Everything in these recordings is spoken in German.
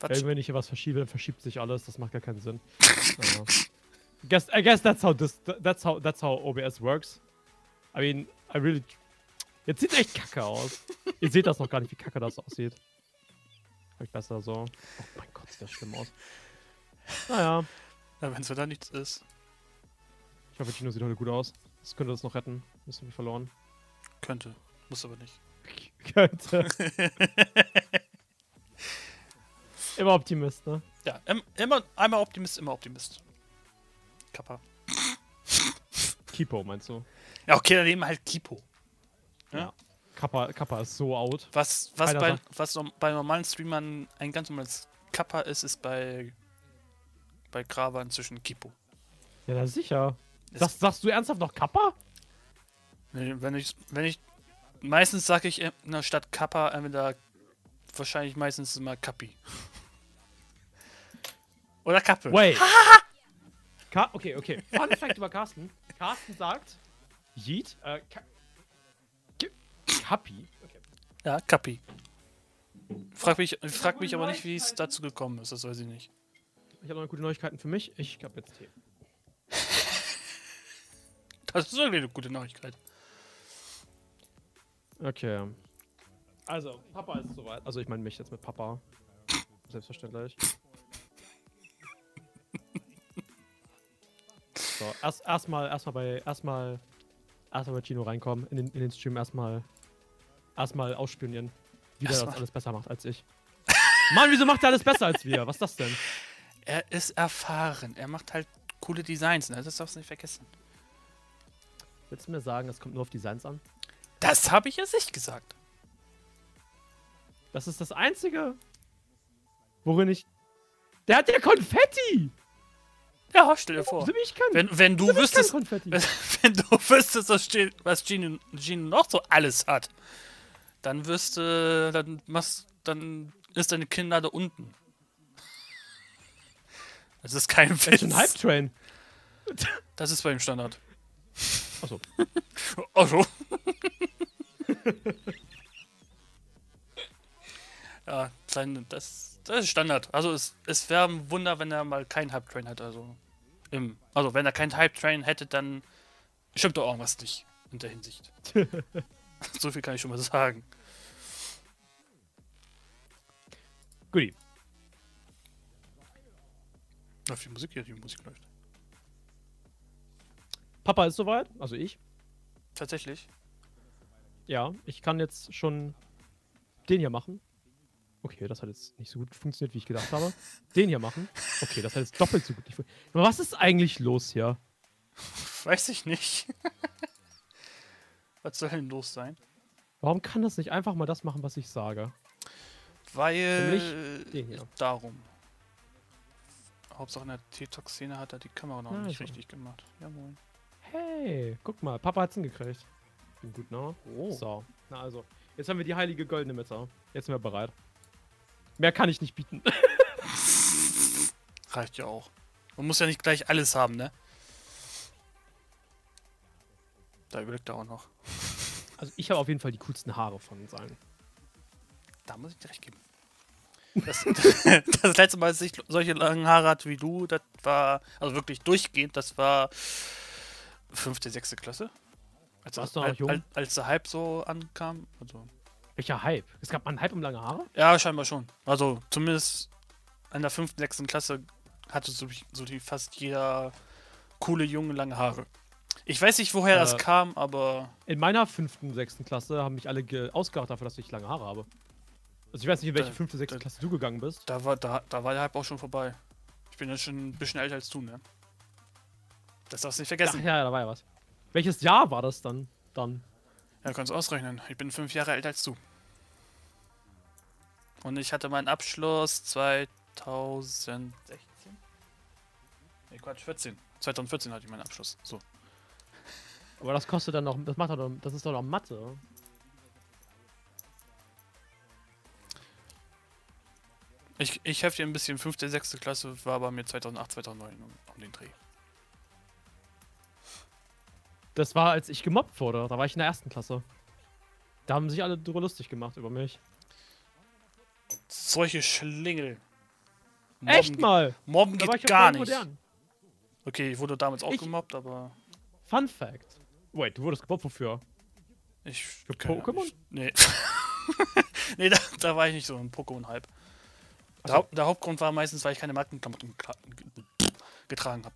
Was? Wenn ich hier was verschiebe, dann verschiebt sich alles. Das macht gar keinen Sinn. naja. guess, I guess that's how this, that's how, that's how OBS works. I mean, I really. Jetzt sieht echt kacke aus. Ihr seht das noch gar nicht, wie kacke das aussieht. Vielleicht besser so. Oh mein Gott, sieht das schlimm aus. Naja, Ja, wenn es da nichts ist. ich hoffe, Chino sieht heute gut aus. Das könnte das noch retten. Müssen wir verloren. Könnte. Muss aber nicht. Könnte. Immer Optimist, ne? Ja, im, immer, einmal Optimist, immer Optimist. Kappa. Kipo, meinst du? Ja, okay, dann nehmen wir halt Kipo. Ja. Kappa, Kappa ist so out. Was, was, Keiner bei, sagt- was bei normalen Streamern ein ganz normales Kappa ist, ist bei, bei Grava inzwischen Kipo. Ja, na sicher. Es- Das, sagst du ernsthaft noch Kappa? Nee, Wenn ich, wenn ich, meistens sage ich in der Stadt Kappa, entweder wahrscheinlich meistens immer Kappi. Oder Kappe. Wait. Ka okay, okay. Fun Fact über Carsten. Carsten sagt, Yeet, äh, Ka Kappi. Okay. Ja, Kappi. Frag mich, frag mich aber nicht, wie es dazu gekommen ist, das weiß ich nicht. Ich habe noch gute Neuigkeiten für mich. Ich hab jetzt Tee. Das ist irgendwie eine gute Neuigkeit. Okay. Also, Papa ist soweit. Also, ich meine mich jetzt mit Papa. Selbstverständlich. So, erst erstmal erstmal bei erstmal erstmal bei Chino reinkommen in den, in den Stream erstmal erstmal ausspionieren, wie der das alles besser macht als ich. Mann, wieso macht er alles besser als wir? Was ist das denn? Er ist erfahren. Er macht halt coole Designs, ne? Das darfst du nicht vergessen. Willst du mir sagen, es kommt nur auf Designs an? Das habe ich ja nicht gesagt. Das ist das einzige, worin ich Der hat ja Konfetti! Ja, stell dir vor. Wenn, wenn du wüsstest, wenn, wenn du wüsstest, was, Gino, was Gino, Gino noch so alles hat, dann wirst dann machst, dann ist deine Kinder da unten. Das ist kein Das ist ein Witz. Hype-Train. Das ist bei ihm Standard. Achso. Also. ja, sein, das, das ist Standard. Also es, es wäre ein Wunder, wenn er mal keinen Hype-Train hätte. Also, im, also wenn er keinen Hype-Train hätte, dann stimmt doch irgendwas nicht in der Hinsicht. so viel kann ich schon mal sagen. Guti. Läuft die Musik hier, die Musik läuft. Papa ist soweit, also ich. Tatsächlich. Ja, ich kann jetzt schon den hier machen. Okay, das hat jetzt nicht so gut funktioniert, wie ich gedacht habe. Den hier machen. Okay, das hat jetzt doppelt so gut nicht funktioniert. Aber was ist eigentlich los hier? Weiß ich nicht. was soll denn los sein? Warum kann das nicht einfach mal das machen, was ich sage? Weil den hier. darum. Hauptsache in der TikTok-Szene hat er die Kamera noch Ah, nicht richtig gemacht. Ja, moin. Hey, guck mal, Papa hat's hingekriegt. Klingt gut, ne? Oh. So, na also. Jetzt haben wir die heilige goldene Mitte. Jetzt sind wir bereit. Mehr kann ich nicht bieten. Reicht ja auch. Man muss ja nicht gleich alles haben, ne? Da überlegt er auch noch. Also ich habe auf jeden Fall die coolsten Haare von uns allen. Da muss ich dir recht geben. Das, das letzte Mal, als ich solche langen Haare hatte wie du, das war, also wirklich durchgehend, das war fünfte, sechste Klasse. Als, Warst du noch als, jung? als, als der Hype so ankam. Also, Welcher Hype? Es gab mal einen Hype um lange Haare? ja, scheinbar schon. Also zumindest in der fünften, sechsten Klasse hatte so, so die fast jeder coole Junge lange Haare. Ich weiß nicht, woher das Äh, kam, aber In meiner fünften, sechsten Klasse haben mich alle ge- ausgelacht dafür, dass ich lange Haare habe. Also ich weiß nicht, in welche Da- fünfte, sechste da- Klasse du gegangen bist. da war, da, da war der Hype auch schon vorbei. Ich bin ja schon ein bisschen älter als du, ne? Das darfst du nicht Ach vergessen. ja, da war ja was. Welches Jahr war das dann? Dann. Ja, kannst du ausrechnen. Ich bin fünf Jahre älter als du. Und ich hatte meinen Abschluss 2016. Nee, Quatsch, 14. 2014 hatte ich meinen Abschluss. So. Aber das kostet dann noch, das macht doch, das ist doch noch Mathe. Ich, ich helfe dir ein bisschen. Fünfte, sechste Klasse war bei mir 2008, 2009 um, um den Dreh. Das war, als ich gemobbt wurde. Da war ich in der ersten Klasse. Da haben sich alle drüber lustig gemacht über mich. Solche Schlingel. Mobben Echt mal? Mobben Da geht gar nicht. modern. Okay, ich wurde damals auch Ich- gemobbt, aber Fun Fact. Wait, du wurdest gemobbt wofür? ich. Für Pokémon? Ich- Nee. nee, da, da war ich nicht so ein Pokémon-Hype. Der, so. Haupt- der Hauptgrund war meistens, weil ich keine Markenklamotten getragen habe.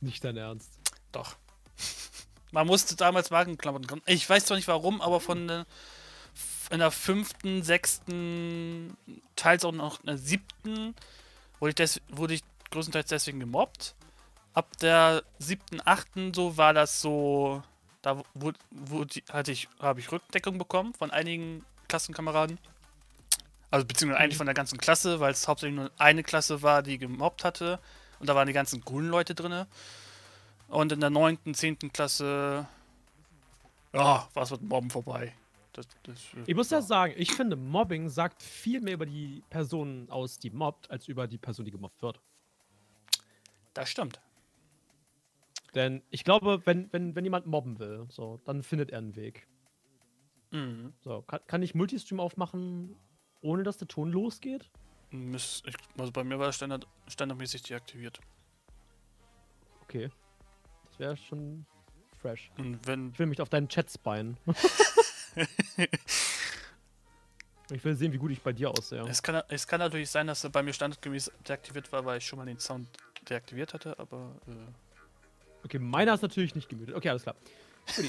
Nicht dein Ernst. Doch. Man musste damals Markenklamotten. Ich weiß zwar nicht warum, aber von der, in der fünften, sechsten, teils auch noch in der siebten wurde ich, des, wurde ich größtenteils deswegen gemobbt. Ab der siebten, achten so war das so, da wurde, wurde, hatte ich, habe ich Rückdeckung bekommen von einigen Klassenkameraden. Also beziehungsweise eigentlich von der ganzen Klasse, weil es hauptsächlich nur eine Klasse war, die gemobbt hatte. Und da waren die ganzen coolen Leute drinne. Und in der 9., 10. Klasse, ja, war es mit Mobben vorbei. Das, das, Ich muss ja sagen, ich finde, Mobbing sagt viel mehr über die Person aus, die mobbt, als über die Person, die gemobbt wird. das stimmt. Denn ich glaube, wenn, wenn, wenn jemand mobben will, so, dann findet er einen Weg. Mhm. So, kann, kann ich Multistream aufmachen, ohne dass der Ton losgeht? Ich, also bei mir war Standard, standardmäßig deaktiviert. Okay. Das wäre schon fresh. Und wenn. Ich will mich auf deinen Chat spyen. ich will sehen, wie gut ich bei dir aussehe. Es kann, es kann natürlich sein, dass er bei mir standardgemäß deaktiviert war, weil ich schon mal den Sound deaktiviert hatte, aber. Äh, Okay, meiner ist natürlich nicht gemutet. Okay, alles klar.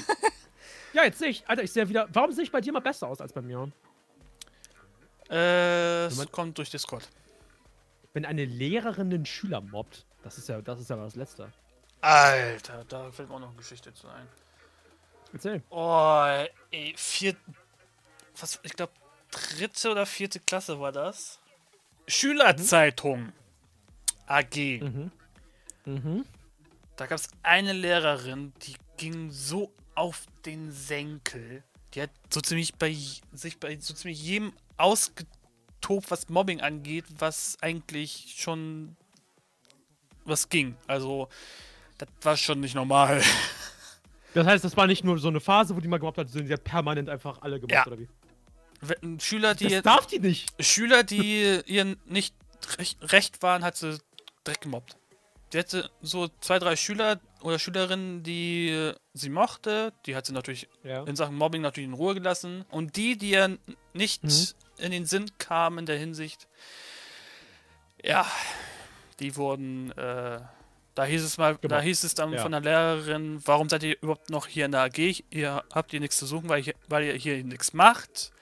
Ja, jetzt sehe ich, Alter, ich sehe wieder. Warum sehe ich bei dir mal besser aus als bei mir? äh, es kommt durch Discord. Wenn eine Lehrerin den Schüler mobbt, das ist ja, das ist ja das Letzte. Alter, da fällt mir auch noch eine Geschichte zu ein. Erzähl. Oh, ey, vier. Was, ich glaube, dritte oder vierte Klasse war das. Schülerzeitung. AG. Mhm. Mhm. Da gab es eine Lehrerin, die ging so auf den Senkel. Die hat so ziemlich bei sich bei so ziemlich jedem ausgetobt, was Mobbing angeht, was eigentlich schon was ging. Also, das war schon nicht normal. Das heißt, das war nicht nur so eine Phase, wo die mal gemobbt hat, sondern sie hat permanent einfach alle gemobbt, Ja. oder wie? Wenn Schüler, die Das darf die nicht. Schüler, die ihr nicht recht, waren, hat sie direkt gemobbt. Die hatte so zwei, drei Schüler oder Schülerinnen, die sie mochte. Die hat sie natürlich Ja. in Sachen Mobbing natürlich in Ruhe gelassen. Und die, die ihr nicht Mhm. in den Sinn kamen in der Hinsicht, ja, die wurden, äh, da hieß es mal, da Gemobbt. hieß es dann Ja. von der Lehrerin, warum seid ihr überhaupt noch hier in der AG? Ihr habt hier nichts zu suchen, weil, hier, weil ihr hier nichts macht.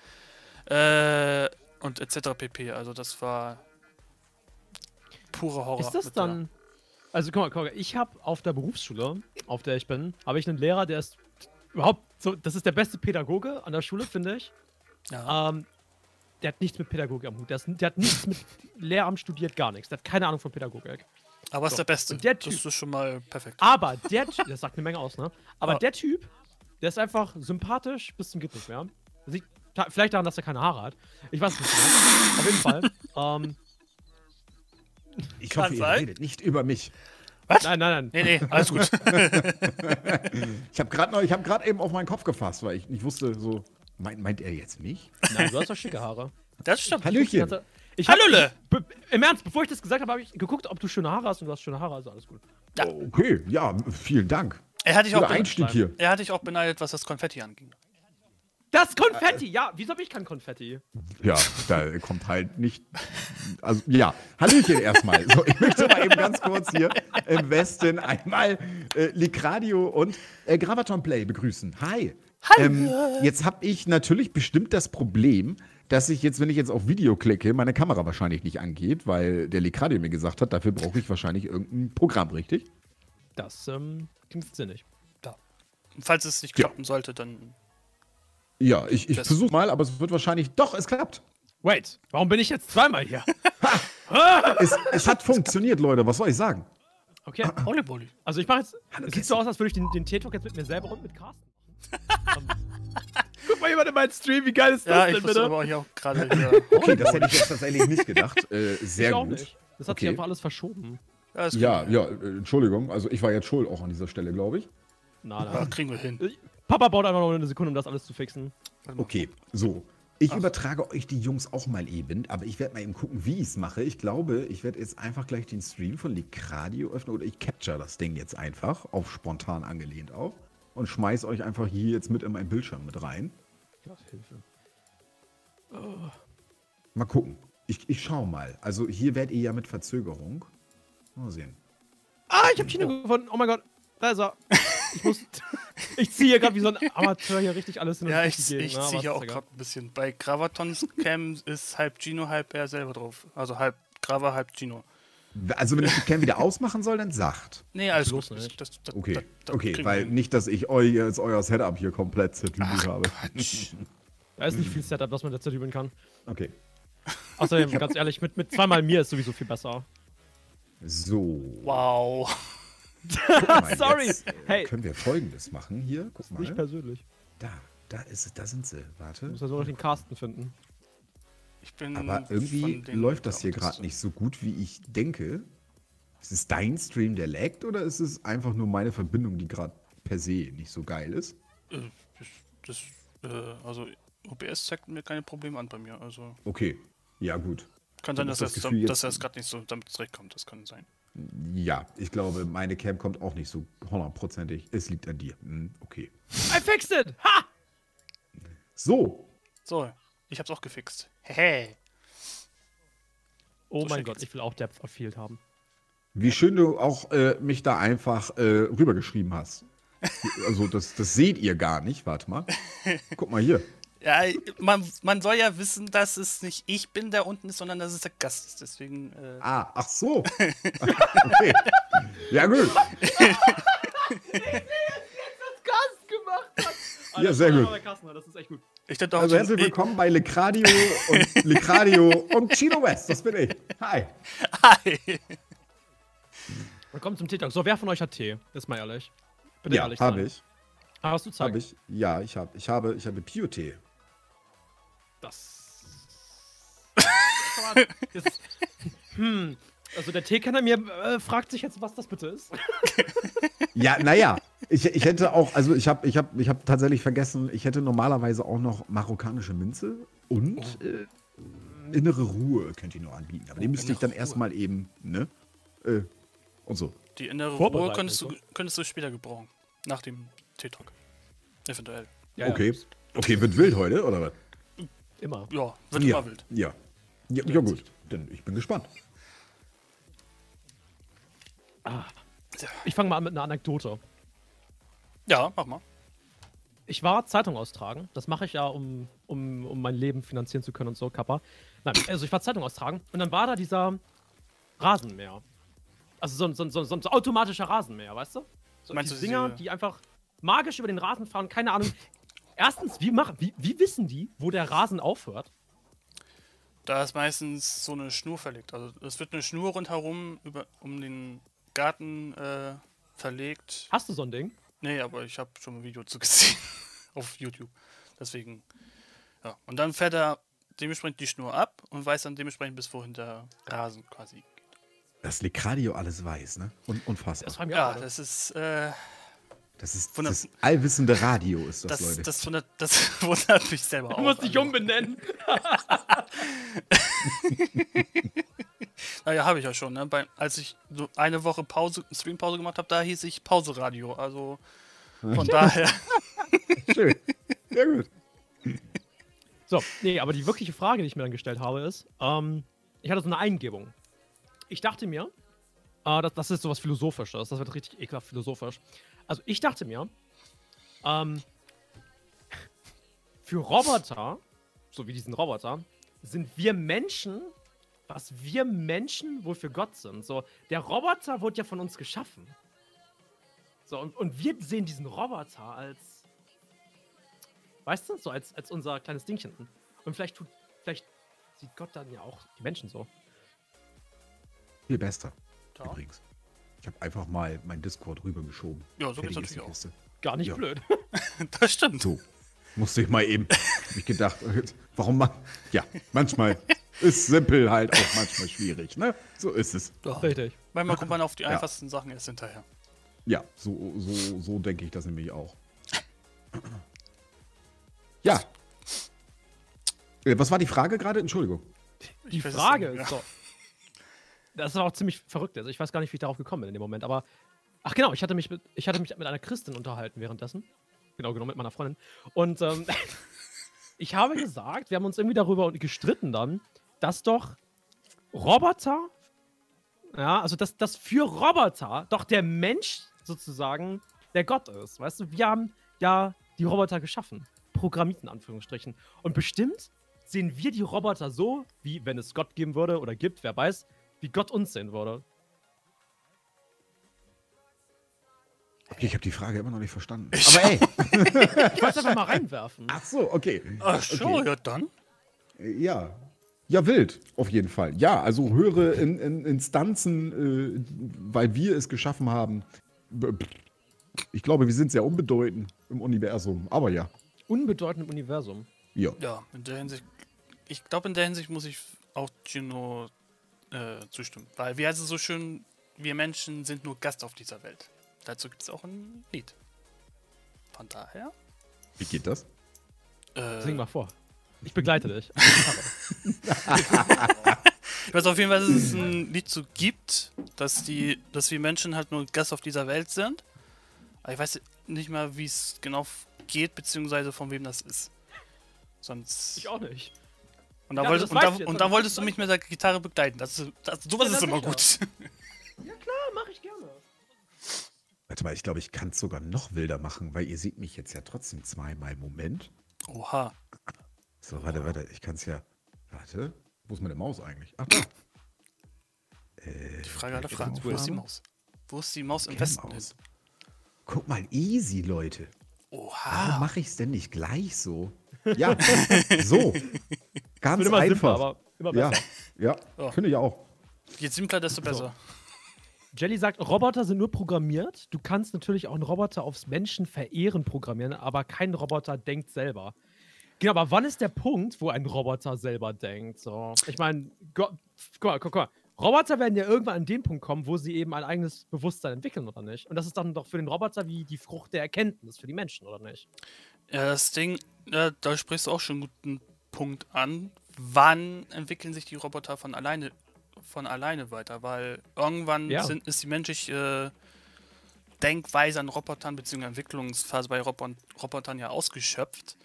Äh, und etc. pp. Also das war pure Horror. Ist das dann. Also guck mal, guck mal, ich habe auf der Berufsschule, auf der ich bin, habe ich einen Lehrer, der ist überhaupt so, das ist der beste Pädagoge an der Schule, finde ich. Ja. Ähm, der hat nichts mit Pädagogik am Hut. Der, ist, der hat nichts mit Lehramt studiert, gar nichts. Der hat keine Ahnung von Pädagogik. Aber ist so. der Beste. Und der das Typ- ist schon mal perfekt. Aber der Typ, das sagt eine Menge aus, ne? Aber Ja. der Typ, der ist einfach sympathisch bis zum geht nicht mehr. Das liegt vielleicht daran, dass er keine Haare hat. Ich weiß es nicht genau. Auf jeden Fall. Ähm, Ich Kann hoffe, ihr redet nicht über mich. nein, nein, nein. Nee, nee, alles gut. Ich habe gerade hab grad eben auf meinen Kopf gefasst, weil ich nicht wusste, so, meint, meint er jetzt mich? Nein, du hast doch schicke Haare. Das stimmt. Hallöchen. Ich hab, Hallo, Le. Be Im Ernst, bevor ich das gesagt habe, habe ich geguckt, ob du schöne Haare hast und du hast schöne Haare, also alles gut. Ja. Okay, ja, vielen Dank. Er hat dich auch, Einstieg hier. er hat dich auch beneidet, was das Konfetti anging. Das Konfetti, ja, wieso habe ich kein Konfetti? Ja, da kommt halt nicht. Also, ja, Hallöchen erstmal. So, ich möchte mal eben ganz kurz hier im Westen einmal äh, Licradio und äh, Gravaton Play begrüßen. Hi. Ähm, jetzt habe ich natürlich bestimmt das Problem, dass ich jetzt, wenn ich jetzt auf Video klicke, meine Kamera wahrscheinlich nicht angeht, weil der Licradio mir gesagt hat, dafür brauche ich wahrscheinlich irgendein Programm, richtig? Das ähm, klingt sinnig. Und falls es nicht Ja. klappen sollte, dann. Ja, ich, ich versuche mal, aber es wird wahrscheinlich. Doch, es klappt. Wait, warum bin ich jetzt zweimal hier? Es, es hat funktioniert, Leute. Was soll ich sagen? Okay, Holy Bolly. also ich mache jetzt. Hallo, Es sieht so aus, als würde ich den, den T-Talk jetzt mit mir selber und mit Carsten machen. Mal jemand in meinen Stream, wie geil ist das Ja, denn ich bitte? aber hier auch gerade hier. Okay, das hätte ich jetzt tatsächlich nicht gedacht. Äh, sehr ich auch gut. nicht. Das hat sich Okay. einfach alles verschoben. Ja, Ja, ja, äh, Entschuldigung. Also ich war jetzt schuld auch an dieser Stelle, glaube ich. Na, Ja, na. kriegen wir hin. Papa baut einfach noch eine Sekunde, um das alles zu fixen. Okay, so. Ich übertrage euch die Jungs auch mal eben, aber ich werde mal eben gucken, wie ich es mache. Ich glaube, ich werde jetzt einfach gleich den Stream von Licradio öffnen oder ich capture das Ding jetzt einfach, auf spontan angelehnt auch, und schmeiß euch einfach hier jetzt mit in meinen Bildschirm mit rein. Ja, Hilfe. Mal gucken. Ich, ich schau mal. Also hier werdet ihr ja mit Verzögerung. Mal sehen. Ah, ich habe Chino gefunden. Oh mein Gott. Da ist er. Ich muss. ich ziehe hier gerade wie so ein Amateur hier richtig alles hin und Ja, ich, gegen, ich ne, ziehe hier auch gerade ein bisschen. Bei Gravatons Cam ist halb Gino, halb er selber drauf. Also halb Grava, halb Gino. Also wenn ich die Cam wieder ausmachen soll, dann sagt. Nee, alles Bloß gut. nicht. Das, das, Okay, das- das okay, weil nicht, dass ich euch jetzt euer Setup hier komplett zertübelt habe. Da ist nicht viel Setup, das man da zertübeln kann. Okay. Außerdem, ganz ehrlich, mit, mit zweimal mir ist sowieso viel besser. So. Wow. Mal, Sorry. Jetzt Hey. können wir folgendes machen hier. Guck Nicht mal. persönlich. Da, da ist da sind sie. Du Warte. musst ja nur noch den Carsten finden. Ich bin Aber irgendwie läuft das hier gerade nicht so gut, wie ich denke. Ist es dein Stream, der laggt, oder ist es einfach nur meine Verbindung, die gerade per se nicht so geil ist? Äh, das, das, äh, also OBS zeigt mir keine Probleme an bei mir. Also Okay. Ja, gut. kann sein, dass, das das, Gefühl, dass er es gerade nicht so damit zurechtkommt. Das kann sein. Ja, ich glaube, meine Cam kommt auch nicht so hundertprozentig. Es liegt an dir. Hm, okay. I fixed it! Ha! So. So, ich hab's auch gefixt. Hey. Oh So mein Gott, jetzt. ich will auch Depth of Field haben. Wie schön du auch äh, mich da einfach äh, rübergeschrieben hast. Also, das, das seht ihr gar nicht. Warte mal. Guck mal hier. Ja, man, man soll ja wissen, dass es nicht ich bin, der unten ist, sondern dass es der Gast ist. Deswegen. Äh, Ah, ach so. okay. Ja, gut. Gast gemacht hat! Ja, sehr gut. Das ist echt gut. Ich dachte auch, Also herzlich ich- willkommen bei Lecradio und Lecradio und Chino West. Das bin ich. Hi. Hi. Willkommen zum Tee-Talk. So, wer von euch hat Tee? Ist mal ehrlich. Bitte Ja, ehrlich habe sein. ich. Hast du Zeit? Habe ich. Ja, ich habe. Ich habe, ich habe Pio-Tee. Das. das hm. Also der Teekenner mir äh, fragt sich jetzt, was das bitte ist. Ja, naja. Ich, ich hätte auch, also ich habe ich hab, ich hab tatsächlich vergessen, ich hätte normalerweise auch noch marokkanische Minze und äh, innere Ruhe könnte ich noch anbieten. Aber die müsste ich dann erstmal eben, ne? Äh, und so. Die innere Ruhe könntest du, so. könntest du später gebrauchen. Nach dem T-Talk. Eventuell. Ja, okay. Okay, wird wild heute, oder was? Ja, immer. Ja, wird ja. immer wild. Ja. Ja, ja gut. Denn ich bin gespannt. Ich fange mal an mit einer Anekdote. Ja, mach mal. Ich war Zeitung austragen. Das mache ich ja, um, um, um mein Leben finanzieren zu können und so, Kappa. Nein, also ich war Zeitung austragen und dann war da dieser Rasenmäher. Also so ein, so ein, so ein, so ein automatischer Rasenmäher, weißt du? So Meinst die du Dinger, die einfach magisch über den Rasen fahren, keine Ahnung. Erstens, wie, machen, wie, wie wissen die, wo der Rasen aufhört? Da ist meistens so eine Schnur verlegt. Also es wird eine Schnur rundherum über, um den Garten äh, verlegt. Hast du so ein Ding? Nee, aber ich habe schon ein Video zu gesehen auf YouTube. Deswegen, ja. Und dann fährt er dementsprechend die Schnur ab und weiß dann dementsprechend, bis wohin der Rasen quasi geht. Dass Lecradio alles weiß, ne? Und, unfassbar. Das Ja, auch. das ist, äh, Das ist Wunder- das allwissende Radio, ist das, das, Leute. das, wundert, das wundert mich selber auch. Du musst dich also. umbenennen. Naja, habe ich ja schon. Ne? Bei, als ich so eine Woche Pause, Streampause gemacht habe, da hieß ich Pause-Radio. Also von daher. Schön. Sehr gut. So, nee, aber die wirkliche Frage, die ich mir dann gestellt habe, ist, ähm, ich hatte so eine Eingebung. Ich dachte mir, äh, das, das ist sowas Philosophisches, das wird richtig ekelhaft philosophisch. Also ich dachte mir, ähm, für Roboter, so wie diesen Roboter, sind wir Menschen, was wir Menschen wohl für Gott sind. So, der Roboter wurde ja von uns geschaffen. So, und, und wir sehen diesen Roboter als Weißt du? So als, als unser kleines Dingchen. Und vielleicht tut, vielleicht sieht Gott dann ja auch die Menschen so. Viel besser. Ja. Übrigens. Ich habe einfach mal mein Discord rübergeschoben. Ja, so geht's natürlich auch. Kiste. Gar nicht Ja. blöd. Das stimmt. So. Musste ich mal eben. hab ich gedacht, warum man. Ja, manchmal ist simpel halt auch manchmal schwierig, ne? So ist es. Ja. Richtig. Manchmal kommt man auf die Ja. einfachsten Sachen erst hinterher. Ja, so, so, so denke ich das nämlich auch. Ja, Äh, Was war die Frage gerade? Entschuldigung. Die Frage ist doch. Das war auch ziemlich verrückt. Also ich weiß gar nicht, wie ich darauf gekommen bin in dem Moment, aber. Ach genau, ich hatte mich mit, ich hatte mich mit einer Christin unterhalten währenddessen. Genau, genau, mit meiner Freundin. Und ähm, ich habe gesagt, wir haben uns irgendwie darüber gestritten dann, dass doch Roboter, ja, also dass, dass für Roboter doch der Mensch sozusagen der Gott ist. Weißt du, wir haben ja die Roboter geschaffen. Programmiert in Anführungsstrichen. Und bestimmt sehen wir die Roboter so, wie wenn es Gott geben würde oder gibt, wer weiß, wie Gott uns sehen würde. Okay, ich habe die Frage immer noch nicht verstanden. Aber ey. Ich wollte es einfach mal reinwerfen. Ach so, okay. Ach so, Okay. ja dann. Ja. Ja, wild, auf jeden Fall. Ja, also höhere in, in Instanzen, äh, weil wir es geschaffen haben. Ich glaube, wir sind sehr unbedeutend im Universum. Aber ja. Unbedeutend im Universum. Ja. Ja, in der Hinsicht. Ich glaube, in der Hinsicht muss ich auch Gino äh, zustimmen. Weil, wie heißt es so schön, wir Menschen sind nur Gast auf dieser Welt. Dazu gibt es auch ein Lied. Von daher. Wie geht das? Äh, Sing mal vor. Ich begleite dich. Ich weiß auf jeden Fall, dass es ein Lied so gibt, dass die, dass wir Menschen halt nur Gast auf dieser Welt sind. Aber ich weiß nicht mal, wie es genau geht, beziehungsweise von wem das ist. Sonst. ich auch nicht. Und da, Ja, wolltest, und da, jetzt, und da wolltest du mich mit der Gitarre begleiten. Das ist, das, sowas Ja, ist immer gut. Ja klar, mache ich gerne. Warte mal, ich glaube, ich kann es sogar noch wilder machen, weil ihr seht mich jetzt ja trotzdem zweimal. Moment. Oha. So, warte, warte. Ich kann es ja. Warte. Wo ist meine Maus eigentlich? Ach, da. Die Frage aller Fragen. Wo ist die Maus? Wo ist die Maus im Westen? Maus. hin? Guck mal, easy, Leute. Warum Oha. mache ich es denn nicht gleich so? Ja, so. Ganz immer simpler, einfach. aber immer ja, besser. ja, Ja. finde ich auch. Je simpler, desto besser. Jelly sagt, Roboter sind nur programmiert. Du kannst natürlich auch einen Roboter aufs Menschen verehren programmieren, aber kein Roboter denkt selber. Genau, aber wann ist der Punkt, wo ein Roboter selber denkt? So, ich meine, guck mal, guck mal. Roboter werden ja irgendwann an den Punkt kommen, wo sie eben ein eigenes Bewusstsein entwickeln, oder nicht? Und das ist dann doch für den Roboter wie die Frucht der Erkenntnis für die Menschen, oder nicht? Ja, das Ding, ja, da sprichst du auch schon einen guten Punkt an. Wann entwickeln sich die Roboter von alleine, von alleine weiter? Weil irgendwann Ja. sind, ist die menschliche äh, Denkweise an Robotern bzw. Entwicklungsphase bei Robot Robotern ja ausgeschöpft.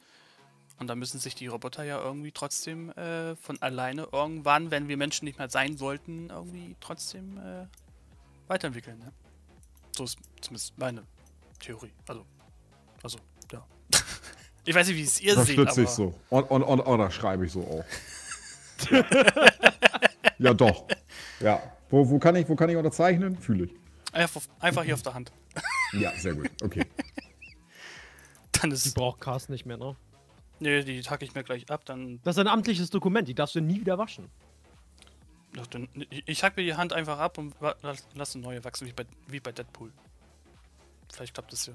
Und da müssen sich die Roboter ja irgendwie trotzdem äh, von alleine irgendwann, wenn wir Menschen nicht mehr sein sollten, irgendwie trotzdem äh, weiterentwickeln. Ne? So ist zumindest meine Theorie. Also, also, ja. ich weiß nicht, wie es ihr Das seht, stütze aber ich so. Und, und, und, und das schreibe ich so auch. ja, doch. Ja. Wo, wo, kann ich, wo kann ich unterzeichnen? Fühle ich. einfach, einfach hier auf der Hand. Ja, sehr gut. Okay. Dann Die ist. braucht Carsten nicht mehr, ne? Nee, die hacke ich mir gleich ab, dann, Das ist ein amtliches Dokument, die darfst du nie wieder waschen. ja, dann. Ich hack mir die Hand einfach ab und wa- lass, lass eine neue wachsen, wie bei, wie bei Deadpool. Vielleicht klappt das ja.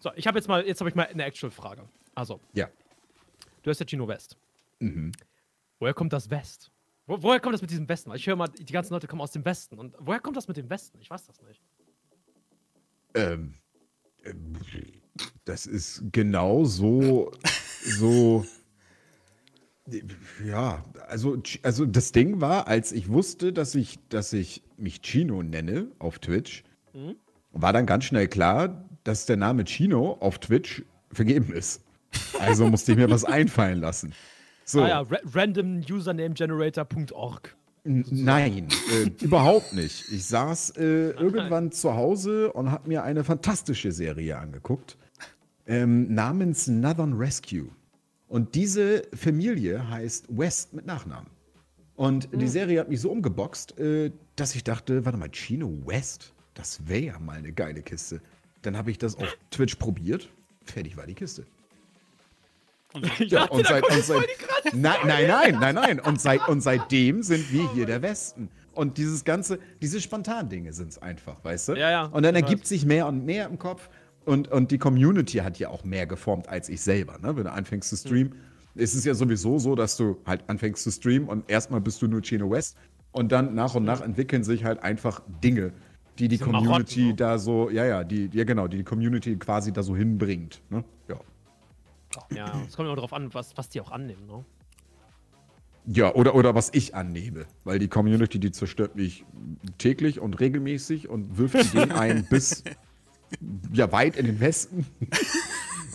So, ich habe jetzt mal, jetzt habe ich mal eine Actual-Frage. Also, Ja. du hast ja Gino West. Mhm. Woher kommt das West? Wo, woher kommt das mit diesem Westen? Weil Ich höre mal, die ganzen Leute kommen aus dem Westen. Und woher kommt das mit dem Westen? Ich weiß das nicht. Ähm, ähm, das ist genau so, so. Ja, also, also das Ding war, als ich wusste, dass ich, dass ich mich Chino nenne auf Twitch, Mhm. war dann ganz schnell klar, dass der Name Chino auf Twitch vergeben ist. Also musste ich mir was einfallen lassen. So. Ah ja, ra randomusernamegenerator.org. N- Nein, äh, überhaupt nicht. Ich saß äh, irgendwann zu Hause und habe mir eine fantastische Serie angeguckt, ähm, namens Northern Rescue. Und diese Familie heißt West mit Nachnamen. Und die Serie hat mich so umgeboxt, äh, dass ich dachte, warte mal, Chino West? Das wäre ja mal eine geile Kiste. Dann habe ich das auf Twitch probiert. Fertig war die Kiste. Ja, und seit, und seit, nein, nein, nein, nein, nein. Und, seit, und seitdem sind wir hier der Westen. Und dieses ganze, diese Spontan-Dinge sind es einfach, weißt du? Ja, ja, Und dann ergibt sich mehr und mehr im Kopf. Und, und die Community hat ja auch mehr geformt als ich selber. Ne? Wenn du anfängst zu streamen, ist es ja sowieso so, dass du halt anfängst zu streamen und erstmal bist du nur Chino West. Und dann nach und nach entwickeln sich halt einfach Dinge, die die Community Marotten, ne? da so, ja, ja, die, ja genau, die die Community quasi da so hinbringt. Ne? Ja. Ja, es kommt immer darauf an, was, was die auch annehmen, ne? Ja, oder, oder was ich annehme. Weil die Community, die zerstört mich täglich und regelmäßig und wirft Ideen ein bis ja weit in den Westen.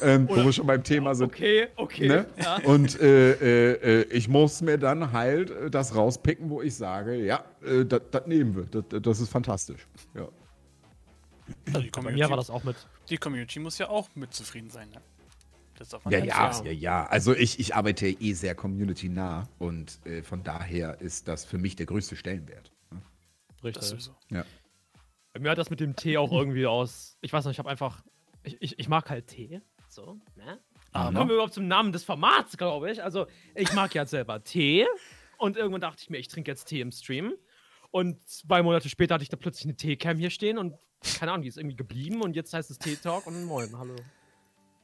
ähm, wo wir schon beim Thema sind. Okay, okay. Ne? Ja. Und äh, äh, äh, ich muss mir dann halt äh, das rauspicken, wo ich sage, ja, äh, das nehmen wir. Das- Das ist fantastisch. Ja. Also die, Bei Community, mir war das auch mit. die Community muss ja auch mit zufrieden sein, ne? Das darf man Ja, ja, vergessen. ja, ja. Also ich, ich arbeite eh sehr community-nah und äh, von daher ist das für mich der größte Stellenwert. Das Richtig. sowieso. Ja. Bei mir hat das mit dem Tee auch irgendwie aus. Ich weiß nicht, ich habe einfach. Ich, ich, ich mag halt Tee. So, ne? Aber Kommen wir überhaupt zum Namen des Formats, glaube ich. Also, ich mag ja selber Tee. Und irgendwann dachte ich mir, ich trinke jetzt Tee im Stream. Und zwei Monate später hatte ich da plötzlich eine Teecam hier stehen und keine Ahnung, die ist irgendwie geblieben. Und jetzt heißt es Tee Talk und moin, hallo.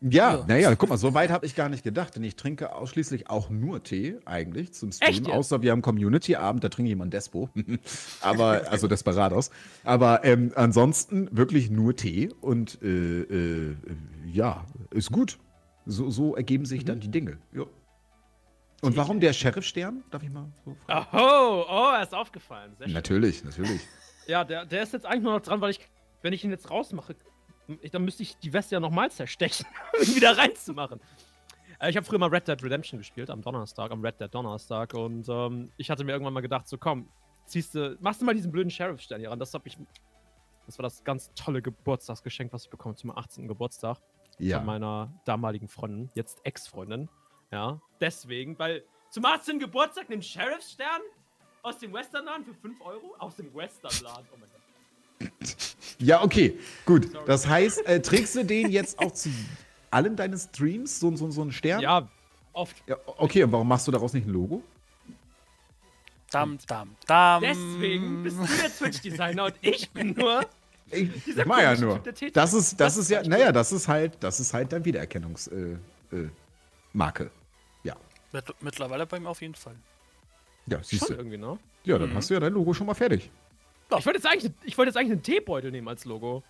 Ja, Ja. naja, guck mal, so weit habe ich gar nicht gedacht, denn ich trinke ausschließlich auch nur Tee eigentlich zum Stream, Echt jetzt? außer wir haben Community-Abend, da trinke ich immer ein Despo, aber, also Desperados, aber ähm, ansonsten wirklich nur Tee und äh, äh, ja, ist gut. So, so ergeben sich dann die Dinge. Ja. Und warum der Sheriff-Stern? Darf ich mal so fragen? Oh, oh, er ist aufgefallen. Natürlich, natürlich. Ja, der, der ist jetzt eigentlich nur noch dran, weil ich, wenn ich ihn jetzt rausmache, dann müsste ich die Weste ja nochmal zerstechen, um ihn wieder reinzumachen. Äh, ich habe früher mal Red Dead Redemption gespielt, am Donnerstag, am Red Dead Donnerstag. Und ähm, ich hatte mir irgendwann mal gedacht, so komm, ziehst du, machst du mal diesen blöden Sheriff-Stern hier ran. Das habe ich, das war das ganz tolle Geburtstagsgeschenk, was ich bekomme zum 18. Geburtstag von Ja. meiner damaligen Freundin, jetzt Ex-Freundin. Ja, deswegen, weil zum 18. Geburtstag einen Sheriff-Stern aus dem Westernladen für 5 Euro? Aus dem Westernladen, oh mein Gott. Ja, okay, gut. Sorry. Das heißt, äh, trägst du den jetzt auch zu allen deinen Streams, so, so, so einen Stern? Ja, oft. Ja, okay, und warum machst du daraus nicht ein Logo? Dam, dam, dam. Deswegen bist du der Twitch-Designer und ich bin nur. Ich, mach ja nur. Das ist, das Das ist ja, naja, das ist halt, das ist halt dein Wiedererkennungsmarke. Äh, Marke. ja. Mit, mittlerweile bei ihm auf jeden Fall. Ja, siehst Schon du. irgendwie, ne? Ja, dann hast du ja dein Logo schon mal fertig. Ich wollte jetzt, eigentlich- ich wollte jetzt eigentlich einen Teebeutel nehmen als Logo.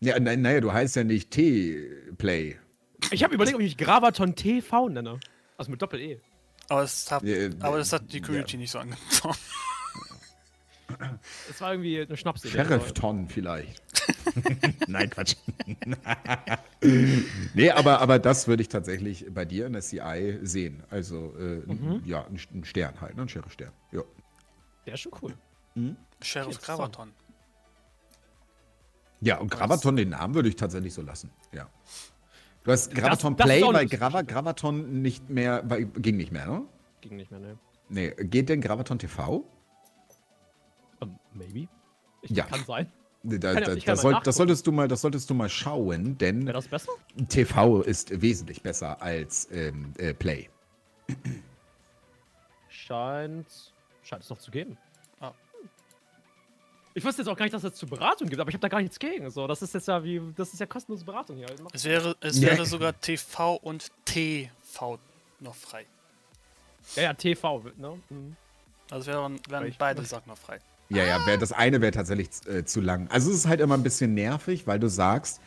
Ja, naja, du heißt ja nicht T-Play. Ich habe überlegt, ob ich mich Gravaton TV nenne. Also mit Doppel-E. Aber, es hat, Ja, aber das hat die ja. Community nicht so angenommen. Das war irgendwie eine Schnapsidee. Sheriff-Ton vielleicht. Nein, Quatsch. nee, aber, aber das würde ich tatsächlich bei dir in der CI sehen. Also, äh, ja, ein, ein Stern halt, ne? ein Sheriff-Stern. Ja. Der ist schon cool. Sheriff Interessant. Gravaton. Ja, und Gravaton, den Namen würde ich tatsächlich so lassen. Ja. Du hast Gravaton das Play, auch weil. Grava, Gravaton nicht mehr, weil, ging nicht mehr, ne? Ging nicht mehr, ne? Nee, geht denn Gravaton TV? Um, maybe. Ich, Ja. Kann sein. Da, da, das, soll, das, solltest du mal, das solltest du mal schauen, denn Wäre das besser? TV ist wesentlich besser als ähm, äh, Play. Scheint. Scheint es noch zu geben. Ich wusste jetzt auch gar nicht, dass es zur Beratung gibt, aber ich habe da gar nichts gegen. So, das ist jetzt ja wie. Das ist ja kostenlose Beratung hier. Es wäre, es Ja. wäre sogar TV und TV noch frei. Ja, ja, TV, ne? Mhm. Also wären, wären beide Sachen noch frei. Ja, ja, wär, das eine wäre tatsächlich äh, zu lang. Also es ist halt immer ein bisschen nervig, weil du sagst,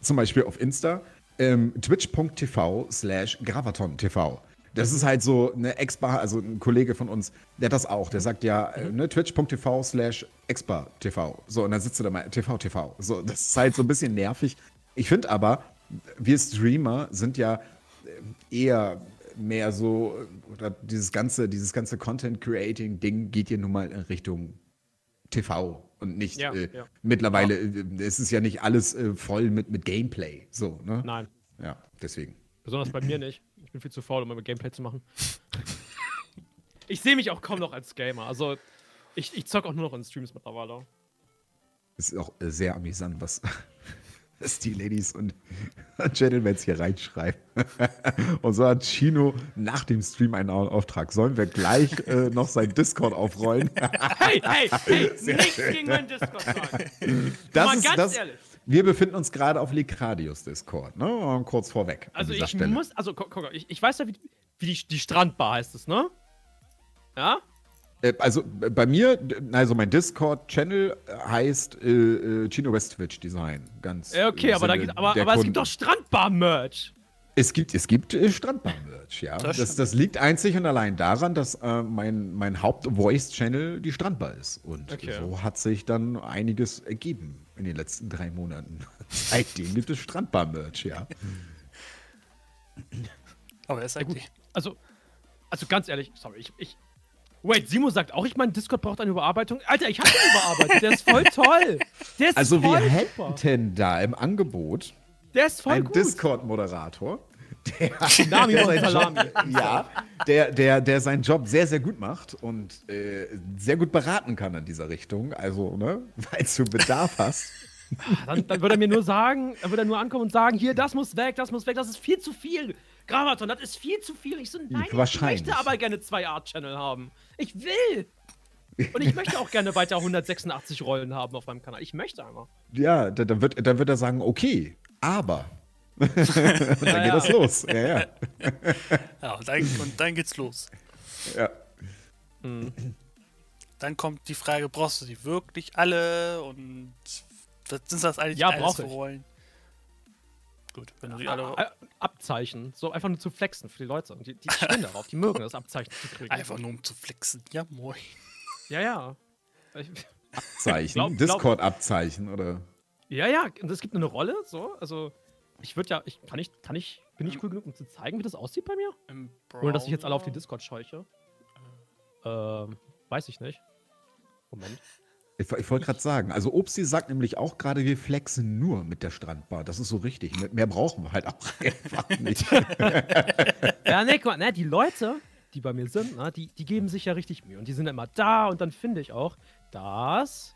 zum Beispiel auf Insta, ähm, twitch.tv slash gravaton.tv. Das ist halt so eine Expa, also ein Kollege von uns, der hat das auch. Der sagt ja, äh, ne, twitch.tv slash expa.tv. So, und dann sitzt du da mal, TV, TV. So, das ist halt so ein bisschen nervig. Ich finde aber, wir Streamer sind ja äh, eher mehr so, oder dieses ganze, dieses ganze Content-Creating-Ding geht hier nun mal in Richtung TV und nicht Ja, äh, ja. mittlerweile, äh, es ist ja nicht alles äh, voll mit, mit Gameplay. So, ne? Nein. Ja, deswegen. Besonders bei mir nicht. Ich bin viel zu faul, um immer Gameplay zu machen. ich sehe mich auch kaum noch als Gamer. Also, ich, ich zock auch nur noch in Streams mittlerweile. Es ist auch äh, sehr amüsant, was, was die Ladies und Gentlemen hier reinschreiben. und so hat Chino nach dem Stream einen Auftrag. Sollen wir gleich äh, noch sein Discord aufrollen? Hey, hey, hey, nichts gegen meinen Discord sagen. Das ist ganz das. ehrlich. Wir befinden uns gerade auf Likradius Discord, ne? Kurz vorweg. Also ich Stelle. muss, also guck, guck, ich, ich weiß ja, wie, wie die, die Strandbar heißt es, ne? Ja? Äh, Also äh, bei mir, also mein Discord-Channel heißt äh, äh, Chino West Twitch Design. Ganz. Ja, okay, aber, da gibt, aber, aber es gibt doch Strandbar-Merch. Es gibt, es gibt äh, Strandbar-Merch, ja. Das Das, das, liegt einzig und allein daran, dass äh, mein, mein Haupt-Voice-Channel die Strandbar ist. Und Okay. so hat sich dann einiges ergeben in den letzten drei Monaten. Seitdem gibt es Strandbar-Merch, ja. Aber er ist Ja, gut. eigentlich. Also, also ganz ehrlich, sorry, ich. ich Wait, Simo sagt auch, ich meine, Discord braucht eine Überarbeitung. Alter, ich habe den überarbeitet. Der ist voll toll. Der ist Also wir voll super. hätten da im Angebot Der ist voll einen. Discord-Moderator, der, Nami der Salami. Job, ja, der, der, der seinen Job sehr, sehr gut macht und äh, sehr gut beraten kann in dieser Richtung. Also, ne, falls du Bedarf hast. Dann, dann würde er mir nur sagen, dann würde er nur ankommen und sagen, hier, das muss weg, das muss weg, das ist viel zu viel. Gravaton, das ist viel zu viel. Ich so, nein, ich möchte aber gerne zwei Art-Channel haben. Ich will. Und ich möchte auch gerne weiter 186 Rollen haben auf meinem Kanal. Ich möchte einfach. Ja, da- dann wird, dann wird er sagen, okay, aber. Und dann geht ja. das los. Ja, ja. Ja, und dann, und dann geht's los. ja. Dann kommt die Frage, brauchst du die wirklich alle? Und was sind das eigentlich Ja, alles für ich. Rollen? Gut, wenn du die alle Abzeichen. So einfach nur zu flexen für die Leute. Und die, die stehen darauf, die mögen das Abzeichen zu kriegen. einfach nur um zu flexen. Ja, moin. Ja, ja. Ich, Zeichen, Glaub- glaub- Discord-Abzeichen oder. ja, ja. Und es gibt eine Rolle, so. Also, ich würde ja, ich kann ich, kann ich, bin ich cool genug, um zu zeigen, wie das aussieht bei mir? Ohne dass ich jetzt alle auf die. Discord scheuche. Ähm, weiß ich nicht. Moment. Ich, ich wollte gerade sagen, also Obsti sagt nämlich auch gerade, wir flexen nur mit der Strandbar. Das ist so richtig. Mehr- Mehr brauchen wir halt auch einfach nicht. Ja, ne, guck mal, ne, die Leute, die bei mir sind, ne, die, die geben sich ja richtig Mühe. Und die sind immer da und dann finde ich auch, dass.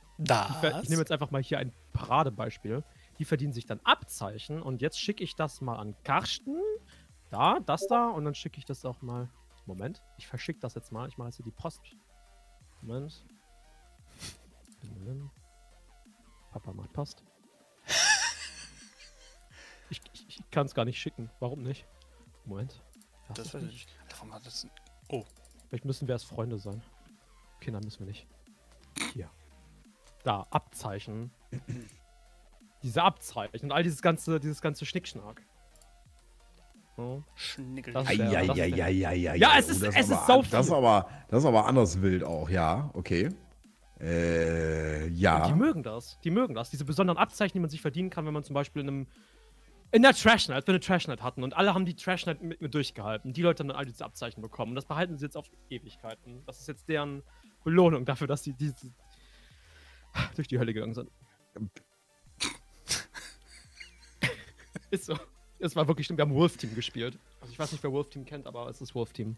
Ich, ver- ich nehme jetzt einfach mal hier ein Paradebeispiel. Die verdienen sich dann Abzeichen und jetzt schicke ich das mal an Karsten. Da, das da und dann schicke ich das auch mal. Moment, ich verschicke das jetzt mal. Ich mache jetzt hier die Post. Moment. Papa macht Post. Ich, ich, ich kann es gar nicht schicken. Warum nicht? Moment. Das Das weiß ich nicht. warum hat das. Oh, Vielleicht müssen wir erst Freunde sein. Kinder müssen wir nicht. Hier. Da, Abzeichen. Diese Abzeichen und all dieses ganze, dieses ganze Schnickschnack. So. Schnickel. Das- Ja, das- Eieieiei. Ja, es ist- das es ist sau das ist aber, das ist aber anders wild auch, ja, okay. Äh, Und die ja. mögen das. Die mögen das. Diese besonderen Abzeichen, die man sich verdienen kann, wenn man zum Beispiel in einem. In der Trashnet, als wir eine Trashnet hatten und alle haben die Trashnet mit mir durchgehalten. Die Leute haben dann all diese Abzeichen bekommen. Und das behalten sie jetzt auf Ewigkeiten. Das ist jetzt deren Belohnung dafür, dass sie diese durch die Hölle gegangen sind. Ist so. Es war wirklich, wir haben Wolf Team gespielt. Also ich weiß nicht, wer Wolf Team kennt, aber es ist Wolf Team.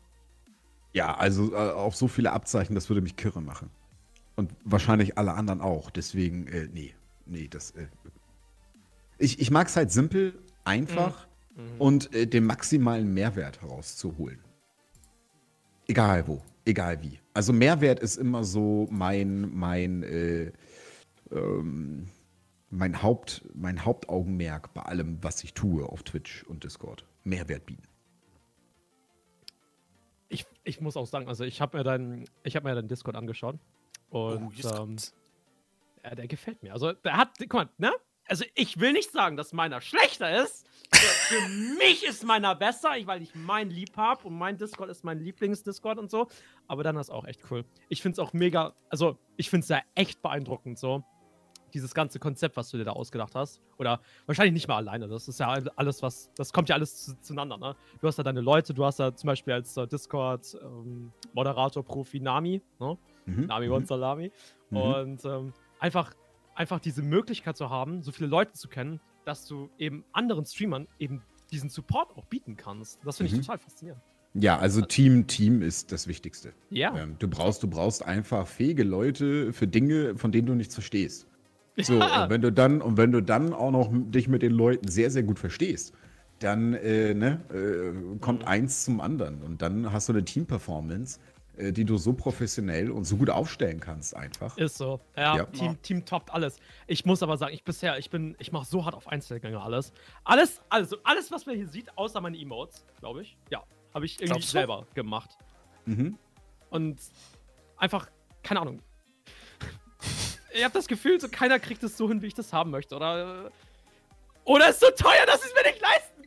Ja, also äh, auf so viele Abzeichen, das würde mich kirre machen. Und wahrscheinlich alle anderen auch. Deswegen, äh, nee, nee, das. Äh, ich ich mag es halt simpel, einfach und äh, den maximalen Mehrwert herauszuholen. Egal wo, egal wie. Also Mehrwert ist immer so mein, mein, äh, ähm, mein, Haupt, mein Hauptaugenmerk bei allem, was ich tue auf Twitch und Discord. Mehrwert bieten. Ich, ich muss auch sagen, also ich habe mir deinen, ich habe mir deinen Discord angeschaut und oh, ähm, ja, der gefällt mir. Also der hat, guck mal, ne? Also ich will nicht sagen, dass meiner schlechter ist. Für für mich ist meiner besser, ich, weil ich meinen lieb hab und mein Discord ist mein Lieblings-Discord und so. Aber dann ist auch echt cool. Ich finde es auch mega, also ich finde es ja echt beeindruckend so. Dieses ganze Konzept, was du dir da ausgedacht hast. Oder wahrscheinlich nicht mal alleine. Das ist ja alles, was. Das kommt ja alles zu, zueinander, ne? Du hast da deine Leute, du hast da zum Beispiel als äh, Discord-Moderator-Profi Nami, ne? Mhm. Nami mhm. One Salami. Mhm. Und ähm, einfach, einfach diese Möglichkeit zu haben, so viele Leute zu kennen, dass du eben anderen Streamern eben diesen Support auch bieten kannst. Das finde ich Mhm. total faszinierend. Ja, also Team, Team ist das Wichtigste. Ja. Ähm, du brauchst, du brauchst einfach fähige Leute für Dinge, von denen du nichts verstehst. So, Ja. und wenn du dann, und wenn du dann auch noch dich mit den Leuten sehr, sehr gut verstehst, dann äh, ne, äh, kommt Mhm. eins zum anderen. Und dann hast du eine Team-Performance, äh, die du so professionell und so gut aufstellen kannst, einfach. Ist so. Ja, Ja. Team, Team toppt alles. Ich muss aber sagen, ich bisher, ich bin, ich mache so hart auf Einzelgänge alles. Alles, also alles, was man hier sieht, außer meine Emotes, glaube ich. Ja, habe ich irgendwie Glaubst du? selber gemacht. Mhm. Und einfach, keine Ahnung. Ich habe das Gefühl, so keiner kriegt es so hin, wie ich das haben möchte. Oder äh, Oder ist so teuer, dass ich es mir nicht leisten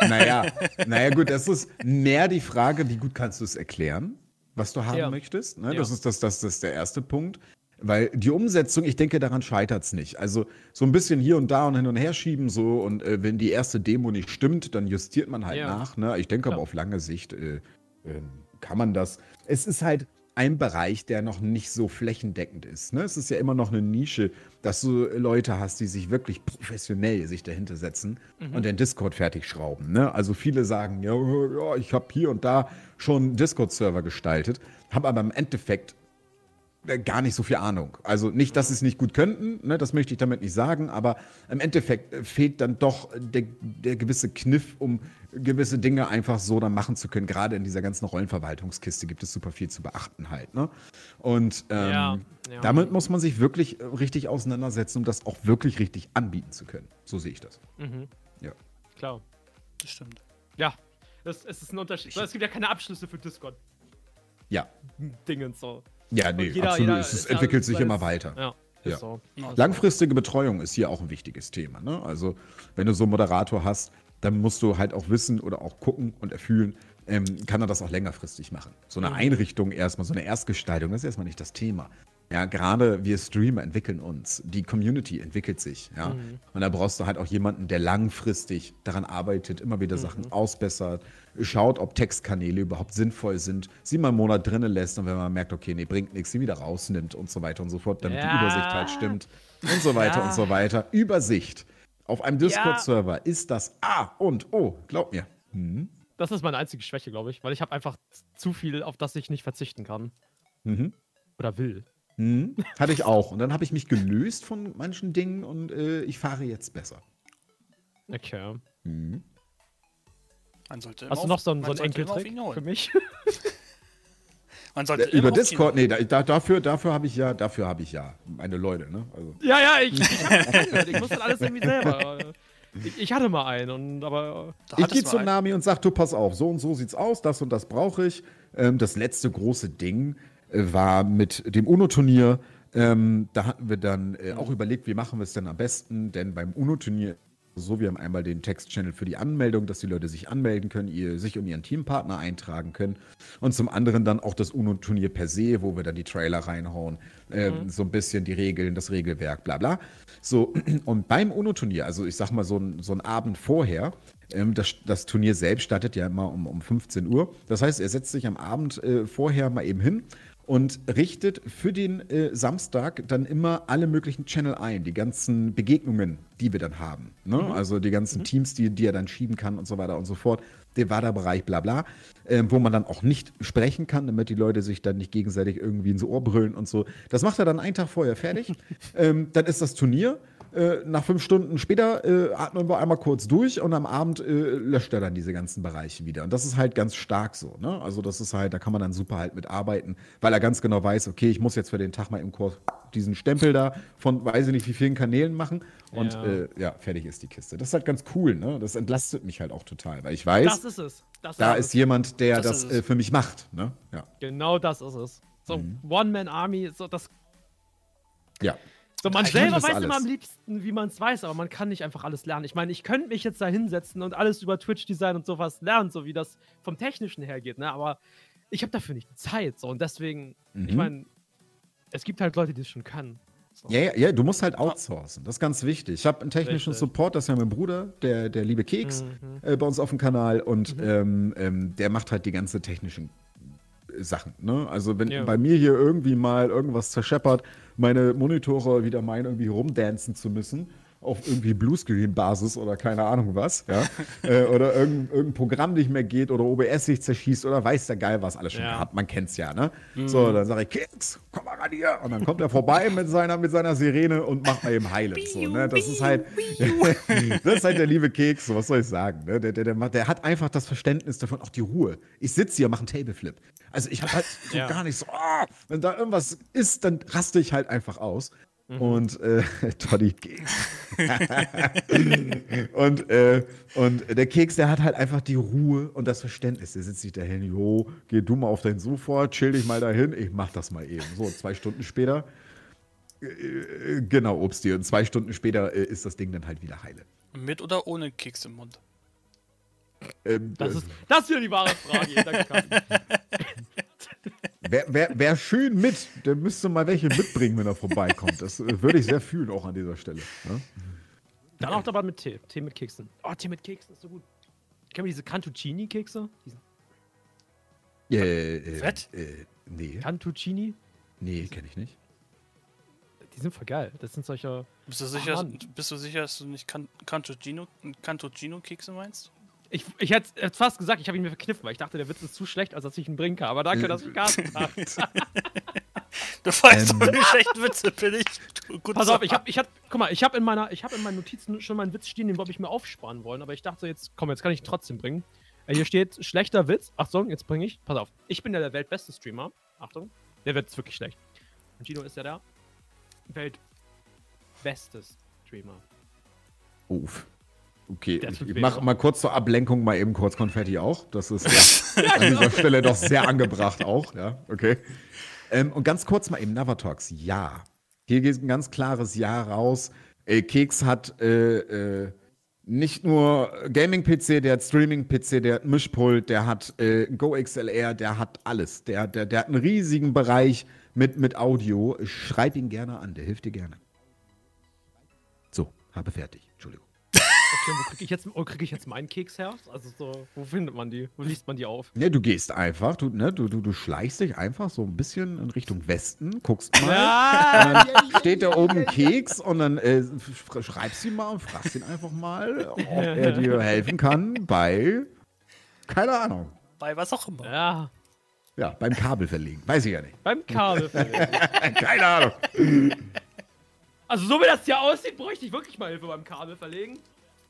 kann. Naja, naja, gut, das ist mehr die Frage, wie gut kannst du es erklären, was du haben Ja. möchtest. Ne? Ja. Das, ist das, das, das ist der erste Punkt. Weil die Umsetzung, ich denke, daran scheitert es nicht. Also so ein bisschen hier und da und hin und her schieben so und äh, wenn die erste Demo nicht stimmt, dann justiert man halt Ja. nach. Ne? Ich denke aber auf lange Sicht äh, ähm, kann man das. Es ist halt ein Bereich, der noch nicht so flächendeckend ist. Ne? Es ist ja immer noch eine Nische, dass du Leute hast, die sich wirklich professionell sich dahinter setzen und den Discord fertig schrauben. Ne? Also viele sagen, ja, ja ich habe hier und da schon Discord-Server gestaltet, habe aber im Endeffekt gar nicht so viel Ahnung. Also nicht, dass sie es nicht gut könnten, ne, das möchte ich damit nicht sagen, aber im Endeffekt äh, fehlt dann doch der, der gewisse Kniff, um gewisse Dinge einfach so dann machen zu können. Gerade in dieser ganzen Rollenverwaltungskiste gibt es super viel zu beachten halt. Ne? Und ähm, Ja, ja. damit muss man sich wirklich äh, richtig auseinandersetzen, um das auch wirklich richtig anbieten zu können. So sehe ich das. Mhm. Ja. Klar. Das stimmt. Ja. Das, es ist ein Unterschied. Es gibt ja keine Abschlüsse für Ja, Discord-Dingen so. Ja nee, jeder- absolut. jeder es ist entwickelt sich immer weiter. Ja. Ja. so. Langfristige Betreuung ist hier auch ein wichtiges Thema. Ne? Also, wenn du so einen Moderator hast, dann musst du halt auch wissen oder auch gucken und erfühlen, ähm, kann er das auch längerfristig machen. So eine Einrichtung erstmal, so eine Erstgestaltung, das ist erstmal nicht das Thema. Ja, gerade wir Streamer entwickeln uns, die Community entwickelt sich, ja. Und da brauchst du halt auch jemanden, der langfristig daran arbeitet, immer wieder Sachen ausbessert, schaut, ob Textkanäle überhaupt sinnvoll sind, sie mal einen Monat drinnen lässt und wenn man merkt, okay, nee, bringt nichts, sie wieder rausnimmt und so weiter und so fort, damit Ja. die Übersicht halt stimmt und so weiter Ja. und so weiter. Übersicht auf einem Discord-Server ist das A und O, glaub mir. Mhm. Das ist meine einzige Schwäche, glaube ich, weil ich habe einfach zu viel, auf das ich nicht verzichten kann. Mhm. Oder will. Mhm. Hatte ich auch. Und dann habe ich mich gelöst von manchen Dingen und äh, ich fahre jetzt besser. Okay. Mhm. Man sollte Hast du noch so einen, so einen Enkeltrick für mich? Man sollte Äh, Über Discord, nee, da, da, dafür, dafür habe ich ja, dafür habe ich ja meine Leute, ne? Also, ja, ja, ich, ich, hab, ich muss das alles irgendwie selber. Ich, ich hatte mal einen, und, aber Da ich gehe zum einen. Nami und sage, du pass auf, so und so sieht's aus, das und das brauche ich. Ähm, das letzte große Ding äh, war mit dem UNO-Turnier. Ähm, da hatten wir dann äh, auch überlegt, wie machen wir es denn am besten, denn beim UNO-Turnier so, wir haben einmal den Text-Channel für die Anmeldung, dass die Leute sich anmelden können, ihr, sich und ihren Teampartner eintragen können. Und zum anderen dann auch das UNO-Turnier per se, wo wir dann die Trailer reinhauen, ähm, so ein bisschen die Regeln, das Regelwerk, bla bla. So, und beim UNO-Turnier, also ich sag mal so ein, so ein Abend vorher, ähm, das, das Turnier selbst startet ja immer um, um 15 Uhr. Das heißt, er setzt sich am Abend äh, vorher mal eben hin und richtet für den äh, Samstag dann immer alle möglichen Channel ein, die ganzen Begegnungen, die wir dann haben. Ne? Also die ganzen Teams, die, die er dann schieben kann und so weiter und so fort. Der Wada-Bereich, bla bla, ähm, wo man dann auch nicht sprechen kann, damit die Leute sich dann nicht gegenseitig irgendwie ins Ohr brüllen und so. Das macht er dann einen Tag vorher fertig. ähm, dann ist das Turnier. Äh, nach fünf Stunden später äh, atmen wir einmal kurz durch und am Abend äh, löscht er dann diese ganzen Bereiche wieder. Und das ist halt ganz stark so. Ne? Also das ist halt, da kann man dann super halt mitarbeiten, weil er ganz genau weiß, okay, ich muss jetzt für den Tag mal im Kurs diesen Stempel da von weiß ich nicht wie vielen Kanälen machen und Ja. ja, äh, ja fertig ist die Kiste. Das ist halt ganz cool. Ne? Das entlastet mich halt auch total, weil ich weiß, das ist es. Das da ist ist jemand, der Das das, für mich macht. Ne? Ja. Genau das ist es. So Mhm. One-Man-Army, so das. ja. So, man Ich selber weiß alles. immer am liebsten, wie man es weiß, aber man kann nicht einfach alles lernen. Ich meine, ich könnte mich jetzt da hinsetzen und alles über Twitch-Design und sowas lernen, so wie das vom Technischen her geht, ne? Aber ich habe dafür nicht die Zeit, so. Und deswegen, ich Mhm. meine, es gibt halt Leute, die es schon können. So. Ja, ja, ja, du musst halt outsourcen. Das ist ganz wichtig. Ich habe einen technischen Richtig. Support, das ist ja mein Bruder, der, der liebe Keks, Mhm. äh, bei uns auf dem Kanal. Und ähm, ähm, der macht halt die ganze technischen äh, Sachen. Ne? Also, wenn Ja. bei mir hier irgendwie mal irgendwas zerscheppert, meine Monitore wieder meinen, irgendwie rumdancen zu müssen, auf irgendwie Bluescreen-Basis oder keine Ahnung was, ja, äh, oder irgendein, irgendein Programm nicht mehr geht oder OBS sich zerschießt oder weiß der Geil, was alles schon Ja. hat. Man kennt's ja, ne? So, dann sage ich, Keks, komm mal ran hier. Und dann kommt er vorbei mit seiner, mit seiner Sirene und macht mal eben heilen. So, ne? Das ist halt, das ist halt der liebe Keks, so, was soll ich sagen? Ne? Der, der, der, der hat einfach das Verständnis davon, auch die Ruhe. Ich sitze hier, mache einen Tableflip. Also ich habe halt so Ja. gar nicht so, ah, wenn da irgendwas ist, dann raste ich halt einfach aus. Und äh, Toddy Keks. und, äh, und der Keks, der hat halt einfach die Ruhe und das Verständnis. Der sitzt sich dahin, jo, geh du mal auf dein Sofa, chill dich mal dahin, ich mach das mal eben. So, zwei Stunden später, äh, genau, Obsti, und zwei Stunden später äh, ist das Ding dann halt wieder heile. Mit oder ohne Keks im Mund? Ähm, Das äh, ist, das ist wieder die wahre Frage. Danke, Carsten. Wer, wer, wer schön mit, der müsste mal welche mitbringen, wenn er vorbeikommt. Das äh, würde ich sehr fühlen, auch an dieser Stelle. Ja? Dann auch dabei mit Tee. Tee mit Keksen. Oh, Tee mit Keksen ist so gut. Kennen wir diese Cantuccini-Kekse? Diese Äh, äh, Fett? Äh, nee, Cantuccini? nee, kenne ich nicht. Die sind voll geil. Das sind solche. Bist du sicher, bist du sicher dass du nicht Can- Cantuccino- Cantuccino-Kekse meinst? Ich, ich hätte fast gesagt, ich habe ihn mir verkniffen, weil ich dachte, der Witz ist zu schlecht, als dass ich ihn bringen kann. Aber danke, dass ich Carsten habe. Du weißt Ähm. doch, wie schlecht Witze bin ich. Gut Pass zu auf, ich habe, ich hab, guck mal, ich habe in meiner, ich habe in meinen Notizen schon mal einen Witz stehen, den wollte ich mir aufsparen wollen, aber ich dachte jetzt, komm, jetzt kann ich ihn trotzdem bringen. Äh, hier steht schlechter Witz. Achtung, jetzt bringe ich. Pass auf, ich bin ja der weltbeste Streamer. Achtung, der Witz ist wirklich schlecht. Und Gino ist ja der weltbeste Streamer. Uff. Okay, ich, mache mal kurz zur Ablenkung mal eben kurz Konfetti auch. Das ist ja, an dieser Stelle doch sehr angebracht auch. Ja, okay. Ähm, und ganz kurz mal eben Navatox. Ja. Hier geht ein ganz klares Ja raus. Äh, Keks hat äh, äh, nicht nur Gaming-PC, der hat Streaming-PC, der hat Mischpult, der hat äh, Go XLR, der hat alles. Der, der, der hat einen riesigen Bereich mit, mit Audio. Schreib ihn gerne an, der hilft dir gerne. So, habe fertig. Okay, wo kriege ich, jetzt- wo krieg ich jetzt meinen Keks her? Also so, wo findet man die? Wo liest man die auf? Ne, du gehst einfach, du, ne, du, du, du schleichst dich einfach so ein bisschen in Richtung Westen, guckst mal. Ja! Und dann steht da oben ein Keks und dann äh, sch- schreibst du ihn mal und fragst ihn einfach mal, ob er dir helfen kann bei, keine Ahnung, Bei was auch immer. Ja, ja, beim Kabel verlegen. Weiß ich ja nicht. beim Kabel. verlegen. Keine Ahnung. Also so wie das hier aussieht, bräuchte ich wirklich mal Hilfe beim Kabel verlegen.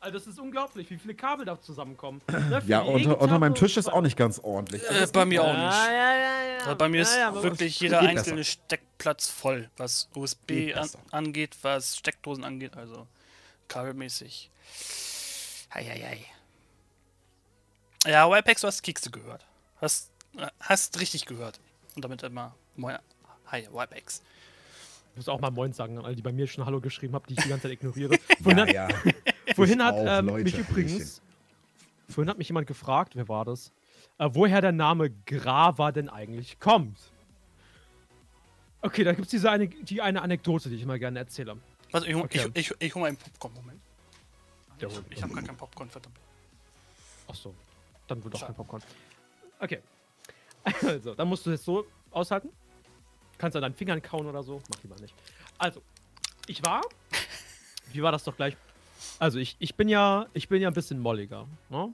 Also das ist unglaublich, wie viele Kabel da zusammenkommen. Ne, Ja, unter, unter meinem Tisch ist auch nicht ganz ordentlich. Äh, bei mir auch nicht. ja, ja, ja. Also bei mir ist ja, ja, aber- wirklich jeder einzelne besser. Steckplatz voll, was USB an, angeht, was Steckdosen angeht, also kabelmäßig. Heieiei. Ja, Wipex, du hast Kekse gehört. Hast, äh, hast richtig gehört. Und damit immer Moin. Hi, Wipex. Ich muss auch mal Moin sagen an alle, die bei mir schon Hallo geschrieben haben, die ich die ganze Zeit ignoriere. Ja, ja. Vorhin hat auch, ähm, Leute, mich übrigens, vorhin hat mich jemand gefragt, wer war das, äh, woher der Name Grava denn eigentlich kommt. Okay, da gibt es diese eine, die eine Anekdote, die ich immer gerne erzähle. Warte, ich, Okay. ich, ich, ich hol mal einen Popcorn, Moment. Ja, Ich, ich habe gar keinen Popcorn, verdammt. Ach so, dann wird doch Schade. kein Popcorn. Okay. Also, dann musst du es so aushalten. Kannst an deinen Fingern kauen oder so. Mach lieber nicht. Also, ich war. Wie war das doch gleich? Also, ich, ich bin ja, ich bin ja ein bisschen molliger. Ne?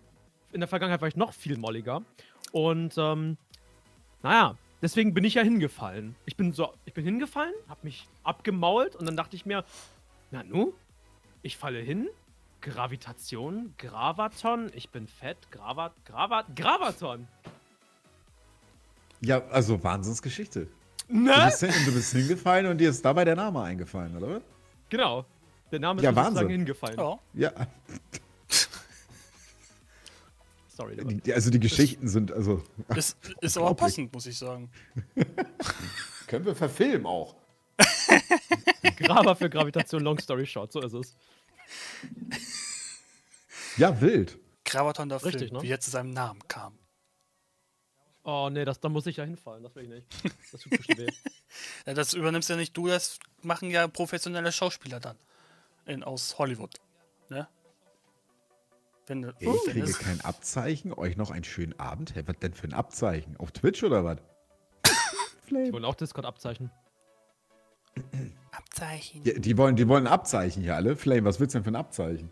In der Vergangenheit war ich noch viel molliger. Und, ähm, naja, deswegen bin ich ja hingefallen. Ich bin so, ich bin hingefallen, hab mich abgemault und dann dachte ich mir, na nu, ich falle hin, Gravitation, Gravaton, ich bin fett, Gravat, Gravat, Gravaton. ja, also Wahnsinnsgeschichte. Du Ne? bist, hin, du bist hingefallen und dir ist dabei der Name eingefallen, oder? Genau. Der Name ist Ja, sozusagen Wahnsinn. hingefallen. Ja. Ja, Sorry, die, also die Geschichten sind, also, Ist, ist aber passend, muss ich sagen. können wir verfilmen auch. Grava für Gravitation, Long Story Short, so ist es. Ja, wild. Gravaton der Richtig, Film, ne? wie er zu seinem Namen kam. Oh nee, das, da muss ich ja hinfallen, das will ich nicht. Das tut bestimmt weh. Ja, das übernimmst ja nicht du, das machen ja professionelle Schauspieler dann. In, aus Hollywood. Ne? Wenn, du- Ich kriege es- kein Abzeichen. Euch noch einen schönen Abend. Hä, was denn für ein Abzeichen? Auf Twitch oder was? Die Flame. wollen auch Discord-Abzeichen. Abzeichen. Ja, die, wollen, die wollen ein Abzeichen hier alle. Flame, was willst du denn für ein Abzeichen?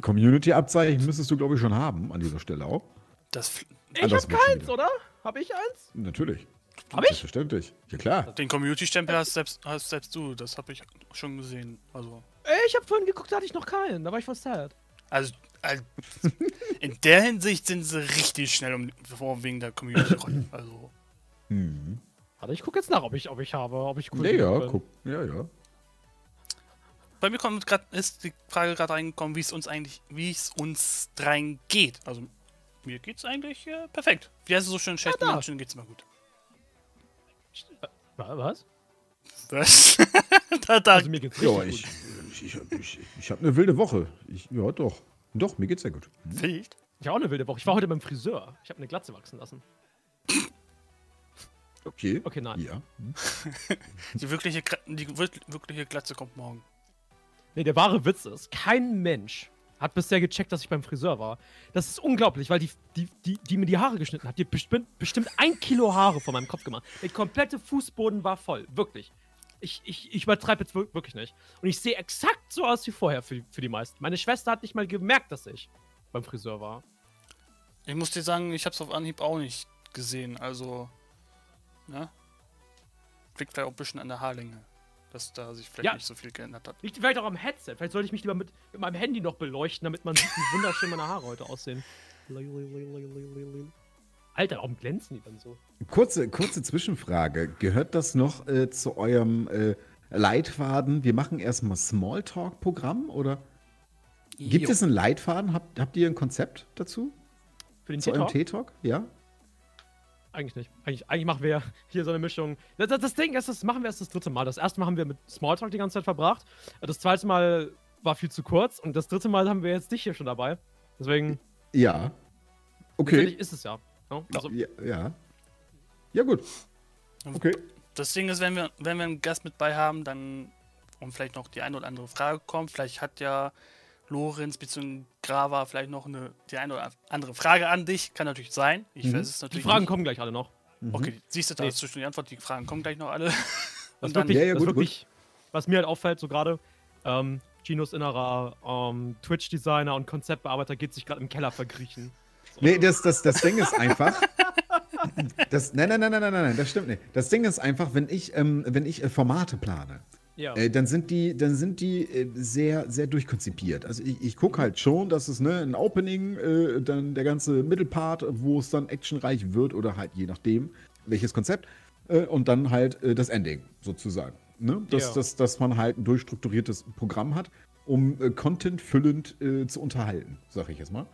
Community-Abzeichen müsstest du, glaube ich, schon haben an dieser Stelle auch. Das, Ich Anders hab wird schon keins, wieder. oder? Hab ich eins? Natürlich. Hab ich? Selbstverständlich. Ja, klar. den Community-Stempel hast selbst, hast selbst du, das habe ich schon gesehen. Also, ich hab vorhin geguckt, da hatte ich noch keinen. Da war ich voll sad. also, also in der Hinsicht sind sie richtig schnell um, vor wegen der Community-Rolle. Also, Hm. Warte, ich guck jetzt nach, ob ich, ob ich habe, ob ich cool Ja, ja, bin. guck. Ja, ja. bei mir kommt grad, ist die Frage gerade reingekommen, wie es uns eigentlich, wie es uns dreien geht. Also, mir geht's eigentlich äh, perfekt. Wie heißt es so schön, schlechten da. Menschen geht's immer gut. Wa- Was? Was? da, da, Also mir geht's Ja, ich, gut. ich ich, ich, ich, ich habe eine wilde Woche. Ich, ja, doch. Doch, mir geht's sehr gut. Wild. Ich habe auch eine wilde Woche. Ich war heute beim Friseur. Ich habe eine Glatze wachsen lassen. Okay. Okay, nein. Ja. Die wirkliche, die wir- wirkliche Glatze kommt morgen. Nee, der wahre Witz ist, kein Mensch hat bisher gecheckt, dass ich beim Friseur war. Das ist unglaublich, weil die, die, die, die mir die Haare geschnitten hat, die bestimmt, bestimmt ein Kilo Haare von meinem Kopf gemacht. Der komplette Fußboden war voll. Wirklich. Ich, ich, ich übertreibe jetzt wir- wirklich nicht. Und ich sehe exakt so aus wie vorher für, für die meisten. Meine Schwester hat nicht mal gemerkt, dass ich beim Friseur war. Ich muss dir sagen, ich hab's auf Anhieb auch nicht gesehen. Also, ne? Liegt vielleicht auch ein bisschen an der Haarlänge. Dass da sich vielleicht Ja. nicht so viel geändert hat. Liegt vielleicht auch am Headset. Vielleicht sollte ich mich lieber mit, mit meinem Handy noch beleuchten, damit man sieht, wie wunderschön meine Haare heute aussehen. Alter, warum glänzen die dann so? Kurze, kurze Zwischenfrage. Gehört das noch äh, zu eurem äh, Leitfaden? Wir machen erstmal Smalltalk-Programm oder gibt Jo. es einen Leitfaden? Habt, habt ihr ein Konzept dazu? Für den Zu eurem TikTok? T-Talk? Ja? Eigentlich nicht. Eigentlich, eigentlich machen wir hier so eine Mischung. Das, das, das Ding ist, das machen wir erst das dritte Mal. Das erste Mal haben wir mit Smalltalk die ganze Zeit verbracht. Das zweite Mal war viel zu kurz. Und das dritte Mal haben wir jetzt dich hier schon dabei. Deswegen, Ja. Okay. ist es ja. ne? Also, Ja. Ja, ja gut. Okay. Das Ding ist, wenn wir, wenn wir einen Gast mit bei haben, dann und vielleicht noch die eine oder andere Frage kommt, vielleicht hat ja Lorenz bzw. Grava vielleicht noch eine, die eine oder andere Frage an dich. Kann natürlich sein. Ich Mhm. weiß es die natürlich Fragen nicht. kommen gleich alle noch. Okay, siehst du, da Nee. ist schon die Antwort. Die Fragen kommen gleich noch alle. Das wirklich, Ja, ja, gut, wirklich was mir halt auffällt, so gerade, ähm, Ginos innerer ähm, Twitch-Designer und Konzeptbearbeiter geht sich gerade im Keller verkriechen. Nee, das, das, das Ding ist einfach. Das, nein, nein, nein, nein, nein, nein, das stimmt nicht. Das Ding ist einfach, wenn ich, ähm, wenn ich äh, Formate plane, Ja. äh, dann sind die, dann sind die äh, sehr, sehr durchkonzipiert. Also ich, ich gucke halt schon, dass es ne, ein Opening, äh, dann der ganze Mittelpart, wo es dann actionreich wird oder halt je nachdem, welches Konzept, äh, und dann halt äh, das Ending sozusagen. Ne? Dass, Ja. dass, dass man halt ein durchstrukturiertes Programm hat, um äh, Content füllend äh, zu unterhalten, sag ich jetzt mal.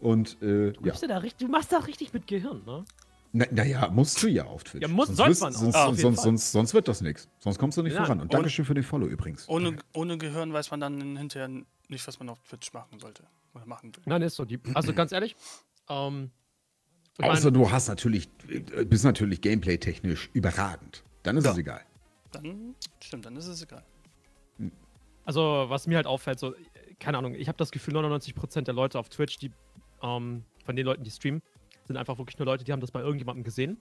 Und äh, du, ja. da richtig, du machst da richtig mit Gehirn, ne? Na, naja, musst du ja auf Twitch. Ja, muss- sonst sollte wirst- man auch, Sonst, auf jeden sonst, sonst, sonst wird das nichts. Sonst kommst du nicht Nein, voran. Und Dankeschön für den Follow übrigens. ohne, ohne Gehirn weiß man dann hinterher nicht, was man auf Twitch machen sollte. Oder machen will. Nein, ist so. Die, also ganz ehrlich, ähm, Außer du hast natürlich, äh, bist natürlich gameplay-technisch überragend. Dann ist Ja. es egal. Dann, stimmt, dann ist es egal. Also, was mir halt auffällt, so, keine Ahnung, ich habe das Gefühl, 99% der Leute auf Twitch, die, ähm, von den Leuten, die streamen, sind einfach wirklich nur Leute, die haben das bei irgendjemandem gesehen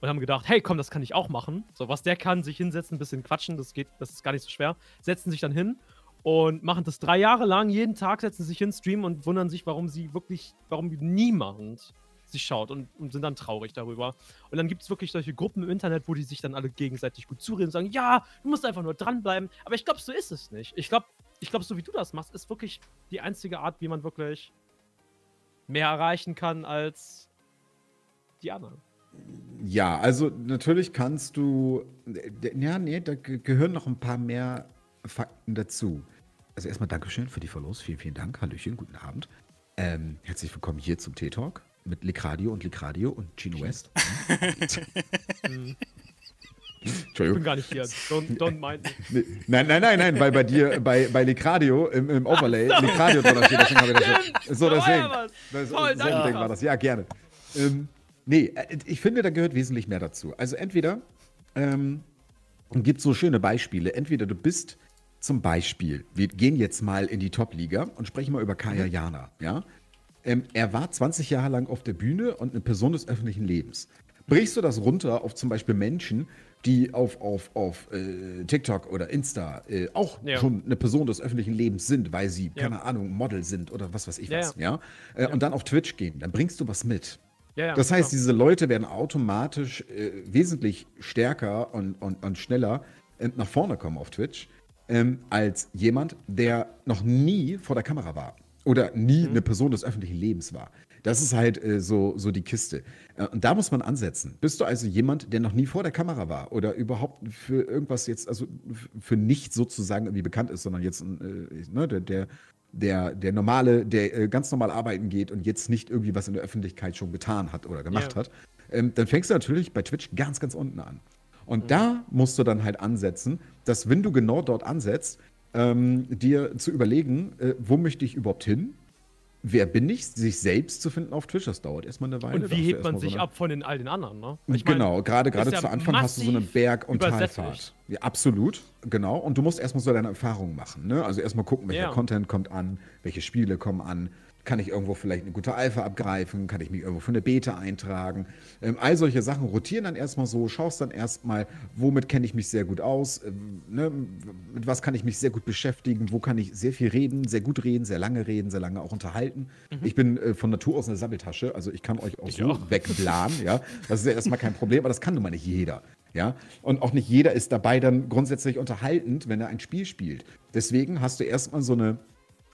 und haben gedacht, hey, komm, das kann ich auch machen. So, was der kann, sich hinsetzen, ein bisschen quatschen, das geht, das ist gar nicht so schwer. Setzen sich dann hin und machen das drei Jahre lang, jeden Tag setzen sich hin, streamen und wundern sich, warum sie wirklich, warum niemand sich schaut und, und sind dann traurig darüber. Und dann gibt es wirklich solche Gruppen im Internet, wo die sich dann alle gegenseitig gut zureden und sagen, ja, du musst einfach nur dranbleiben. Aber ich glaube, so ist es nicht. Ich glaube, ich glaube, so wie du das machst, ist wirklich die einzige Art, wie man wirklich mehr erreichen kann als die anderen. Ja, also natürlich kannst du. Ja, nee, da ge- gehören noch ein paar mehr Fakten dazu. Also erstmal Dankeschön für die Follows. Vielen, vielen Dank. Hallöchen, guten Abend. Ähm, herzlich willkommen hier zum T-Talk mit Licradio und Licradio und Gino West. Hm, Ich bin Entschuldigung. gar nicht hier. Don't, don't mind me. Nee, Nein, nein, nein, nein, weil bei dir, bei, bei Licradio im, im Overlay, Licradio drin steht, deswegen habe ich das so. So, Da war deswegen. Das, Toll, so Kraft. war das. Ja, gerne. Ähm, nee, äh, ich finde, da gehört wesentlich mehr dazu. Also entweder ähm, gibt so schöne Beispiele. Entweder du bist zum Beispiel, wir gehen jetzt mal in die Top-Liga und sprechen mal über Kaya Jana. Ja? Ähm, er war 20 Jahre lang auf der Bühne und eine Person des öffentlichen Lebens. Brichst du das runter auf zum Beispiel Menschen, die auf, auf, auf äh, TikTok oder Insta äh, auch Ja. schon eine Person des öffentlichen Lebens sind, weil sie, Ja. keine Ahnung, Model sind oder was weiß ich Ja, was, ja? Äh, Und dann auf Twitch gehen, dann bringst du was mit. Ja, ja, Das heißt, genau. diese Leute werden automatisch äh, wesentlich stärker und, und, und schneller äh, nach vorne kommen auf Twitch, ähm, als jemand, der noch nie vor der Kamera war oder nie eine Person des öffentlichen Lebens war. Das ist halt äh, so, so die Kiste. Äh, und da muss man ansetzen. Bist du also jemand, der noch nie vor der Kamera war oder überhaupt für irgendwas jetzt, also für nichts sozusagen irgendwie bekannt ist, sondern jetzt äh, ne, der, der, der, der normale, der äh, ganz normal arbeiten geht und jetzt nicht irgendwie was in der Öffentlichkeit schon getan hat oder gemacht Ja. hat, ähm, dann fängst du natürlich bei Twitch ganz, ganz unten an. Und Mhm. da musst du dann halt ansetzen, dass wenn du genau dort ansetzt, ähm, dir zu überlegen, äh, wo möchte ich überhaupt hin? Wer bin ich? Sich selbst zu finden auf Twitch, das dauert erstmal eine Weile. Und wie hebt man so sich eine- ab von den, all den anderen, ne? Ich mein, genau, gerade gerade ja zu Anfang hast du so eine Berg- und. Talfahrt. Ja, absolut, genau. Und du musst erstmal so deine Erfahrungen machen. Ne? Also erstmal gucken, welcher Ja. Content kommt an, welche Spiele kommen an. Kann ich irgendwo vielleicht eine gute Alpha abgreifen? Kann ich mich irgendwo für eine Beta eintragen? Ähm, all solche Sachen rotieren dann erstmal so, schaust dann erstmal, womit kenne ich mich sehr gut aus, ähm, ne? mit was kann ich mich sehr gut beschäftigen, wo kann ich sehr viel reden, sehr gut reden, sehr lange reden, sehr lange auch unterhalten. Ich bin äh, von Natur aus eine Sabbeltasche, also ich kann euch auch so auch. wegblahen, ja. Das ist ja erstmal kein Problem, aber das kann nun mal nicht jeder. Ja, und auch nicht jeder ist dabei dann grundsätzlich unterhaltend, wenn er ein Spiel spielt. Deswegen hast du erstmal so eine,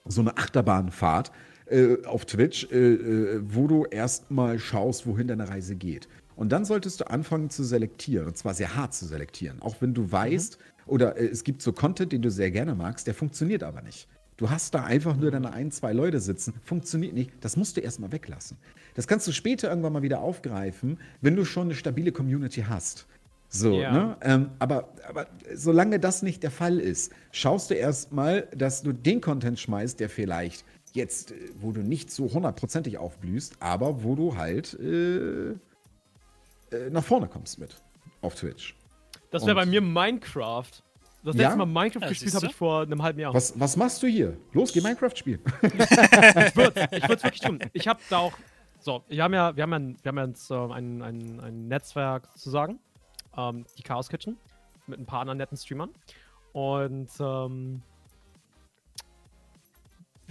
so eine Achterbahnfahrt äh, auf Twitch, äh, äh, wo du erstmal schaust, wohin deine Reise geht. Und dann solltest du anfangen zu selektieren, und zwar sehr hart zu selektieren. Auch wenn du weißt, oder äh, es gibt so Content, den du sehr gerne magst, der funktioniert aber nicht. Du hast da einfach nur deine ein, zwei Leute sitzen, funktioniert nicht. Das musst du erstmal weglassen. Das kannst du später irgendwann mal wieder aufgreifen, wenn du schon eine stabile Community hast. So, Ja. ne? Ähm, aber, aber solange das nicht der Fall ist, schaust du erstmal, dass du den Content schmeißt, der vielleicht jetzt, äh, wo du nicht so hundertprozentig aufblühst, aber wo du halt äh, äh, nach vorne kommst mit auf Twitch. Das wäre bei mir Minecraft. Das Ja? letzte Mal Minecraft Ja, gespielt habe ich vor einem halben Jahr. Was, was machst du hier? Los, geh Minecraft spielen. Ich würde es wirklich tun. Ich habe da auch. So, wir haben ja, wir haben ja, ein- wir haben ja jetzt, ähm, ein, ein, ein Netzwerk sozusagen. Ähm, die Chaos Kitchen. Mit ein paar anderen netten Streamern. Und ähm,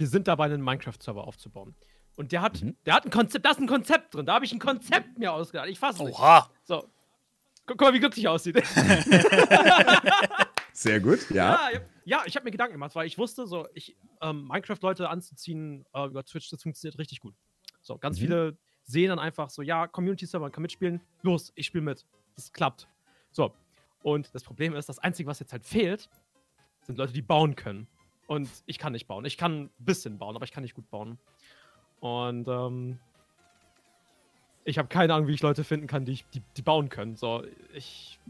wir sind dabei, einen Minecraft-Server aufzubauen. Und der hat, Mhm. der hat ein Konzept, da ist ein Konzept drin. Da habe ich ein Konzept mir ausgedacht. Ich fasse nicht. Oha. So. Guck, guck mal, wie glücklich er aussieht. Sehr gut, ja. Ja, ja, ja ich habe mir Gedanken gemacht, weil ich wusste, so, ich, ähm, Minecraft-Leute anzuziehen äh, über Twitch, das funktioniert richtig gut. So, ganz Mhm. viele sehen dann einfach so, ja, Community-Server, man kann mitspielen, los, ich spiele mit. Das klappt. So. Und das Problem ist, das Einzige, was jetzt halt fehlt, sind Leute, die bauen können. Und ich kann nicht bauen. Ich kann ein bisschen bauen, aber ich kann nicht gut bauen. Und ähm, ich habe keine Ahnung, wie ich Leute finden kann, die, ich, die, die bauen können. So, ich.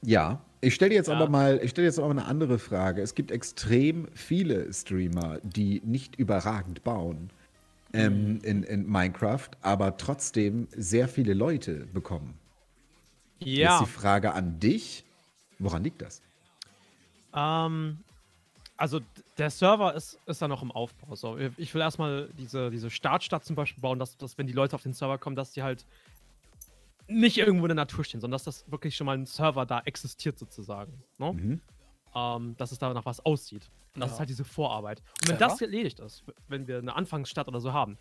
Ja, ich stelle jetzt Ja. aber mal, ich stelle jetzt aber eine andere Frage. Es gibt extrem viele Streamer, die nicht überragend bauen ähm, Mhm. in, in Minecraft, aber trotzdem sehr viele Leute bekommen. Jetzt Ja. die Frage an dich: Woran liegt das? Ähm, also der Server ist, ist da noch im Aufbau. So, ich will erstmal diese, diese Startstadt zum Beispiel bauen, dass, dass wenn die Leute auf den Server kommen, dass die halt nicht irgendwo in der Natur stehen, sondern dass das wirklich schon mal ein Server da existiert sozusagen. Ne? Mhm. Ähm, dass es da nach was aussieht. Und das Ja. ist halt diese Vorarbeit. Und wenn Clever. das erledigt ist, wenn wir eine Anfangsstadt oder so haben,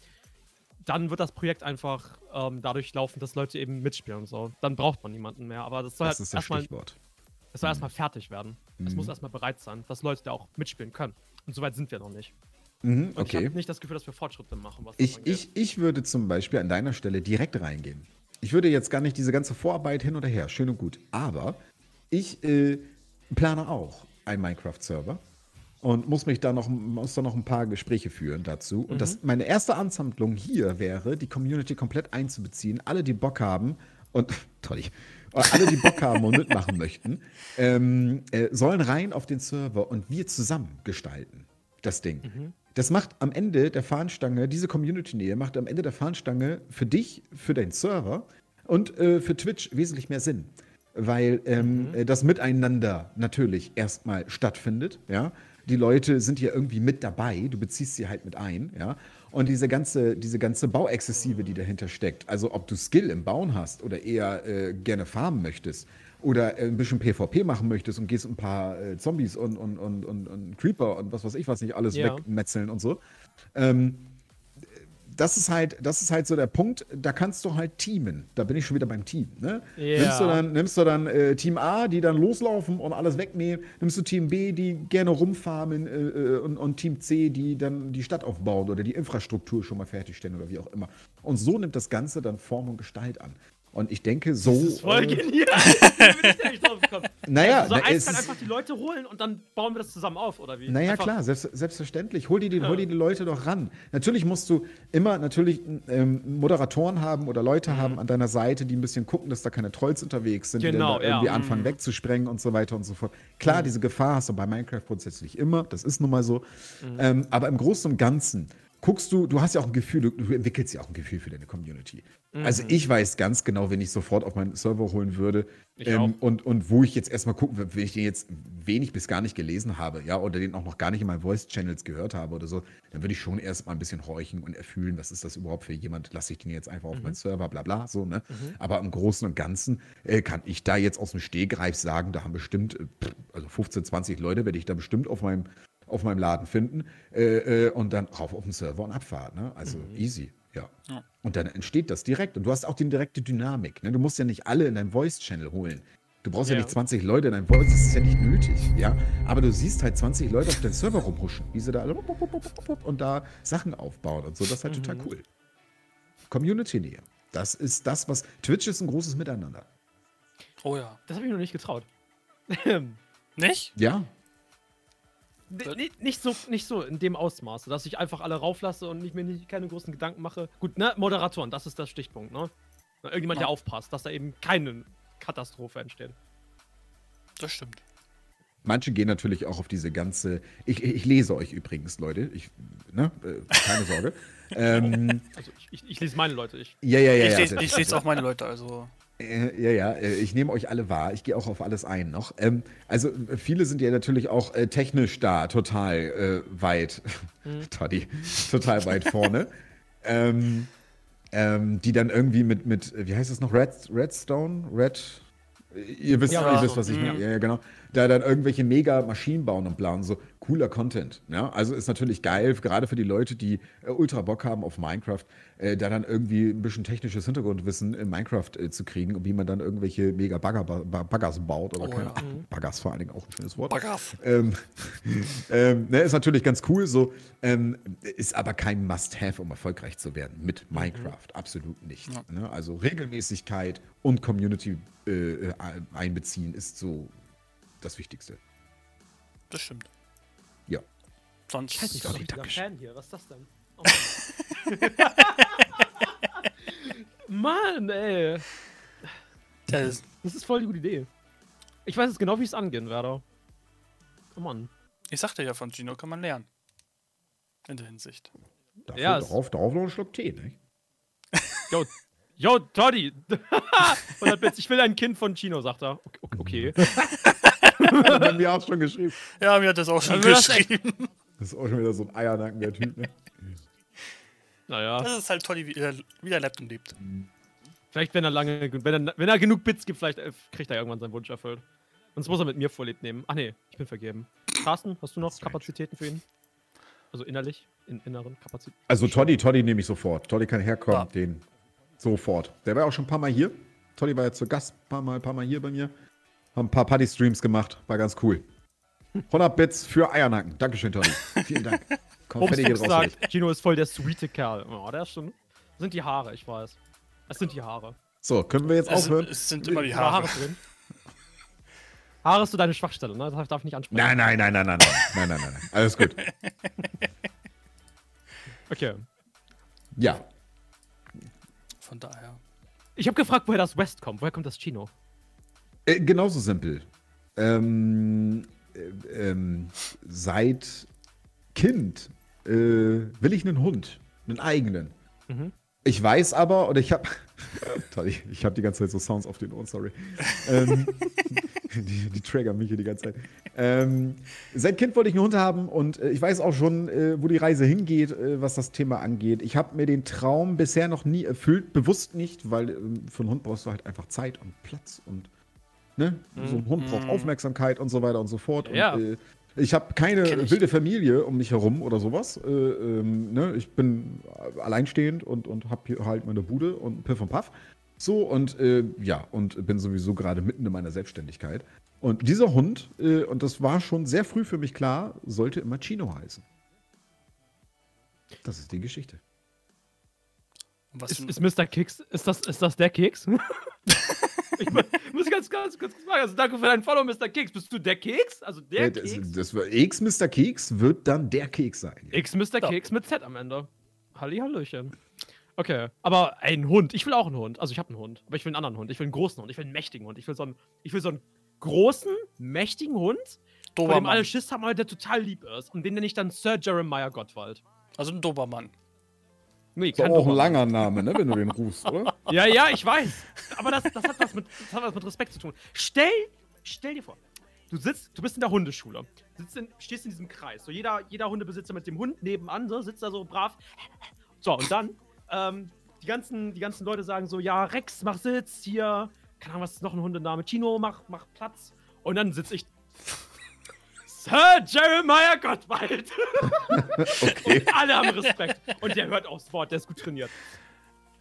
dann wird das Projekt einfach ähm, dadurch laufen, dass Leute eben mitspielen und so. Dann braucht man niemanden mehr. Aber das soll Das halt erstmal Stichwort. es soll erstmal fertig werden. Es Mhm. muss erstmal bereit sein, dass Leute da auch mitspielen können. Und soweit sind wir noch nicht. Mhm, Und ich okay. habe nicht das Gefühl, dass wir Fortschritte machen, Ich, ich, ich würde zum Beispiel an deiner Stelle direkt reingehen. Ich würde jetzt gar nicht diese ganze Vorarbeit hin oder her, schön und gut. Aber ich äh, plane auch einen Minecraft-Server und muss mich da noch, muss da noch ein paar Gespräche führen dazu. Und das, meine erste Amtshandlung hier wäre, die Community komplett einzubeziehen. Alle, die Bock haben und toll, alle, die Bock haben und mitmachen möchten, ähm, äh, sollen rein auf den Server und wir zusammen gestalten das Ding. Das macht am Ende der Fahnenstange, diese Community-Nähe macht am Ende der Fahnenstange für dich, für deinen Server und äh, für Twitch wesentlich mehr Sinn. Weil ähm, äh, das Miteinander natürlich erstmal stattfindet, ja. Die Leute sind ja irgendwie mit dabei, du beziehst sie halt mit ein, ja. Und diese ganze, diese ganze Bauexzessive, die dahinter steckt, also ob du Skill im Bauen hast oder eher äh, gerne farmen möchtest oder äh, ein bisschen PvP machen möchtest und gehst ein paar äh, Zombies und, und, und, und, und Creeper und was weiß ich was nicht alles Ja. wegmetzeln und so. Ähm, das ist halt, das ist halt so der Punkt, da kannst du halt teamen. Da bin ich schon wieder beim Team. Ne? Ja. Nimmst du dann, nimmst du dann äh, Team A, die dann loslaufen und alles wegnehmen, nimmst du Team B, die gerne rumfarmen äh, äh, und, und Team C, die dann die Stadt aufbauen oder die Infrastruktur schon mal fertigstellen oder wie auch immer. Und so nimmt das Ganze dann Form und Gestalt an. Und ich denke, so. Das ist voll äh, genial. Da bin ich echt drauf gekommen. Naja, Also na, eins kann einfach die Leute holen und dann bauen wir das zusammen auf, oder wie? Naja, einfach, klar, selbst, selbstverständlich. Hol dir, die, Ja. hol dir die Leute doch ran. Natürlich musst du immer natürlich ähm, Moderatoren haben oder Leute haben an deiner Seite, die ein bisschen gucken, dass da keine Trolls unterwegs sind, die Genau, dann da irgendwie ja. anfangen wegzusprengen und so weiter und so fort. Klar, diese Gefahr hast du bei Minecraft grundsätzlich immer, das ist nun mal so. Ähm, aber im Großen und Ganzen guckst du, du hast ja auch ein Gefühl, du, du entwickelst ja auch ein Gefühl für deine Community. Also ich weiß ganz genau, wenn ich sofort auf meinen Server holen würde ähm, und, und wo ich jetzt erstmal gucken, wenn ich den jetzt wenig bis gar nicht gelesen habe, ja, oder den auch noch gar nicht in meinen Voice-Channels gehört habe oder so, dann würde ich schon erstmal ein bisschen horchen und erfühlen, was ist das überhaupt für jemand, lasse ich den jetzt einfach auf meinen Server, bla bla, so, ne? Aber im Großen und Ganzen äh, kann ich da jetzt aus dem Stehgreif sagen, da haben bestimmt, äh, also 15, 20 Leute werde ich da bestimmt auf meinem, auf meinem Laden finden äh, äh, und dann rauf auf den Server und Abfahrt, ne? Also easy, ja. Ja. Und dann entsteht das direkt. Und du hast auch die direkte Dynamik. Ne? Du musst ja nicht alle in dein Voice-Channel holen. Du brauchst ja. Ja. nicht 20 Leute in dein Voice, das ist ja nicht nötig, ja. Aber du siehst halt 20 Leute auf deinem Server rumhuschen, wie sie da alle und da Sachen aufbauen und so. Das ist halt total cool. Community-Nähe. Das ist das, was. Twitch ist ein großes Miteinander. Oh ja. Das habe ich mir noch nicht getraut. Nicht? Ja. N- nicht, nicht, so, nicht so in dem Ausmaße, dass ich einfach alle rauflasse und nicht, mir nicht, keine großen Gedanken mache. Gut, ne, Moderatoren, das ist der Stichpunkt, ne? Irgendjemand, Ja. der aufpasst, dass da eben keine Katastrophe entsteht. Das stimmt. Manche gehen natürlich auch auf diese ganze. Ich, ich lese euch übrigens, Leute. Ich, ne? äh, keine Sorge. ähm, Also ich, ich, ich lese meine Leute, ich. ja, ja, ja. ich ja, lese ich lese auch meine Leute, also. Äh, ja, ja, äh, ich nehme euch alle wahr. Ich gehe auch auf alles ein noch. Ähm, also äh, viele sind ja natürlich auch äh, technisch da total äh, weit, Toddy, total weit vorne. ähm, ähm, die dann irgendwie mit, mit, wie heißt es noch, Red, Redstone? Red, ihr wisst, Ja, ihr wisst, was ich mhm. meine. Ja, ja, genau. Da dann irgendwelche mega Maschinen bauen und planen, so cooler Content. Ja? Also ist natürlich geil, gerade für die Leute, die äh, ultra Bock haben auf Minecraft, äh, da dann irgendwie ein bisschen technisches Hintergrundwissen in Minecraft äh, zu kriegen und wie man dann irgendwelche mega Bagger, ba Baggers baut oder Oh, keine ja. Ahnung. Baggers vor allen Dingen auch ein schönes Wort. Baggers. Ähm, ähm, ne, ist natürlich ganz cool, so ähm, ist aber kein Must-Have, um erfolgreich zu werden mit Minecraft. Absolut nicht. Ja. Ne? Also Regelmäßigkeit und Community äh, äh, einbeziehen ist so das Wichtigste. Das stimmt. Sonst. Ich bin Sorry, doch wieder Dankeschön. Fan hier. Was ist das denn? Oh Mann. Mann, ey. Das- Das ist voll die gute Idee. Ich weiß jetzt genau, wie ich es angehen werde. Come on. ich sagte ja, von Gino kann man lernen. In der Hinsicht. Dafür, Ja, darauf, darauf noch einen Schluck Tee, ne? Yo, yo, Toddy. 100 Bits. Ich will ein Kind von Chino, sagt er. Okay. okay. Hat er mir auch schon geschrieben. Ja, mir hat das auch schon das- geschrieben. Das ist auch schon wieder so ein Eiernacken, der Typ, ne? Naja. Das ist halt toll, wie er, wie er lebt und lebt. Vielleicht, wenn er lange, wenn er, wenn er genug Bits gibt, vielleicht äh, kriegt er irgendwann seinen Wunsch erfüllt. Sonst muss er mit mir vorlieb nehmen. Ach nee, ich bin vergeben. Carsten, hast du noch. Kapazitäten für ihn? Also innerlich, in inneren Kapazitäten. Also Toddy, Toddy nehme ich sofort. Toddy kann herkommen, Ja. den sofort. Der war auch schon ein paar Mal hier. Toddy war ja zu Gast, ein paar Mal, paar Mal hier bei mir. Haben ein paar Party-Streams gemacht, war ganz cool. 100 Bits für Eiernacken. Dankeschön, Toddy. Vielen Dank. Konfetti geht raus. sagt, Gino ist voll der sweete Kerl. Oh, der ist schon. Das sind die Haare, ich weiß. Das sind die Haare. So, können wir jetzt Es, aufhören? es sind immer die Sind da Haare. drin? Haare ist so deine Schwachstelle, ne? Das darf ich nicht ansprechen. Nein, nein, nein, nein, nein, nein, nein, nein, nein, nein. Alles gut. Okay. Ja, Von daher. Ich habe gefragt, woher das West kommt. Woher kommt das Chino? äh, genauso simpel. Ähm, äh, ähm, seit Kind äh, will ich einen Hund, einen eigenen. Mhm. Ich weiß aber, oder ich habe, toll, ich, ich habe die ganze Zeit so Sounds auf den Ohren, sorry. ähm, die, die triggern mich hier die ganze Zeit. Ähm, seit Kind wollte ich einen Hund haben und äh, ich weiß auch schon, äh, wo die Reise hingeht, äh, was das Thema angeht. Ich habe mir den Traum bisher noch nie erfüllt, bewusst nicht, weil ähm, für einen Hund brauchst du halt einfach Zeit und Platz und ne? so ein Hund braucht Aufmerksamkeit und so weiter und so fort. Ja. Und, äh, ich habe keine ich. wilde Familie um mich herum oder sowas. Äh, ähm, ne? Ich bin alleinstehend und, und habe hier halt meine Bude und Piff und Puff. So und äh, ja, und bin sowieso gerade mitten in meiner Selbstständigkeit. Und dieser Hund, äh, und das war schon sehr früh für mich klar, sollte immer Chino heißen. Das ist die Geschichte. Ist, ist Mr. Keks, ist das, ist das der Keks? Ich mu- muss ganz, ganz, ganz kurz sagen. Also danke für deinen Follow, Mr. Keks. Bist du der Keks? Also der das, Keks? das wird, X Mr. Keks wird dann der Keks sein. X Mr. Ja. Keks mit Z am Ende. Halli, Hallöchen. Okay, aber ein Hund. Ich will auch einen Hund. Also ich habe einen Hund, aber ich will einen anderen Hund. Ich will einen großen Hund. Ich will einen mächtigen Hund. Ich will so einen, ich will so einen großen, mächtigen Hund, vor dem alle Dobermann. Schiss haben, aber der total lieb ist. Und den nenne ich dann Sir Jeremiah Gottwald. Also ein Dobermann. Nee, Ist auch ein langer Name, ne, wenn du den rufst, oder? Ja, ja, ich weiß. Aber das, das, hat was mit, das hat was mit Respekt zu tun. Stell, stell dir vor, du sitzt, du bist in der Hundeschule. Sitzt in, stehst in diesem Kreis. So jeder, jeder Hundebesitzer mit dem Hund nebenan, so, sitzt da so brav. So, und dann, ähm, die ganzen, die ganzen Leute sagen so, ja, Rex, mach Sitz, hier, keine Ahnung, was ist noch ein Hundename? Chino, mach, mach Platz. Und dann sitze ich. Sir Jeremiah Gottwald. Okay. Und alle haben Respekt. Und der hört aufs Wort, der ist gut trainiert.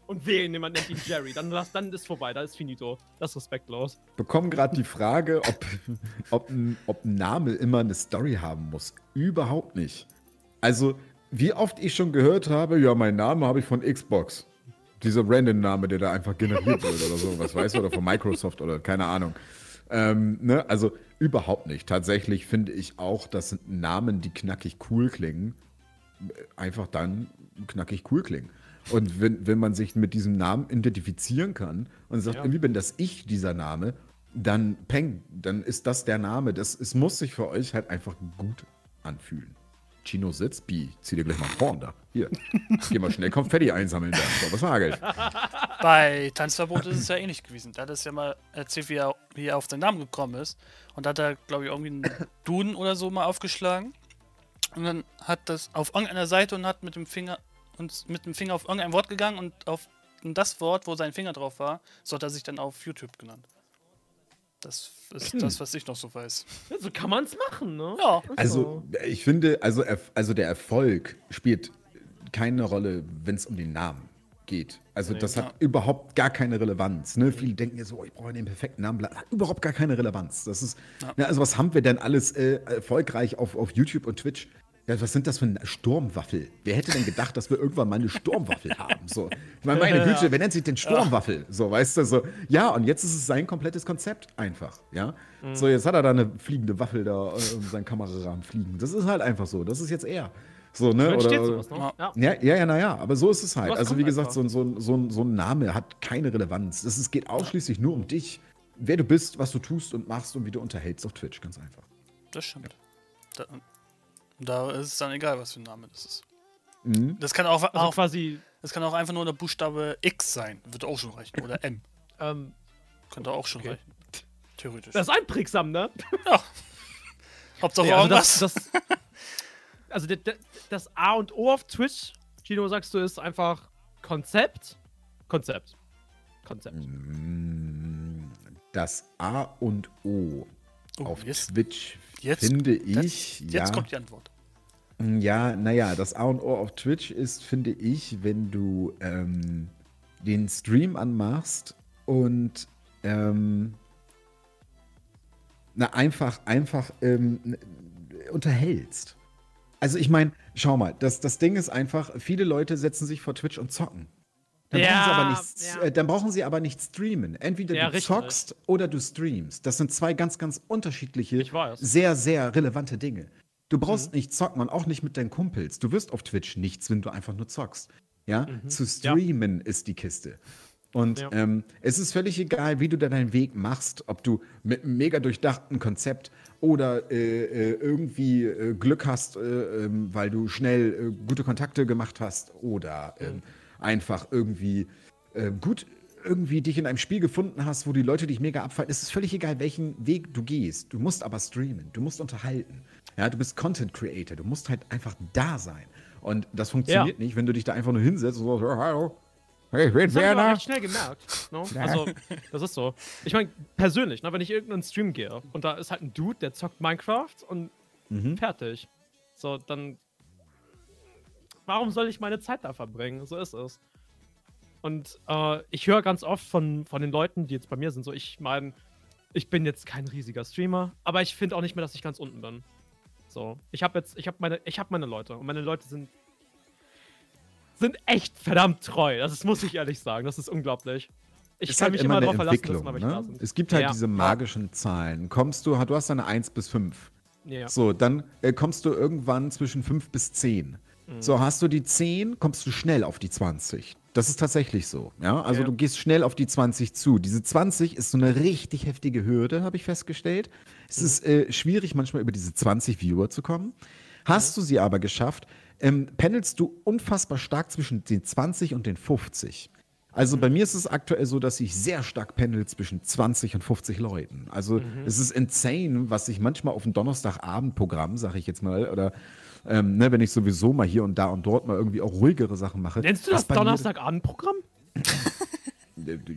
Und wehe, jemand nennt ihn Jerry. Dann, dann ist vorbei, da ist finito. Das ist respektlos. bekommen gerade die Frage, ob, ob, ein, ob ein Name immer eine Story haben muss. Überhaupt nicht. Also, wie oft ich schon gehört habe, ja, mein Name habe ich von Xbox. Dieser Random-Name, der da einfach generiert wird oder so, was weißt du, oder von Microsoft oder keine Ahnung. Ähm, ne? Also überhaupt nicht. Tatsächlich finde ich auch, dass Namen, die knackig cool klingen, einfach dann knackig cool klingen. Und wenn, wenn man sich mit diesem Namen identifizieren kann und sagt, Ja. irgendwie bin das ich, dieser Name, dann peng, dann ist das der Name. Das, es muss sich für euch halt einfach gut anfühlen. Chino sitzt, Bi, zieh dir gleich mal vorn da. Hier, geh mal schnell Konfetti einsammeln da. So, was hagelt. Bei Tanzverbot ist es ja ähnlich gewesen. Da hat es ja mal erzählt, wie er, wie er auf den Namen gekommen ist. Und da hat er, glaube ich, irgendwie einen Duden oder so mal aufgeschlagen. Und dann hat das auf irgendeiner Seite und hat mit dem Finger und mit dem Finger auf irgendein Wort gegangen und auf das Wort, wo sein Finger drauf war, so hat er sich dann auf YouTube genannt. Das ist das, was ich noch so weiß. Ja, so kann man es machen, ne? Ja. Also, ich finde, also, also der Erfolg spielt keine Rolle, wenn es um den Namen geht. Also, das hat Ja. überhaupt gar keine Relevanz. Ne? Viele denken ja so, oh, ich brauche den perfekten Namen. Hat überhaupt gar keine Relevanz. Das ist, Ja. ne, also, was haben wir denn alles äh, erfolgreich auf, auf YouTube und Twitch? Ja, was sind das für eine Sturmwaffel? Wer hätte denn gedacht, dass wir irgendwann mal eine Sturmwaffel haben? So, ich meine, meine Güte, wer nennt sich denn Sturmwaffel? So, weißt du, so, ja, und jetzt ist es sein komplettes Konzept einfach, ja. So, jetzt hat er da eine fliegende Waffel da äh, um seinen Kamerarahmen fliegen. Das ist halt einfach so. Das ist jetzt er. So, ne? Oder, sowas, ne? Ja. Ja. ja, ja, ja, naja, aber so ist es halt. Sowas Also, wie gesagt, so, ein- so, so, so ein Name hat keine Relevanz. Das ist, geht ausschließlich nur um dich, wer du bist, was du tust und machst und wie du unterhältst auf Twitch, ganz einfach. Das stimmt. Da, da ist es dann egal, was für ein Name das ist. Mhm. Das kann auch, Also auch, quasi, das kann auch einfach nur der Buchstabe X sein. Wird auch schon reichen. Oder M. ähm, Könnte auch schon Okay. reichen. Theoretisch. das ist einprägsam, ne? Hauptsache Nee, also irgendwas. das, das, also das, A und O auf Twitch, Gino, sagst du, ist einfach Konzept. Konzept. Konzept. Mm, Das A und O Oh, auf jetzt- Twitch jetzt- finde das- ich, Jetzt ja, kommt die Antwort. ja, naja, das A und O auf Twitch ist, finde ich, wenn du ähm, den Stream anmachst und ähm, na, einfach, einfach ähm, unterhältst. Also ich meine, schau mal, das, das Ding ist einfach, viele Leute setzen sich vor Twitch und zocken. Dann, brauchen sie Ja, aber nicht, ja. äh, dann brauchen sie aber nicht streamen. Entweder Ja, du richtig. zockst oder du streamst. Das sind zwei ganz, ganz unterschiedliche, sehr, sehr relevante Dinge. Du Mhm. brauchst nicht zocken und auch nicht mit deinen Kumpels. Du wirst auf Twitch nichts, wenn du einfach nur zockst. Ja, zu streamen ist die Kiste. Und Mhm. Ähm, es ist völlig egal, wie du da deinen Weg machst, ob du mit einem mega durchdachten Konzept oder äh, äh, irgendwie äh, Glück hast, äh, ähm, weil du schnell äh, gute Kontakte gemacht hast oder ähm, einfach irgendwie äh, gut irgendwie dich in einem Spiel gefunden hast, wo die Leute dich mega abfallen. Es ist völlig egal, welchen Weg du gehst. Du musst aber streamen, du musst unterhalten. Ja, du bist Content Creator, du musst halt einfach da sein. Und das funktioniert nicht, wenn du dich da einfach nur hinsetzt und so, "Ja, hallo, hey, ich bin Das habe ich Werner. schnell gemerkt. Ne? Also, das ist so. Ich meine, persönlich, ne, wenn ich irgendeinen Stream gehe und da ist halt ein Dude, der zockt Minecraft und Mhm. fertig. So, dann. Warum soll ich meine Zeit da verbringen? So ist es. Und äh, ich höre ganz oft von, von den Leuten, die jetzt bei mir sind, so, ich meine, ich bin jetzt kein riesiger Streamer, aber ich finde auch nicht mehr, dass ich ganz unten bin. So, ich habe jetzt, ich habe meine, ich habe meine Leute und meine Leute sind sind echt verdammt treu. Das ist, muss ich ehrlich sagen. Das ist unglaublich. Ich ist kann halt mich immer immer darauf verlassen, dass welche da Ne? sind. Es gibt halt Ja. diese magischen Zahlen. Kommst du, du hast eine 1 bis 5. Ja. So, dann äh, kommst du irgendwann zwischen 5 bis 10. So, hast du die 10, kommst du schnell auf die 20. Das ist tatsächlich so. Ja, also Ja. du gehst schnell auf die 20 zu. Diese 20 ist so eine richtig heftige Hürde, habe ich festgestellt. Es ist äh, schwierig, manchmal über diese 20 Viewer zu kommen. Hast du sie aber geschafft, ähm, pendelst du unfassbar stark zwischen den 20 und den 50. Also bei mir ist es aktuell so, dass ich sehr stark pendel zwischen 20 und 50 Leuten. Also es ist insane, was ich manchmal auf dem Donnerstagabendprogramm, sage ich jetzt mal, oder ähm, ne, wenn ich sowieso mal hier und da und dort mal irgendwie auch ruhigere Sachen mache. Nennst du das Donnerstagabendprogramm?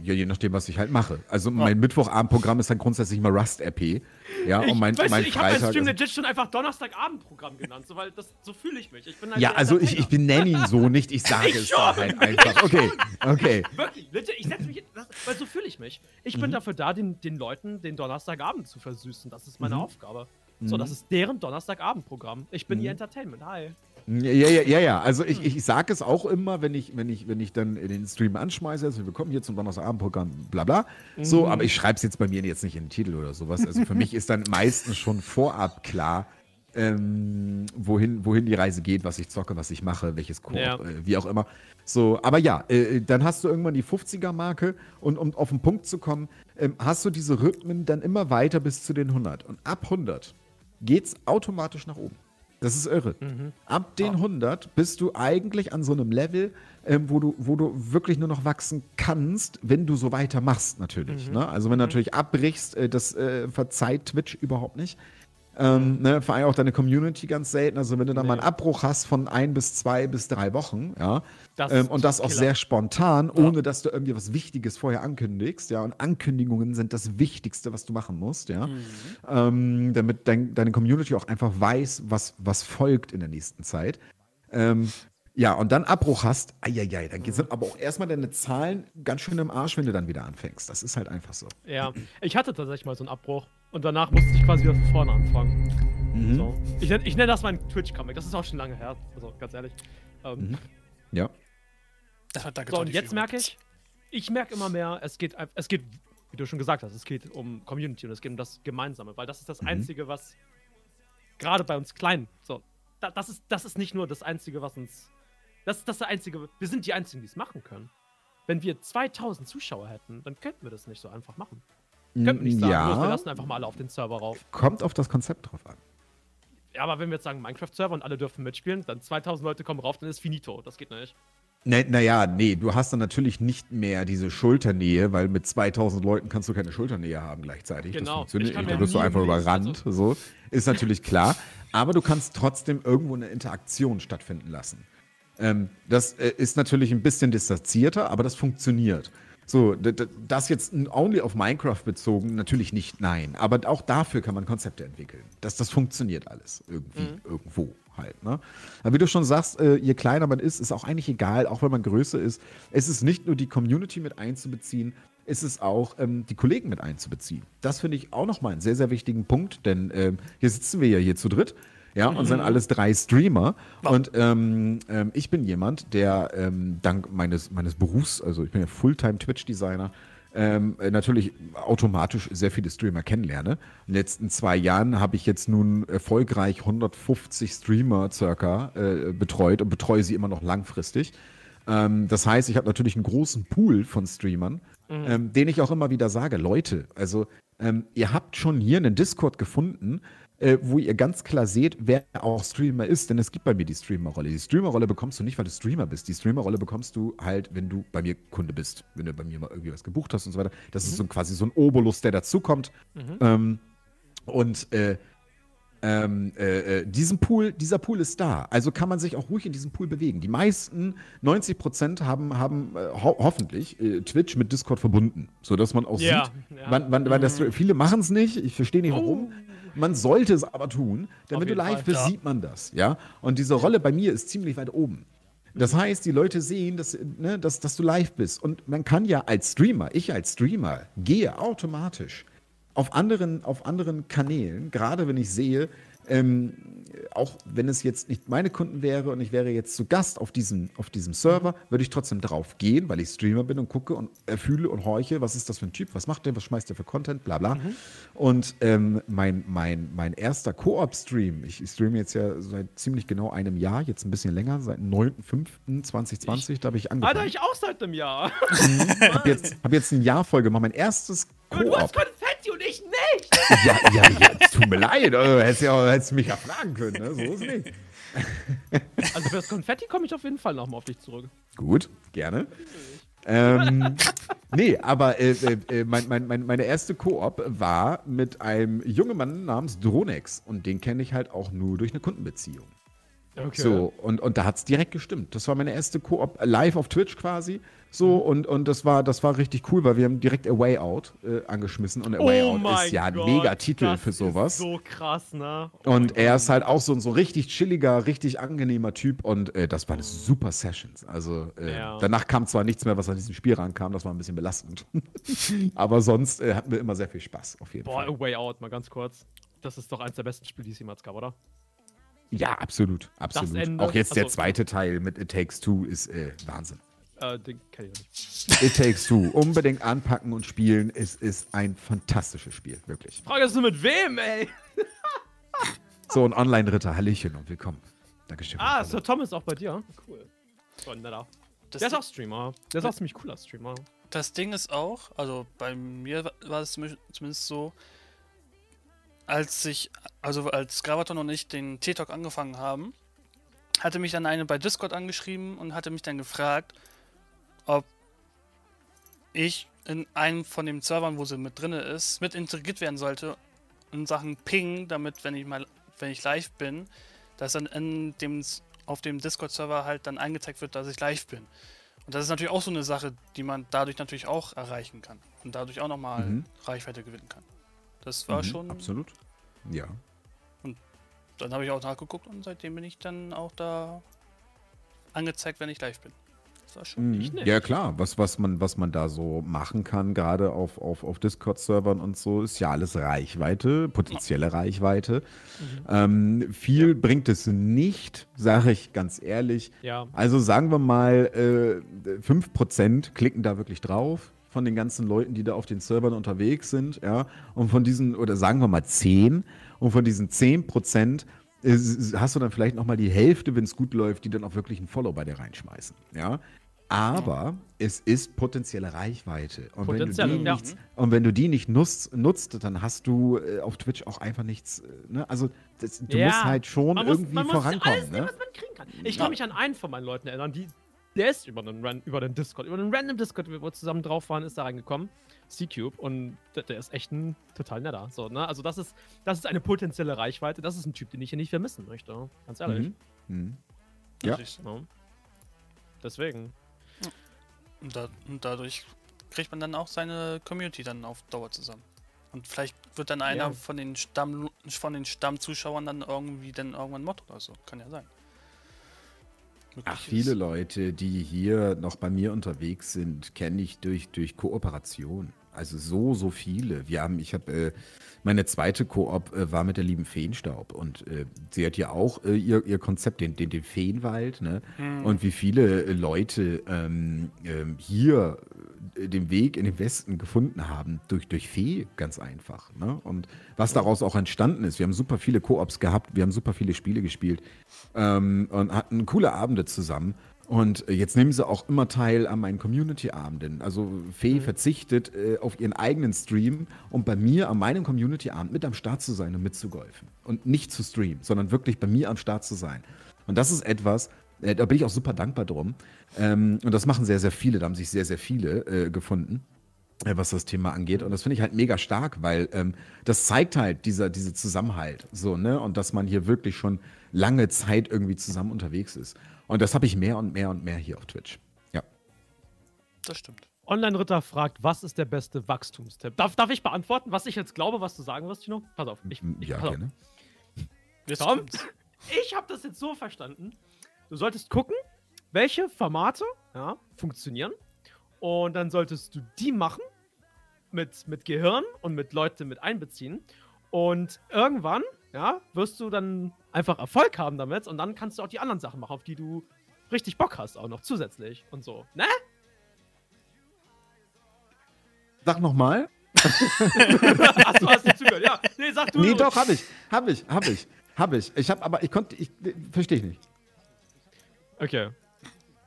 Ja, je nachdem, was ich halt mache. Also mein Mittwochabendprogramm ist dann grundsätzlich mal Rust-RP. Ja, und mein, ich weiß mein nicht, ich habe Freitag Stream legit schon einfach Donnerstagabendprogramm genannt, so, weil das, so fühle ich mich. Ich bin halt Ja, also ich, ich benenne ihn so nicht, ich sage Ich es da schon, halt einfach. Okay, okay. Wirklich, legit, ich setze mich, das, weil so fühle ich mich. Ich Mhm. bin dafür da, den, den Leuten den Donnerstagabend zu versüßen. Das ist Mhm. meine So, das ist deren Donnerstagabendprogramm. Ich bin Mhm. ihr Entertainment. Hi. Ja, ja, ja, ja. Also ich, ich sage es auch immer, wenn ich, wenn ich, wenn ich dann den Stream anschmeiße, also wir kommen hier zum Donnerstagabendprogramm, bla bla. So, aber ich schreibe es jetzt bei mir jetzt nicht in den Titel oder sowas. Also für mich ist dann meistens schon vorab klar, ähm, wohin, wohin die Reise geht, was ich zocke, was ich mache, welches Koop, Ja. äh, wie auch immer. So, aber ja, äh, dann hast du irgendwann die 50er-Marke und um auf den Punkt zu kommen, ähm, hast du diese Rhythmen dann immer weiter bis zu den 100. Und ab 100 geht's automatisch nach oben. Das ist irre. Ab den 100 bist du eigentlich an so einem Level, ähm, wo, du, wo du wirklich nur noch wachsen kannst, wenn du so weitermachst, natürlich. Ne? Also, wenn du natürlich abbrichst, äh, das äh, verzeiht Twitch überhaupt nicht. Ähm, ne, vor allem auch deine Community ganz selten. Also, wenn du da mal einen Abbruch hast von ein bis zwei bis drei Wochen, ja, Das ähm, und das auch Killer. sehr spontan, ohne dass du irgendwie was Wichtiges vorher ankündigst, ja. Und Ankündigungen sind das Wichtigste, was du machen musst, ja. Ähm, damit dein, deine Community auch einfach weiß, was, was folgt in der nächsten Zeit. Ähm, ja, und dann Abbruch hast, eieiei, dann sind aber auch erstmal deine Zahlen ganz schön im Arsch, wenn du dann wieder anfängst. Das ist halt einfach so. Ja, ich hatte tatsächlich mal so einen Abbruch und danach musste ich quasi wieder von vorne anfangen. Mhm. So. Ich, nenn- ich nenne das mein Twitch-Comic, das ist auch schon lange her, also ganz ehrlich. Ähm, Ja. Erstmal danke, So, und jetzt merke ich, ich merke immer mehr, es geht, es geht, wie du schon gesagt hast, es geht um Community und es geht um das Gemeinsame, weil das ist das Einzige, was gerade bei uns Kleinen, so, da, das, ist, das ist nicht nur das Einzige, was uns, das ist das Einzige, wir sind die Einzigen, die es machen können. Wenn wir 2000 Zuschauer hätten, dann könnten wir das nicht so einfach machen. Könnten wir nicht sagen, ja, los, wir lassen einfach mal alle auf den Server rauf. kommt auf das Konzept drauf an. Ja, aber wenn wir jetzt sagen Minecraft-Server und alle dürfen mitspielen, dann 2000 Leute kommen rauf, dann ist finito. Das geht nicht. Naja, nee, du hast dann natürlich nicht mehr diese Schulternähe, weil mit 2000 Leuten kannst du keine Schulternähe haben gleichzeitig. Genau. Das funktioniert nicht. Da wirst du einfach überrannt. also- so. Ist natürlich klar. Aber du kannst trotzdem irgendwo eine Interaktion stattfinden lassen. Ähm, das äh, ist natürlich ein bisschen distanzierter, aber das funktioniert. So, das jetzt only auf Minecraft bezogen, natürlich nicht, nein. Aber auch dafür kann man Konzepte entwickeln. Das, das funktioniert alles irgendwie, irgendwo halt. Ne? Aber wie du schon sagst, äh, je kleiner man ist, ist auch eigentlich egal, auch wenn man größer ist. Es ist nicht nur die Community mit einzubeziehen, es ist auch ähm, die Kollegen mit einzubeziehen. Das finde ich auch nochmal einen sehr, sehr wichtigen Punkt, denn ähm, hier sitzen wir ja hier zu dritt. Ja, und sind alles drei Streamer. Und ähm, ähm, ich bin jemand, der ähm, dank meines, meines Berufs, also ich bin ja Fulltime-Twitch-Designer, ähm, äh, natürlich automatisch sehr viele Streamer kennenlerne. In den letzten zwei Jahren habe ich jetzt nun erfolgreich 150 Streamer circa äh, betreut und betreue sie immer noch langfristig. Ähm, das heißt, ich habe natürlich einen großen Pool von Streamern, ähm, den ich auch immer wieder sage, Leute, also ähm, ihr habt schon hier einen Discord gefunden, äh, wo ihr ganz klar seht, wer auch Streamer ist, denn es gibt bei mir die Streamer-Rolle. Die Streamer-Rolle bekommst du nicht, weil du Streamer bist. Die Streamer-Rolle bekommst du halt, wenn du bei mir Kunde bist, wenn du bei mir mal irgendwie was gebucht hast und so weiter. Das ist so quasi so ein Obolus, der dazukommt. Ähm, und äh, ähm, äh, äh, diesen Pool, dieser Pool ist da. Also kann man sich auch ruhig in diesem Pool bewegen. Die meisten, 90 Prozent, haben, haben äh, ho hoffentlich äh, Twitch mit Discord verbunden, sodass man auch Ja, sieht, ja. wann, wann, wann das, viele machen es nicht. Ich verstehe nicht warum. Man sollte es aber tun, denn Auf wenn du live Fall, bist, ja. sieht man das. Ja? Und diese Rolle bei mir ist ziemlich weit oben. Das heißt, die Leute sehen, dass, ne, dass, dass du live bist. Und man kann ja als Streamer, ich als Streamer, gehe automatisch auf anderen, auf anderen Kanälen, gerade wenn ich sehe, ähm, auch wenn es jetzt nicht meine Kunden wäre und ich wäre jetzt zu Gast auf diesem, auf diesem Server, würde ich trotzdem drauf gehen, weil ich Streamer bin und gucke und äh, fühle und horche, was ist das für ein Typ, was macht der, was schmeißt der für Content, bla bla. Und ähm, mein, mein, mein erster Koop-Stream, ich streame jetzt ja seit ziemlich genau einem Jahr, jetzt ein bisschen länger, seit 9.5.2020, da habe ich angefangen. Alter, ich auch seit einem Jahr. habe jetzt, hab jetzt ein Jahr voll gemacht, mein erstes Koop. Und ich nicht. Ja, ja, ja, es tut mir leid, also, hättest, ja, hättest mich ja fragen können, ne? so ist es nicht. Also für das Konfetti komme ich auf jeden Fall nochmal auf dich zurück. Gut, gerne. ähm, nee, aber äh, äh, äh, mein, mein, mein, meine erste Koop war mit einem jungen Mann namens Dronex und den kenne ich halt auch nur durch eine Kundenbeziehung. Okay. So, und, und da hat es direkt gestimmt. Das war meine erste Koop live auf Twitch quasi. So, und, und das war, das war richtig cool, weil wir haben direkt A Way Out äh, angeschmissen und A Way Oh Out ist ja ein Gott, mega Titel das für sowas. So krass, ne? Oh Und er ist halt auch so ein so richtig chilliger, richtig angenehmer Typ und äh, das waren super Sessions. Also äh, Ja. danach kam zwar nichts mehr, was an diesem Spiel rankam, das war ein bisschen belastend. Aber sonst äh, hatten wir immer sehr viel Spaß, auf jeden Boah, Fall. A Way Out, mal ganz kurz. Das ist doch eins der besten Spiele, die es jemals gab, oder? Ja, absolut, absolut. Ende, auch jetzt der also- zweite Teil mit It Takes Two ist äh, Wahnsinn. Äh, den kenn ich noch nicht. It Takes Two, unbedingt anpacken und spielen. Es ist ein fantastisches Spiel, wirklich. Frage ist nur mit wem, ey? So, ein Online-Ritter, Hallöchen und willkommen. Dankeschön. Ah, Sir Tom ist auch bei dir. Cool. Netter. Das, Der ist auch Streamer. Der ist auch ziemlich cooler Streamer. das Ding ist auch, also bei mir wa- war es zumi- zumindest so, als ich, also als Gravaton und ich den T-Talk angefangen haben, hatte mich dann eine bei Discord angeschrieben und hatte mich dann gefragt, ob ich in einem von den Servern, wo sie mit drinne ist, mit integriert werden sollte in Sachen Ping, damit wenn ich mal, wenn ich live bin, dass dann in dem, auf dem Discord-Server halt dann angezeigt wird, dass ich live bin. Und das ist natürlich auch so eine Sache, die man dadurch natürlich auch erreichen kann und dadurch auch nochmal Mhm. Reichweite gewinnen kann. Das war Mhm, schon. Absolut. Ja. Dann habe ich auch nachgeguckt und seitdem bin ich dann auch da angezeigt, wenn ich live bin. Das war schon. Mhm. Ich nicht. Ja, klar, was, was, man, was man da so machen kann, gerade auf, auf, auf Discord-Servern und so, ist ja alles Reichweite, potenzielle Reichweite. Ähm, viel bringt es nicht, sage ich ganz ehrlich. Ja. Also sagen wir mal, äh, 5% klicken da wirklich drauf von den ganzen Leuten, die da auf den Servern unterwegs sind, ja. Und von diesen, oder sagen wir mal 10, und von diesen 10% ist- hast du dann vielleicht nochmal die Hälfte, wenn es gut läuft, die dann auch wirklich ein Follow bei dir reinschmeißen, ja. Aber es ist potenzielle Reichweite. Und, wenn du, die ja. nicht, und wenn du die nicht nutzt, nutzt dann hast du äh, auf Twitch auch einfach nichts. Äh, ne? Also das, du Ja. musst halt schon Man muss- irgendwie man muss vorankommen. alles nehmen, ne? was man kriegen kann. Ich kann mich an einen von meinen Leuten erinnern, die, der ist über den, über den Discord, über den random Discord, wo wir zusammen drauf waren, ist da reingekommen. C-Cube und der, der ist echt ein total netter. So, ne? Also das ist, das ist eine potenzielle Reichweite. Das ist ein Typ, den ich hier nicht vermissen möchte. Ganz ehrlich. Mhm. Mhm. Ja. Ne? Deswegen. Und, da, und dadurch kriegt man dann auch seine Community dann auf Dauer zusammen. Und vielleicht wird dann einer Ja. von den Stamm von den Stammzuschauern dann irgendwie dann irgendwann Mod oder so. Kann ja sein. Möglich Ach, ist- viele Leute, die hier noch bei mir unterwegs sind, kenne ich durch, durch Kooperation. Also so, so viele. Wir haben, ich habe, äh, meine zweite Koop äh, war mit der lieben Feenstaub und äh, sie hat ja auch äh, ihr, ihr Konzept, den, den, den Feenwald, ne? Und wie viele äh, Leute ähm, ähm, hier äh, den Weg in den Westen gefunden haben, durch, durch Fee, ganz einfach. Ne? Und was daraus auch entstanden ist. Wir haben super viele Koops gehabt, wir haben super viele Spiele gespielt ähm, und hatten coole Abende zusammen. Und äh, jetzt nehmen sie auch immer teil an meinen Community-Abenden. Also Fee verzichtet äh, auf ihren eigenen Stream, um bei mir an meinem Community-Abend mit am Start zu sein und mitzugolfen. Und nicht zu streamen, sondern wirklich bei mir am Start zu sein. Und das ist etwas, äh, da bin ich auch super dankbar drum. Ähm, und das machen sehr, sehr viele. Da haben sich sehr, sehr viele äh, gefunden äh, was das Thema angeht. Und das finde ich halt mega stark, weil ähm, das zeigt halt dieser, diese Zusammenhalt. So, ne? Und dass man hier wirklich schon lange Zeit irgendwie zusammen unterwegs ist. Und das habe ich mehr und mehr und mehr hier auf Twitch. Ja. Das stimmt. Online-Ritter fragt, was ist der beste Wachstumstipp? Darf, darf ich beantworten, was ich jetzt glaube, was du sagen wirst, Tino? Pass auf. Ich, ich, ja, pass auf. gerne. Jetzt Tom? ich habe das jetzt so verstanden. Du solltest gucken, welche Formate ja, funktionieren. Und dann solltest du die machen mit, mit Gehirn und mit Leute mit einbeziehen. Und irgendwann ja, wirst du dann einfach Erfolg haben damit und dann kannst du auch die anderen Sachen machen, auf die du richtig Bock hast, auch noch zusätzlich und so. Ne? Sag nochmal. Achso, hast du zugehört? Ja, nee, sag du. Nee, doch, hab ich. Hab ich, hab ich. Hab ich. Ich hab aber, ich konnte, ich, verstehe ich nicht. Okay.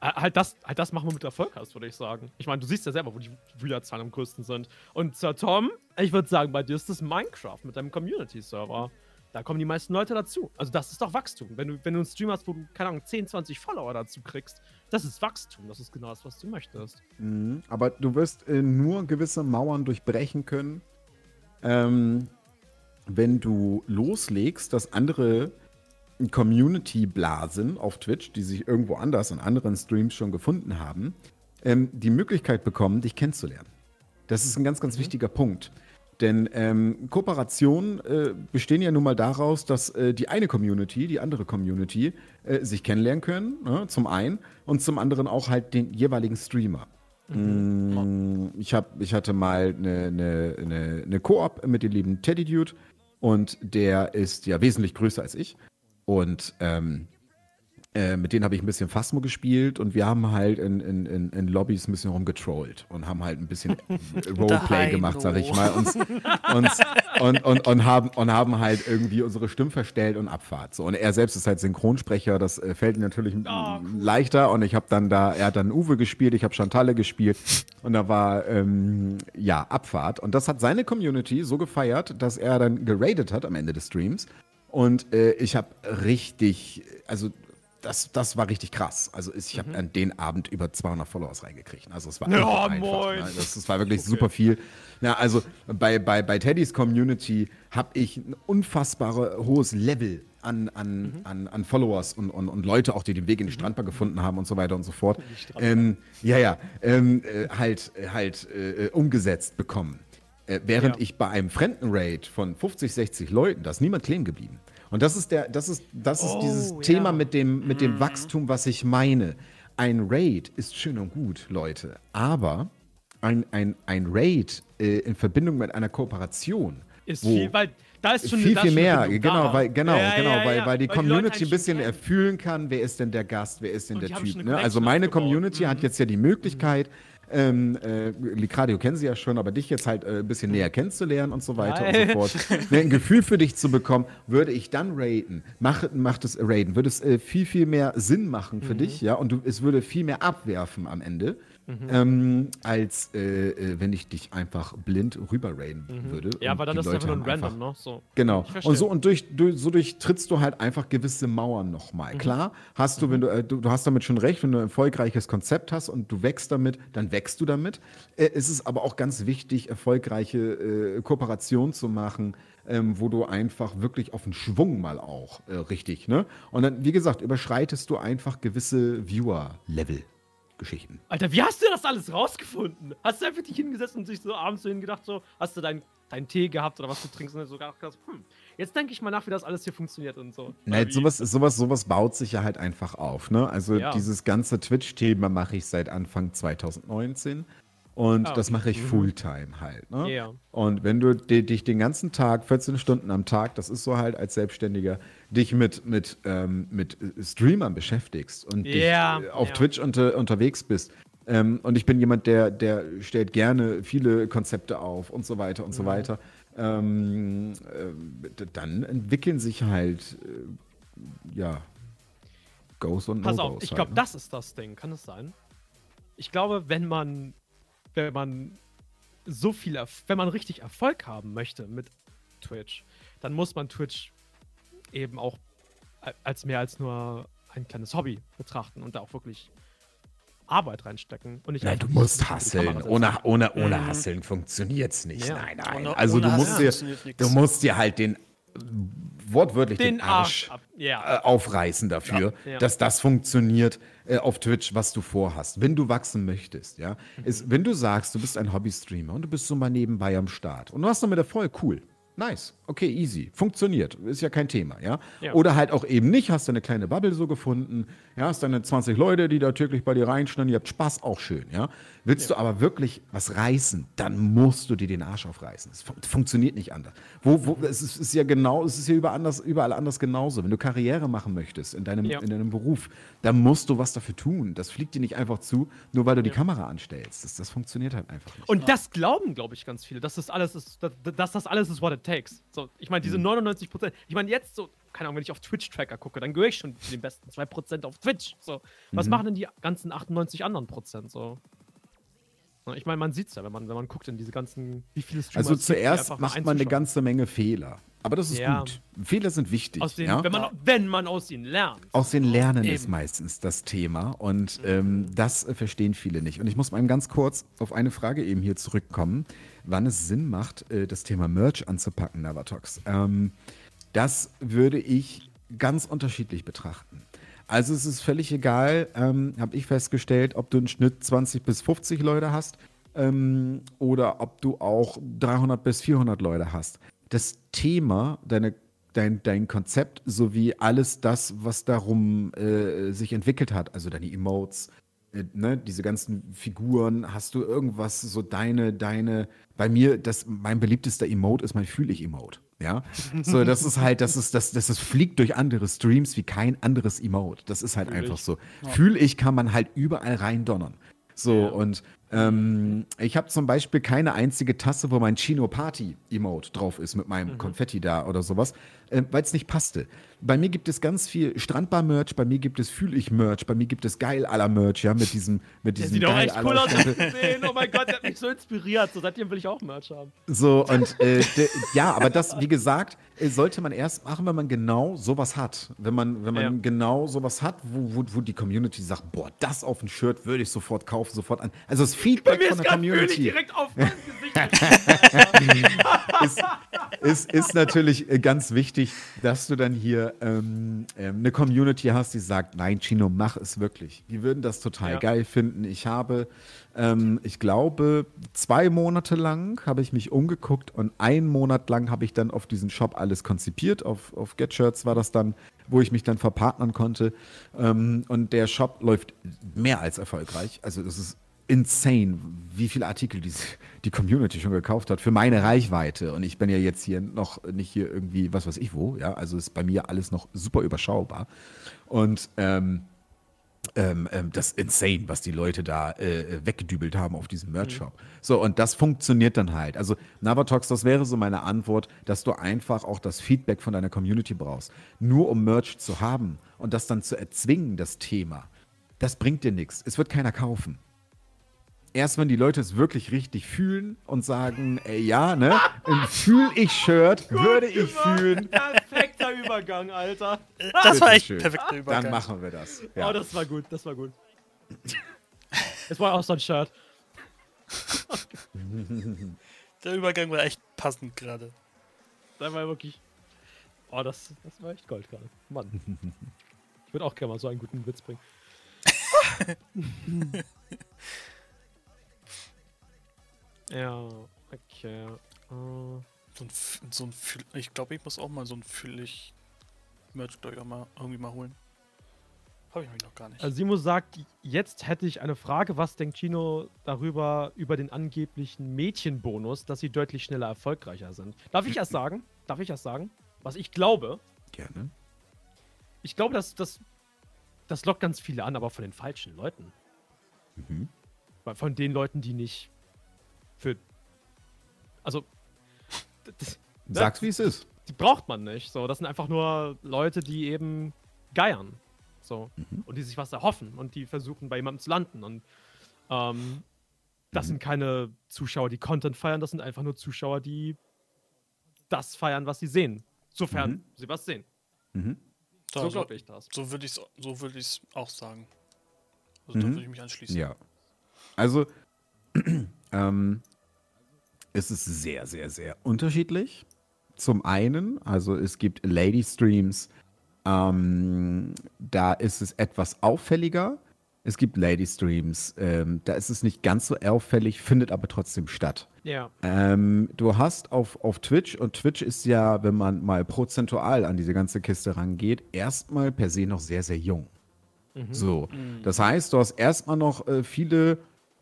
Äh, Halt das, halt das machen wir mit Erfolg hast, würde ich sagen. Ich meine, du siehst ja selber, wo die Viewerzahlen am größten sind. Und Sir Tom, ich würde sagen, bei dir ist das Minecraft mit deinem Community-Server. Da kommen die meisten Leute dazu. Also das ist doch Wachstum. Wenn du, wenn du einen Stream hast, wo du, keine Ahnung, 10, 20 Follower dazu kriegst, das ist Wachstum. Das ist genau das, was du möchtest. Mhm. Aber du wirst äh, nur gewisse Mauern durchbrechen können, ähm, wenn du loslegst, dass andere Community-Blasen auf Twitch, die sich irgendwo anders in anderen Streams schon gefunden haben, ähm, die Möglichkeit bekommen, dich kennenzulernen. Das ist ein ganz, ganz wichtiger Punkt. Denn ähm, Kooperationen äh, bestehen ja nun mal daraus, dass äh, die eine Community, die andere Community äh, sich kennenlernen können, ne, zum einen, und zum anderen auch halt den jeweiligen Streamer. Mm, Ich, hab, ich hatte mal eine, eine, eine, eine Koop mit dem lieben Teddy Dude und der ist ja wesentlich größer als ich. Und ähm, äh, mit denen habe ich ein bisschen Phasmo gespielt und wir haben halt in, in, in, in Lobbys ein bisschen rumgetrollt und haben halt ein bisschen Roleplay gemacht, sag ich mal. Uns, uns, und, und, und, haben, und haben halt irgendwie unsere Stimmen verstellt und Abfahrt. So. Und er selbst ist halt Synchronsprecher, das äh, fällt ihm natürlich Ah, m- leichter. Und ich habe dann da, er hat dann Uwe gespielt, ich habe Chantalle gespielt und da war ähm, ja Abfahrt. Und das hat seine Community so gefeiert, dass er dann geradet hat am Ende des Streams. Und äh, ich habe richtig, also das, das war richtig krass. Also ich habe an den Abend über 200 Followers reingekriegt. Also es war Ja, einfach. moin. Ne? Das, das war wirklich super viel. Ja, also bei, bei, bei Teddys Community habe ich ein unfassbar hohes Level an, an, an, an Followers und, und, und Leute auch, die den Weg in die Strandbar gefunden haben und so weiter und so fort. Ähm, ja, ja, ähm, äh, halt, äh, halt äh, umgesetzt bekommen. Äh, während Ja. ich bei einem Fremdenraid von 50, 60 Leuten, da ist niemand kleben geblieben. Und das ist der, das ist, das ist Oh, dieses ja. Thema mit dem, mit dem Wachstum, was ich meine. Ein Raid ist schön und gut, Leute. Aber ein, ein, ein Raid äh, in Verbindung mit einer Kooperation. Ist wo viel, weil da ist schon viel, viel mehr, genau, weil, genau, Ja, genau, ja, weil, ja, weil die Community einen ein bisschen erfühlen kann, wer ist denn der Gast, wer ist denn der die Typ. Ne? Also meine. Community hat Mhm. jetzt ja die Möglichkeit, ähm, äh, Likradio kennen sie ja schon, aber dich jetzt halt äh, ein bisschen näher kennenzulernen und so weiter Geil. und so fort. Ne, ein Gefühl für dich zu bekommen, würde ich dann raiden, mach, macht es raiden, würde es äh, viel, viel mehr Sinn machen Mhm. für dich, ja, und du, es würde viel mehr abwerfen am Ende. Ähm, als äh, äh, wenn ich dich einfach blind rüber raiden würde. Mhm. Ja, aber dann ist es einfach Leute nur ein Random, ne? So. Genau. Und so und durch, durch, so durchtrittst du halt einfach gewisse Mauern nochmal. Klar, hast du, wenn du, äh, du, du hast damit schon recht, wenn du ein erfolgreiches Konzept hast und du wächst damit, dann wächst du damit. Äh, es ist aber auch ganz wichtig, erfolgreiche äh, Kooperationen zu machen, ähm, wo du einfach wirklich auf den Schwung mal auch äh, richtig, ne? Und dann, wie gesagt, überschreitest du einfach gewisse Viewer-Level-Geschichten. Alter, wie hast du das alles rausgefunden? Hast du einfach dich hingesetzt und sich so abends so hingedacht, so, hast du deinen deinen Tee gehabt oder was du trinkst und dann so gedacht, hm, jetzt denke ich mal nach, wie das alles hier funktioniert und so. Nein, sowas, sowas, sowas baut sich ja halt einfach auf. Ne? Also Ja. dieses ganze Twitch-Thema mache ich seit Anfang 2019 und Ah, das mache ich Fulltime halt. Ne? Ja. Und wenn du di- dich den ganzen Tag, 14 Stunden am Tag, das ist so halt als Selbstständiger, dich mit, mit, ähm, mit äh, Streamern beschäftigst und Ja, dich äh, auf ja. Twitch unter, unterwegs bist. Ähm, und ich bin jemand, der, der stellt gerne viele Konzepte auf und so weiter und Mhm. so weiter. Ähm, äh, dann entwickeln sich halt, äh, ja, Goes und Pass No-Goes. auf, ich halt, glaube, ne? das ist das Ding. Kann es sein? Ich glaube, wenn man, wenn man so viel, Erf wenn man richtig Erfolg haben möchte mit Twitch, dann muss man Twitch eben auch als mehr als nur ein kleines Hobby betrachten und da auch wirklich Arbeit reinstecken. Und nicht Nein, du musst hasseln. Ohne, ohne, ohne Hasseln funktioniert's nicht. Ja. Nein, nein. Ohne- also ohne du musst dir, du musst dir halt den wortwörtlich den, den Arsch, Arsch. Ja. äh, aufreißen dafür, Ja, ja. dass das funktioniert äh, auf Twitch, was du vorhast. Wenn du wachsen möchtest, ja. Mhm. Ist, wenn du sagst, du bist ein Hobby-Streamer und du bist so mal nebenbei am Start und du hast damit Erfolg, cool. Nice, okay, easy, funktioniert, ist ja kein Thema, ja? Ja. Oder halt auch eben nicht, hast du eine kleine Bubble so gefunden, ja, hast deine 20 Leute, die da täglich bei dir reinschneiden, ihr habt Spaß, auch schön, ja? Willst du aber wirklich was reißen, dann musst du dir den Arsch aufreißen. Es fun funktioniert nicht anders. Wo, wo, es ist, ist ja genau, es ist ja überall anders, überall anders genauso. Wenn du Karriere machen möchtest in deinem, Ja. in deinem Beruf, dann musst du was dafür tun. Das fliegt dir nicht einfach zu, nur weil du die Kamera anstellst. Das, das funktioniert halt einfach nicht. Und das glauben, glaube ich, ganz viele, dass das alles ist, dass, dass das alles ist, what it takes. So, ich meine, diese 99 Prozent, ich meine, jetzt so, keine Ahnung, wenn ich auf Twitch-Tracker gucke, dann gehöre ich schon zu den besten 2 Prozent auf Twitch. So, was machen denn die ganzen 98 anderen Prozent? So. Na, Ich meine, man sieht es ja, wenn man, wenn man guckt in diese ganzen, wie viele Streamer Also zuerst macht man eine ganze Menge Fehler. Aber das ist Ja. gut. Fehler sind wichtig. Aus den, ja? wenn, man, wenn man aus ihnen lernt. Aus den Lernen ist Eben. meistens das Thema und ähm, das äh, verstehen viele nicht. Und ich muss mal eben ganz kurz auf eine Frage eben hier zurückkommen, wann es Sinn macht, äh, das Thema Merch anzupacken, Navatox. Ähm, das würde ich ganz unterschiedlich betrachten. Also es ist völlig egal, ähm, habe ich festgestellt, ob du im Schnitt 20 bis 50 Leute hast ähm, oder ob du auch 300 bis 400 Leute hast. Das Thema, deine, dein, dein Konzept sowie alles das, was darum äh, sich entwickelt hat, also deine Emotes, äh, ne, diese ganzen Figuren, hast du irgendwas, so deine, deine, bei mir, das, mein beliebtester Emote ist mein Fühl-ich-Emote. Ja, so, das ist halt, das ist, das, das ist, fliegt durch andere Streams wie kein anderes Emote. Das ist halt Fühl einfach ich. so. Fühl ich, kann man halt überall rein donnern. So, Ja. und ähm, ich habe zum Beispiel keine einzige Tasse, wo mein Chino Party Emote drauf ist mit meinem Konfetti da oder sowas, äh, weil es nicht passte. Bei mir gibt es ganz viel Strandbar-Merch, bei mir gibt es Fühl-ich-Merch, bei mir gibt es geil aller Merch, ja, mit diesem, mit Der diesem sieht geil echt cool aus. Oh mein Gott, der hat mich so inspiriert. So, seitdem will ich auch Merch haben. So, und äh, de, ja, aber das, wie gesagt, äh, sollte man erst machen, wenn man genau sowas hat. Wenn man, wenn man Ja. genau sowas hat, wo, wo, wo die Community sagt, boah, das auf ein Shirt würde ich sofort kaufen, sofort an. Also das Feedback von der Community direkt auf mein Gesicht. ist, ist, ist natürlich äh, ganz wichtig, dass du dann hier ähm, ähm, eine Community hast, die sagt, nein, Chino, mach es wirklich. Die würden das total Ja. geil finden. Ich habe, ähm, ich glaube, zwei Monate lang habe ich mich umgeguckt und einen Monat lang habe ich dann auf diesen Shop alles konzipiert. Auf, auf GetShirts war das dann, wo ich mich dann verpartnern konnte. Ähm, und der Shop läuft mehr als erfolgreich. Also das ist insane, wie viele Artikel die, die Community schon gekauft hat für meine Reichweite. Und ich bin ja jetzt hier noch nicht hier irgendwie, was weiß ich wo, ja. Also ist bei mir alles noch super überschaubar. Und ähm, ähm, ähm, das ist insane, was die Leute da äh, weggedübelt haben auf diesem Merch-Shop. So, und das funktioniert dann halt. Also, Navatox, das wäre so meine Antwort, dass du einfach auch das Feedback von deiner Community brauchst. Nur um Merch zu haben und das dann zu erzwingen, das Thema, das bringt dir nichts. Es wird keiner kaufen. Erst wenn die Leute es wirklich richtig fühlen und sagen, ey, ja, ne, ein Fühl-ich-Shirt würde ich fühlen. Perfekter Übergang, Alter. Das war echt perfekter Übergang. Dann machen wir das. Ja. Oh, das war gut, das war gut. Es war auch so ein Shirt. Der Übergang war echt passend gerade. Das war wirklich. Oh, das, das war echt Gold gerade. Mann. Ich würde auch gerne mal so einen guten Witz bringen. ja, okay. Äh, So ein, so ein ich glaube, ich muss auch mal so ein Füllig Merch mal irgendwie mal holen. Habe ich nämlich noch gar nicht. Also Simo sagt, jetzt hätte ich eine Frage, was denkt Chino darüber, über den angeblichen Mädchenbonus, dass sie deutlich schneller erfolgreicher sind? Darf ich erst sagen? Darf ich erst sagen? Was ich glaube, Gerne. ich glaube, dass das, das lockt ganz viele an, aber von den falschen Leuten. Mhm. Weil Von den Leuten, die nicht für. Also. Das, Sag's, wie es ist. die braucht man nicht. So, das sind einfach nur Leute, die eben geiern. So. Und die sich was erhoffen und die versuchen, bei jemandem zu landen. Und ähm, das sind keine Zuschauer, die Content feiern, das sind einfach nur Zuschauer, die das feiern, was sie sehen. Sofern Mhm. sie was sehen. Mhm. So so glaube ich das. so würde ich es so würd ich's auch sagen. Also da Mhm. würde ich mich anschließen. Ja. Also, ähm, es ist sehr, sehr, sehr unterschiedlich. Zum einen, also es gibt Lady Streams, ähm, da ist es etwas auffälliger. es gibt Lady-Streams, ähm, da ist es nicht ganz so auffällig, findet aber trotzdem statt. Ja. Ähm, du hast auf, auf Twitch, und Twitch ist ja, wenn man mal prozentual an diese ganze Kiste rangeht, erstmal per se noch sehr, sehr jung. So, das heißt, du hast erstmal noch äh, viele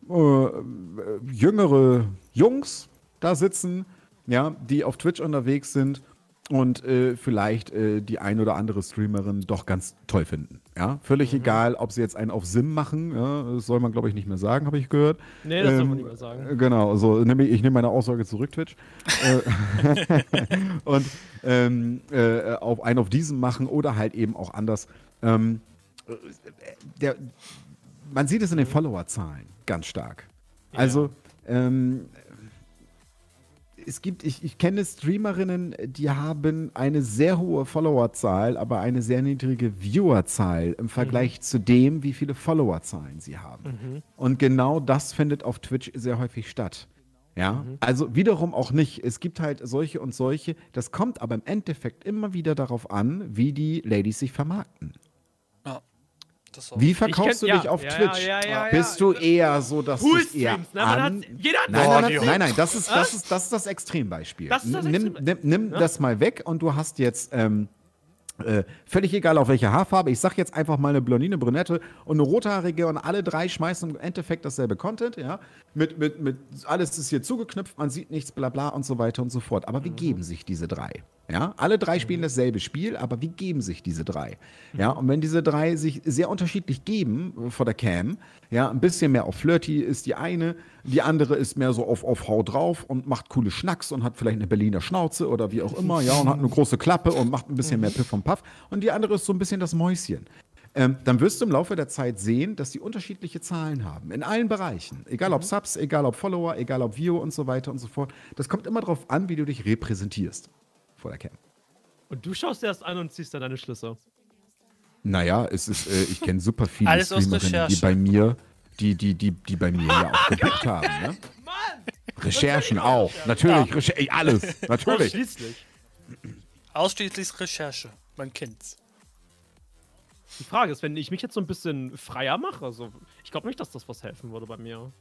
äh, äh, jüngere Jungs da sitzen, ja, die auf Twitch unterwegs sind und äh, vielleicht äh, die ein oder andere Streamerin doch ganz toll finden. Ja, völlig egal, ob sie jetzt einen auf Sim machen, ja, das soll man glaube ich nicht mehr sagen, habe ich gehört. Nee, das soll Ähm, man nicht mehr sagen. Genau, also nehm ich, ich nehme meine Aussage zurück, Twitch. Äh, und ähm, äh, auf einen auf diesen machen oder halt eben auch anders. Ähm, äh, der, man sieht es in den Followerzahlen ganz stark. Also, ähm, es gibt, ich, ich kenne Streamerinnen, die haben eine sehr hohe Followerzahl, aber eine sehr niedrige Viewerzahl im Vergleich zu dem, wie viele Followerzahlen sie haben. Und genau das findet auf Twitch sehr häufig statt. Ja, also wiederum auch nicht. Es gibt halt solche und solche. Das kommt aber im Endeffekt immer wieder darauf an, wie die Ladies sich vermarkten. Wie verkaufst kenn- du dich ja, auf ja, Twitch? ja, ja, ja, Bist ja. du eher so, dass du es eher Poolstreams, ne? An... jeder hat Nein, nein, nein, nein, nein, das ist, das ist, das ist das Extrembeispiel. Das ist das nimm nimm, nimm das mal weg und du hast jetzt ähm, äh, völlig egal auf welche Haarfarbe. Ich sag jetzt einfach mal eine Blondine, Brünette und eine rothaarige und alle drei schmeißen im Endeffekt dasselbe Content, ja. Mit, mit, mit alles ist hier zugeknüpft, man sieht nichts, bla bla und so weiter und so fort. Aber wie geben sich diese drei? Ja, alle drei spielen dasselbe Spiel, aber wie geben sich diese drei? Ja, und wenn diese drei sich sehr unterschiedlich geben äh, vor der Cam, ja, ein bisschen mehr auf Flirty ist die eine, die andere ist mehr so auf, auf Hau drauf und macht coole Schnacks und hat vielleicht eine Berliner Schnauze oder wie auch immer, ja, und hat eine große Klappe und macht ein bisschen mehr Piff und Puff. Und die andere ist so ein bisschen das Mäuschen. Ähm, dann wirst du im Laufe der Zeit sehen, dass die unterschiedliche Zahlen haben. In allen Bereichen. Egal ob Subs, egal ob Follower, egal ob View und so weiter und so fort. Das kommt immer darauf an, wie du dich repräsentierst vor der Cam. Und du schaust dir erst an und ziehst dann deine Schlüsse. Naja, es ist, äh, ich kenne super viele Alles Streamerinnen, die bei mir, die, die, die, die bei mir ja auch geblickt haben. Ne? Recherchen auch. Natürlich, Recher ey, alles. Natürlich. Schließlich. Ausschließlich Recherche. Man kennt's. Die Frage ist, wenn ich mich jetzt so ein bisschen freier mache, also ich glaube nicht, dass das was helfen würde bei mir.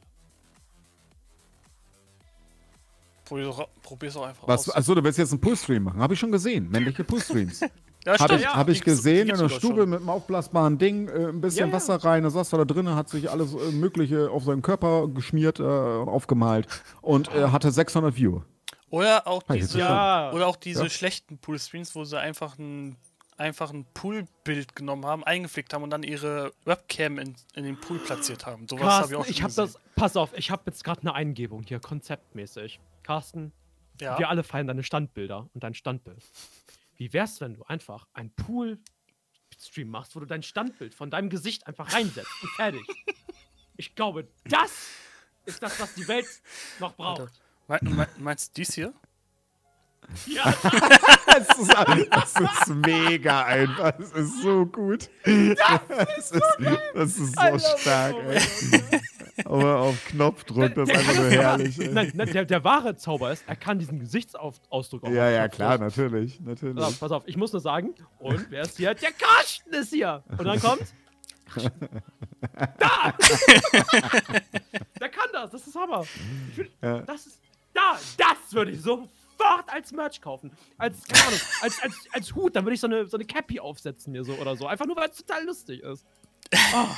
Probier's auch, probier's auch einfach Was, aus. achso, du willst jetzt einen Poolstream machen? Habe ich schon gesehen. Männliche Poolstreams. ja, Habe ich, ja, hab ich gesehen die in der Stube schon. mit einem aufblasbaren Ding, äh, ein bisschen Ja, ja. Wasser rein, da saß er da drinnen, hat sich alles äh, Mögliche auf seinen Körper geschmiert äh, und aufgemalt und äh, hatte 600 View. Oder auch jetzt diese, oder auch diese Ja. schlechten Poolstreams, wo sie einfach ein, einfach ein Poolbild genommen haben, eingeflickt haben und dann ihre Webcam in, in den Pool platziert haben. Sowas habe ich auch schon ich habe gesehen. das. Pass auf, ich habe jetzt gerade eine Eingebung hier, konzeptmäßig. Carsten, Ja. wir alle feiern deine Standbilder und dein Standbild. Wie wär's, wenn du einfach einen Pool-Stream machst, wo du dein Standbild von deinem Gesicht einfach reinsetzt und fertig? Ich glaube, das ist das, was die Welt noch braucht. Me me meinst du dies hier? Ja, Das ist, das ist mega einfach. Das ist so gut. Das ist, das ist so stark, ey. Aber auf Knopfdruck, das ist einfach nur herrlich. Ey. Nein, nein der, der wahre Zauber ist, er kann diesen Gesichtsausdruck auch Ja, ja, klar, natürlich. Pass auf, natürlich. pass auf, ich muss nur sagen, und wer ist hier? Der Karsten ist hier! Und dann kommt. Da! Der kann das, das ist Hammer. Ich will, Ja. Das ist. Da! Das würde ich sofort als Merch kaufen. Als, keine Ahnung, als, als, als Hut, dann würde ich so eine, so eine Cappy aufsetzen mir so oder so. Einfach nur, weil es total lustig ist. Oh,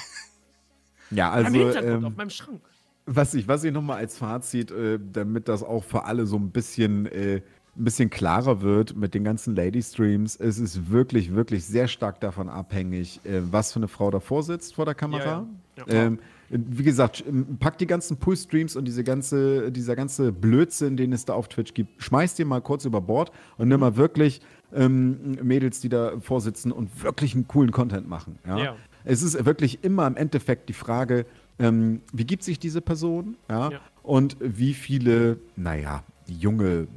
Ja, also, Hintergrund, auf ähm, meinem Schrank. was ich, was ich nochmal als Fazit, äh, damit das auch für alle so ein bisschen, äh, ein bisschen klarer wird mit den ganzen Lady-Streams, es ist wirklich, wirklich sehr stark davon abhängig, äh, was für eine Frau davor sitzt vor der Kamera. Ja, ja. Ja. Ähm, wie gesagt, sch- pack die ganzen Pull-Streams und diese ganze, dieser ganze Blödsinn, den es da auf Twitch gibt, schmeiß dir mal kurz über Bord und nimm mal wirklich ähm, Mädels, die da vorsitzen und wirklich einen coolen Content machen. Ja? Ja. Es ist wirklich immer im Endeffekt die Frage, ähm, wie gibt sich diese Person? Ja? Ja. Und wie viele, naja, junge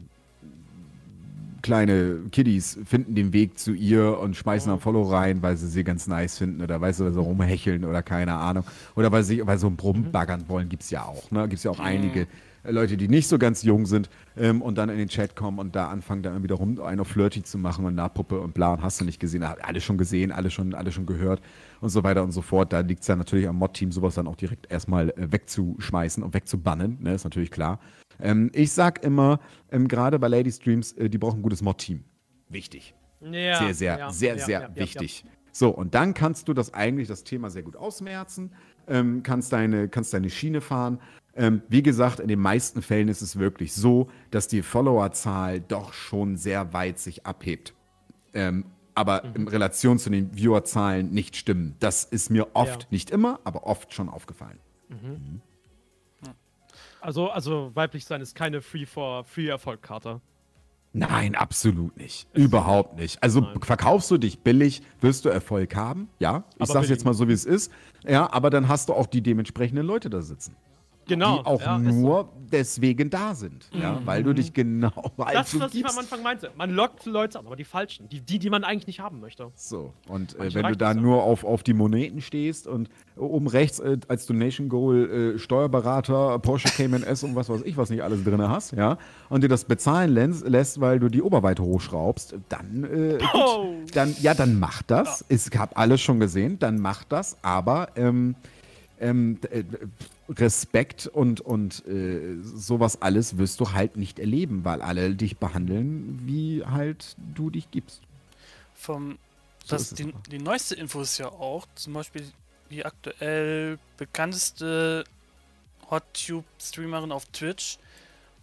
kleine Kiddies finden den Weg zu ihr und schmeißen ein Follow rein, weil sie sie ganz nice finden oder weil sie, weil sie rumhecheln oder keine Ahnung. Oder weil sie weil so ein Brummen baggern wollen, gibt es ja auch. Ne? Gibt es ja auch einige Leute, die nicht so ganz jung sind ähm, und dann in den Chat kommen und da anfangen, dann wieder rum einen auf Flirty zu machen und Nahpuppe und bla und hast du nicht gesehen. Alle schon gesehen, alle schon, alle schon gehört und so weiter und so fort. Da liegt es ja natürlich am Mod-Team, sowas dann auch direkt erstmal äh, wegzuschmeißen und wegzubannen, ne? ist natürlich klar. Ähm, ich sag immer, ähm, gerade bei Lady Streams, äh, die brauchen ein gutes Mod-Team. Wichtig. Ja, Sehr, sehr, ja, sehr, ja, sehr wichtig. So, und dann kannst du das eigentlich, das Thema sehr gut ausmerzen, ähm, kannst, deine, kannst deine Schiene fahren. Ähm, wie gesagt, in den meisten Fällen ist es wirklich so, dass die Followerzahl doch schon sehr weit sich abhebt. Ähm, aber Mhm. in Relation zu den Viewerzahlen nicht stimmen. Das ist mir oft, nicht immer, aber oft schon aufgefallen. Also, also weiblich sein ist keine Free for Free Erfolg-Karte. Nein, absolut nicht. Überhaupt nicht. Also Nein. verkaufst du dich billig, wirst du Erfolg haben. Ja, ich Aber sag's jetzt mal so, wie es ist. Ja, aber dann hast du auch die dementsprechenden Leute da sitzen. Genau. die auch ja, ist so. nur deswegen da sind. Ja, weil du dich genau Das ist, was ich am. Anfang meinte. Man lockt Leute an, aber die falschen. Die, die, die man eigentlich nicht haben möchte. So, und äh, wenn du da ja. nur auf, auf die Moneten stehst und oben rechts äh, als Donation Goal äh, Steuerberater, Porsche Cayman S und was weiß ich, was nicht alles drin hast, ja, und dir das bezahlen lässt, lässt weil du die Oberweite hochschraubst, dann, äh, gut, Oh. dann ja, dann mach das. Ich habe alles schon gesehen, dann mach das, aber ähm, ähm, äh, Respekt und, und äh, sowas alles wirst du halt nicht erleben, weil alle dich behandeln, wie halt du dich gibst. Vom, So das, die, die neueste Info ist ja auch, zum Beispiel die aktuell bekannteste Hot-Tube-Streamerin auf Twitch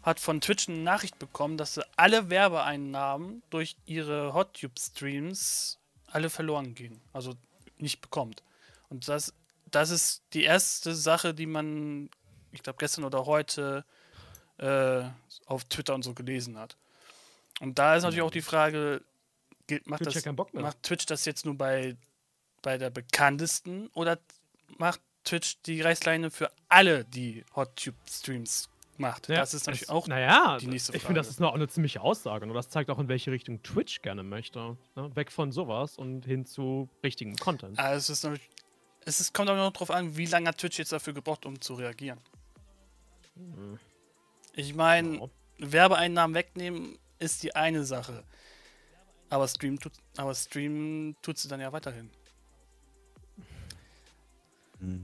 hat von Twitch eine Nachricht bekommen, dass sie alle Werbeeinnahmen durch ihre Hot-Tube-Streams alle verloren gehen. Also nicht bekommt. Und das, das ist die erste Sache, die man, ich glaube, gestern oder heute äh, auf Twitter und so gelesen hat. Und da ist natürlich auch die Frage, macht, Twitch das, ja Bock mehr. macht Twitch das jetzt nur bei, bei der bekanntesten oder macht Twitch die Reißleine für alle, die Hot-Tube-Streams macht? das ist natürlich es- auch Naja, die nächste ich finde, das Frage. ist noch eine ziemliche Aussage. Und das zeigt auch, in welche Richtung Twitch gerne möchte. Ne? Weg von sowas und hin zu richtigem Content. Also es, ist natürlich, es ist, kommt auch noch drauf an, wie lange hat Twitch jetzt dafür gebraucht, um zu reagieren. Ich meine, Ja. Werbeeinnahmen wegnehmen ist die eine Sache. Aber Stream tut, aber Stream tut sie dann ja weiterhin.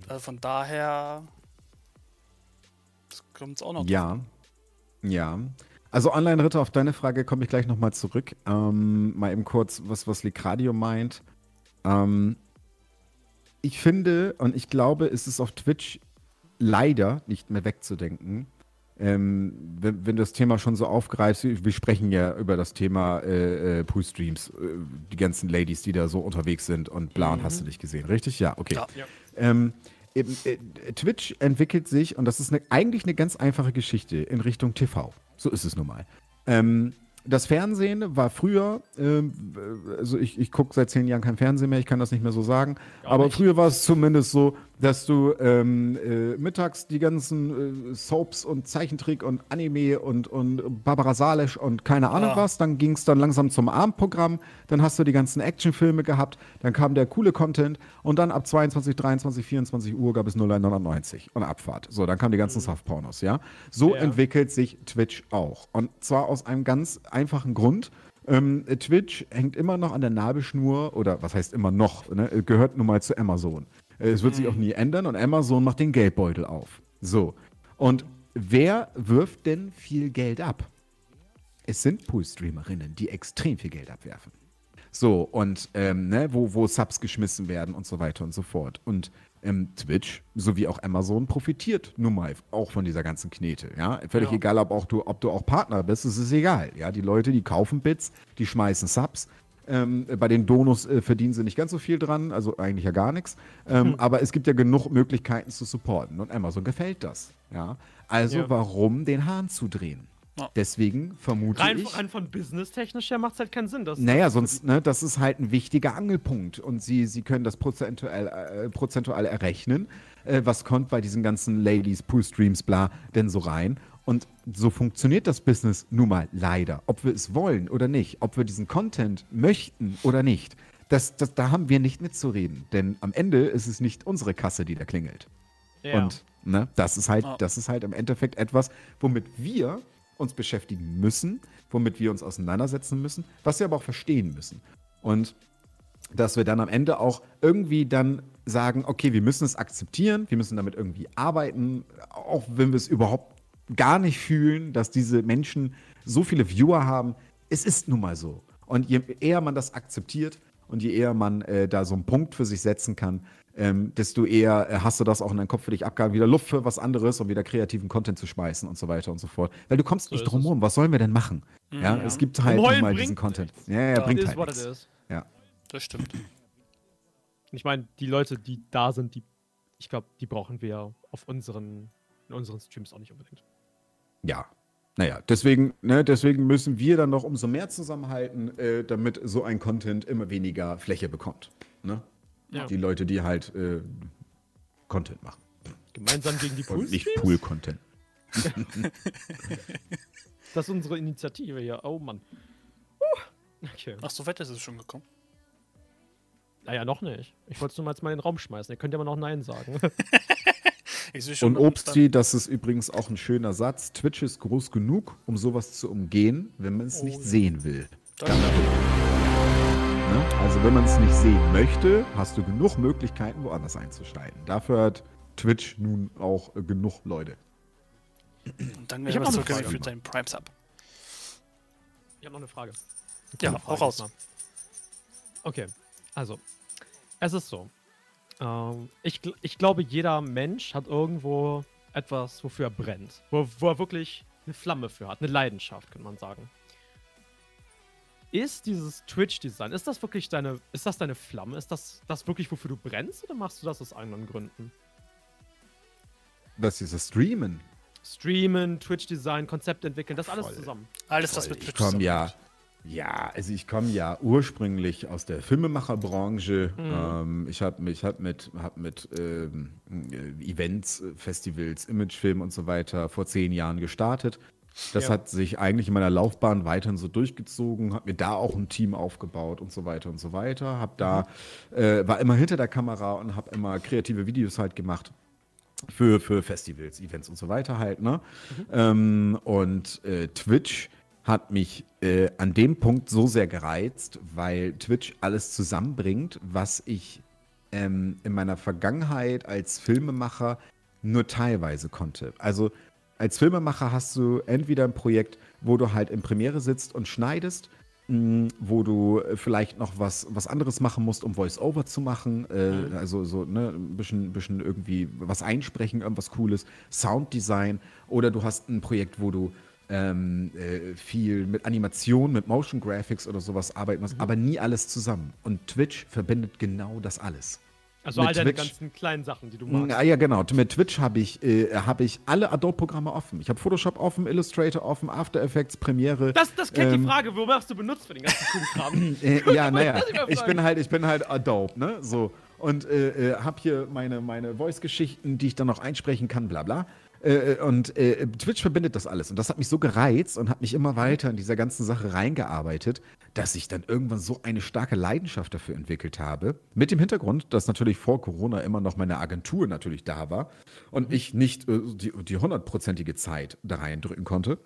Also von daher kommt es auch noch. drauf Ja, ja. Also Online-Ritter, auf deine Frage komme ich gleich nochmal zurück. Ähm, mal eben kurz, was, was Licradio meint. Ähm, ich finde und ich glaube, es ist auf Twitch leider nicht mehr wegzudenken. Ähm, wenn, wenn du das Thema schon so aufgreifst, wir sprechen ja über das Thema äh, äh, Pool-Streams, äh, die ganzen Ladies, die da so unterwegs sind und bla, und hast du nicht gesehen, richtig? Ja, okay. Ja. Ähm, eben, äh, Twitch entwickelt sich, und das ist eine, eigentlich eine ganz einfache Geschichte, in Richtung TV. So ist es nun mal. Ähm, das Fernsehen war früher, ähm, also ich, ich gucke seit zehn Jahren kein Fernsehen mehr, ich kann das nicht mehr so sagen, Gar aber nicht. früher war es zumindest so, dass du ähm, äh, mittags die ganzen äh, Soaps und Zeichentrick und Anime und, und Barbara Salisch und keine Ahnung Ja. was, dann ging es dann langsam zum Abendprogramm, dann hast du die ganzen Actionfilme gehabt, dann kam der coole Content und dann ab 22, 23, 24 Uhr gab es 0199 und Abfahrt. So, dann kamen die ganzen Softpornos, ja. So Ja. entwickelt sich Twitch auch. Und zwar aus einem ganz einfachen Grund. Ähm, Twitch hängt immer noch an der Nabelschnur, oder was heißt immer noch, ne? gehört nun mal zu Amazon. Äh, Es wird sich auch nie ändern und Amazon macht den Geldbeutel auf. So. Und wer wirft denn viel Geld ab? Es sind Poolstreamerinnen, die extrem viel Geld abwerfen. So, und ähm, ne, wo, wo Subs geschmissen werden und so weiter und so fort. Und ähm, Twitch sowie auch Amazon profitiert nun mal auch von dieser ganzen Knete. Ja, völlig Ja. egal, ob, auch du, ob du auch Partner bist, es ist egal. Ja, die Leute, die kaufen Bits, die schmeißen Subs. Ähm, bei den Donos äh, verdienen sie nicht ganz so viel dran, also eigentlich ja gar nichts. Ähm, Aber es gibt ja genug Möglichkeiten zu supporten und Amazon gefällt das. Ja, also Ja. warum den Hahn zudrehen? Ja. Deswegen vermute Rein, ich. rein von business-technisch her macht es halt keinen Sinn. Dass Naja, sonst, ne, das ist halt ein wichtiger Angelpunkt und sie, sie können das prozentuell, äh, prozentual errechnen. Äh, was kommt bei diesen ganzen Ladies, Pool-Streams, bla, denn so rein? Und so funktioniert das Business nun mal leider. Ob wir es wollen oder nicht, ob wir diesen Content möchten oder nicht, das, das, da haben wir nicht mitzureden. Denn am Ende ist es nicht unsere Kasse, die da klingelt. Ja. Und ne, das ist halt, das ist halt im Endeffekt etwas, womit wir uns beschäftigen müssen, womit wir uns auseinandersetzen müssen, was wir aber auch verstehen müssen. Und dass wir dann am Ende auch irgendwie dann sagen, okay, wir müssen es akzeptieren, wir müssen damit irgendwie arbeiten, auch wenn wir es überhaupt gar nicht fühlen, dass diese Menschen so viele Viewer haben. Es ist nun mal so. Und je eher man das akzeptiert und je eher man äh, da so einen Punkt für sich setzen kann, ähm, desto eher äh, hast du das auch in deinem Kopf für dich abgehalten, wieder Luft für was anderes und wieder kreativen Content zu schmeißen und so weiter und so fort. Weil du kommst So nicht drum rum. Was sollen wir denn machen? Ja, Ja. es gibt halt nun mal diesen Content. Ja, ja, Ja, bringt halt nichts. Ja. Das stimmt. Ich meine, die Leute, die da sind, die, ich glaube, die brauchen wir auf unseren, in unseren Streams auch nicht unbedingt. Ja. Naja, deswegen, ne, deswegen müssen wir dann noch umso mehr zusammenhalten, äh, damit so ein Content immer weniger Fläche bekommt. Ne? Ja. Die Leute, die halt äh, Content machen. Gemeinsam gegen die Und nicht? Pool-Content. Das ist unsere Initiative hier. Oh Mann. Uh, okay. Ach, so weit ist es schon gekommen. Naja, noch nicht. Ich wollte es nur mal jetzt mal in den Raum schmeißen. Ihr könnt ja mal noch Nein sagen. Ich sehe schon. Und Obsti, das ist übrigens auch ein schöner Satz. Twitch ist groß genug, um sowas zu umgehen, wenn man es Oh, nicht ja. sehen will. Ne? Also wenn man es nicht sehen möchte, hast du genug Möglichkeiten, woanders einzuschneiden. Dafür hat Twitch nun auch äh, genug Leute. Und dann Ich werden hab wir noch eine zurück Frage. für deinen Prime Sub. Ich habe noch eine Frage. Ja, Frage raus. Okay, also, es ist so. Ähm, ich, ich glaube, jeder Mensch hat irgendwo etwas, wofür er brennt. Wo, wo er wirklich eine Flamme für hat, eine Leidenschaft, könnte man sagen. Ist dieses Twitch-Design, ist das wirklich deine, ist das deine Flamme? Ist das, das wirklich, wofür du brennst oder machst du das aus anderen Gründen? Das ist das Streamen. Streamen, Twitch-Design, Konzept entwickeln, das alles Voll. zusammen. Alles, was mit Twitch komme ja. Ja, also ich komme ja ursprünglich aus der Filmemacherbranche. Mhm. Ähm, ich habe mich hab mit, hab mit ähm, äh, Events, äh, Festivals, Imagefilm und so weiter vor zehn Jahren gestartet. Das Ja. hat sich eigentlich in meiner Laufbahn weiterhin so durchgezogen, habe mir da auch ein Team aufgebaut und so weiter und so weiter. Hab da, äh, war immer hinter der Kamera und habe immer kreative Videos halt gemacht für, für Festivals, Events und so weiter halt, ne? Ähm, und äh, Twitch hat mich äh, an dem Punkt so sehr gereizt, weil Twitch alles zusammenbringt, was ich ähm, in meiner Vergangenheit als Filmemacher nur teilweise konnte. Also als Filmemacher hast du entweder ein Projekt, wo du halt in Premiere sitzt und schneidest, mh, wo du vielleicht noch was, was anderes machen musst, um Voice-Over zu machen. Äh, Also so ne, ein bisschen, bisschen irgendwie was einsprechen, irgendwas Cooles, Sounddesign. Oder du hast ein Projekt, wo du ähm, äh, viel mit Animation, mit Motion Graphics oder sowas arbeiten musst, aber nie alles zusammen. Und Twitch verbindet genau das alles. Also Mit all deine Twitch- ganzen kleinen Sachen, die du magst. Ah, ja, genau. Mit Twitch habe ich, äh, hab ich alle Adobe-Programme offen. Ich habe Photoshop offen, Illustrator offen, After Effects, Premiere. Das, das kennt Ähm, die Frage, wo hast du benutzt für den ganzen coolen Kram? Äh, ja, naja, ich bin halt, ich bin halt Adobe, ne? So. Und äh, äh, habe hier meine, meine Voice-Geschichten, die ich dann noch einsprechen kann, bla bla. Äh, äh, und äh, Twitch verbindet das alles. Und das hat mich so gereizt und hat mich immer weiter in dieser ganzen Sache reingearbeitet, dass ich dann irgendwann so eine starke Leidenschaft dafür entwickelt habe. Mit dem Hintergrund, dass natürlich vor Corona immer noch meine Agentur natürlich da war und ich nicht äh, die hundertprozentige Zeit da reindrücken konnte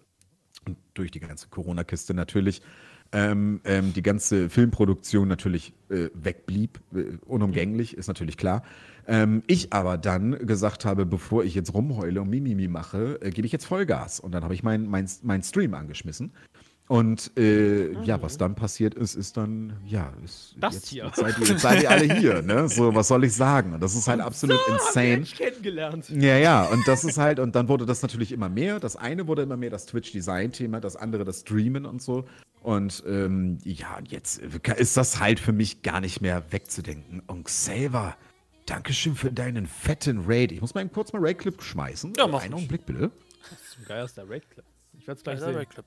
und durch die ganze Corona-Kiste natürlich ähm, ähm, die ganze Filmproduktion natürlich äh, wegblieb, äh, unumgänglich, ist natürlich klar. Ähm, ich aber dann gesagt habe, bevor ich jetzt rumheule und Mimimi mache, äh, gebe ich jetzt Vollgas. Und dann habe ich meinen mein, mein Stream angeschmissen. Und äh, ja, was dann passiert ist, ist dann, ja, ist Das jetzt, hier. Jetzt seid, ihr, jetzt seid ihr alle hier, ne? So, was soll ich sagen? Und das ist halt absolut Haben wir insane. dich kennengelernt. Ja, ja, und das ist halt, und dann wurde das natürlich immer mehr. Das eine wurde immer mehr das Twitch-Design-Thema, das andere das Streamen und so. Und ähm, ja, und jetzt ist das halt für mich gar nicht mehr wegzudenken. Und selber, Dankeschön für deinen fetten Raid. Ich muss mal kurz mal Raid-Clip schmeißen. Ja, mach Einen. Augenblick bitte. Zum Geier ist der Raid-Clip. Ich werde es gleich sehen. Raid-Clip.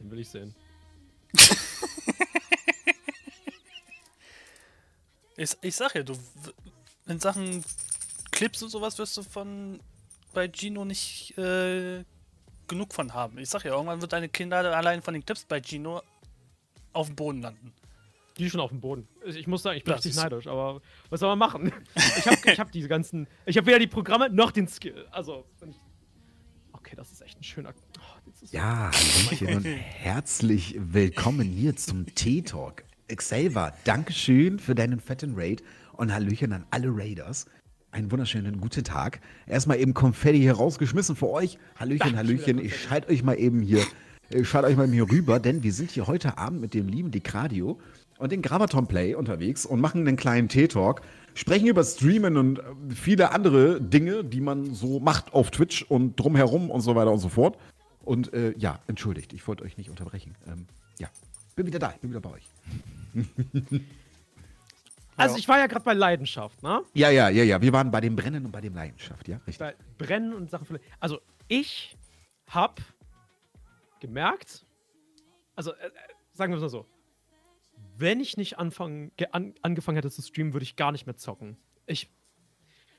Den will ich sehen. Ich, ich sag ja, du in Sachen Clips und sowas wirst du von bei Gino nicht äh, genug von haben. Ich sag ja, irgendwann wird deine Kinder allein von den Clips bei Gino auf dem Boden landen. Die schon auf dem Boden. Ich muss sagen, ich bin richtig neidisch, aber was soll man machen? Ich habe ich hab diese ganzen. Ich habe weder die Programme noch den Skill. Also. Okay, das ist echt ein schöner. Oh, Ja, Hallöchen und herzlich willkommen hier zum T-Talk. Xaver, Dankeschön für deinen fetten Raid und Hallöchen an alle Raiders. Einen wunderschönen guten Tag. Erstmal eben Konfetti hier rausgeschmissen für euch. Hallöchen, Hallöchen. Ich schalte euch mal eben hier, ich schalte euch mal eben hier rüber, denn wir sind hier heute Abend mit dem lieben Dekradio und den Gravaton Play unterwegs und machen einen kleinen T-Talk. Sprechen über Streamen und äh, viele andere Dinge, die man so macht auf Twitch und drumherum und so weiter und so fort. Und äh, ja, entschuldigt, ich wollte euch nicht unterbrechen. Ähm, ja, bin wieder da, bin wieder bei euch. Also, ich war ja gerade bei Leidenschaft, ne? Ja, ja, ja, ja, wir waren bei dem Brennen und bei dem Leidenschaft, ja, richtig. Bei Brennen und Sachen. für- Also, ich hab gemerkt, also, äh, äh, sagen wir es mal so, wenn ich nicht anfangen, ge an, angefangen hätte zu streamen, würde ich gar nicht mehr zocken. Ich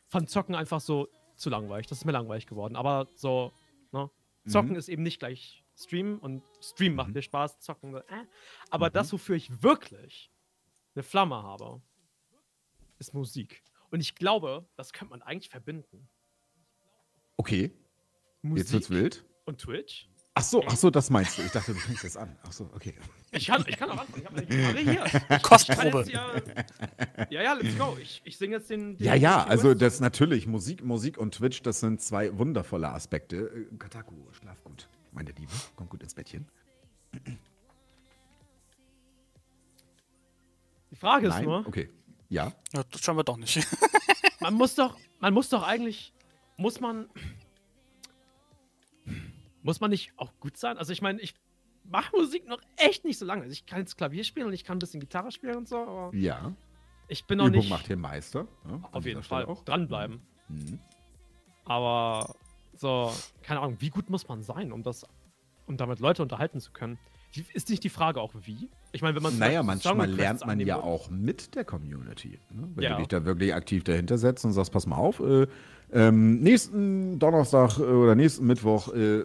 fand Zocken einfach so zu langweilig. Das ist mir langweilig geworden. Aber so, ne? Zocken ist eben nicht gleich Streamen und Stream macht mir Spaß, Zocken, äh. Aber das, wofür ich wirklich eine Flamme habe, ist Musik. Und ich glaube, das könnte man eigentlich verbinden. Okay, Musik jetzt wird's wild. und Twitch. Ach so, ach so, das meinst du. Ich dachte, du fängst jetzt an. Ach so, okay. Ich kann, ich kann auch anfangen. Ich habe Gitarre hier. Kostprobe. ja, ja, ja, let's go. Ich, ich singe jetzt den. den Ja, ja, den also das natürlich, Musik, Musik und Twitch, das sind zwei wundervolle Aspekte. Äh, Kataku, schlaf gut, meine Liebe. Komm gut ins Bettchen. Die Frage ist Nein? nur, Okay. Ja. Ja, das schauen wir doch nicht. man muss doch, man muss doch eigentlich, muss man, muss man nicht auch gut sein? Also ich meine, ich mache Musik noch echt nicht so lange. Also ich kann jetzt Klavier spielen und ich kann ein bisschen Gitarre spielen und so, aber Ja. ich bin noch Übung nicht, macht den Meister. Ja, an auf jeden Fall, Auch. dranbleiben. Mhm. Aber so, keine Ahnung, wie gut muss man sein, um das, um damit Leute unterhalten zu können? Ist nicht die Frage auch wie? Ich meine, wenn man Naja, manchmal lernt man ja auch mit der Community. Ne? Wenn Ja. du dich da wirklich aktiv dahinter setzt und sagst, pass mal auf, äh, ähm, nächsten Donnerstag äh, oder nächsten Mittwoch äh,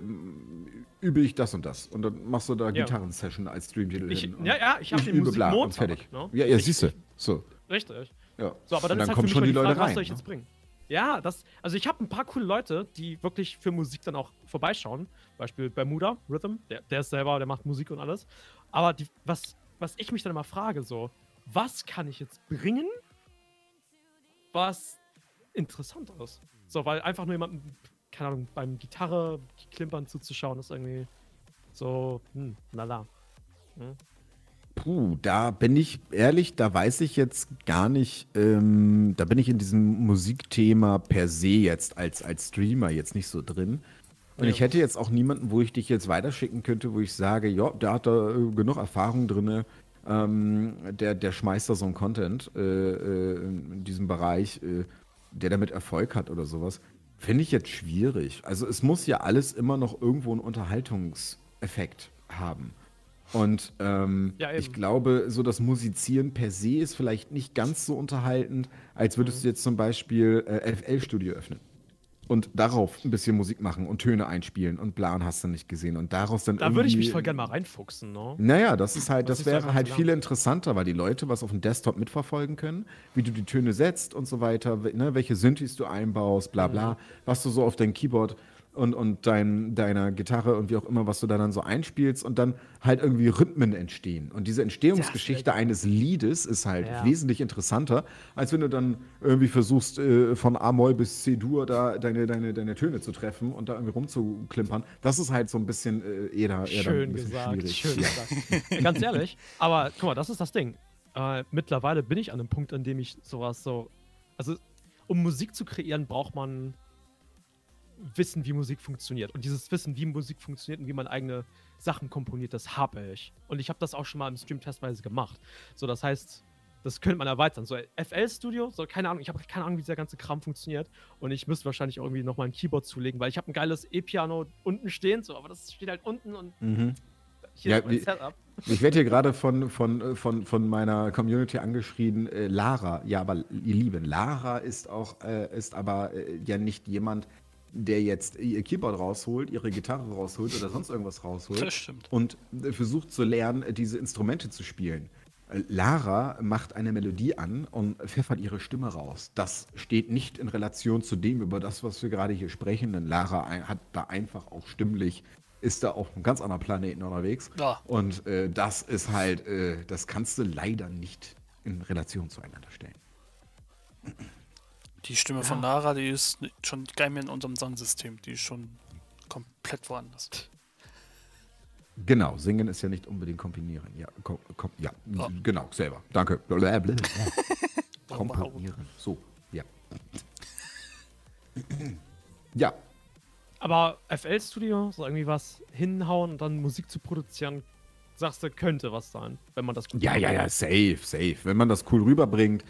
übe ich das und das. Und dann machst du da Ja. Gitarrensession als Streamtitel Ich, hin. ja, ja, ich habe den bla und fertig. Ne? Ja, ja, siehst du. So. Richtig. Ja. So, aber dann, dann halt kommen schon die Leute Frage, was rein. soll ich jetzt ne? bringen? Ja, das, also ich habe ein paar coole Leute, die wirklich für Musik dann auch vorbeischauen. Beispiel Bermuda Rhythm, der, der ist selber, der macht Musik und alles. Aber die, was, was ich mich dann immer frage, so, was kann ich jetzt bringen, was interessant ist? So, weil einfach nur jemandem, keine Ahnung, beim Gitarre klimpern zuzuschauen, ist irgendwie so, hm, lala. Puh, da bin ich ehrlich, da weiß ich jetzt gar nicht, ähm, da bin ich in diesem Musikthema per se jetzt als, als Streamer jetzt nicht so drin. Und Ja. ich hätte jetzt auch niemanden, wo ich dich jetzt weiterschicken könnte, wo ich sage, ja, der hat da äh, genug Erfahrung drin, ähm, der, der schmeißt da so einen Content äh, äh, in diesem Bereich, äh, der damit Erfolg hat oder sowas. Finde ich jetzt schwierig. Also es muss ja alles immer noch irgendwo einen Unterhaltungseffekt haben. Und ähm, Ja, ich glaube, so das Musizieren per se ist vielleicht nicht ganz so unterhaltend, als würdest Mhm. du jetzt zum Beispiel äh, FL-Studio öffnen und darauf ein bisschen Musik machen und Töne einspielen und Plan hast du nicht gesehen und daraus dann Da würde ich mich voll gerne mal reinfuchsen, ne? naja, das ist halt, Das das wäre halt viel interessanter, weil die Leute was auf dem Desktop mitverfolgen können, wie du die Töne setzt und so weiter, we- ne, welche Synthes du einbaust, bla bla, Mhm. was du so auf dein Keyboard und, und dein, deiner Gitarre und wie auch immer, was du da dann so einspielst und dann halt irgendwie Rhythmen entstehen. Und diese Entstehungsgeschichte eines Liedes ist halt Ja. wesentlich interessanter, als wenn du dann irgendwie versuchst, äh, von A-Moll bis C-Dur da deine, deine, deine Töne zu treffen und da irgendwie rumzuklimpern. Das ist halt so ein bisschen äh, eher, eher Schön bisschen gesagt, schwierig. schön Ja. gesagt. Ganz ehrlich, aber guck mal, das ist das Ding. Äh, mittlerweile bin ich an einem Punkt, an dem ich sowas so. Also, um Musik zu kreieren, braucht man Wissen, wie Musik funktioniert. Und dieses Wissen, wie Musik funktioniert und wie man eigene Sachen komponiert, das habe ich. Und ich habe das auch schon mal im Stream testweise gemacht. So, das heißt, das könnte man erweitern. So, FL-Studio, so, keine Ahnung, ich habe keine Ahnung, wie dieser ganze Kram funktioniert. Und ich müsste wahrscheinlich auch irgendwie nochmal ein Keyboard zulegen, weil ich habe ein geiles E-Piano unten stehen, so, aber das steht halt unten und Mhm. hier Ja, ist mein Setup. Ich werde hier gerade von, von, von, von meiner Community angeschrieben, äh, Lara. Ja, aber ihr Lieben, Lara ist auch, äh, ist aber äh, ja nicht jemand, der jetzt ihr Keyboard rausholt, ihre Gitarre rausholt oder sonst irgendwas rausholt Das stimmt. und äh, versucht zu lernen, äh, diese Instrumente zu spielen. Äh, Lara macht eine Melodie an und pfeffert ihre Stimme raus. Das steht nicht in Relation zu dem, über das, was wir gerade hier sprechen, denn Lara hat da einfach auch stimmlich, ist da auf einem ganz anderen Planeten unterwegs. Ja. Und äh, das ist halt, äh, das kannst du leider nicht in Relation zueinander stellen. Die Stimme von Lara, die ist schon gar nicht mehr in unserem Sonnensystem. Die ist schon komplett woanders. Genau, singen ist ja nicht unbedingt kombinieren. Ja, kom, kom, ja, Ja. genau, selber. Danke. Auch? Komponieren. So, ja. Ja, Aber FL Studio, so irgendwie was hinhauen und dann Musik zu produzieren, sagst du, könnte was sein, wenn man das gut Ja, ja, ja, safe, safe. Wenn man das cool rüberbringt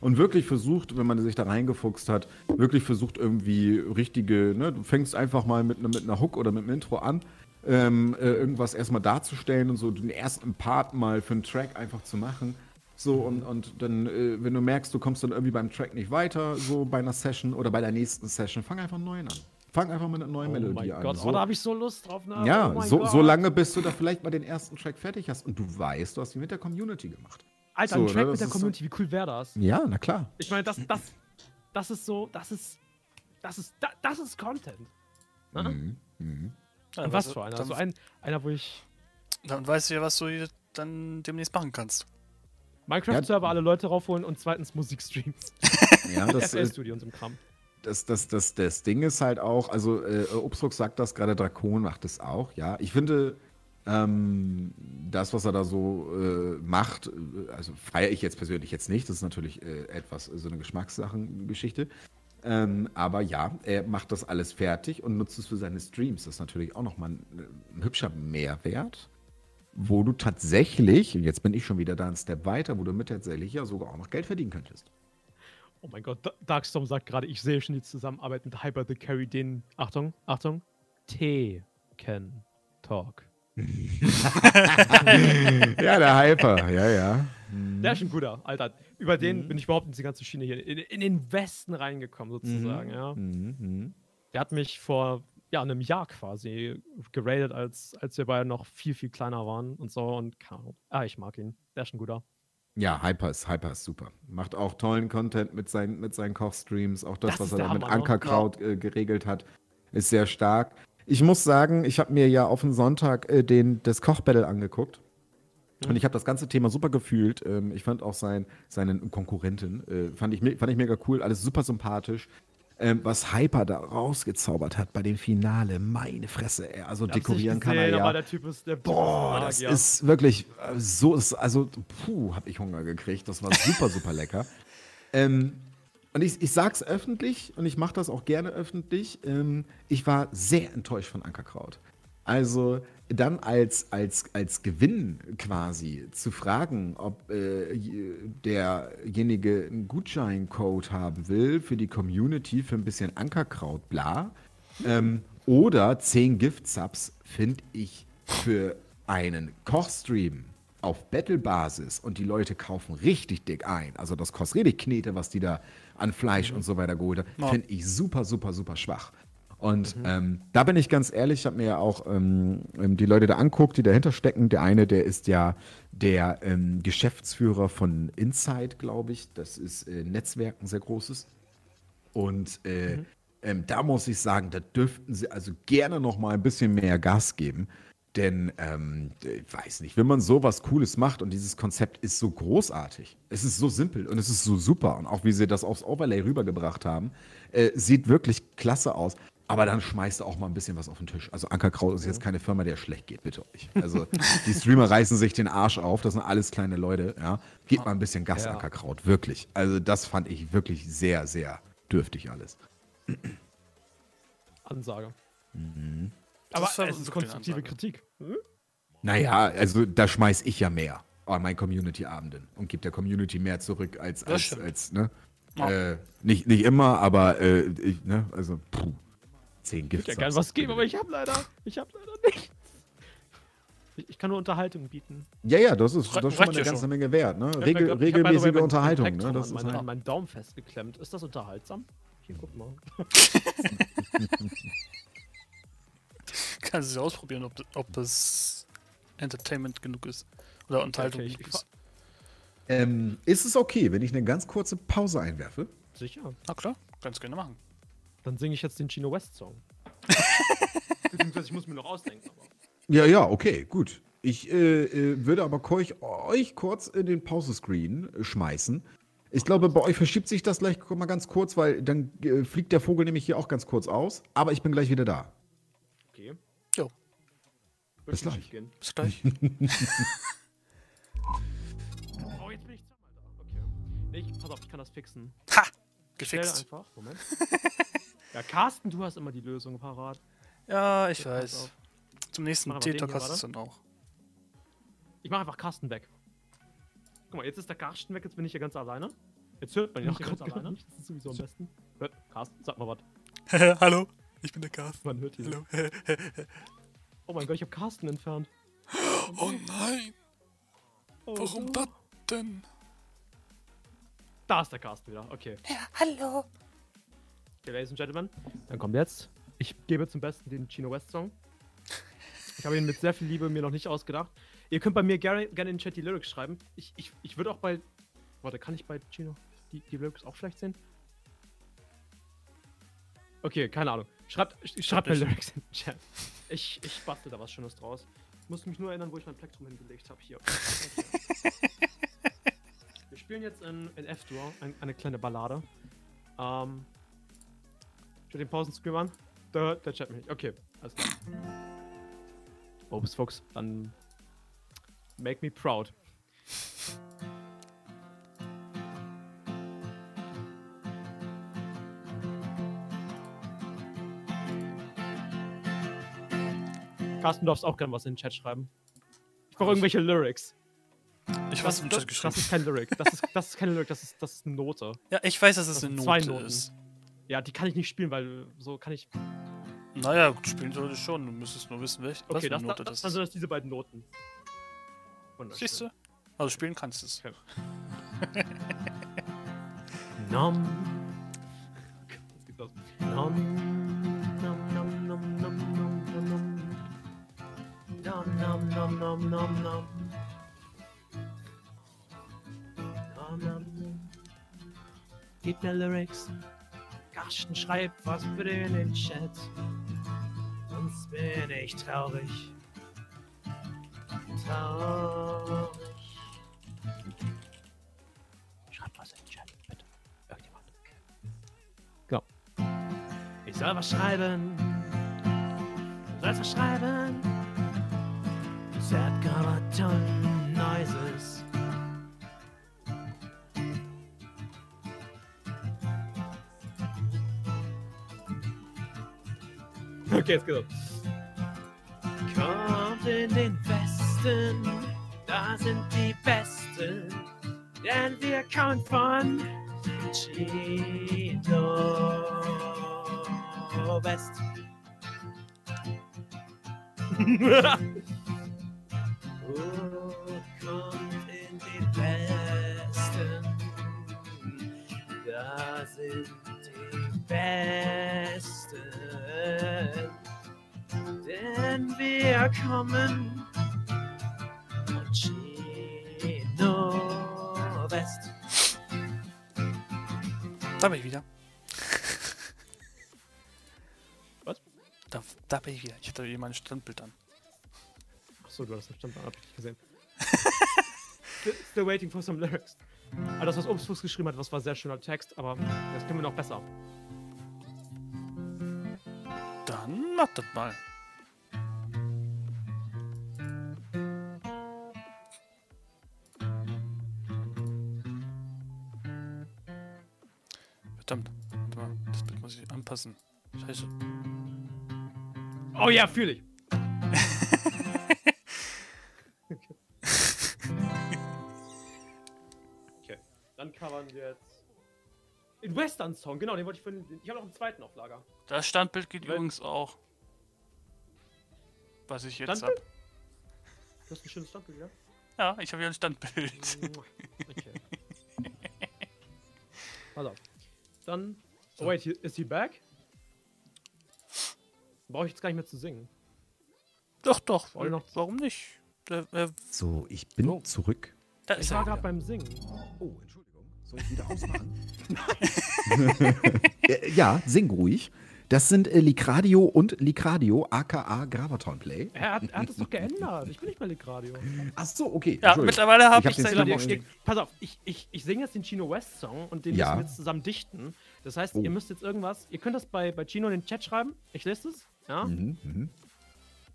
und wirklich versucht, wenn man sich da reingefuchst hat, wirklich versucht irgendwie richtige, ne, du fängst einfach mal mit, ne, mit einer Hook oder mit einem Intro an, ähm, äh, irgendwas erstmal darzustellen und so den ersten Part mal für einen Track einfach zu machen. So, und, und dann, äh, wenn du merkst, du kommst dann irgendwie beim Track nicht weiter, so bei einer Session oder bei der nächsten Session, fang einfach einen neuen an. Fang einfach mit einer neuen Oh Melodie an. Gott, so. oh, da habe ich so Lust drauf. Ne? Ja, oh so, so lange, bis du da vielleicht mal den ersten Track fertig hast und du weißt, du hast ihn mit der Community gemacht. Alter, so, ein ne, Track das mit der ist so- Community, wie cool wäre das? Ja, na klar. Ich meine, das, das, das ist so, das ist, das ist, das, das ist Content. Ne? Mhm. Mhm. Ja, Und was also, für einer? Dann, So ein, einer, wo ich dann weißt du ja, was du hier dann demnächst machen kannst. Minecraft-Server alle Leute raufholen und zweitens Musikstreams. Ja, das, äh, FL-Studio und so Kram. das, das, das, das Ding ist halt auch, also äh, Obstruck sagt das, gerade Drakon macht es auch, ja. Ich finde, ähm, das, was er da so äh, macht, äh, also feiere ich jetzt persönlich jetzt nicht, das ist natürlich äh, etwas, so eine Geschmackssachen-Geschichte. Ähm, aber ja, er macht das alles fertig und nutzt es für seine Streams. Das ist natürlich auch nochmal ein, ein hübscher Mehrwert, wo du tatsächlich, und jetzt bin ich schon wieder da einen Step weiter, wo du mit tatsächlich ja sogar auch noch Geld verdienen könntest. Oh mein Gott, Da- Darkstorm sagt gerade, ich sehe schon die Zusammenarbeit mit Hyper the Carry, den, Achtung, Achtung, T-Can Talk. ja, der Hyper, ja, ja. Der ist schon guter, Alter. Über den bin ich überhaupt in die ganze Schiene hier, in, in den Westen reingekommen, sozusagen, ja. Mhm, mhm. Der hat mich vor ja, einem Jahr quasi geradet, als, als wir beide noch viel, viel kleiner waren und so. Und keine Ahnung. Ah, ich mag ihn. Der ist schon guter. Ja, Hyper ist, Hyper ist super. Macht auch tollen Content mit seinen, mit seinen Kochstreams. Auch das, Das was er da mit ne? Ankerkraut äh, geregelt hat, ist sehr stark. Ich muss sagen, ich habe mir ja auf den Sonntag äh, den, das Kochbattle angeguckt. Und ich habe das ganze Thema super gefühlt. Ähm, ich fand auch sein, seinen Konkurrenten, äh, fand, ich, fand ich mega cool, alles super sympathisch. Ähm, was Hyper da rausgezaubert hat bei dem Finale, meine Fresse, ey. Also Ich dekorieren kann er ja. Der Typ ist der Boah, das Magier. ist wirklich äh, so, ist, also, puh, hab ich Hunger gekriegt. Das war super, super lecker. Ähm, und ich, ich sag's öffentlich und ich mache das auch gerne öffentlich. Ähm, ich war sehr enttäuscht von Ankerkraut. Also dann als, als, als Gewinn quasi zu fragen, ob äh, derjenige einen Gutscheincode haben will für die Community für ein bisschen Ankerkraut, bla. Ähm, oder 10 Gift-Subs finde ich für einen Kochstream auf Battle-Basis und die Leute kaufen richtig dick ein. Also das kostet richtig Knete, was die da an Fleisch und so weiter geholt haben. Ja. Finde ich super, super, super schwach. Und ähm, da bin ich ganz ehrlich, ich habe mir ja auch ähm, ähm, die Leute da anguckt, die dahinter stecken. Der eine, der ist ja der ähm, Geschäftsführer von Inside, glaube ich. Das ist äh, Netzwerk, ein sehr großes. Und äh, ähm, da muss ich sagen, da dürften sie also gerne noch mal ein bisschen mehr Gas geben. Denn, ähm, ich weiß nicht, wenn man sowas Cooles macht und dieses Konzept ist so großartig, es ist so simpel und es ist so super und auch wie sie das aufs Overlay rübergebracht haben, äh, sieht wirklich klasse aus. Aber dann schmeißt du auch mal ein bisschen was auf den Tisch. Also Ankerkraut ist jetzt keine Firma, der schlecht geht, bitte euch. Also die Streamer reißen sich den Arsch auf, das sind alles kleine Leute, ja. Gebt mal ein bisschen Gas, Ja. Ankerkraut, wirklich. Also das fand ich wirklich sehr, sehr dürftig alles. Ansage. Mhm. Aber Das war es ist wirklich eine konstruktive. Kritik. Hm? Naja, also da schmeiß ich ja mehr an meinen Community-Abenden und gebe der Community mehr zurück als, als, als ne? Ja. Äh, nicht, nicht immer, aber äh, ich, ne? Also, puh. Zehn Ich Gifts. würde ja gerne was geben, aber ich habe leider, ich habe leider nichts. Ich, ich kann nur Unterhaltung bieten. Ja, ja, das ist, das ist schon mal eine ganze schon. Menge wert, ne? Ich Regel, ich regelmäßige mein Unterhaltung, Elektro ne? Das an ist meinen, halt, an meinen Daumen festgeklemmt. Ist das unterhaltsam? Okay, guck mal. Kannst du ausprobieren, ob, ob das Entertainment genug ist. Oder Unterhaltung Okay, ist. Ähm, ist es okay, wenn ich eine ganz kurze Pause einwerfe? Sicher. Na klar, kannst gerne machen. Dann singe ich jetzt den Chino West Song. Beziehungsweise ich muss mir noch ausdenken, aber. Ja, ja, okay, gut. Ich äh, äh, würde aber euch, euch kurz in den Pause-Screen äh, schmeißen. Ich glaube, bei euch verschiebt sich das gleich mal ganz kurz, weil dann äh, fliegt der Vogel nämlich hier auch ganz kurz aus. Aber ich bin gleich wieder da. Okay. Bis gleich. bis gleich. Oh, jetzt bin ich zweimal da. Okay. Nee, ich, pass auf, ich kann das fixen. ha! Gefixt. einfach. Moment. ja, Carsten, du hast immer die Lösung parat. Ja, ich Pass weiß. Zum nächsten hier, hast du es dann auch. Ich mach einfach Carsten weg. Guck mal, jetzt ist der Carsten weg, jetzt bin ich hier ganz alleine. Jetzt hört man ihn auch ganz alleine. Das ist sowieso am besten. Hört, Carsten, sag mal was. Hallo, ich bin der Carsten. Man hört ihn. Hallo. Oh mein Gott, ich hab Carsten entfernt. oh nein, Oh, warum no. das denn? Da ist der Carsten wieder, okay. Ja, hallo. Okay, Ladies and Gentlemen, dann kommt jetzt. Ich gebe zum Besten den Chino West Song. Ich habe ihn mit sehr viel Liebe mir noch nicht ausgedacht. Ihr könnt bei mir gerne, gerne in den Chat die Lyrics schreiben. Ich, ich, ich würde auch bei. Warte, kann ich bei Chino die, die Lyrics auch schlecht sehen? Okay, keine Ahnung. Schreibt, sch- schreibt mir. Lyrics in den Chat. Ich, ich bastel da was Schönes draus. Ich muss mich nur erinnern, wo ich mein Plektrum hingelegt habe. Hier. Wir spielen jetzt in, in F-Dur ein, eine kleine Ballade. Ähm. Ich den Pausenscreen an. Der, der Chat mich. Okay, alles klar. Obst Fuchs, dann. Make me proud. Carsten, du darfst auch gerne was in den Chat schreiben. Ich brauche irgendwelche Lyrics. Ich weiß im das, Chat geschrieben. das ist kein Lyric. Das ist, das ist keine Lyric, das ist, das ist eine Note. Ja, ich weiß, dass es Das eine Note Noten. ist. Ja, die kann ich nicht spielen, weil so kann ich. Naja, spielen sollte schon. Du müsstest nur wissen, welche was Okay, das, Note das, das dann ist. sind das diese beiden Noten. Wunderschön. Siehst du? Also spielen kannst du es. Okay. Was? Nom. Nom, Nom, nom, nom, nom, nom, nom. Nom, nom, nom. Gib mir Lyrics. Karsten schreibt was bitte in den Chat. Sonst bin ich traurig. Traurig. Schreibt was in den Chat, bitte. Irgendjemand. Genau. Ich soll was schreiben. Du sollst was schreiben. Sad Garaton Noises. Okay, jetzt geht's. Kommt in den Westen, da sind die Besten, denn wir kommen von Chino. Sind die Besten, denn wir kommen von Chino West. Da bin ich wieder. Was? Da, da bin ich wieder. Ich hatte hier mein Standbild an. Achso, du hast das Stand hab ich nicht gesehen. Still- Still waiting for some lyrics. Aber das, was Obstfuß geschrieben hat, das war sehr schöner Text, aber das können wir noch besser. Dann macht das mal. Verdammt. Das Bild muss ich anpassen. Scheiße. Oh ja, fühle ich. Jetzt. Den Western Song, genau, den wollte ich für Ich habe noch einen zweiten auf Lager. Das Standbild geht Wel- übrigens auch. Was ich jetzt hab. Standbild? Das ist ein schönes Standbild, ja? Ja, ich habe hier ein Standbild. Okay. Auf. Dann Oh, wait, he- is he back? Brauche ich jetzt gar nicht mehr zu singen. Doch, doch. Warum nicht? Äh, So, ich bin Oh. zurück. da Ich ist war er. gerade beim Singen. Oh, Entschuldigung. Soll ich wieder ausmachen? Äh, ja, sing ruhig. Das sind äh, Likradio und Likradio, aka Gravaton Play. Er hat, er hat es doch geändert. Ich bin nicht mehr Lick Radio. Ach so, okay. Ja, mittlerweile habe hab ich den pass auf, ich, ich, ich singe jetzt den Chino West Song und den Ja. müssen wir jetzt zusammen dichten. Das heißt, Oh. ihr müsst jetzt irgendwas, ihr könnt das bei, bei Chino in den Chat schreiben. Ich lese es. Ja. Mhm.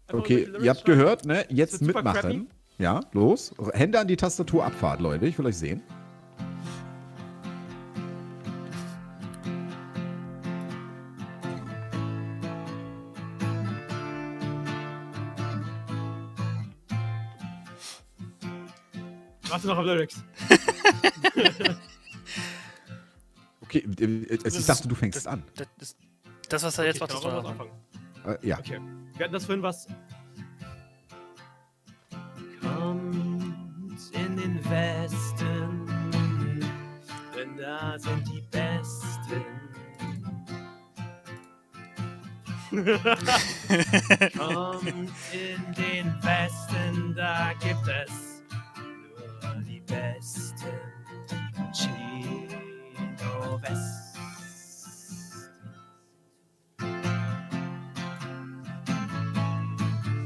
Einfach Okay, ihr habt schreiben. gehört, ne? Jetzt mitmachen. Ja, los. Hände an die Tastatur Abfahrt, Leute. Ich will euch sehen. Warte noch auf Lyrics. Okay, äh, äh, Das ich ist- dachte, du fängst an. Das, ist, das, was er jetzt macht, das was war anfangen. Äh, ja. Okay. Wir hatten das vorhin was. Kommt in den Westen, denn da sind die Besten. Kommt in den Westen, da gibt es Besten. Chino West.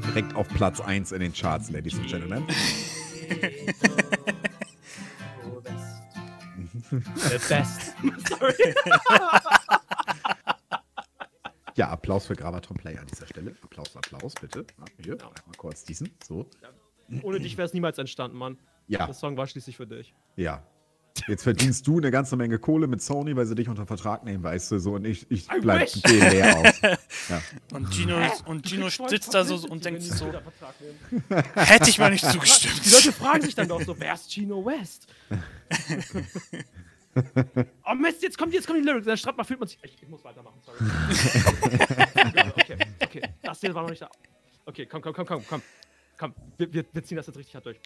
Direkt auf Platz 1 in den Charts, Ladies and Gentlemen. The best. Sorry. Ja, Applaus für Gravaton Play an dieser Stelle. Applaus, Applaus, bitte. Hier, Ja. einmal kurz diesen. So. Ohne dich wäre es niemals entstanden, Mann. Ja, Der Song war schließlich für dich. ja. Jetzt verdienst du eine ganze Menge Kohle mit Sony, weil sie dich unter Vertrag nehmen, weißt du, so und ich, ich bleib leer aus. Ja. Und Gino, und Gino sitzt da so und denkt sich so, hätte ich mal nicht zugestimmt. Die Leute fragen sich dann doch so, wer ist Chino West? oh Mist, jetzt kommt, jetzt kommen die Lyrics. Der Strapper fühlt man sich. Ich, ich muss weitermachen, sorry. okay, okay. Das hier war noch nicht da. Okay, komm, komm, komm, komm, komm. Komm, wir, wir, wir ziehen das jetzt richtig hart durch.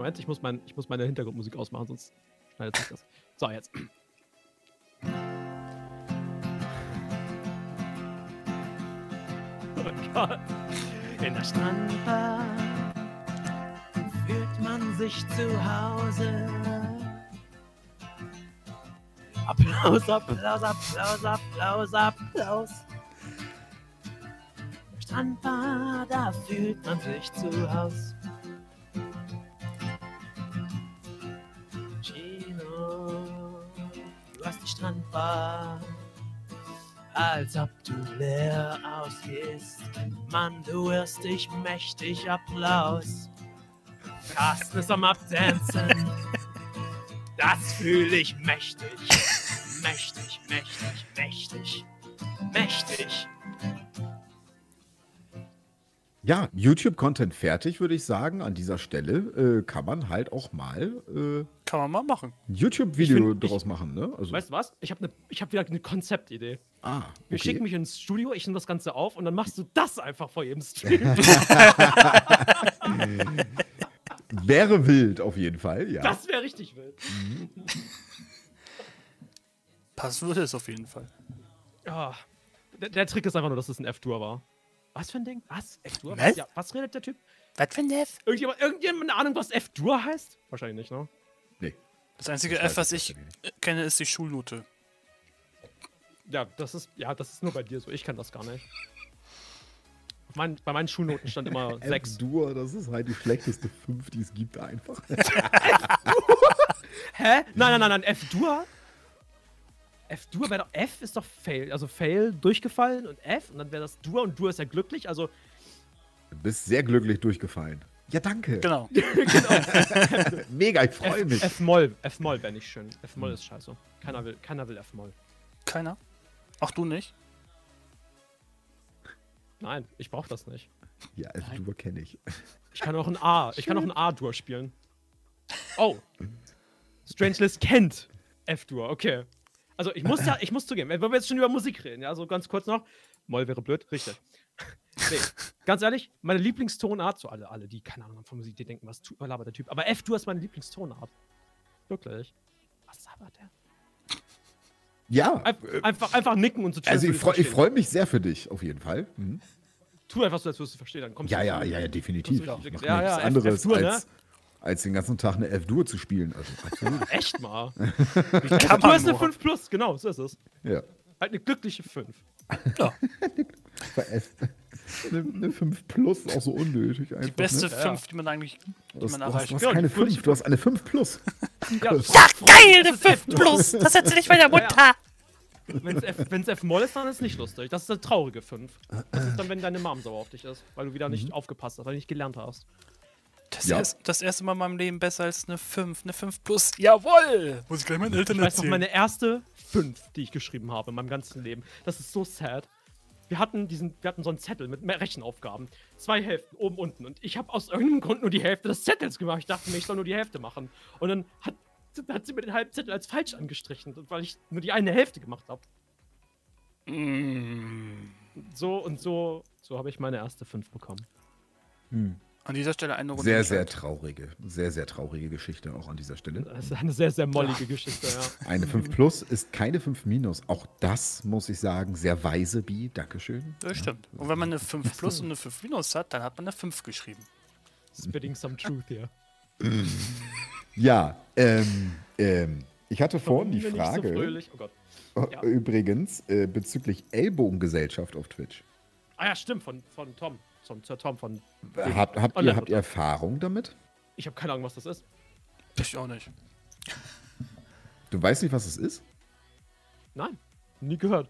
Moment, ich muss, mein, ich muss meine Hintergrundmusik ausmachen, sonst schneidet sich das. So, jetzt. Oh Gott. In der Strandbar fühlt man sich zu Hause. Applaus, Applaus, Applaus, Applaus, Applaus. Strandbar, da fühlt man sich zu Haus. Die Strandbar, als ob du leer ausgehst. Mann, du hörst dich mächtig Applaus. Carsten ist am Abdancen. Das fühle ich mächtig. Mächtig, mächtig, mächtig. Mächtig. Ja, YouTube-Content fertig, würde ich sagen. An dieser Stelle äh, kann man halt auch mal äh, Kann man mal machen. ein Ich YouTube-Video find- ich- draus machen, ne? Also, Weißt du was? Ich habe ne, ich hab wieder eine Konzeptidee. ah, Wir okay. schicken mich ins Studio, ich nehme das Ganze auf und dann machst du das einfach vor jedem Stream. Wäre wild auf jeden Fall, ja. Das wäre richtig wild. Passen würde es auf jeden Fall. Ja. Der, der Trick ist einfach nur, dass es ein F-Dur war. Was für ein Ding? Was? F-Dur? Was? Ja, was redet der Typ? Was für ein F? Irgendjemand, irgendjemand eine Ahnung, was F-Dur heißt? Wahrscheinlich nicht, ne? Nee. Das einzige Das F, was ich kenne, ist die Schulnote. Ja, das ist, ja, das ist nur bei dir so. Ich kann das gar nicht. Mein, bei meinen Schulnoten stand immer 6. F-Dur, das ist halt die schlechteste 5, die es gibt einfach. Hä? Nein, nein, nein, nein. F-Dur? F-Dur wäre doch. F ist doch Fail. Also Fail durchgefallen und F und dann wäre das Dur und Dur ist ja glücklich. Also. Du bist sehr glücklich durchgefallen. Ja, danke. Genau. Mega, ich freue mich. F-Moll. F-Moll wäre nicht schön. F-Moll ist scheiße. Keiner will, keiner will F-Moll. Keiner? Auch du nicht? Nein, ich brauche das nicht. Ja, F-Dur kenne ich. Ich kann auch ein A. Ich kann auch ein A-Dur spielen. Oh. Strangeless kennt F-Dur, okay. Also ich muss ja, ich muss zugeben, wenn wir jetzt schon über Musik reden, ja, so ganz kurz noch. Moll wäre blöd, richtig. Nee, ganz ehrlich, meine Lieblingstonart, so alle, alle, die keine Ahnung haben von Musik, die denken, was tu- labert der Typ. Aber F-Dur ist meine Lieblingstonart. Wirklich. Was labert der? Ja, Ein, äh, einfach, einfach nicken und so tun, also als ich freue du freu mich sehr für dich, auf jeden Fall. Mhm. Tu einfach so, als würdest du verstehen, dann kommst Ja, du ja, ja, ja, definitiv. Ja, Ich mach ja, nichts F- anderes F-Dur, ne? Als, den ganzen Tag eine F-Dur zu spielen. Also, absolut. Echt mal. Wie kann du hast eine nur? 5 Plus, genau, so ist es. ja. Halt eine glückliche 5. Ja. Eine, eine 5 Plus ist auch so unnötig. Einfach, die beste Ne? Ja. 5, die man eigentlich die Du hast, man du hast, du hast Ja, keine die würde 5, ich- du hast eine 5 Plus. Ja, Ja, geil, eine 5 Plus. Das hätte nicht meiner Mutter. Wenn es F, wenn's F Moll ist, dann ist es nicht lustig. Das ist eine traurige 5. Das ist dann, wenn deine Mom sauer auf dich ist, weil du wieder nicht Mhm. aufgepasst hast, weil du nicht gelernt hast. Das, Ja. erst, das erste Mal in meinem Leben besser als eine 5. Eine 5 Plus. Jawoll! Muss ich gleich meinen Eltern Ich weiß noch, erzählen. meine erste 5, die ich geschrieben habe in meinem ganzen Leben. Das ist so sad. Wir hatten, diesen, wir hatten so einen Zettel mit mehr Rechenaufgaben. Zwei Hälften, oben, unten. Und ich habe aus irgendeinem Grund nur die Hälfte des Zettels gemacht. Ich dachte mir, ich soll nur die Hälfte machen. Und dann hat, hat sie mir den halben Zettel als falsch angestrichen, weil ich nur die eine Hälfte gemacht habe. Mm. So und so, so habe ich meine erste 5 bekommen. An dieser Stelle eine Runde. Sehr, sehr traurige, sehr, sehr traurige Geschichte auch an dieser Stelle. Das ist eine sehr, sehr mollige Geschichte, ja. Eine 5 Plus ist keine 5 Minus. Auch das muss ich sagen, sehr weise, Bi. Dankeschön. Das stimmt. Und wenn man eine 5 Plus und eine 5 Minus hat, dann hat man eine 5 geschrieben. Spitting some truth hier. Ja, ähm, ähm, ich hatte vorhin die Frage, So fröhlich? oh Gott. äh, Ja. übrigens, äh, bezüglich Ellbogengesellschaft auf Twitch. Ah ja, stimmt, von, von Tom. Von Sir Tom von. Habt, habt, ihr, habt ihr Erfahrung damit? Ich habe keine Ahnung, was das ist. Ich auch nicht. Du weißt nicht, was es ist? Nein. Nie gehört.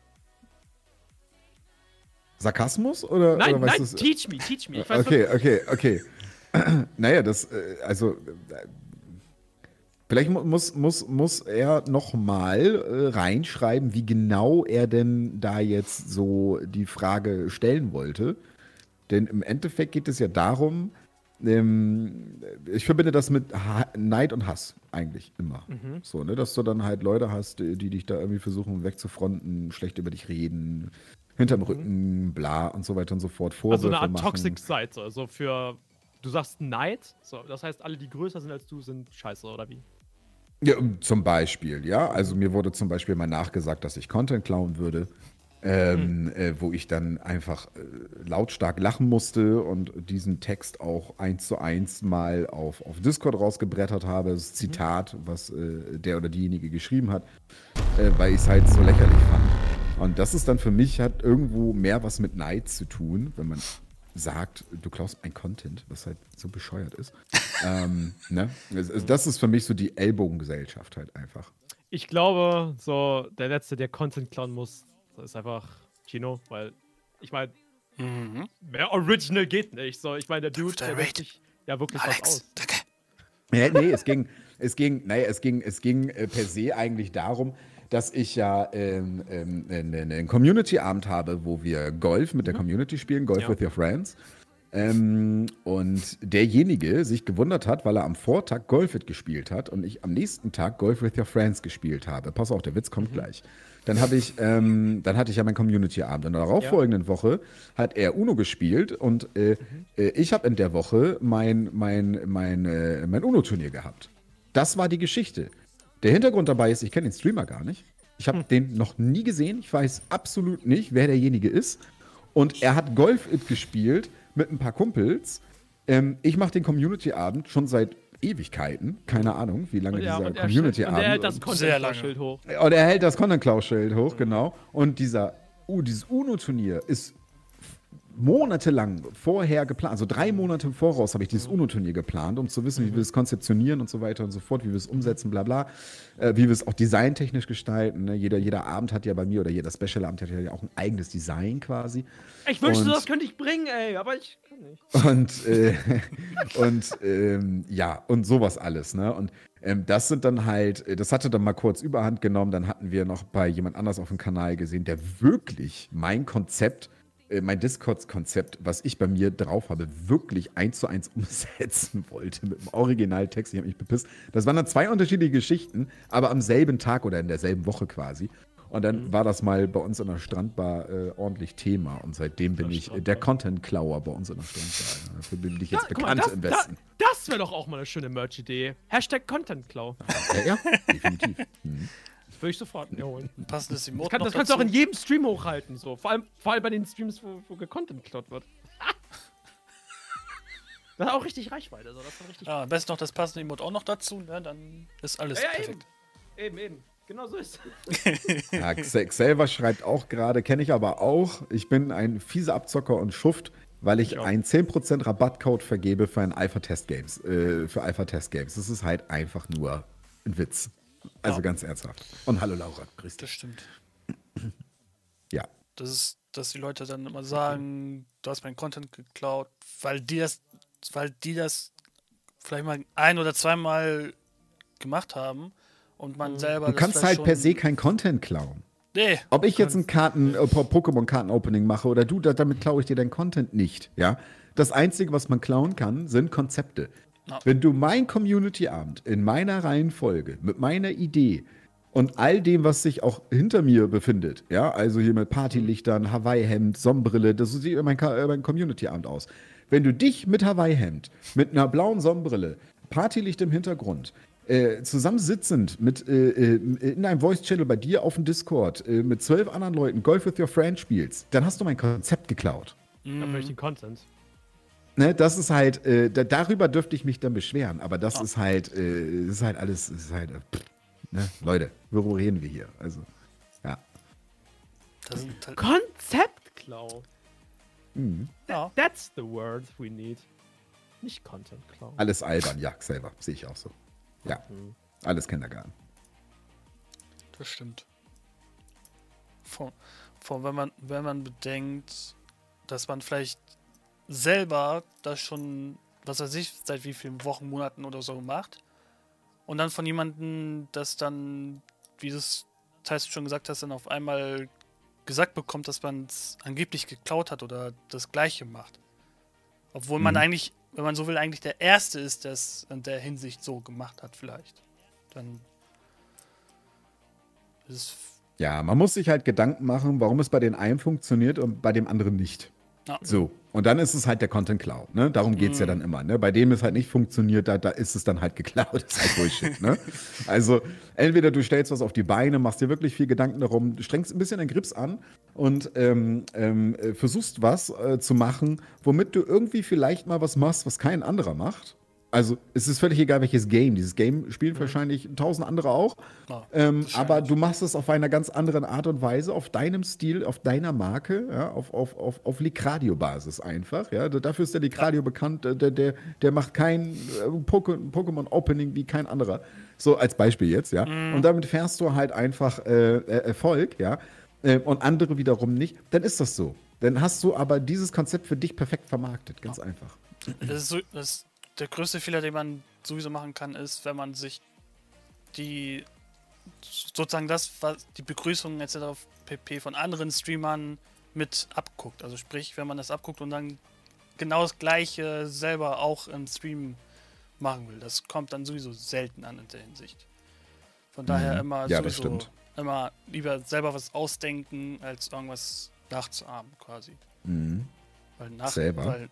Sarkasmus? Oder, Nein, oder weißt nein, teach me, teach me. Ich weiß Okay, okay, okay. naja, das, äh, also, äh, vielleicht mu- muss, muss, muss er noch mal äh, reinschreiben, wie genau er denn da jetzt so die Frage stellen wollte. Denn im Endeffekt geht es ja darum, ähm, ich verbinde das mit ha Neid und Hass eigentlich immer. Mhm. So, ne, dass du dann halt Leute hast, die die dich da irgendwie versuchen wegzufronten, schlecht über dich reden, hinterm Rücken, bla und so weiter und so fort. Mhm. Also Vorwürfe eine Art machen. Toxic Seite. Also für. Du sagst Neid. So, das heißt, alle, die größer sind als du, sind scheiße, oder wie? Ja, um, zum Beispiel, ja. Also mir wurde zum Beispiel mal nachgesagt, dass ich Content klauen würde. Ähm, äh, wo ich dann einfach äh, lautstark lachen musste und diesen Text auch eins zu eins mal auf, auf Discord rausgebrettert habe. Das Zitat, was äh, der oder diejenige geschrieben hat, äh, weil ich es halt so lächerlich fand. Und das ist dann für mich, hat irgendwo mehr was mit Neid zu tun, wenn man sagt, du klaust mein Content, was halt so bescheuert ist. ähm, ne? Also das ist für mich so die Ellbogengesellschaft halt einfach. Ich glaube, so der Letzte, der Content klauen muss, das ist einfach Chino, weil ich meine, Mhm. mehr Original geht nicht. So, ich meine, der Dude, der denkt sich ja wirklich was Alex, aus. danke. Ja, nee, es ging, es ging, naja, es ging, es ging äh, per se eigentlich darum, dass ich ja ähm, ähm, einen, Community-Abend habe, wo wir Golf mit der Community spielen, Golf Ja. with your friends. Ähm, und derjenige sich gewundert hat, weil er am Vortag Golf It gespielt hat und ich am nächsten Tag Golf with your friends gespielt habe. Pass auf, der Witz kommt gleich. Dann habe ich, ähm, dann hatte ich ja meinen Community-Abend. In der darauffolgenden Woche hat er Uno gespielt und äh, äh, ich habe in der Woche mein, mein, mein, äh, mein Uno-Turnier gehabt. Das war die Geschichte. Der Hintergrund dabei ist, ich kenne den Streamer gar nicht. Ich habe den noch nie gesehen. Ich weiß absolut nicht, wer derjenige ist. Und er hat Golf It gespielt mit ein paar Kumpels. Ähm, ich mache den Community-Abend schon seit Ewigkeiten. Keine Ahnung, wie lange Und er, dieser und er, stellt- und er hält Community-Abend. das. Content-Schild hoch. Und er hält das Content Cloud Schild hoch, genau. Und dieser, uh, dieses UNO-Turnier ist monatelang vorher geplant, also drei Monate im Voraus habe ich dieses UNO-Turnier geplant, um zu wissen, wie wir es konzeptionieren und so weiter und so fort, wie wir es umsetzen, bla bla, äh, wie wir es auch designtechnisch gestalten. Ne? Jeder, jeder Abend hat ja bei mir oder jeder Special-Abend hat ja auch ein eigenes Design quasi. Ich wünschte, Und- das könnte ich bringen, ey, aber ich kann nicht. Und, äh, und ähm, ja, und sowas alles, ne? Und ähm, das sind dann halt, äh, das hatte dann mal kurz überhand genommen. Dann hatten wir noch bei jemand anders auf dem Kanal gesehen, der wirklich mein Konzept, mein Discord-Konzept, was ich bei mir drauf habe, wirklich eins zu eins umsetzen wollte mit dem Originaltext. Ich habe mich bepisst. Das waren dann zwei unterschiedliche Geschichten, aber am selben Tag oder in derselben Woche quasi. Und dann war das mal bei uns in der Strandbar äh, ordentlich Thema. Und seitdem bin ich äh, der. Content-Klauer bei uns in der Strandbar. Dafür bin ich jetzt Ja, guck mal, bekannt das, im da, Westen. das wäre doch auch mal eine schöne Merch-Idee. Hashtag Content Klau. Ja, ja, definitiv. Mhm. Würde ich sofort mir holen. Ein passendes Das, Emote kann, noch das kannst du auch in jedem Stream hochhalten, so. Vor allem, vor allem bei den Streams, wo, wo Content geklaut wird. das hat auch richtig Reichweite, so. Das richtig. Ja, am besten noch das passende Emote auch noch dazu, ne? Dann ist alles Ja, ja, perfekt. Eben, eben. Genau so ist Ja, Xe- Xelva schreibt auch gerade, kenne ich aber auch. Ich bin ein fieser Abzocker und Schuft, weil ich Ich auch. einen 10% Rabattcode vergebe für ein Alpha-Test-Games. Äh, für Alpha-Test-Games. Das ist halt einfach nur ein Witz. Also Ja. ganz ernsthaft. Und hallo Laura, grüß Das dich. stimmt. Ja. Das ist, dass die Leute dann immer sagen, du hast meinen Content geklaut, weil die das, weil die das vielleicht mal ein oder zweimal gemacht haben und man selber. Du das kannst halt per se kein Content klauen. Nee, Ob ich jetzt ein Karten, äh, Po- Pokémon-Karten-Opening mache oder du, da, damit klaue ich dir deinen Content nicht. Ja? Das Einzige, was man klauen kann, sind Konzepte. Wenn du mein Community-Abend in meiner Reihenfolge, mit meiner Idee und all dem, was sich auch hinter mir befindet, ja, also hier mit Partylichtern, Hawaii-Hemd, Sonnenbrille, das sieht mein, mein Community-Abend aus. Wenn du dich mit Hawaii-Hemd, mit einer blauen Sonnenbrille, Partylicht im Hintergrund, äh, zusammensitzend mit, äh, äh, in einem Voice-Channel bei dir auf dem Discord äh, mit zwölf anderen Leuten Golf with Your Friend spielst, dann hast du mein Konzept geklaut. Dann möchte ich den Content. Ne, das ist halt, äh, da, darüber dürfte ich mich dann beschweren, aber das Ja. ist halt, äh, das ist halt alles, das ist halt, äh, pff, ne? Leute, worüber reden wir hier? Also, ja. das halt, Konzeptklau. Mhm. ja, That's the word we need. Nicht Content Klau. Alles albern, ja, selber, sehe ich auch so. Ja, Mhm. alles Kindergarten. das stimmt. Vor, vor wenn man, wenn man bedenkt, dass man vielleicht selber das schon, was weiß ich, seit wie vielen Wochen, Monaten oder so macht. Und dann von jemandem, das dann, wie du es teils schon gesagt hast, dann auf einmal gesagt bekommt, dass man es angeblich geklaut hat oder das Gleiche macht. Obwohl man Mhm. eigentlich, wenn man so will, eigentlich der Erste ist, der es in der Hinsicht so gemacht hat, vielleicht. Dann ist es Ja, man muss sich halt Gedanken machen, warum es bei den einen funktioniert und bei dem anderen nicht. Ja. So, und dann ist es halt der Content Cloud, ne? Darum geht es ja dann immer, ne? Bei dem es halt nicht funktioniert, da, da ist es dann halt geklaut. Das ist halt Bullshit, ne? Also, entweder du stellst was auf die Beine, machst dir wirklich viel Gedanken darum, strengst ein bisschen den Grips an und ähm, ähm, äh, versuchst was äh, zu machen, womit du irgendwie vielleicht mal was machst, was kein anderer macht. Also, es ist völlig egal, welches Game. Dieses Game spielen wahrscheinlich tausend andere auch. Ja, Ähm, wahrscheinlich. aber du machst es auf einer ganz anderen Art und Weise, auf deinem Stil, auf deiner Marke, ja, auf, auf, auf, auf Licradio-Basis einfach. Ja. Da- Dafür ist der Licradio bekannt, äh, der, der, der macht kein äh, Pokémon-Opening wie kein anderer. So als Beispiel jetzt, ja. Und damit fährst du halt einfach äh, äh, Erfolg, ja. Äh, und andere wiederum nicht, dann ist das so. Dann hast du aber dieses Konzept für dich perfekt vermarktet, ganz einfach. Das ist, so, das der größte Fehler, den man sowieso machen kann, ist, wenn man sich die sozusagen das, was die Begrüßungen etc. auf pp von anderen Streamern mit abguckt. Also sprich, wenn man das abguckt und dann genau das gleiche selber auch im Stream machen will. Das kommt dann sowieso selten an in der Hinsicht. Von daher Mhm. immer Ja, sowieso immer lieber selber was ausdenken, als irgendwas nachzuahmen quasi. Mhm. Weil, nach, Selber? weil,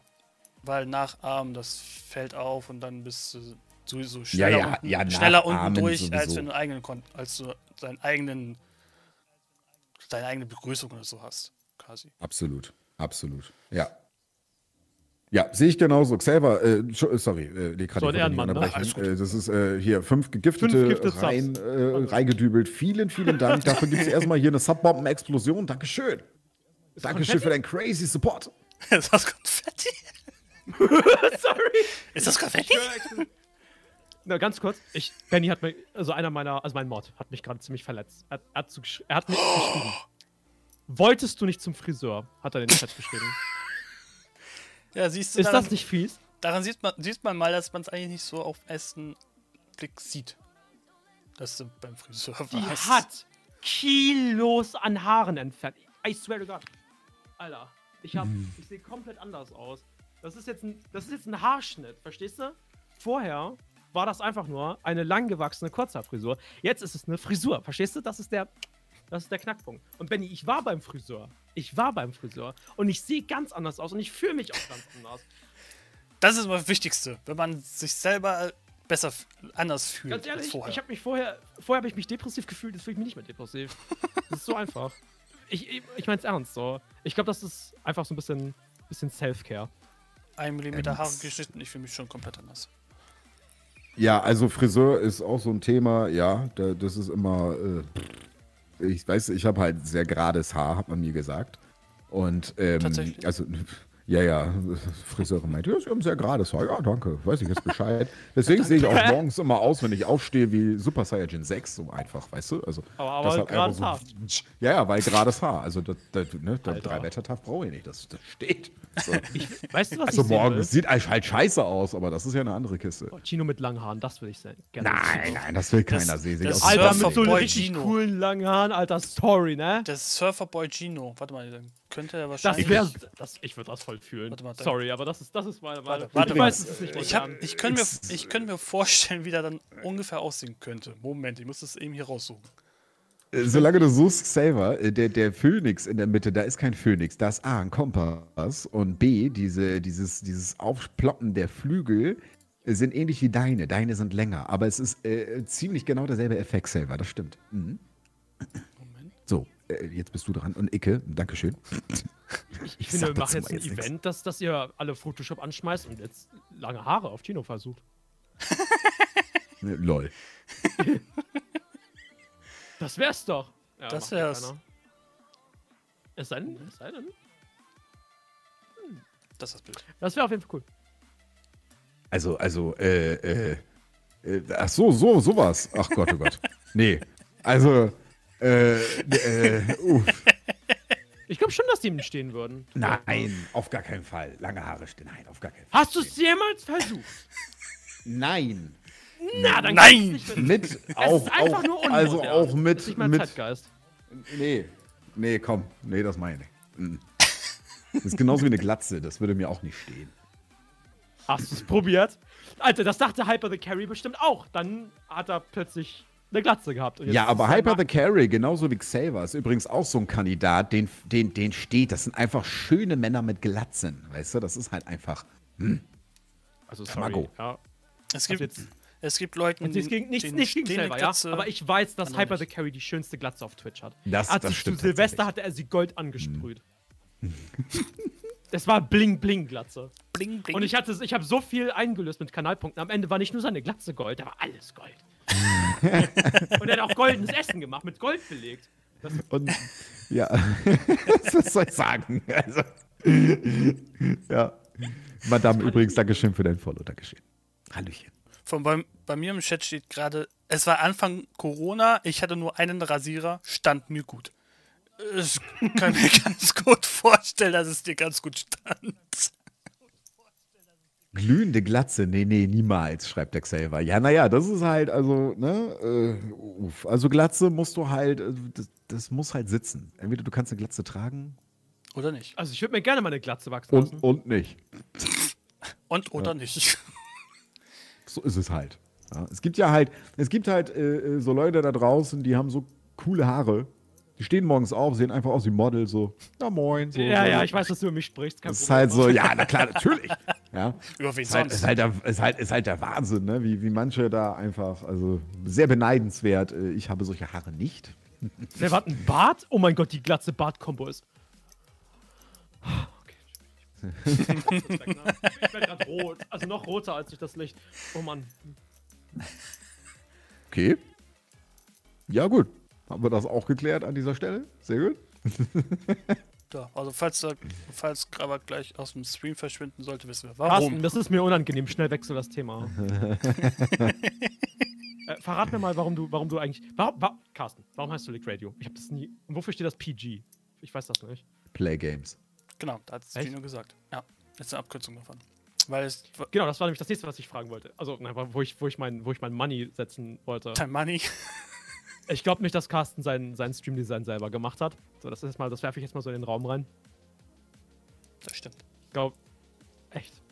weil nachahmen, das fällt auf und dann bist du sowieso Ja, schneller, ja, unten, ja, schneller unten durch, als sowieso. wenn du eigenen Kon als du deinen eigenen deine eigene Begrüßung oder so hast, quasi. Absolut, absolut. Ja. Ja, sehe ich genauso. Xaver, äh, äh, sorry, äh, die gerade So Ehrenmann, ne? Äh, Das ist äh, hier fünf gegiftete Fünf rein, äh, reingedübelt. Vielen, vielen Dank. Dafür gibt es erstmal hier eine Subbomben-Explosion. Dankeschön. Dankeschön für deinen crazy Support. ist das Konfetti? Sorry. Ist das Konfetti? Na, ganz kurz. Ich, Benny hat mir, also einer meiner, also mein Mod hat mich gerade ziemlich verletzt. Er, er, hat, gesch- er hat mir geschrieben. Wolltest du nicht zum Friseur? Hat er in den Chat geschrieben. Ja, siehst du, Ist daran, das nicht fies? daran sieht man, sieht man mal, dass man es eigentlich nicht so auf ersten Blick sieht. Dass du beim Friseur Die warst. hat Kilos an Haaren entfernt. I swear to God. Alter, ich hab, ich sehe komplett anders aus. Das ist jetzt ein, das ist jetzt ein Haarschnitt, verstehst du? Vorher war das einfach nur eine langgewachsene Kurzhaarfrisur. Jetzt ist es eine Frisur, verstehst du? Das ist der, das ist der Knackpunkt. Und Benny, ich war beim Friseur. Ich war beim Friseur und ich sehe ganz anders aus und ich fühle mich auch ganz anders. Das ist das Wichtigste. Wenn man sich selber besser, anders fühlt Ganz ehrlich, als vorher. ich habe mich vorher, vorher habe ich mich depressiv gefühlt, jetzt fühle ich mich nicht mehr depressiv. Das ist so einfach. Ich, ich, ich meine es ernst, so. Ich glaube, das ist einfach so ein bisschen, bisschen Self-Care. Ein Millimeter Haare geschnitten, ich fühle mich schon komplett anders. Ja, also Friseur ist auch so ein Thema, ja, da, das ist immer, äh, ich weiß, ich habe halt sehr gerades Haar, hat man mir gesagt. Und, ähm, Tatsächlich? also, ja, ja, Friseurin meinte, ja, sie haben sehr gerades Haar. Ja, danke, weiß ich jetzt Bescheid. Deswegen sehe ich auch morgens immer aus, wenn ich aufstehe, wie Super Saiyajin 6, so einfach, weißt du? Also, Aber- aber das hat einfach gerades Haar. Ja, ja, weil gerades Haar, also, das, das, ne, das drei Wettertag brauche ich nicht, das, das steht. So. Weißt du, was Also ich sehen morgens will? sieht halt scheiße aus, aber das ist ja eine andere Kiste. Oh, Chino mit langen Haaren, das will ich sehen. Gerne Nein, nein, das will keiner Das- sehen. Sehe ich das dem Alter, mit so richtig Gino. coolen langen Haaren, alter, sorry, ne? Der Surferboy Gino, warte mal, dann könnte er Das wahrscheinlich. wäre, das, ich würde das voll fühlen. Warte dann- sorry, aber das ist, das ist meine Warte, Wahl. warte ich mal. weiß, es ist nicht ich, hab, ich könnte mir, ich könnte mir vorstellen, wie der dann ungefähr aussehen könnte. Moment, ich muss das eben hier raussuchen. Äh, Solange du suchst, selber, äh, der, der Phönix in der Mitte, da ist kein Phönix, da ist A, ein Kompass und B, diese, dieses, dieses Aufploppen der Flügel äh, sind ähnlich wie deine. Deine sind länger, aber es ist äh, ziemlich genau derselbe Effekt selber, das stimmt. Mhm. Äh, jetzt bist du dran und Icke, Dankeschön. Ich finde, sag wir machen jetzt ein jetzt nix. Event, dass, dass ihr alle Photoshop anschmeißt und jetzt lange Haare auf Chino versucht. Äh, Lol. Das wär's doch. Ja, Das wär's. Es sei denn, es sei denn. Das ist das Bild. Das wäre auf jeden Fall cool. Also, also, äh, äh, äh, ach so, so, sowas. Ach Gott, oh Gott. Nee, also, äh, äh, uff. Ich glaube schon, dass die ihm stehen würden. Nein, auf gar keinen Fall. Lange Haare stehen. Nein, auf gar keinen Fall. Hast du es jemals versucht? Nein. Na, dann Nein! kannst du nicht Mit Es auch, ist einfach auch nur unmodern. also auch Das mit, ist nicht mal mit Zeitgeist. nee, nee, komm, nee, das meine ich. Mm. Das ist genauso wie eine Glatze, das würde mir auch nicht stehen. Hast du es probiert? Alter, das dachte Hyper the Carry bestimmt auch. Dann hat er plötzlich eine Glatze gehabt. Ja, aber es Hyper the Carry, genauso wie Xaver, ist übrigens auch so ein Kandidat, den, den, den steht. Das sind einfach schöne Männer mit Glatzen, weißt du? Das ist halt einfach. Also, Tamago. sorry. Ja. Es gibt gibt, jetzt- es gibt Leute, Nichts gegen, nichts, nichts gegen selber, ja. Glatze- Aber ich weiß, dass Hyper the nicht. Carry die schönste Glatze auf Twitch hat. Das- Als das stimmt Zu Silvester hatte er sie Gold angesprüht. Das war Bling-Bling-Glatze. Bling, bling. Und ich hatte, ich habe so viel eingelöst mit Kanalpunkten. Am Ende war nicht nur seine Glatze Gold, da war alles Gold. Und er hat auch goldenes Essen gemacht, mit Gold belegt. Das, Und ja, was soll ich sagen? Also, ja. Madame, übrigens, Dankeschön für dein Follow. Dankeschön. Hallöchen. Von bei, bei mir im Chat steht gerade, es war Anfang Corona, ich hatte nur einen Rasierer, stand mir gut. Ich kann mir ganz gut vorstellen, dass es dir ganz gut stand. Glühende Glatze, nee, nee, niemals, schreibt der Xaver. Ja, naja, das ist halt, also, ne, äh, uff. also Glatze musst du halt, äh, das, das muss halt sitzen. Entweder du kannst eine Glatze tragen Oder nicht? also ich würde mir gerne mal eine Glatze wachsen und, lassen. und nicht. Und oder nicht? So ist es halt. Ja, es gibt ja halt, es gibt halt äh, äh, so Leute da draußen, die haben so coole Haare. Die stehen morgens auf, sehen einfach aus wie Model, so, na moin. So, Ja, so. ja, ich weiß, dass du über mich sprichst. Kein Das ist halt so, ja, na klar, natürlich. Ja. Über wen Ist halt, sonst? ist, halt der, ist, halt, ist halt der Wahnsinn, ne? wie, wie manche da einfach, also sehr beneidenswert. Äh, Ich habe solche Haare nicht. Wer hat ein Bart? Oh mein Gott, die Glatze Bart-Kombo ist. Okay. ich werde gerade rot. Also noch roter als durch das Licht. Oh Mann. Okay. Ja, gut. Haben wir das auch geklärt an dieser Stelle? Sehr gut. Ja, also falls, falls Graber gleich aus dem Stream verschwinden sollte, wissen wir Carsten, warum. das ist mir unangenehm. Schnell wechsel das Thema. äh, verrat mir mal, warum du, warum du eigentlich. Warum, wa Carsten, warum heißt du Lick Radio? Ich habe das nie. Und wofür steht das PG? Ich weiß das nicht. Play Games. Genau, da hat es? Gino gesagt. Ja, das ist eine Abkürzung davon. Weil es Genau, das war nämlich das nächste, was ich fragen wollte. Also, nein, wo ich, wo ich mein, wo ich mein Money setzen wollte. Time Money. Ich glaube nicht, dass Carsten sein, sein Stream-Design selber gemacht hat. So, das ist mal, das werfe ich jetzt mal so in den Raum rein. Das stimmt. Ich glaube, echt.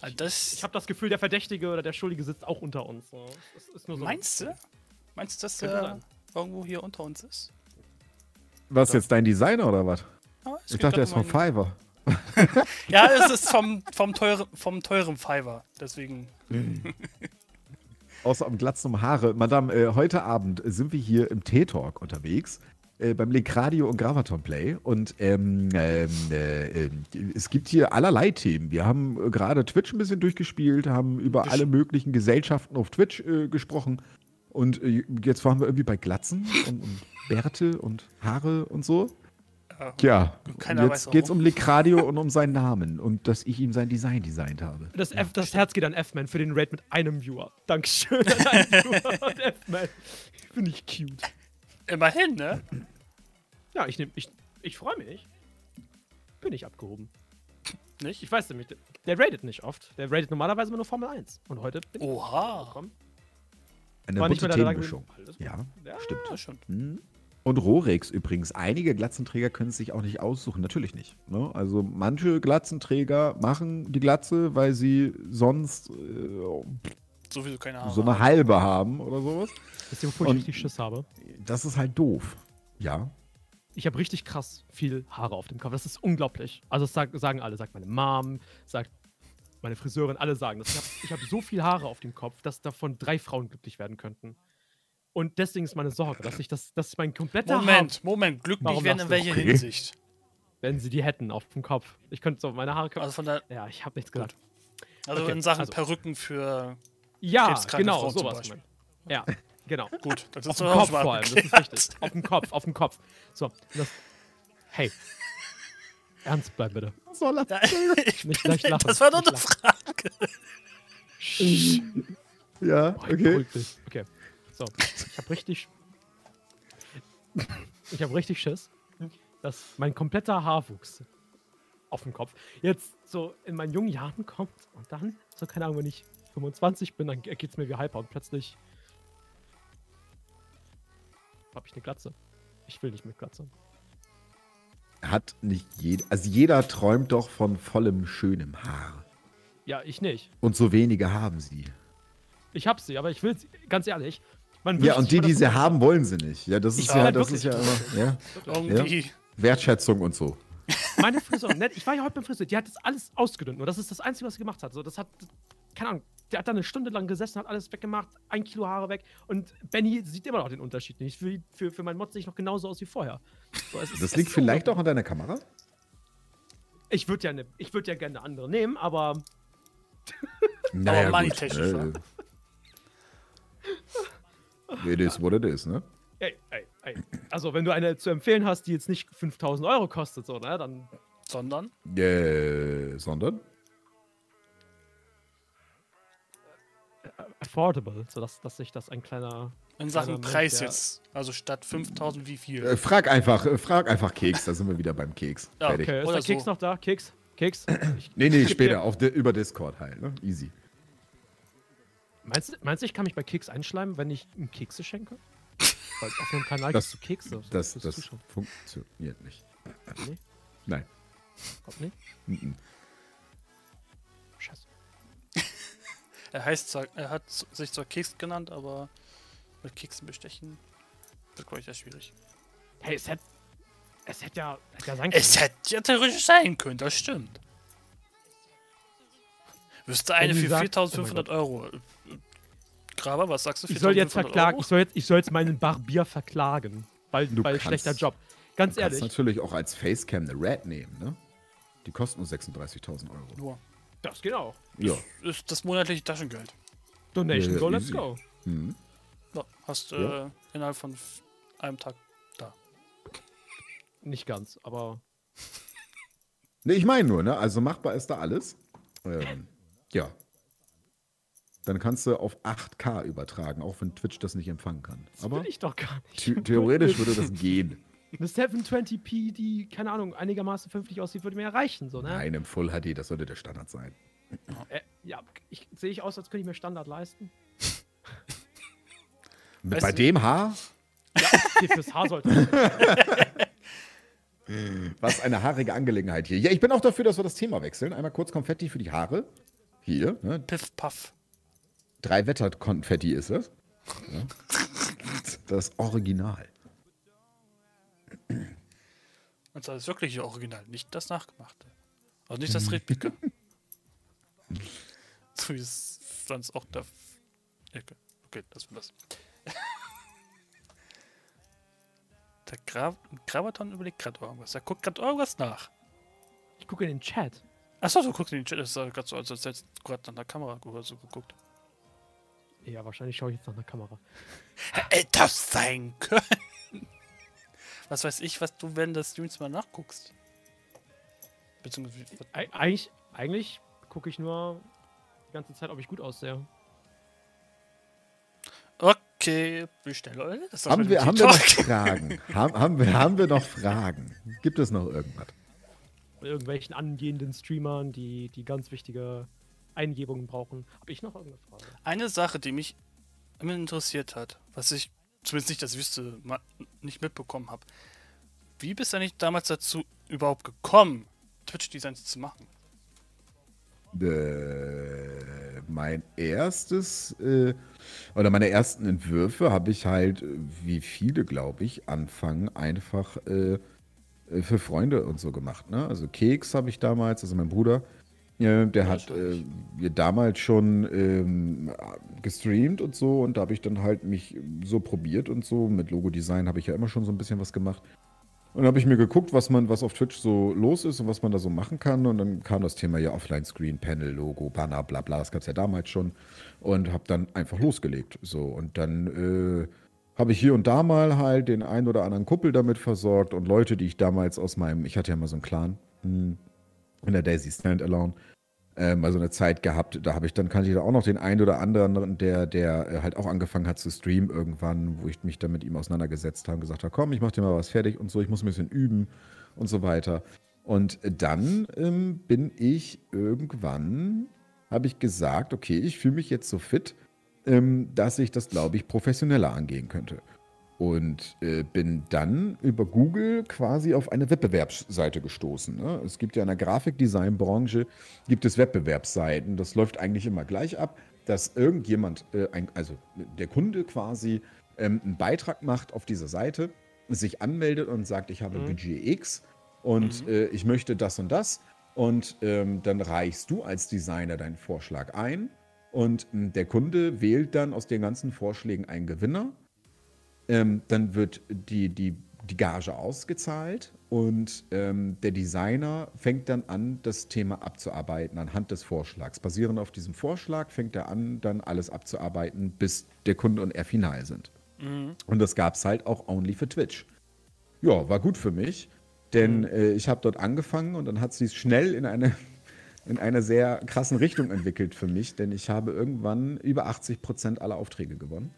Also das, Ich habe das Gefühl, der Verdächtige oder der Schuldige sitzt auch unter uns. So. Das ist nur so meinst du? Meinst du, dass der sein. irgendwo hier unter uns ist? Was jetzt dein Designer oder was? Es Ich dachte, er ist von Fiverr. Ja, es ist vom, vom, teure, vom teuren Fiverr. Deswegen. Außer am Glatzen um Haare. Madame, äh, heute Abend sind wir hier im T-Talk unterwegs. Äh, beim Link Radio und Gravaton Play. Und ähm, ähm, äh, äh, es gibt hier allerlei Themen. Wir haben äh, gerade Twitch ein bisschen durchgespielt, haben über alle möglichen Gesellschaften auf Twitch gesprochen. Und jetzt waren wir irgendwie bei Glatzen und, und Bärte und Haare und so. Ja. Ja, Keiner weiß jetzt geht es warum. um Link Radio und um seinen Namen und dass ich ihm sein Design designt habe. Das, F, das Herz geht an F-Man für den Raid mit einem Viewer. Dankeschön an einen Viewer und F-Man. Finde ich cute. Immerhin, ne? Ja, ich, nehm- ich, ich freue mich. Bin ich abgehoben. Nicht? Ich weiß nämlich, der, der raidet nicht oft. Der raidet normalerweise immer nur Formel 1. Und heute bin ich Oha. gekommen. Eine War nicht bunte Themenmischung. Ja, Ja, stimmt. Schon. Mhm. Und Rorex übrigens. Einige Glatzenträger können es sich auch nicht aussuchen. Natürlich nicht. Ne? Also manche Glatzenträger machen die Glatze, weil sie sonst äh, Sowieso keine Ahnung. so eine halbe haben oder sowas. Wisst ihr, wovor ich richtig Schiss habe? Das ist halt doof. Ja. Ich habe richtig krass viel Haare auf dem Kopf. Das ist unglaublich. Also das sag, sagen alle. Sagt meine Mom, sagt meine Friseurin, alle sagen das. Ich habe hab so viel Haare auf dem Kopf, dass davon drei Frauen glücklich werden könnten. Und deswegen ist meine Sorge, dass ich das, dass mein kompletter Moment, Moment. Glücklich werden in welcher Okay. Hinsicht? Haar, wenn sie die hätten auf dem Kopf. Ich könnte so meine Haare. Also von der, ja, ich habe nichts gesagt. also Okay, in Sachen also- Perücken für. Ja, genau, Frauen sowas. Ja, genau. Gut, das Auf ist dem doch Kopf vor allem, das ist richtig. Auf dem Kopf, auf dem Kopf. So, das, hey. Ernst bleiben bitte. Soll Ja, ich Nicht gleich lachen. das war doch eine Frage. Ja, okay. Okay. So, ich habe richtig. ich habe richtig Schiss, dass mein kompletter Haarwuchs auf dem Kopf jetzt so in meinen jungen Jahren kommt und dann, so keine Ahnung, wenn ich 25 bin, dann geht's mir wie Hyper und plötzlich habe ich eine Glatze. Ich will nicht mit Glatze. Hat nicht jeder. Also jeder träumt doch von vollem, schönem Haar. Ja, ich nicht. Und so wenige haben sie. Ich hab sie, aber ich will sie, ganz ehrlich. Man Ja, und die, die sie haben, wollen sie nicht. Ja, das ist Ja, ja, das ist ja immer ja, Irgendwie. Wertschätzung und so. Meine Friseurin, nett, ich war ja heute beim Friseur, die hat das alles ausgedünnt. Nur das ist das Einzige, was sie gemacht hat. So, das hat, keine Ahnung, der hat da eine Stunde lang gesessen, hat alles weggemacht, ein Kilo Haare weg. Und Benny sieht immer noch den Unterschied nicht. Für, für, für meinen Mod sehe ich noch genauso aus wie vorher. So, es ist- Das es liegt vielleicht unglaublich. auch an deiner Kamera. Ich würde ja, ne, ich würd ja gerne eine andere nehmen, aber Naja, moneytechnisch, Äh, It is what it is, ne? ey, ey, ey. Also, wenn du eine zu empfehlen hast, die jetzt nicht 5000 Euro kostet, so, ne, dann Sondern. Äh, sondern? affordable, sodass dass sich das ein kleiner. In Sachen Mensch, Preis der- jetzt. Also statt 5000 wie viel? Äh, frag einfach, äh, frag einfach Keks, da sind wir wieder beim Keks. Ja, Fertig. Okay, ist Oder der Keks so. noch da? Keks? Keks? Ich, Nee, nee, später, auf über Discord halt, ne? Easy. Meinst, du- meinst du, ich kann mich bei Keks einschleimen, wenn ich ihm Kekse schenke? Weil auf einem Kanal Das- so Kekse. Das, fürs das Zuschauen. funktioniert nicht. Nee, Nein. kommt nicht. Mhm. Scheiße. Er heißt zwar, er hat sich zwar Keks genannt, aber mit Keksen bestechen wird, glaube ich, sehr schwierig. Hey, es hätte. Es hätte ja, hätte ja sein können. Es hätte ja theoretisch sein können, das stimmt. Wüsste eine für die sagt- 4500 Euro. Äh, Graber, was sagst du? ich soll jetzt 4500 verklagen. Euro? Ich soll jetzt, ich soll jetzt meinen Barbier verklagen. Weil, Du weil kannst- schlechter Job. Ganz Du kannst ehrlich, natürlich auch als Facecam eine Red nehmen, ne? Die kosten nur 36.000 Euro. Nur. das geht auch. Ja. Ist das monatliche Taschengeld. Donation, Ja, go, let's easy. go. Mhm. Ja, hast Ja. äh, innerhalb von einem Tag da. Nicht ganz, aber. Ne, ich meine nur, ne? Also machbar ist da alles. Ähm, ja. Dann kannst du auf 8K übertragen, auch wenn Twitch das nicht empfangen kann. Das Aber will ich doch gar nicht. the theoretisch würde das gehen. Eine 720p, die, keine Ahnung, einigermaßen vernünftig aussieht, würde mir ja reichen, so, ne? Nein, im Full HD, das sollte der Standard sein. Äh, ja, ich, sehe ich aus, als könnte ich mir Standard leisten? Weißt Bei du- dem Haar, Ja, fürs Haar sollte. was eine haarige Angelegenheit hier. Ja, ich bin auch dafür, dass wir das Thema wechseln. Einmal kurz Konfetti für die Haare. Hier, ne? Piff, Puff. Drei Wetter-Konfetti ist es. Ja. Das Original. Und zwar das wirkliche Original, nicht das nachgemachte. Also nicht das Replika. so wie es sonst auch da. Okay, okay das war das. Der Gra Gravaton überlegt gerade irgendwas. Er guckt gerade irgendwas nach. Ich gucke in den Chat. Achso, du guckst in den Chat. Das ist gerade so, als hättest du gerade nach der Kamera so geguckt. Ja, wahrscheinlich schaue ich jetzt nach einer Kamera. Hätte das sein können. Was weiß ich, was du während des Streams mal nachguckst. Beziehungsweise. Eig eigentlich eigentlich gucke ich nur die ganze Zeit, ob ich gut aussehe. Okay, bestelle. Das Haben wir, haben wir noch. Fragen? haben, haben, wir, haben wir noch Fragen? Gibt es noch irgendwas? Irgendwelchen angehenden Streamern, die, die ganz wichtige Eingebungen brauchen. Habe ich noch irgendeine Frage? Eine Sache, die mich immer interessiert hat, was ich zumindest nicht das wüsste, ma- nicht mitbekommen habe. Wie bist du eigentlich damals dazu überhaupt gekommen, Twitch-Designs zu machen? Äh, mein erstes äh, oder meine ersten Entwürfe habe ich halt, wie viele, glaube ich, Anfang einfach äh, für Freunde und so gemacht. Ne? Also Keks habe ich damals, also mein Bruder, äh, der Ja, hat äh, damals schon ähm, gestreamt und so und da habe ich dann halt mich so probiert und so. Mit Logo-Design habe ich ja immer schon so ein bisschen was gemacht. Und dann habe ich mir geguckt, was man, was auf Twitch so los ist und was man da so machen kann. Und dann kam das Thema ja Offline-Screen, Panel, Logo, Banner, bla bla, das gab es ja damals schon. Und habe dann einfach losgelegt. So, und dann äh, habe ich hier und da mal halt den einen oder anderen Kuppel damit versorgt und Leute, die ich damals aus meinem, ich hatte ja mal so einen Clan hm, in der Daisy Standalone, äh, mal so eine Zeit gehabt, da habe ich dann, kannte ich da auch noch den einen oder anderen, der, der äh, halt auch angefangen hat zu streamen irgendwann, wo ich mich dann mit ihm auseinandergesetzt habe und gesagt habe, komm, ich mach dir mal was fertig und so, ich muss ein bisschen üben und so weiter. Und dann ähm, bin ich irgendwann, habe ich gesagt, okay, ich fühle mich jetzt so fit, ähm, dass ich das, glaube ich, professioneller angehen könnte. Und äh, bin dann über Google quasi auf eine Wettbewerbsseite gestoßen. Ne? Es gibt ja in der Grafikdesign-Branche, gibt es Wettbewerbsseiten. Das läuft eigentlich immer gleich ab, dass irgendjemand, äh, ein, also der Kunde quasi ähm, einen Beitrag macht auf dieser Seite, sich anmeldet und sagt, ich habe Mhm. Budget X und äh, ich möchte das und das. Und ähm, dann reichst du als Designer deinen Vorschlag ein und mh, der Kunde wählt dann aus den ganzen Vorschlägen einen Gewinner. Ähm, dann wird die, die, die Gage ausgezahlt und ähm, der Designer fängt dann an, das Thema abzuarbeiten anhand des Vorschlags. Basierend auf diesem Vorschlag fängt er an, dann alles abzuarbeiten, bis der Kunde und er final sind. Mhm. Und das gab es halt auch only für Twitch. Ja, war gut für mich, denn äh, ich habe dort angefangen und dann hat sie es schnell in eine, in eine sehr krassen Richtung entwickelt für mich, denn ich habe irgendwann über 80 Prozent aller Aufträge gewonnen.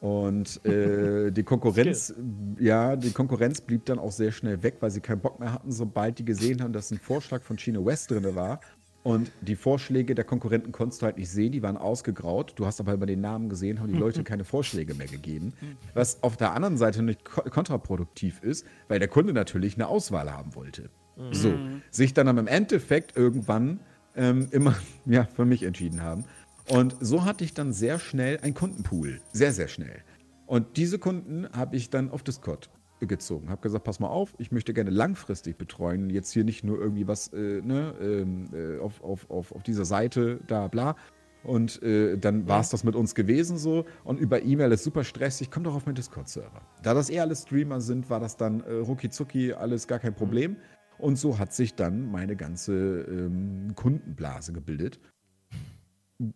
Und äh, die Konkurrenz, ja, die Konkurrenz blieb dann auch sehr schnell weg, weil sie keinen Bock mehr hatten, sobald die gesehen haben, dass ein Vorschlag von Chino West drin war. Und die Vorschläge der Konkurrenten konntest du halt nicht sehen, die waren ausgegraut. Du hast aber über den Namen gesehen, haben die Leute keine Vorschläge mehr gegeben. Was auf der anderen Seite nicht ko- kontraproduktiv ist, weil der Kunde natürlich eine Auswahl haben wollte. So, sich dann aber im Endeffekt irgendwann ähm, immer ja, für mich entschieden haben. Und so hatte ich dann sehr schnell einen Kundenpool. Sehr, sehr schnell. Und diese Kunden habe ich dann auf Discord gezogen. Habe gesagt, pass mal auf, ich möchte gerne langfristig betreuen. Jetzt hier nicht nur irgendwie was äh, ne, ähm, äh, auf, auf, auf, auf dieser Seite, da bla. Und äh, dann war es das mit uns gewesen so. Und über E-Mail ist super stressig. Komm doch auf meinen Discord-Server. Da das eh alle Streamer sind, war das dann äh, rucki zucki alles gar kein Problem. Und so hat sich dann meine ganze ähm, Kundenblase gebildet.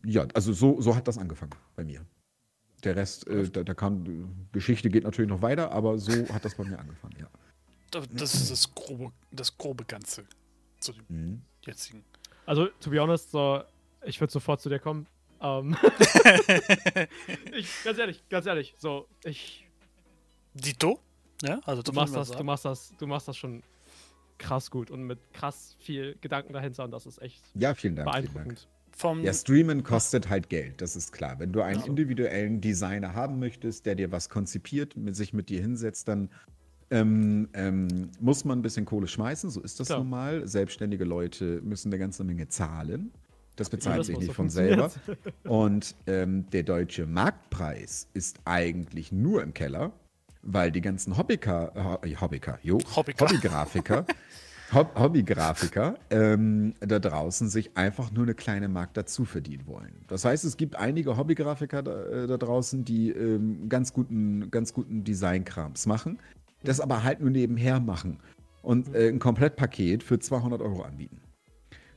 Ja, also so, so hat das angefangen bei mir. Der Rest, äh, da, da kam, Geschichte geht natürlich noch weiter, aber so hat das bei mir angefangen, ja. Da- Das ist das grobe, das grobe Ganze zu dem Mhm. jetzigen. Also, to be honest, so, ich würde sofort zu dir kommen. Ähm, ich, ganz ehrlich, ganz ehrlich, so, ich, Dito? Ja, also du machst das, du machst das, du machst das schon krass gut und mit krass viel Gedanken dahinter und das ist echt Ja, vielen Dank. Vielen Dank. beeindruckend. Vom, Ja, Streamen kostet halt Geld, das ist klar. Wenn du einen Ja. individuellen Designer haben möchtest, der dir was konzipiert, mit sich mit dir hinsetzt, dann ähm, ähm, muss man ein bisschen Kohle schmeißen, so ist das Klar. nun mal. Selbstständige Leute müssen eine ganze Menge zahlen. Das bezahlt sich nicht von selber. Und ähm, der deutsche Marktpreis ist eigentlich nur im Keller, weil die ganzen Hobbyker, Ho- Hobbyker, jo, Hobbyker. Hobbygrafiker Hob Hobbygrafiker ähm, da draußen sich einfach nur eine kleine Mark dazu verdienen wollen. Das heißt, es gibt einige Hobbygrafiker da, äh, da draußen, die ähm, ganz guten, ganz guten Designkrams machen, das aber halt nur nebenher machen und äh, ein Komplettpaket für 200 Euro anbieten.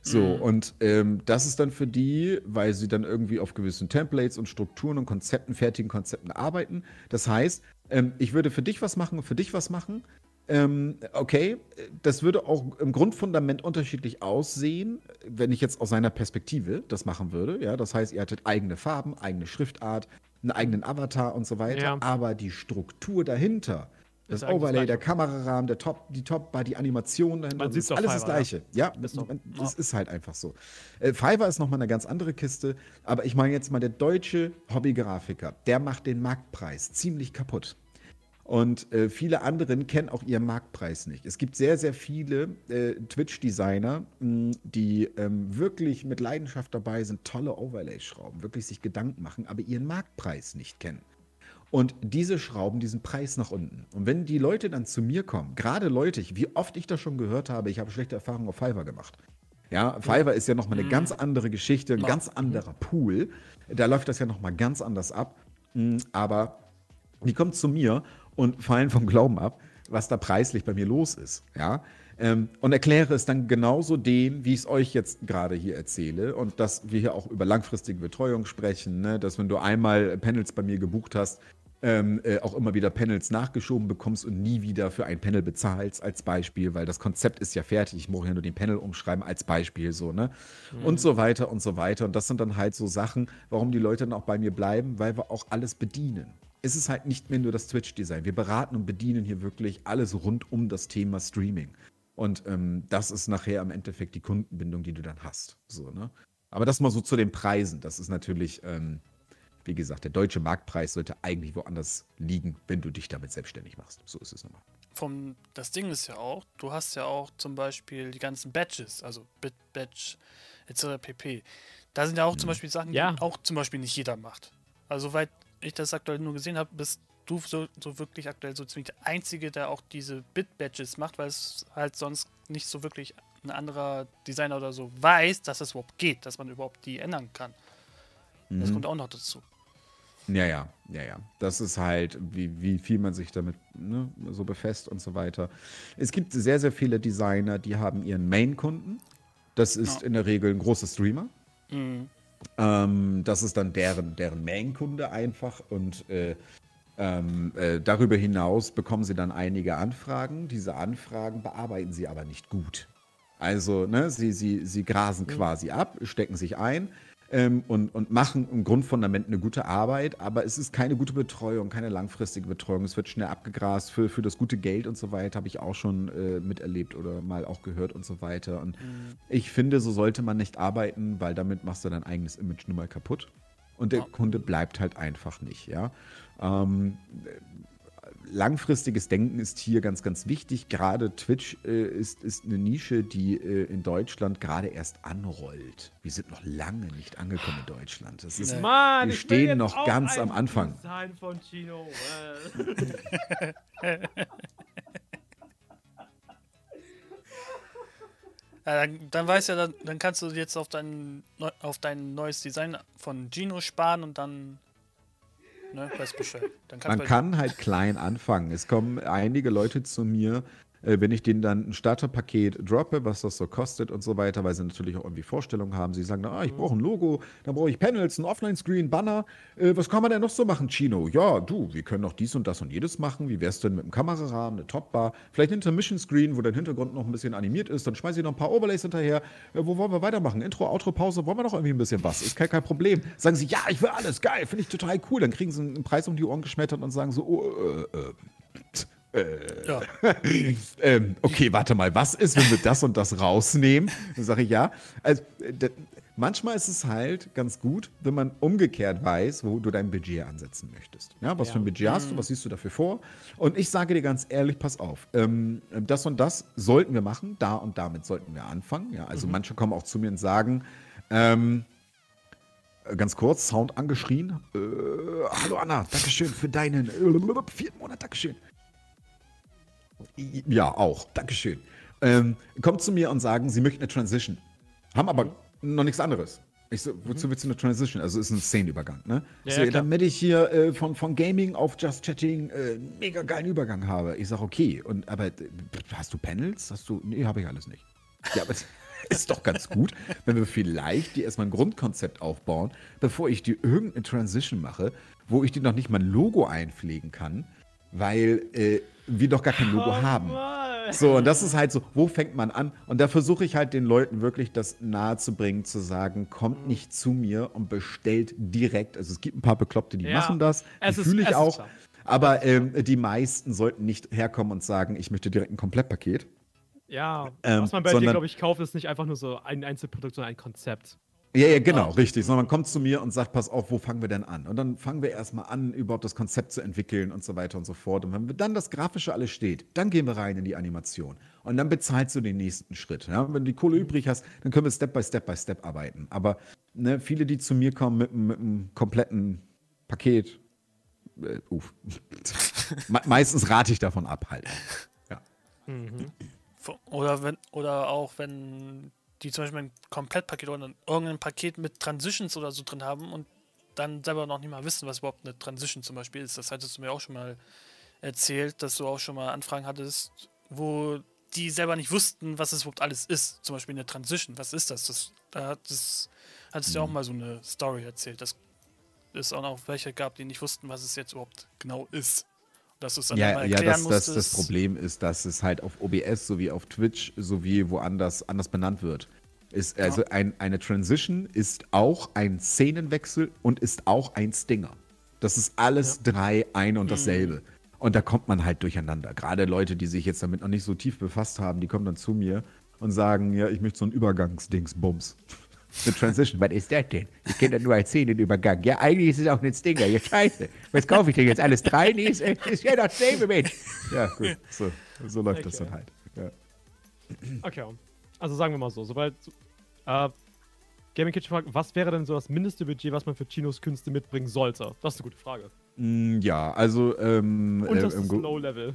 So, Mhm. und ähm, das ist dann für die, weil sie dann irgendwie auf gewissen Templates und Strukturen und Konzepten, fertigen Konzepten arbeiten. Das heißt, ähm, ich würde für dich was machen und für dich was machen. Ähm, okay, das würde auch im Grundfundament unterschiedlich aussehen, wenn ich jetzt aus seiner Perspektive das machen würde. Ja, das heißt, ihr hattet eigene Farben, eigene Schriftart, einen eigenen Avatar und so weiter. Ja. Aber die Struktur dahinter, das das Overlay, der. Kamerarahmen, der Top, die Top-Bar, die Animation dahinter, Man das sieht's ist alles das Fiverr, ja. Gleiche. Ja, Ist das, das ist halt einfach so. Äh, Fiverr ist nochmal eine ganz andere Kiste, aber ich meine jetzt mal, der deutsche Hobbygrafiker, der macht den Marktpreis ziemlich kaputt. Und äh, viele anderen kennen auch ihren Marktpreis nicht. Es gibt sehr, sehr viele äh, Twitch-Designer, mh, die ähm, wirklich mit Leidenschaft dabei sind, tolle Overlays schrauben, wirklich sich Gedanken machen, aber ihren Marktpreis nicht kennen. Und diese schrauben diesen Preis nach unten. Und wenn die Leute dann zu mir kommen, gerade Leute, ich- wie oft ich das schon gehört habe, ich habe schlechte Erfahrungen auf Fiverr gemacht. Ja, Fiverr ist ja nochmal eine ganz andere Geschichte, ein ganz anderer Pool. Da läuft das ja nochmal ganz anders ab. Mm, Aber die kommen zu mir und fallen vom Glauben ab, was da preislich bei mir los ist. Ja? Ähm, und erkläre es dann genauso denen, wie ich es euch jetzt gerade hier erzähle. Und dass wir hier auch über langfristige Betreuung sprechen, ne? dass wenn du einmal Panels bei mir gebucht hast, ähm, äh, auch immer wieder Panels nachgeschoben bekommst und nie wieder für ein Panel bezahlst, als Beispiel, weil das Konzept ist ja fertig. Ich muss ja nur den Panel umschreiben, als Beispiel so, ne? Und so weiter und so weiter. Und das sind dann halt so Sachen, warum die Leute dann auch bei mir bleiben, weil wir auch alles bedienen. Es ist halt nicht mehr nur das Twitch-Design. Wir beraten und bedienen hier wirklich alles rund um das Thema Streaming. Und ähm, das ist nachher im Endeffekt die Kundenbindung, die du dann hast. So, ne? Aber das mal so zu den Preisen. Das ist natürlich, ähm, wie gesagt, der deutsche Marktpreis sollte eigentlich woanders liegen, wenn du dich damit selbstständig machst. So ist es nochmal. Vom, das Ding ist ja auch, du hast ja auch zum Beispiel die ganzen Badges, also Bit Badge etc. pp. Da sind ja auch zum Beispiel Sachen, Ja. die auch zum Beispiel nicht jeder macht. Also soweit ich das aktuell nur gesehen habe, bist du so, so wirklich aktuell so ziemlich der Einzige, der auch diese Bit-Badges macht, weil es halt sonst nicht so wirklich ein anderer Designer oder so weiß, dass es überhaupt geht, dass man überhaupt die ändern kann. Das Mhm. kommt auch noch dazu. Ja, ja, ja, ja. Das ist halt, wie, wie viel man sich damit ne, so befasst und so weiter. Es gibt sehr, sehr viele Designer, die haben ihren Main-Kunden. Das ist Ja. in der Regel ein großer Streamer. Mhm. Ähm, das ist dann deren, deren Main-Kunde einfach. Und äh, ähm, äh, darüber hinaus bekommen sie dann einige Anfragen. Diese Anfragen bearbeiten sie aber nicht gut. Also, ne, sie, sie, sie grasen quasi ab, stecken sich ein ähm, und, und machen im Grundfundament eine gute Arbeit, aber es ist keine gute Betreuung, keine langfristige Betreuung. Es wird schnell abgegrast für, für das gute Geld und so weiter, habe ich auch schon äh, miterlebt oder mal auch gehört und so weiter. Und ich finde, so sollte man nicht arbeiten, weil damit machst du dein eigenes Image nun mal kaputt. Und der Ja. Kunde bleibt halt einfach nicht, ja. Ähm, langfristiges Denken ist hier ganz, ganz wichtig. Gerade Twitch äh, ist, ist eine Nische, die äh, in Deutschland gerade erst anrollt. Wir sind noch lange nicht angekommen in Deutschland. Das ist. Mann, wir stehen noch ganz am Anfang. Design von Chino. Ja, dann, dann weißt ja, dann, dann kannst du jetzt auf dein, auf dein neues Design von Gino sparen und dann. Ne, weißt Bescheid. Kannst Man kann halt klein anfangen. Es kommen einige Leute zu mir, wenn ich denen dann ein Starterpaket droppe, was das so kostet und so weiter, weil sie natürlich auch irgendwie Vorstellungen haben. Sie sagen, ah, ich brauche ein Logo, dann brauche ich Panels, ein Offline-Screen, Banner. Äh, was kann man denn noch so machen, Chino? Ja, du, wir können noch dies und das und jedes machen. Wie wär's denn mit einem Kamerarahmen, eine Topbar, vielleicht ein Intermission-Screen, wo dein Hintergrund noch ein bisschen animiert ist. Dann schmeiße ich noch ein paar Overlays hinterher. Äh, wo wollen wir weitermachen? Intro, Outro, Pause, wollen wir noch irgendwie ein bisschen was? Ist kein, kein Problem. Sagen sie, ja, ich will alles, geil, finde ich total cool. Dann kriegen sie einen Preis um die Ohren geschmettert und sagen so, oh, äh, äh, Ja. ähm, okay, warte mal, was ist, wenn wir das und das rausnehmen? Dann sage ich ja. Also, äh, manchmal ist es halt ganz gut, wenn man umgekehrt weiß, wo du dein Budget ansetzen möchtest. Ja, was Ja. für ein Budget hast du, was siehst du dafür vor? Und ich sage dir ganz ehrlich, pass auf, ähm, das und das sollten wir machen, da und damit sollten wir anfangen. Ja, also manche kommen auch zu mir und sagen, ähm, äh, Ganz kurz, Sound angeschrien. Äh, hallo Anna, Dankeschön für deinen äh, vierten Monat, Dankeschön. Ja, auch. Dankeschön. ähm, kommen zu mir und sagen, sie möchten eine Transition. Haben aber noch nichts anderes. Ich so, wozu willst du eine Transition? Also ist ein Szenenübergang, ne? Ja, so, ja, damit ich hier äh, von, von Gaming auf Just Chatting äh, einen mega geilen Übergang habe. Ich sag, okay, und aber hast du Panels? Hast du. Nee, habe ich alles nicht. Ja, aber ist doch ganz gut, wenn wir vielleicht die erstmal ein Grundkonzept aufbauen, bevor ich die irgendeine Transition mache, wo ich die noch nicht mal ein Logo einpflegen kann, weil äh, wir doch gar kein Logo haben. So, und das ist halt so, wo fängt man an? Und da versuche ich halt den Leuten wirklich das nahezubringen, zu sagen, kommt nicht zu mir und bestellt direkt. Also es gibt ein paar Bekloppte, die Ja, machen das, es die fühle ich auch. Aber ähm, die meisten sollten nicht herkommen und sagen, ich möchte direkt ein Komplettpaket. Ja, Ähm, was man bei dir, glaube ich, kauft, ist nicht einfach nur so ein Einzelprodukt, sondern ein Konzept. Ja, ja, genau, richtig. Sondern man kommt zu mir und sagt, pass auf, wo fangen wir denn an? Und dann fangen wir erstmal an, überhaupt das Konzept zu entwickeln und so weiter und so fort. Und wenn wir dann das Grafische alles steht, dann gehen wir rein in die Animation. Und dann bezahlst du den nächsten Schritt. Ja? Wenn du die Kohle übrig hast, dann können wir Step by Step by Step arbeiten. Aber ne, viele, die zu mir kommen mit, einem- mit einem kompletten Paket, äh, uff. Me meistens rate ich davon ab halt. Ja. Oder wenn, oder auch wenn die zum Beispiel ein Komplettpaket oder ein- irgendein Paket mit Transitions oder so drin haben und dann selber noch nicht mal wissen, was überhaupt eine Transition zum Beispiel ist. Das hattest du mir auch schon mal erzählt, dass du auch schon mal Anfragen hattest, wo die selber nicht wussten, was es überhaupt alles ist. Zum Beispiel eine Transition. Was ist das? das da hat das, hattest du ja auch mal so eine Story erzählt, dass es auch noch welche gab, die nicht wussten, was es jetzt überhaupt genau ist. Dass du es dann Ja, ja erklären das, das, das musstest. Problem ist, dass es halt auf OBS sowie auf Twitch sowie woanders anders benannt wird. Ist, also ein, eine Transition ist auch ein Szenenwechsel und ist auch ein Stinger. Das ist alles drei ein und dasselbe. Und da kommt man halt durcheinander. Gerade Leute, die sich jetzt damit noch nicht so tief befasst haben, die kommen dann zu mir und sagen, ja, ich möchte so einen Übergangsdingsbums. Eine Transition, was ist das denn? Ich kenne das nur als Szenenübergang. Ja, eigentlich ist es auch ein Stinger. Ja, scheiße. Was kaufe ich denn jetzt? Alles drei? Nee, ist, ist ja dasselbe, Mensch. Ja, gut. So, so läuft das Okay. dann halt. Ja. Okay. Also sagen wir mal so, sobald. Äh, Gaming Kitchen fragt, was wäre denn so das mindeste Budget, was man für Chinos Künste mitbringen sollte? Das ist eine gute Frage. Mm, Ja, also ähm, äh, Unterstes im Gru- Low-Level.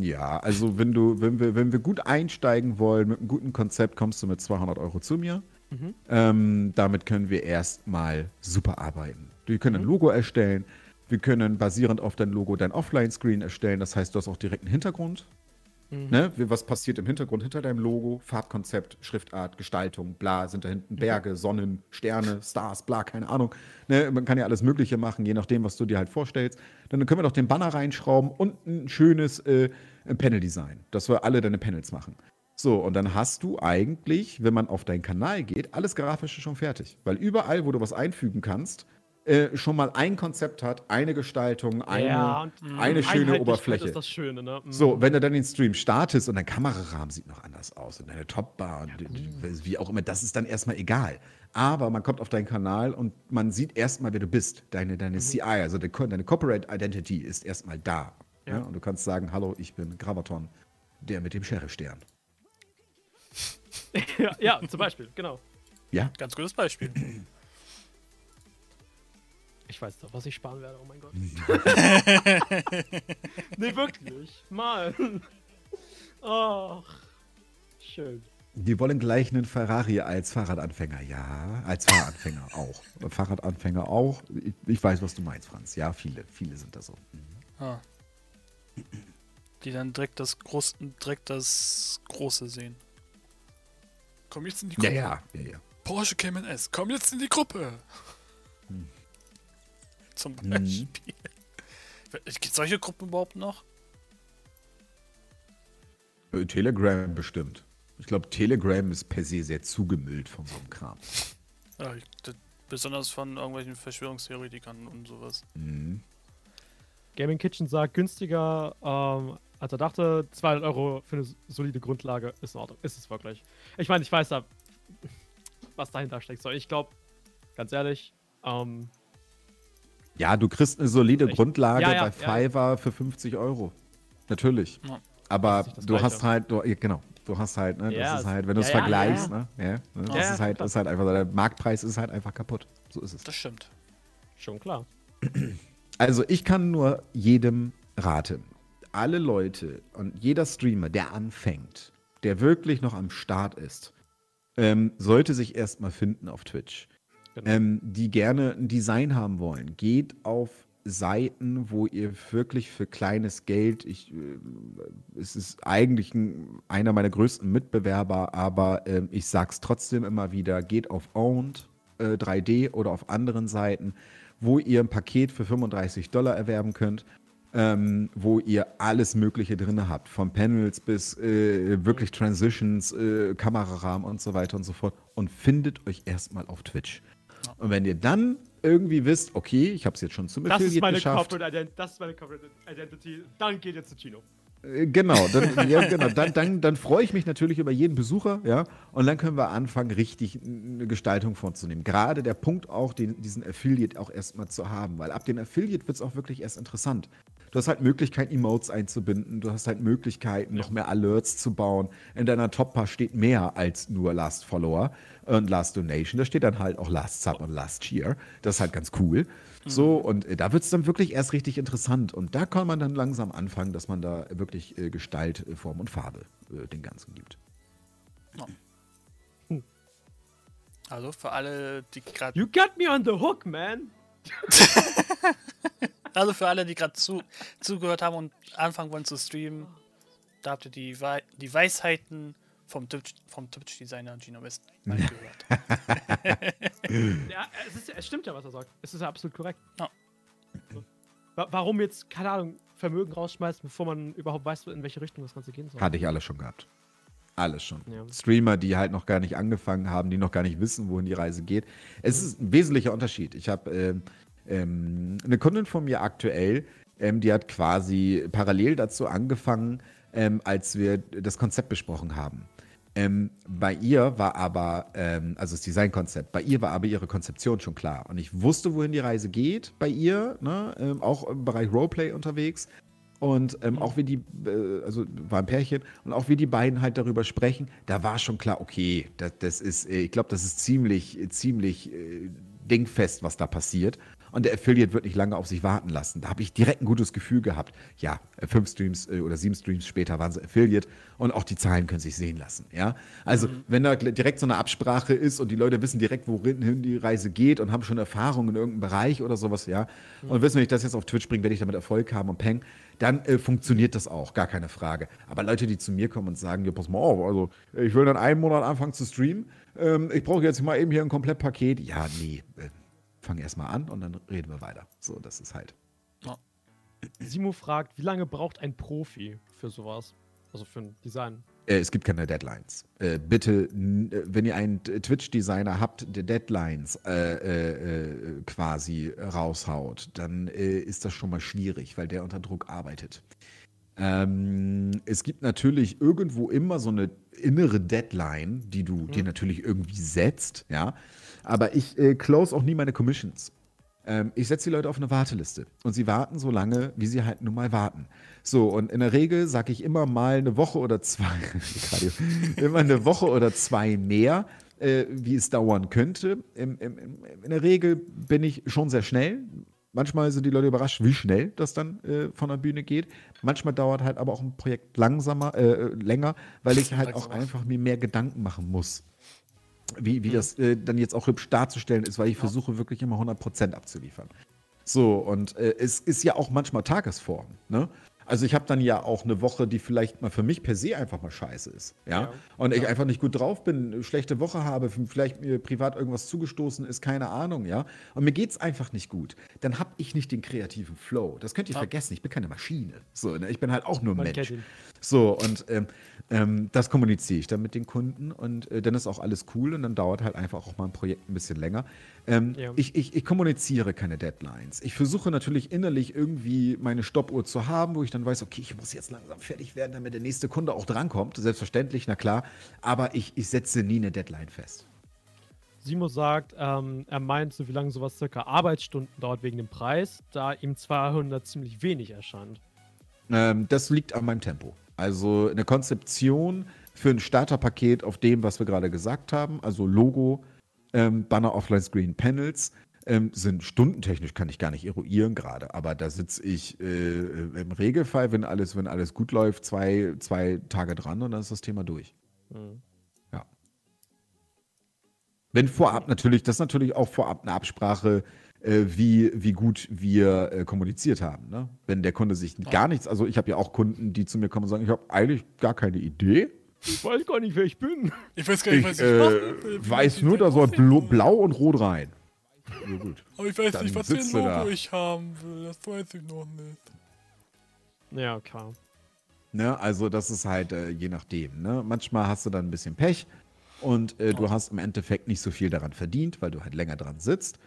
ja, also wenn du, wenn wir, wenn wir gut einsteigen wollen mit einem guten Konzept, kommst du mit 200 Euro zu mir. Mhm. Ähm, damit können wir erstmal super arbeiten. Wir können Mhm. ein Logo erstellen. Wir können basierend auf dein Logo dein Offline-Screen erstellen. Das heißt, du hast auch direkt einen Hintergrund. Mhm. Ne? Was passiert im Hintergrund hinter deinem Logo? Farbkonzept, Schriftart, Gestaltung, bla, sind da Mhm. hinten Berge, Sonnen, Sterne, Stars, bla, keine Ahnung. Ne? Man kann ja alles Mögliche machen, je nachdem, was du dir halt vorstellst. Dann können wir doch den Banner reinschrauben und ein schönes äh, Panel-Design, dass wir alle deine Panels machen. So, und dann hast du eigentlich, wenn man auf deinen Kanal geht, alles Grafische schon fertig. Weil überall, wo du was einfügen kannst, äh, schon mal ein Konzept hat, eine Gestaltung, eine, ja, und eine schöne Oberfläche. ist das Schöne, ne? Mhm. So, wenn du dann den Stream startest und dein Kamerarahmen sieht noch anders aus und deine Topbar und die- die- wie auch immer, das ist dann erstmal egal. Aber man kommt auf deinen Kanal und man sieht erstmal, wer du bist. Deine, deine CI, also de, deine Corporate Identity ist erstmal da. Ja. Ja. Und du kannst sagen, hallo, ich bin Gravaton, der mit dem Sheriff-Stern. Ja, ja, zum Beispiel, genau. Ja? Ganz gutes Beispiel. Ich weiß doch, was ich sparen werde, oh mein Gott. nee, wirklich. Mal. Ach. Schön. Die wollen gleich einen Ferrari als Fahrradanfänger. Ja, als Fahranfänger auch. Fahrradanfänger auch. Ich, ich weiß, was du meinst, Franz. Ja, viele, viele sind da so. Ah. Die dann direkt das, Groß, direkt das Große sehen. Komm jetzt in die Ja, Gruppe. ja, ja, ja. Porsche Cayman S, komm jetzt in die Gruppe. Zum Beispiel. Gibt es solche Gruppen überhaupt noch? Äh, Telegram bestimmt. Ich glaube, Telegram ist per se sehr zugemüllt von so einem Kram. Ja, ich, besonders von irgendwelchen Verschwörungstheoretikern und sowas. Mhm. Gaming Kitchen sagt, günstiger ähm, als er dachte. 200 Euro für eine solide Grundlage ist in Ordnung. Ist es wirklich. Ich meine, ich weiß da, was dahinter steckt. So, ich glaube, ganz ehrlich, ähm, Ja, du kriegst eine solide Ich- Grundlage Ja, ja, bei ja, ja. Fiverr für 50 Euro. Natürlich. Ja. Aber du hast halt, du, ja, genau, du hast halt, ne, Ja, das ist halt, wenn du es vergleichst, ja, ne, ja, ne, das ist halt, das ist halt einfach, der Marktpreis ist halt einfach kaputt. So ist es. Das stimmt. schon klar. Also ich kann nur jedem raten, alle Leute und jeder Streamer, der anfängt, der wirklich noch am Start ist, ähm, sollte sich erstmal finden auf Twitch. Genau. Ähm, die gerne ein Design haben wollen, geht auf Seiten, wo ihr wirklich für kleines Geld, ich, äh, es ist eigentlich ein, einer meiner größten Mitbewerber, aber ähm, ich sag's trotzdem immer wieder, geht auf Owned äh, 3D oder auf anderen Seiten, wo ihr ein Paket für 35 Dollar erwerben könnt, ähm, wo ihr alles Mögliche drin habt, von Panels bis äh, wirklich Transitions, äh, Kamerarahmen und so weiter und so fort und findet euch erstmal auf Twitch. Und wenn ihr dann irgendwie wisst, okay, ich habe es jetzt schon zum Das ist, Affiliate meine geschafft. Corporate Ident das ist meine Corporate Identity. Dann geht ihr zu Chino. Äh, Genau, dann, ja, genau. Dann, dann, dann freue ich mich natürlich über jeden Besucher, ja. Und dann können wir anfangen, richtig eine Gestaltung vorzunehmen. Gerade der Punkt auch, den, diesen Affiliate auch erstmal zu haben, weil ab dem Affiliate wird es auch wirklich erst interessant. Du hast halt Möglichkeiten, Emotes einzubinden, du hast halt Möglichkeiten, noch mehr Alerts zu bauen. In deiner Top-Bar steht mehr als nur Last Follower und Last Donation. Da steht dann halt auch Last Sub und Last Cheer. Das ist halt ganz cool. So, und äh, da wird es dann wirklich erst richtig interessant. Und da kann man dann langsam anfangen, dass man da wirklich äh, Gestalt, äh, Form und Farbe äh, den Ganzen gibt. Also für alle, die gerade You got me on the hook, man. also für alle, die gerade zu, zugehört haben und anfangen wollen zu streamen, da habt ihr die, Wei die Weisheiten vom vom Twitch-Designer Gino West mal gehört. Ja, es, ist, es stimmt ja, was er sagt. Es ist ja absolut korrekt. So. Wa- Warum jetzt, keine Ahnung, Vermögen rausschmeißen, bevor man überhaupt weiß, in welche Richtung das Ganze gehen soll? Hatte ich alles schon gehabt. Alles schon. Ja. Streamer, die halt noch gar nicht angefangen haben, die noch gar nicht wissen, wohin die Reise geht. Es ist ein wesentlicher Unterschied. Ich habe ähm, ähm, eine Kundin von mir aktuell, ähm, die hat quasi parallel dazu angefangen, ähm, als wir das Konzept besprochen haben. Ähm, bei ihr war aber, ähm, also das Designkonzept, bei ihr war aber ihre Konzeption schon klar. Und ich wusste, wohin die Reise geht bei ihr, ne? ähm, auch im Bereich Roleplay unterwegs. Und ähm, auch wie die, äh, also war ein Pärchen, und auch wie die beiden halt darüber sprechen, da war schon klar, okay, das, das ist, äh, ich glaube, das ist ziemlich, ziemlich äh, dingfest, was da passiert. Und der Affiliate wird nicht lange auf sich warten lassen. Da habe ich direkt ein gutes Gefühl gehabt. Ja, äh, fünf Streams äh, oder sieben Streams später waren sie Affiliate und auch die Zahlen können sich sehen lassen. Ja, also wenn da direkt so eine Absprache ist und die Leute wissen direkt, wohin die Reise geht und haben schon Erfahrung in irgendeinem Bereich oder sowas, ja, und wissen, wenn ich das jetzt auf Twitch bringe, werde ich damit Erfolg haben und peng, dann äh, funktioniert das auch, gar keine Frage. Aber Leute, die zu mir kommen und sagen, ja, pass mal auf, also ich will dann einen Monat anfangen zu streamen, ähm, ich brauche jetzt mal eben hier ein Komplettpaket, ja, nee, äh, fang erst mal an und dann reden wir weiter. So, das ist halt. Simo fragt, wie lange braucht ein Profi für sowas? Also für ein Design. Äh, es gibt keine Deadlines. Äh, bitte, äh, wenn ihr einen Twitch-Designer habt, der Deadlines äh, äh, quasi raushaut, dann äh, ist das schon mal schwierig, weil der unter Druck arbeitet. Ähm, es gibt natürlich irgendwo immer so eine innere Deadline, die du dir natürlich irgendwie setzt, ja. Aber ich äh, close auch nie meine Commissions. Ähm, ich setze die Leute auf eine Warteliste und sie warten so lange, wie sie halt nun mal warten. So, und in der Regel sage ich immer mal eine Woche oder zwei, immer eine Woche oder zwei mehr, äh, wie es dauern könnte. Im, im, in der Regel bin ich schon sehr schnell. Manchmal sind die Leute überrascht, wie schnell das dann äh, von der Bühne geht. Manchmal dauert halt aber auch ein Projekt langsamer, äh, länger, weil ich halt auch einfach mir mehr Gedanken machen muss wie, wie das äh, dann jetzt auch hübsch darzustellen ist, weil ich versuche wirklich immer 100% abzuliefern. So, und äh, es ist ja auch manchmal Tagesform, ne? Also ich habe dann ja auch eine Woche, die vielleicht mal für mich per se einfach mal scheiße ist, ja? Ja. Und ich einfach nicht gut drauf bin, eine schlechte Woche habe, vielleicht mir privat irgendwas zugestoßen ist, keine Ahnung, ja? Und mir geht's einfach nicht gut. Dann habe ich nicht den kreativen Flow. Das könnt ihr vergessen, ich bin keine Maschine. So, ne? Ich bin halt auch nur Man Mensch. So, und ähm, ähm, das kommuniziere ich dann mit den Kunden und äh, dann ist auch alles cool und dann dauert halt einfach auch mal ein Projekt ein bisschen länger. Ähm, Ja. ich, ich, ich kommuniziere keine Deadlines. Ich versuche natürlich innerlich irgendwie meine Stoppuhr zu haben, wo ich dann weiß, okay, ich muss jetzt langsam fertig werden, damit der nächste Kunde auch drankommt. Selbstverständlich, na klar. Aber ich, ich setze nie eine Deadline fest. Simo sagt, ähm, er meint, so wie lange sowas circa Arbeitsstunden dauert wegen dem Preis, da ihm 200 ziemlich wenig erscheint. Ähm, das liegt an meinem Tempo. Also eine Konzeption für ein Starterpaket auf dem, was wir gerade gesagt haben, also Logo, ähm, Banner, Offline Screen, Panels, ähm, sind stundentechnisch, kann ich gar nicht eruieren gerade, aber da sitze ich äh, im Regelfall, wenn alles, wenn alles gut läuft, zwei, zwei Tage dran und dann ist das Thema durch. Mhm. Ja. Wenn vorab natürlich, das ist natürlich auch vorab eine Absprache, äh, wie, wie gut wir äh, kommuniziert haben. Ne? Wenn der Kunde sich gar nichts, also ich habe ja auch Kunden, die zu mir kommen und sagen, ich habe eigentlich gar keine Idee. Ich weiß gar nicht, wer ich bin. Ich weiß gar Ich was äh, mache. weiß nur, da soll blau, blau und rot rein. Ja, gut. Aber ich weiß Dann nicht, was für ein da. Logo ich haben will. Das weiß ich noch nicht. Ja, klar. Ne? Also das ist halt äh, je nachdem. Ne? Manchmal hast du dann ein bisschen Pech und äh, du hast im Endeffekt nicht so viel daran verdient, weil du halt länger dran sitzt.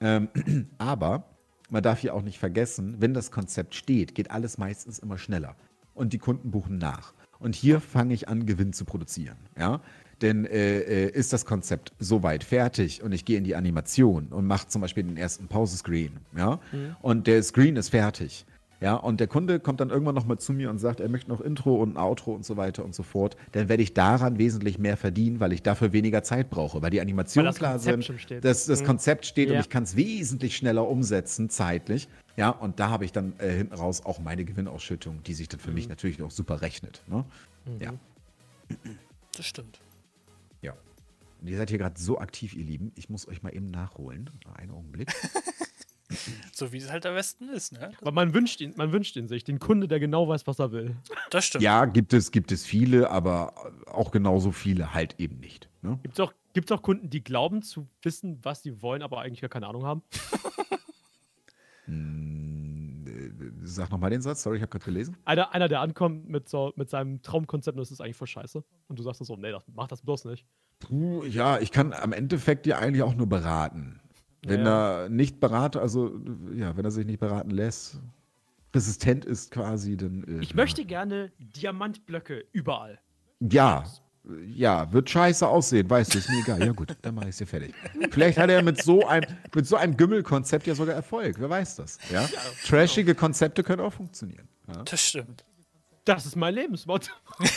Ähm, aber man darf hier auch nicht vergessen, wenn das Konzept steht, geht alles meistens immer schneller. Und die Kunden buchen nach. Und hier fange ich an, Gewinn zu produzieren. Ja? Denn äh, äh, ist das Konzept soweit fertig und ich gehe in die Animation und mache zum Beispiel den ersten Pause-Screen, ja, und der Screen ist fertig, ja, und der Kunde kommt dann irgendwann nochmal zu mir und sagt, er möchte noch Intro und ein Outro und so weiter und so fort, dann werde ich daran wesentlich mehr verdienen, weil ich dafür weniger Zeit brauche, weil die Animationen klar Konzept sind, das, das Mhm. Konzept steht und Ja. ich kann es wesentlich schneller umsetzen, zeitlich, ja, und da habe ich dann äh, hinten raus auch meine Gewinnausschüttung, die sich dann für mich Mhm. natürlich auch super rechnet, ne? Ja. Das stimmt. Ja. Und ihr seid hier gerade so aktiv, ihr Lieben. Ich muss euch mal eben nachholen. Einen Augenblick. So wie es halt am besten ist, ne? Aber man wünscht ihn, man wünscht ihn sich, den Kunde, der genau weiß, was er will. Das stimmt. ja, gibt es, gibt es viele, aber auch genauso viele halt eben nicht. Ne? Gibt es auch, gibt's auch Kunden, die glauben zu wissen, was sie wollen, aber eigentlich gar keine Ahnung haben? Hm, äh, Sag nochmal den Satz, sorry, ich habe gerade gelesen. Einer, einer, der ankommt mit, so, mit seinem Traumkonzept und das ist eigentlich voll scheiße. Und du sagst so, nee, das, mach das bloß nicht. Puh, ja, ich kann am Endeffekt ja eigentlich auch nur beraten. Wenn Ja, er nicht berate, also ja, wenn er sich nicht beraten lässt, resistent ist quasi, dann. Äh, Ich möchte gerne Diamantblöcke überall. Ja, ja, wird scheiße aussehen, weißt du, ist mir egal. Ja gut, dann mache ich es dir fertig. Vielleicht hat er mit so einem, mit so einem Gümmelkonzept ja sogar Erfolg, wer weiß das. Ja? Trashige Konzepte können auch funktionieren. Ja? Das stimmt. Das ist mein Lebensmotto.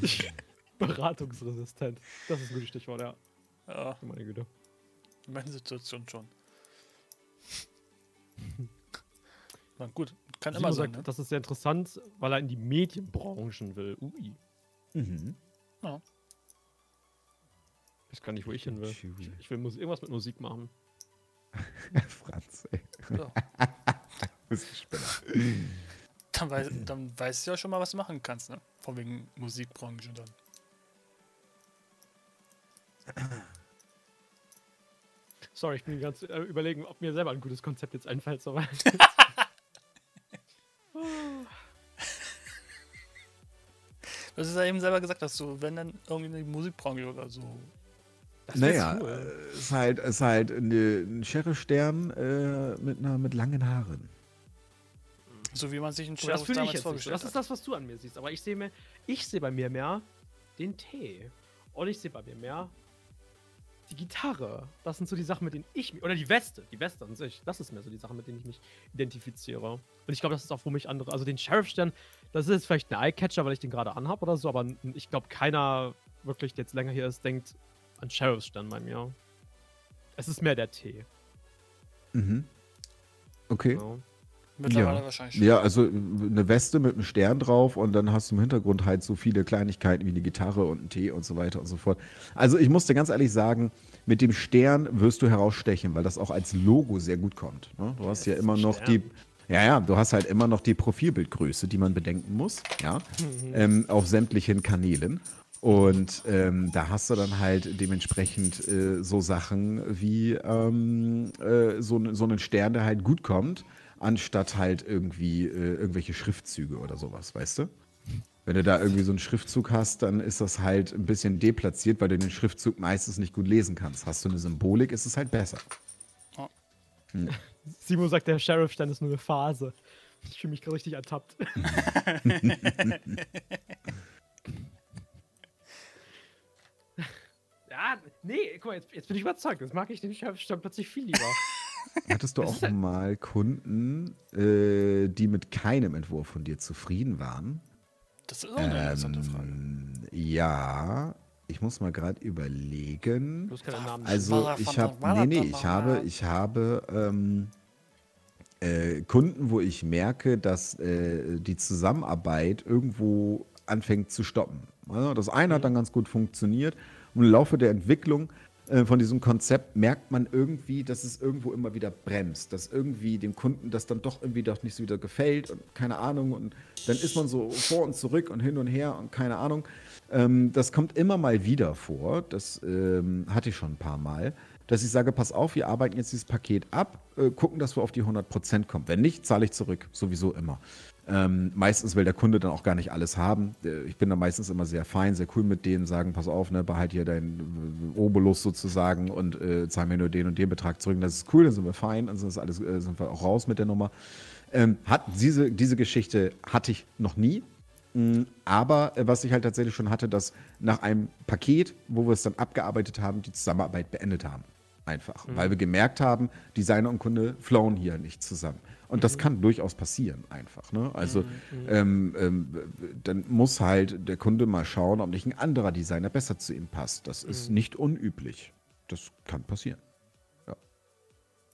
Beratungsresistent. Das ist ein gutes Stichwort, ja. Ja, Meine Güte. in manchen Situationen schon. Na gut, kann Simon immer sein, sagt, ne? das ist sehr interessant, weil er in die Medienbranchen will. Ui. Mhm. Ich weiß gar nicht, wo ich hin will. Ich, ich will irgendwas mit Musik machen. Franz, ey. Ja. Spinner. Dann, weiß, dann weißt du ja schon mal, was du machen kannst, ne? Von wegen Musikbranche dann. Sorry, ich bin ganz äh, überlegen, ob mir selber ein gutes Konzept jetzt einfällt. So. Du hast es ja eben selber gesagt, dass du, wenn dann irgendwie in die Musikbranche oder so. Naja, cool. äh, ist halt, ist halt eine, ein Sheriff-Stern äh, mit, einer, mit langen Haaren. So wie man sich einen das Sheriff ich damals vorgestellt Das ist das, was du an mir siehst. Aber ich sehe mir, ich sehe bei mir mehr den Tee. Und ich sehe bei mir mehr die Gitarre. Das sind so die Sachen, mit denen ich mich. Oder die Weste. Die Weste an sich. Das ist mehr so die Sachen, mit denen ich mich identifiziere. Und ich glaube, das ist auch, wo mich andere. Also den Sheriff-Stern, das ist jetzt vielleicht ein Eyecatcher, weil ich den gerade anhab oder so. Aber ich glaube, keiner wirklich, der jetzt länger hier ist, denkt an Sheriff-Stern bei mir. Es ist mehr der Tee. Mhm. Okay. Genau. Mittlerweile Ja. wahrscheinlich schon. Ja, also äh, eine Weste mit einem Stern drauf und dann hast du im Hintergrund halt so viele Kleinigkeiten wie eine Gitarre und ein Tee und so weiter und so fort. Also ich muss dir ganz ehrlich sagen, mit dem Stern wirst du herausstechen, weil das auch als Logo sehr gut kommt. Ne? Du hast ja immer noch Stern. die, ja, ja, du hast halt immer noch die Profilbildgröße, die man bedenken muss, ja, ähm, auf sämtlichen Kanälen. Und ähm, da hast du dann halt dementsprechend äh, so Sachen wie ähm, äh, so, so einen Stern, der halt gut kommt, anstatt halt irgendwie äh, irgendwelche Schriftzüge oder sowas, weißt du? Wenn du da irgendwie so einen Schriftzug hast, dann ist das halt ein bisschen deplatziert, weil du den Schriftzug meistens nicht gut lesen kannst. Hast du eine Symbolik, ist es halt besser. Simon sagt, der Sheriff-Stern ist nur eine Phase. Ich fühle mich gerade richtig ertappt. ja, nee, guck mal, jetzt, jetzt bin ich überzeugt. Jetzt mag ich den Sheriff-Stern plötzlich viel lieber. Hattest du auch mal Kunden, äh, die mit keinem Entwurf von dir zufrieden waren? Das ist auch eine interessante Frage. Ähm, ja, Ich muss mal gerade überlegen. Bloß keine Namen. Also ich habe, nee, nee, ich habe, ich habe ähm, äh, Kunden, wo ich merke, dass äh, die Zusammenarbeit irgendwo anfängt zu stoppen. Also das eine Mhm. hat dann ganz gut funktioniert und im Laufe der Entwicklung äh, von diesem Konzept merkt man irgendwie, dass es irgendwo immer wieder bremst, dass irgendwie dem Kunden das dann doch irgendwie doch nicht so wieder gefällt und keine Ahnung und dann ist man so vor und zurück und hin und her und keine Ahnung. Ähm, das kommt immer mal wieder vor, das ähm, hatte ich schon ein paar Mal, dass ich sage, pass auf, wir arbeiten jetzt dieses Paket ab, äh, gucken, dass wir auf die 100% kommen. Wenn nicht, zahle ich zurück, sowieso immer. Ähm, meistens will der Kunde dann auch gar nicht alles haben. Äh, Ich bin da meistens immer sehr fein, sehr cool mit denen, sagen, pass auf, ne, behalt hier deinen äh, Obolus sozusagen und äh, zahl mir nur den und den Betrag zurück. Das ist cool, dann sind wir fein, dann sind, alles, äh, sind wir auch raus mit der Nummer. Ähm, hat, diese, diese Geschichte hatte ich noch nie. Mm, Aber äh, was ich halt tatsächlich schon hatte, dass nach einem Paket, wo wir es dann abgearbeitet haben, die Zusammenarbeit beendet haben. Einfach. Weil wir gemerkt haben, Designer und Kunde flowen hier nicht zusammen. Und das kann durchaus passieren, einfach. Ne? Also ähm, ähm, dann muss halt der Kunde mal schauen, ob nicht ein anderer Designer besser zu ihm passt. Das ist nicht unüblich. Das kann passieren. Ja.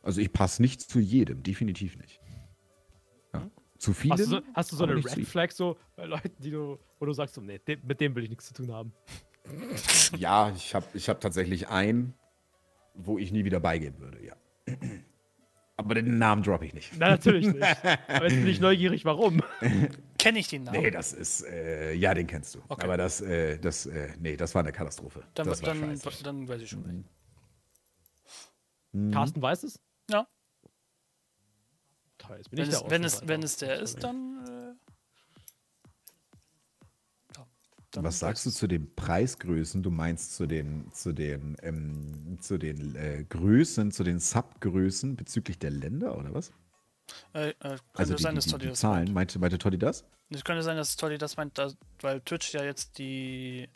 Also ich passe nicht zu jedem, definitiv nicht. Ja. Zu vielen. Hast du so, hast du so eine Red Flag so bei Leuten, die du, wo du sagst, so, nee, mit dem will ich nichts zu tun haben? Ja, ich habe ich hab tatsächlich einen, wo ich nie wieder beigehen würde, ja. Aber den Namen droppe ich nicht. Na, natürlich nicht. Aber jetzt bin ich neugierig, warum. Kenne ich den Namen? Nee, das ist, äh, ja, den kennst du. Okay. Aber das, äh, das, äh, nee, das war eine Katastrophe. dann, das war dann, scheiße. dann weiß ich schon. welchen. Mhm. Carsten weiß es? Ja, jetzt bin wenn ich es, der wenn, es, wenn es der ist, dann. Was sagst du zu den Preisgrößen? Du meinst zu den, zu den, ähm, zu den äh, Größen, zu den Subgrößen bezüglich der Länder oder was? Äh, äh, könnte Also sein, die, dass die, Toddy die das Zahlen. meint. Meinte, meinte Toddy das? Es könnte sein, dass Toddy das meint, da, weil Twitch ja jetzt die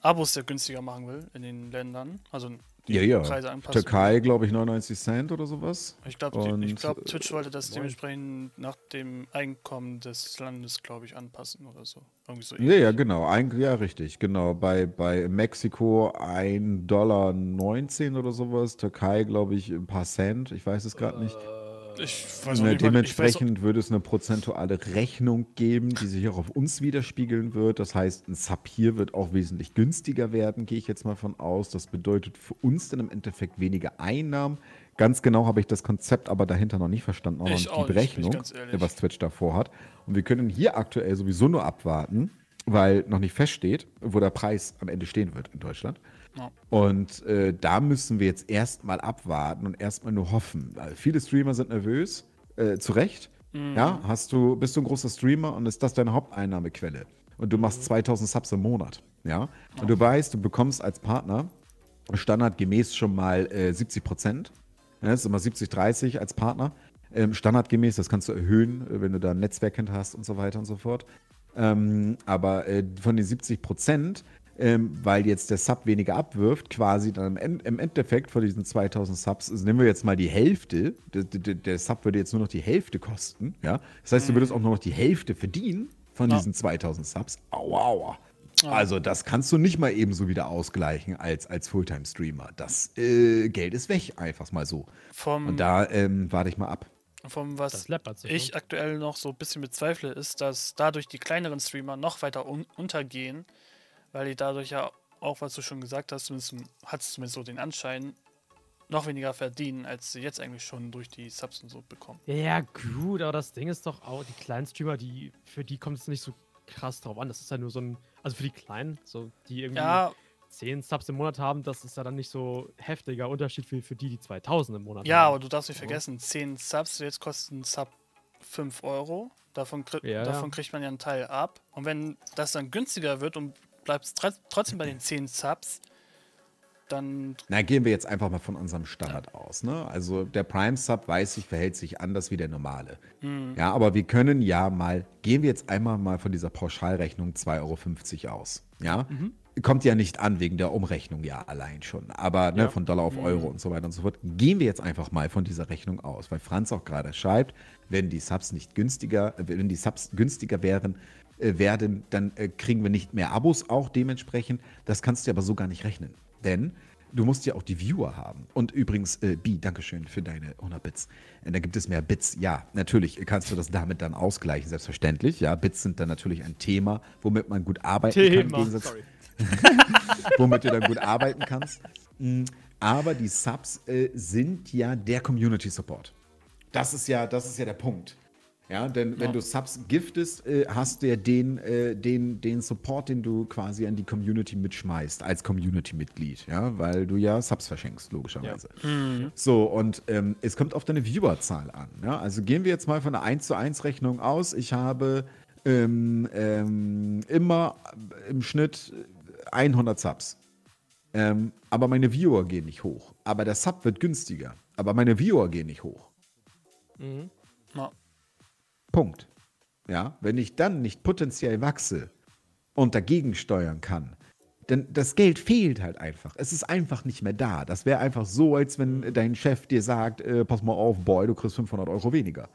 Abos sehr günstiger machen will in den Ländern. Also die Ja, ja. Preise anpassen. Türkei, glaube ich, 99 Cent oder sowas. Ich glaube, glaub, äh, Twitch wollte das neun. dementsprechend nach dem Einkommen des Landes, glaube ich, anpassen oder so. Irgendwie so. Ja, ja, genau. Ein, ja, richtig. Genau. Bei, bei Mexiko 1,19 Dollar oder sowas. Türkei, glaube ich, ein paar Cent. Ich weiß es gerade nicht. Ich weiß nicht, ich weiß dementsprechend würde es eine prozentuale Rechnung geben, die sich auch auf uns widerspiegeln wird. Das heißt, ein Sub hier wird auch wesentlich günstiger werden, gehe ich jetzt mal von aus. Das bedeutet für uns dann im Endeffekt weniger Einnahmen. Ganz genau habe ich das Konzept aber dahinter noch nicht verstanden, auch noch Ich nicht auch die Berechnung, was Twitch davor hat. Und wir können hier aktuell sowieso nur abwarten, weil noch nicht feststeht, wo der Preis am Ende stehen wird in Deutschland. Ja. Und äh, da müssen wir jetzt erstmal abwarten und erstmal nur hoffen. Weil viele Streamer sind nervös, äh, zu Recht. Mhm. Ja, hast du, bist du ein großer Streamer und ist das deine Haupteinnahmequelle? Und du machst 2000 Subs im Monat. Ja, und du weißt, du bekommst als Partner standardgemäß schon mal äh, 70 Prozent. Ja, das ist immer 70, 30 als Partner. Ähm, standardgemäß, das kannst du erhöhen, äh, wenn du da ein Netzwerk hinter hast und so weiter und so fort. Ähm, aber äh, von den 70 Prozent, ähm, weil jetzt der Sub weniger abwirft, quasi dann im, im Endeffekt von diesen 2000 Subs, also nehmen wir jetzt mal die Hälfte, der, der, der Sub würde jetzt nur noch die Hälfte kosten, ja. Das heißt, du würdest auch nur noch die Hälfte verdienen von Ja. diesen 2000 Subs. Aua, aua. Also das kannst du nicht mal ebenso wieder ausgleichen als, als Fulltime-Streamer. Das äh, Geld ist weg, einfach mal so. Vom, Und da ähm, warte ich mal ab. vom was ich ne? aktuell noch so ein bisschen bezweifle, ist, dass dadurch die kleineren Streamer noch weiter un untergehen, weil die dadurch ja auch, was du schon gesagt hast, hat es zumindest so den Anschein, noch weniger verdienen, als sie jetzt eigentlich schon durch die Subs und so bekommen. Ja, ja, gut, aber das Ding ist doch auch, die kleinen Streamer, die, für die kommt es nicht so krass drauf an. Das ist ja nur so ein, also für die Kleinen, so, die irgendwie Ja, 10 Subs im Monat haben, das ist ja dann nicht so heftiger Unterschied wie für die, die 2000 im Monat ja, haben. aber du darfst nicht vergessen, 10 Subs, jetzt kosten ein Sub 5 Euro. Davon, kri Ja, davon ja. kriegt man ja einen Teil ab. Und wenn das dann günstiger wird und bleibst tr trotzdem bei den 10 Subs, dann Na, gehen wir jetzt einfach mal von unserem Standard aus. Ne? Also der Prime-Sub, weiß ich, verhält sich anders wie der normale. Ja, aber wir können ja mal, gehen wir jetzt einmal mal von dieser Pauschalrechnung 2,50 Euro aus. Ja, kommt ja nicht an wegen der Umrechnung ja allein schon. Aber ne, Ja. von Dollar auf Euro und so weiter und so fort. Gehen wir jetzt einfach mal von dieser Rechnung aus, weil Franz auch gerade schreibt, wenn die Subs nicht günstiger, wenn die Subs günstiger wären, äh, werden, dann äh, kriegen wir nicht mehr Abos auch dementsprechend. Das kannst du aber so gar nicht rechnen. Denn du musst ja auch die Viewer haben. Und übrigens, äh, Bi, Dankeschön für deine 100 Bits. Äh, da gibt es mehr Bits. Ja, natürlich kannst du das damit dann ausgleichen, selbstverständlich. Ja, Bits sind dann natürlich ein Thema, womit man gut arbeiten kann. Im Thema. Gegensatz, Sorry. womit du dann gut arbeiten kannst. Mm, Aber die Subs äh, sind ja der Community Support. Das ist ja, das ist ja der Punkt. Ja, denn wenn Ja. du Subs giftest, äh, hast du ja den, äh, den, den Support, den du quasi an die Community mitschmeißt, als Community-Mitglied, ja, weil du ja Subs verschenkst, logischerweise. So, und ähm, es kommt auf deine Viewerzahl an. Ja? Also gehen wir jetzt mal von einer 1 zu 1 Rechnung aus. Ich habe ähm, ähm, immer im Schnitt 100 Subs. Ähm, aber meine Viewer gehen nicht hoch. Aber der Sub wird günstiger. Aber meine Viewer gehen nicht hoch. Ja. Punkt. Ja, wenn ich dann nicht potenziell wachse und dagegen steuern kann, denn das Geld fehlt halt einfach. Es ist einfach nicht mehr da. Das wäre einfach so, als wenn dein Chef dir sagt, äh, pass mal auf, Boy, du kriegst 500 Euro weniger.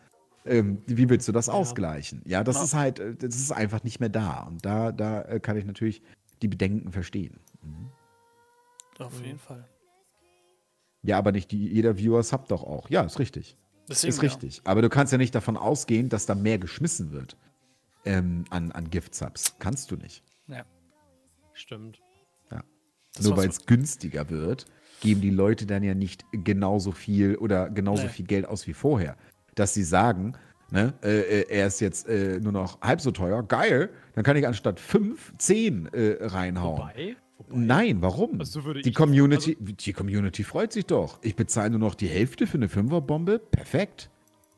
Ähm, wie willst du das ausgleichen? Ja, das Ja. ist halt, äh, das ist einfach nicht mehr da. Und da, da äh, kann ich natürlich die Bedenken verstehen. Auf jeden Fall. Ja, aber nicht die, jeder Viewer subbt doch auch. Ja, ist richtig. Deswegen, ist richtig. Aber du kannst ja nicht davon ausgehen, dass da mehr geschmissen wird ähm, an, an Gift-Subs. Kannst du nicht. Ja. ja. Stimmt. Ja. Das Nur weil es günstiger wird, geben die Leute dann ja nicht genauso viel oder genauso Nee. viel Geld aus wie vorher. Dass sie sagen, ne, äh, äh, er ist jetzt äh, nur noch halb so teuer, geil, dann kann ich anstatt fünf, zehn äh, reinhauen. Wobei? Wobei? Nein, warum? Also die das- also Community, die Community freut sich doch. Ich bezahle nur noch die Hälfte für eine Fünferbombe. Perfekt.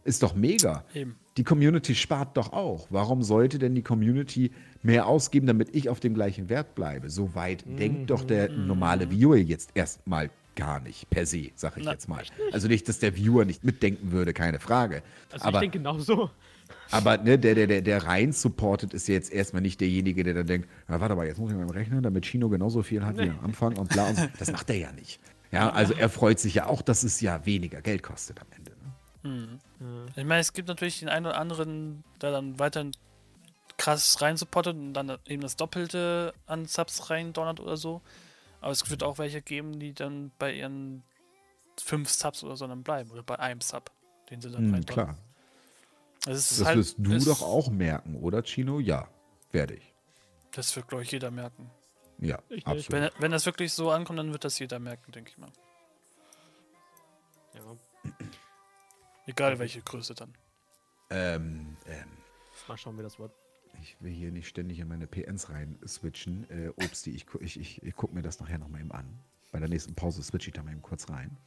Ist doch mega. Eben. Die Community spart doch auch. Warum sollte denn die Community mehr ausgeben, damit ich auf dem gleichen Wert bleibe? So weit denkt doch der normale Viewer jetzt erstmal gar nicht, per se, sag ich Na, jetzt mal. Also nicht, dass der Viewer nicht mitdenken würde, keine Frage. Also aber ich denke genauso. Aber ne, der, der, der, der rein supportet, ist ja jetzt erstmal nicht derjenige, der dann denkt, na, warte mal, jetzt muss ich mal rechnen, damit Chino genauso viel hat wie am Anfang und bla und so. Das macht er ja nicht. Ja, also er freut sich ja auch, dass es ja weniger Geld kostet am Ende. Ne? Ich meine, es gibt natürlich den einen oder anderen, der dann weiterhin krass rein supportet und dann eben das Doppelte an Subs rein donnert oder so. Aber es wird auch welche geben, die dann bei ihren fünf Subs oder so dann bleiben. Oder bei einem Sub, den sie dann Hm, rein klar. Ist Das halt, wirst du doch auch merken, oder Chino? Ja, werde ich. Das wird, glaube ich, jeder merken. Ja, Ich absolut. Wenn, wenn das wirklich so ankommt, dann wird das jeder merken, denke ich mal. Ja, Egal welche Größe dann. Ähm, ähm, mal schauen, wie das wird. ich will hier nicht ständig in meine PNs rein switchen. Äh, Obsti, ich, ich, ich, ich gucke mir das nachher nochmal eben an. Bei der nächsten Pause switche ich da mal eben kurz rein.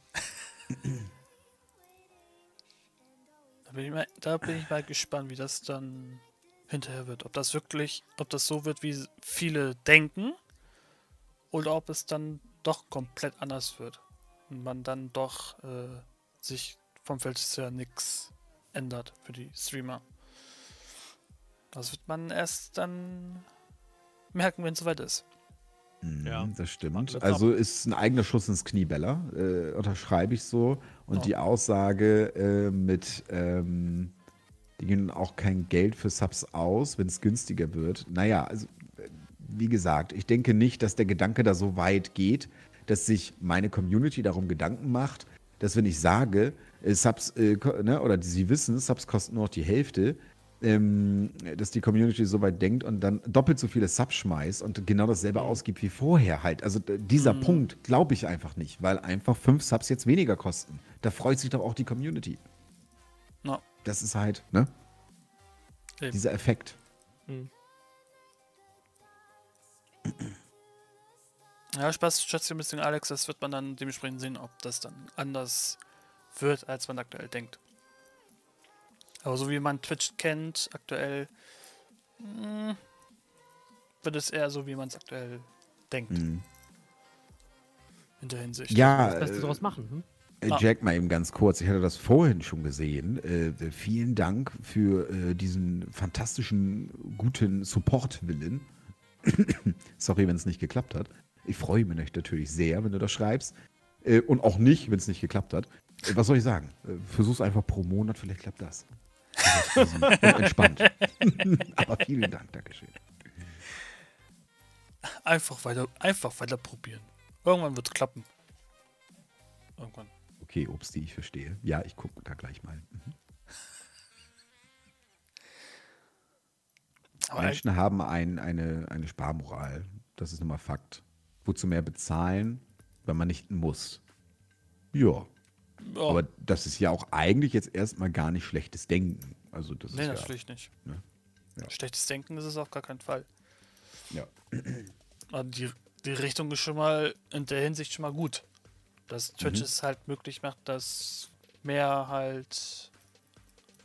Da bin, ich mal, da bin ich mal gespannt, wie das dann hinterher wird. Ob das wirklich, ob das so wird, wie viele denken, oder ob es dann doch komplett anders wird. Und man dann doch äh, sich vom Feld her nichts ändert für die Streamer. Das wird man erst dann merken, wenn es soweit ist. Mhm, Ja. Das Warten stimmt. Also ist ein eigener Schuss ins Knie, Bella. Äh, unterschreibe ich so. Und Ja. die Aussage äh, mit, ähm, die gehen auch kein Geld für Subs aus, wenn es günstiger wird. Naja, also äh, wie gesagt, ich denke nicht, dass der Gedanke da so weit geht, dass sich meine Community darum Gedanken macht, dass wenn ich sage, äh, Subs, äh, ne, oder sie wissen, Subs kosten nur noch die Hälfte, ähm, dass die Community so weit denkt und dann doppelt so viele Subs schmeißt und genau dasselbe ausgibt wie vorher halt. Also dieser Punkt glaube ich einfach nicht, weil einfach fünf Subs jetzt weniger kosten. Da freut sich doch auch die Community. No. Das ist halt, ne? Eben. Dieser Effekt. Ja, Spaß, schätze ein bisschen, Alex. Das wird man dann dementsprechend sehen, ob das dann anders wird, als man aktuell denkt. Aber so wie man Twitch kennt, aktuell mh, wird es eher so, wie man es aktuell denkt. Mhm. In der Hinsicht. Ja, Das Beste äh, draus machen. Hm? Äh, Ah. Jack, mal eben ganz kurz. Ich hatte das vorhin schon gesehen. Äh, vielen Dank für äh, diesen fantastischen, guten Support-Willen. Sorry, wenn es nicht geklappt hat. Ich freue mich natürlich sehr, wenn du das schreibst. Äh, und auch nicht, wenn es nicht geklappt hat. Äh, was soll ich sagen? Äh, versuch's einfach pro Monat, vielleicht klappt das. Entspannt. Aber vielen Dank, Dankeschön. Einfach weiter, einfach weiter probieren. Irgendwann wird es klappen. Irgendwann. Okay, Obsti, ich verstehe. Ja, ich gucke da gleich mal. Mhm. Menschen haben ein, eine, eine Sparmoral. Das ist nun mal Fakt. Wozu mehr bezahlen, wenn man nicht muss? Ja. Ja, Aber das ist ja auch eigentlich jetzt erstmal gar nicht schlechtes Denken. Also das nee, ist ja, natürlich nicht. ne? Ja. Schlechtes Denken ist es auf gar keinen Fall. ja. Aber die, die Richtung ist schon mal in der Hinsicht schon mal gut. Dass Twitch Mhm. es halt möglich macht, dass mehr halt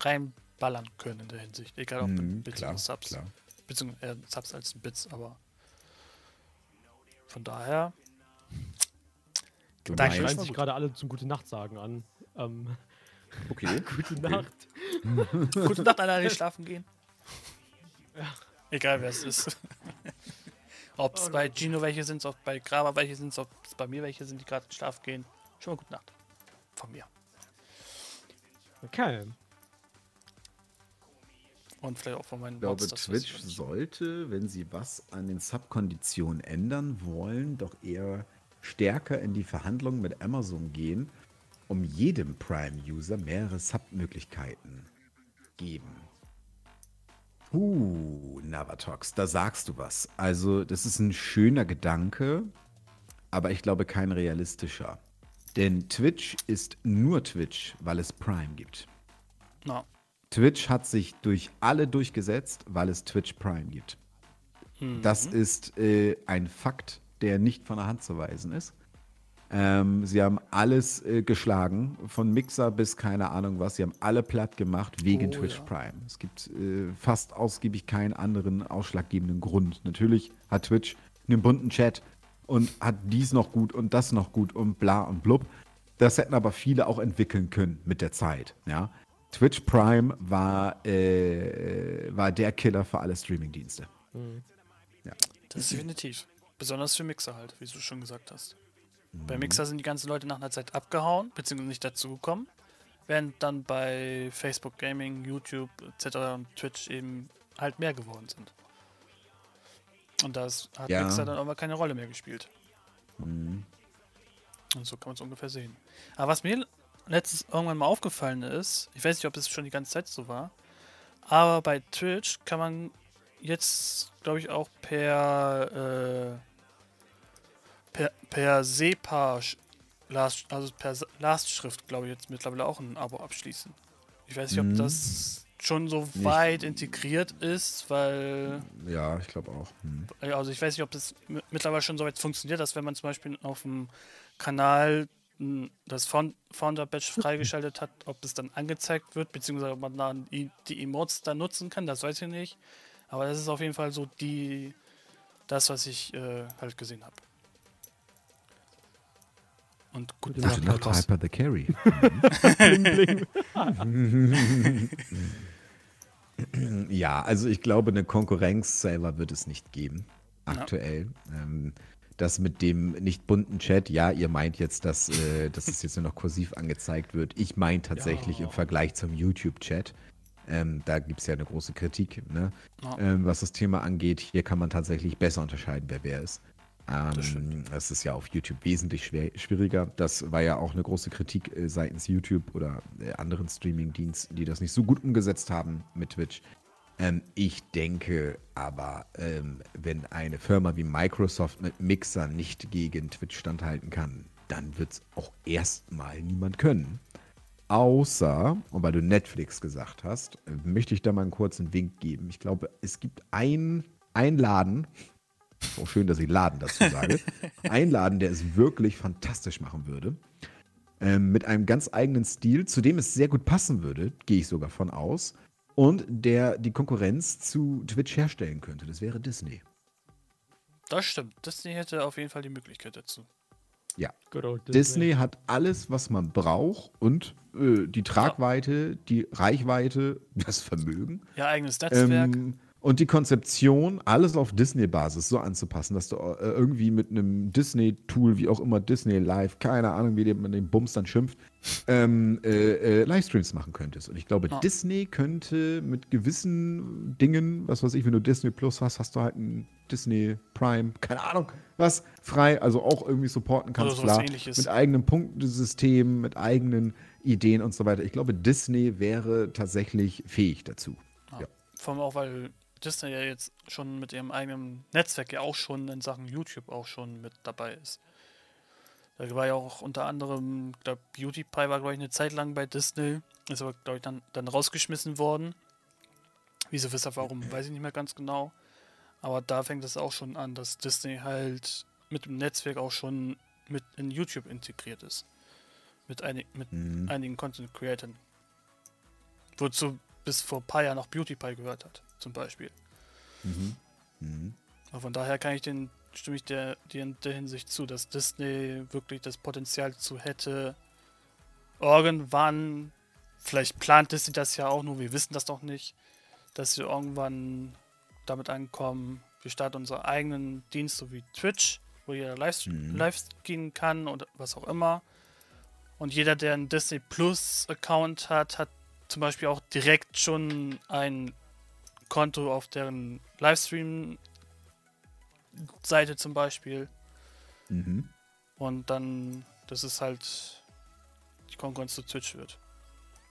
reinballern können in der Hinsicht. Egal ob Mhm, Bits klar, oder Subs. klar. Beziehungsweise eher Subs als Bits, aber von daher. Da Schreien sich gerade alle zum Gute Nacht sagen an. Ähm, Okay. gute Nacht. Gute Nacht, alle, die schlafen gehen. Egal wer es ist. ob es Oh bei. Gino welche sind, ob bei Grava welche sind, ob es bei mir welche sind, die gerade in Schlaf gehen. Schon mal gute Nacht. Von mir. Okay. Und vielleicht auch von meinen Ich glaube, Monsters, Twitch sollte, wenn sie was an den Subkonditionen ändern wollen, doch eher stärker in die Verhandlungen mit Amazon gehen, um jedem Prime-User mehrere Sub-Möglichkeiten geben. Uh, Navatox, da sagst du was. Also, das ist ein schöner Gedanke, aber ich glaube kein realistischer. Denn Twitch ist nur Twitch, weil es Prime gibt. Na, Twitch hat sich durch alle durchgesetzt, weil es Twitch Prime gibt. Das ist äh, ein Fakt, der nicht von der Hand zu weisen ist. Ähm, sie haben alles äh, geschlagen, von Mixer bis keine Ahnung was. Sie haben alle platt gemacht wegen Oh, Twitch ja. Prime. Es gibt äh, fast ausgiebig keinen anderen ausschlaggebenden Grund. Natürlich hat Twitch einen bunten Chat und hat dies noch gut und das noch gut und bla und blub. Das hätten aber viele auch entwickeln können mit der Zeit. Ja? Twitch Prime war, äh, war der Killer für alle Streamingdienste. das ist definitiv. Besonders für Mixer halt, wie du schon gesagt hast. Mhm. Bei Mixer sind die ganzen Leute nach einer Zeit abgehauen, beziehungsweise nicht dazugekommen. Während dann bei Facebook Gaming, YouTube etc. und Twitch eben halt mehr geworden sind. Und das hat Ja. Mixer dann aber keine Rolle mehr gespielt. Mhm. Und so kann man es ungefähr sehen. Aber was mir letztens irgendwann mal aufgefallen ist, ich weiß nicht, ob es schon die ganze Zeit so war, aber bei Twitch kann man jetzt, glaube ich, auch per äh, per, per SEPA, Last, also per Lastschrift, glaube ich, jetzt mittlerweile auch ein Abo abschließen. Ich weiß nicht, ob Mhm. das schon so Nicht. weit integriert ist, weil Ja, ich glaube auch. Hm. ja, Also ich weiß nicht, ob das mi- mittlerweile schon so weit funktioniert, dass wenn man zum Beispiel auf dem Kanal das Found- Founder-Badge freigeschaltet hat, ob es dann angezeigt wird, beziehungsweise ob man dann die, die Emotes dann nutzen kann, das weiß ich nicht. Aber das ist auf jeden Fall so die das, was ich äh, halt gesehen habe. Und gut, Gute Nacht, Nacht, Hyper the Carry. Bling, bling. ja, also ich glaube, eine Konkurrenz selber wird es nicht geben. Aktuell. Ähm, das mit dem nicht bunten Chat, ja, ihr meint jetzt, dass, äh, dass es jetzt nur noch kursiv angezeigt wird. Ich meine tatsächlich Ja. im Vergleich zum YouTube-Chat. Ähm, da gibt es ja eine große Kritik, ne? Ja. ähm, was das Thema angeht. Hier kann man tatsächlich besser unterscheiden, wer wer ist. Ähm, stimmt. das ist ja auf YouTube wesentlich schwer, schwieriger. Das war ja auch eine große Kritik äh, seitens YouTube oder äh, anderen Streaming-Diensten, die das nicht so gut umgesetzt haben mit Twitch. Ähm, ich denke aber, ähm, wenn eine Firma wie Microsoft mit Mixer nicht gegen Twitch standhalten kann, dann wird es auch erstmal niemand können. Außer, und weil du Netflix gesagt hast, möchte ich da mal einen kurzen Wink geben. Ich glaube, es gibt ein, ein Laden, auch schön, dass ich Laden dazu sage, ein Laden, der es wirklich fantastisch machen würde. Ähm, mit einem ganz eigenen Stil, zu dem es sehr gut passen würde, gehe ich sogar von aus. Und der die Konkurrenz zu Twitch herstellen könnte. Das wäre Disney. das stimmt. Disney hätte auf jeden Fall die Möglichkeit dazu. Ja. Disney hat alles, was man braucht und äh, die Tragweite, die Reichweite, das Vermögen Ja, eigenes Netzwerk. ähm, Und die Konzeption, alles auf Disney-Basis so anzupassen, dass du äh, irgendwie mit einem Disney-Tool, wie auch immer, Disney Live, keine Ahnung, wie man den Bums dann schimpft, ähm, äh, äh, Livestreams machen könntest. Und ich glaube, Ja. Disney könnte mit gewissen Dingen, was weiß ich, wenn du Disney Plus hast, hast du halt ein Disney Prime, keine Ahnung, was frei, also auch irgendwie supporten kannst, sowas klar, Ähnliches. mit eigenem Punktesystem, mit eigenen Ideen und so weiter. Ich glaube, Disney wäre tatsächlich fähig dazu. Ja. Vor allem auch, weil Disney ja jetzt schon mit ihrem eigenen Netzwerk ja auch schon in Sachen YouTube auch schon mit dabei ist. Da war ja auch unter anderem, ich glaube, Beauty Pie war, glaube ich, eine Zeit lang bei Disney. Ist aber, glaube ich, dann, dann rausgeschmissen worden. Wieso, weshalb, warum, weiß ich nicht mehr ganz genau. Aber da fängt es auch schon an, dass Disney halt mit dem Netzwerk auch schon mit in YouTube integriert ist. Mit, einig, mit Mhm. einigen Content Creatern. Wozu bis vor ein paar Jahren noch Beauty Pie gehört hat, zum Beispiel. Mhm. Mhm. Von daher kann ich den, stimme ich der, dir in der Hinsicht zu, dass Disney wirklich das Potenzial zu hätte, irgendwann, vielleicht plant Disney das ja auch nur, wir wissen das noch nicht, dass sie irgendwann damit ankommen, wir starten unseren eigenen Dienst, so wie Twitch, wo jeder live, Mhm. live gehen kann oder was auch immer. Und jeder, der einen Disney Plus Account hat, hat zum Beispiel auch direkt schon ein Konto auf deren Livestream-Seite zum Beispiel. Mhm. Und dann, dass es halt die Konkurrenz zu Twitch wird.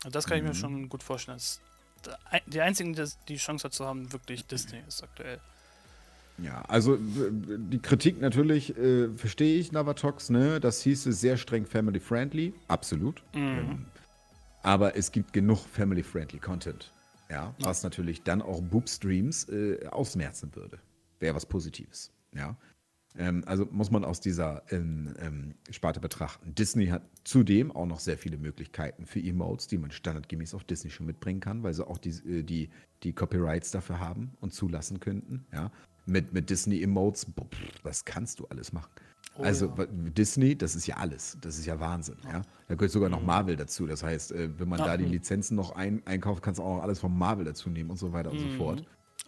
Und das kann ich mir Mhm. schon gut vorstellen. Dass die einzigen, die die Chance dazu haben, wirklich Disney ist aktuell. Ja, also die Kritik natürlich äh, verstehe ich, Navatox, ne? Das hieße sehr streng family-friendly, absolut. Ähm, aber es gibt genug family-friendly Content, ja, was natürlich dann auch Boob-Streams äh, ausmerzen würde. Wäre was Positives, ja. Ähm, also muss man aus dieser ähm, ähm, Sparte betrachten. Disney hat zudem auch noch sehr viele Möglichkeiten für Emotes, die man standardgemäß auf Disney schon mitbringen kann, weil sie auch die, äh, die, die Copyrights dafür haben und zulassen könnten. Ja? Mit, mit Disney-Emotes, boah, pff, was kannst du alles machen? Oh also ja. Disney, das ist ja alles. Das ist ja Wahnsinn. Ja? Da gehört sogar noch Mhm. Marvel dazu. Das heißt, äh, wenn man Ja. da die Lizenzen noch ein, einkauft, kannst du auch noch alles von Marvel dazu nehmen und so weiter und so Mhm. fort.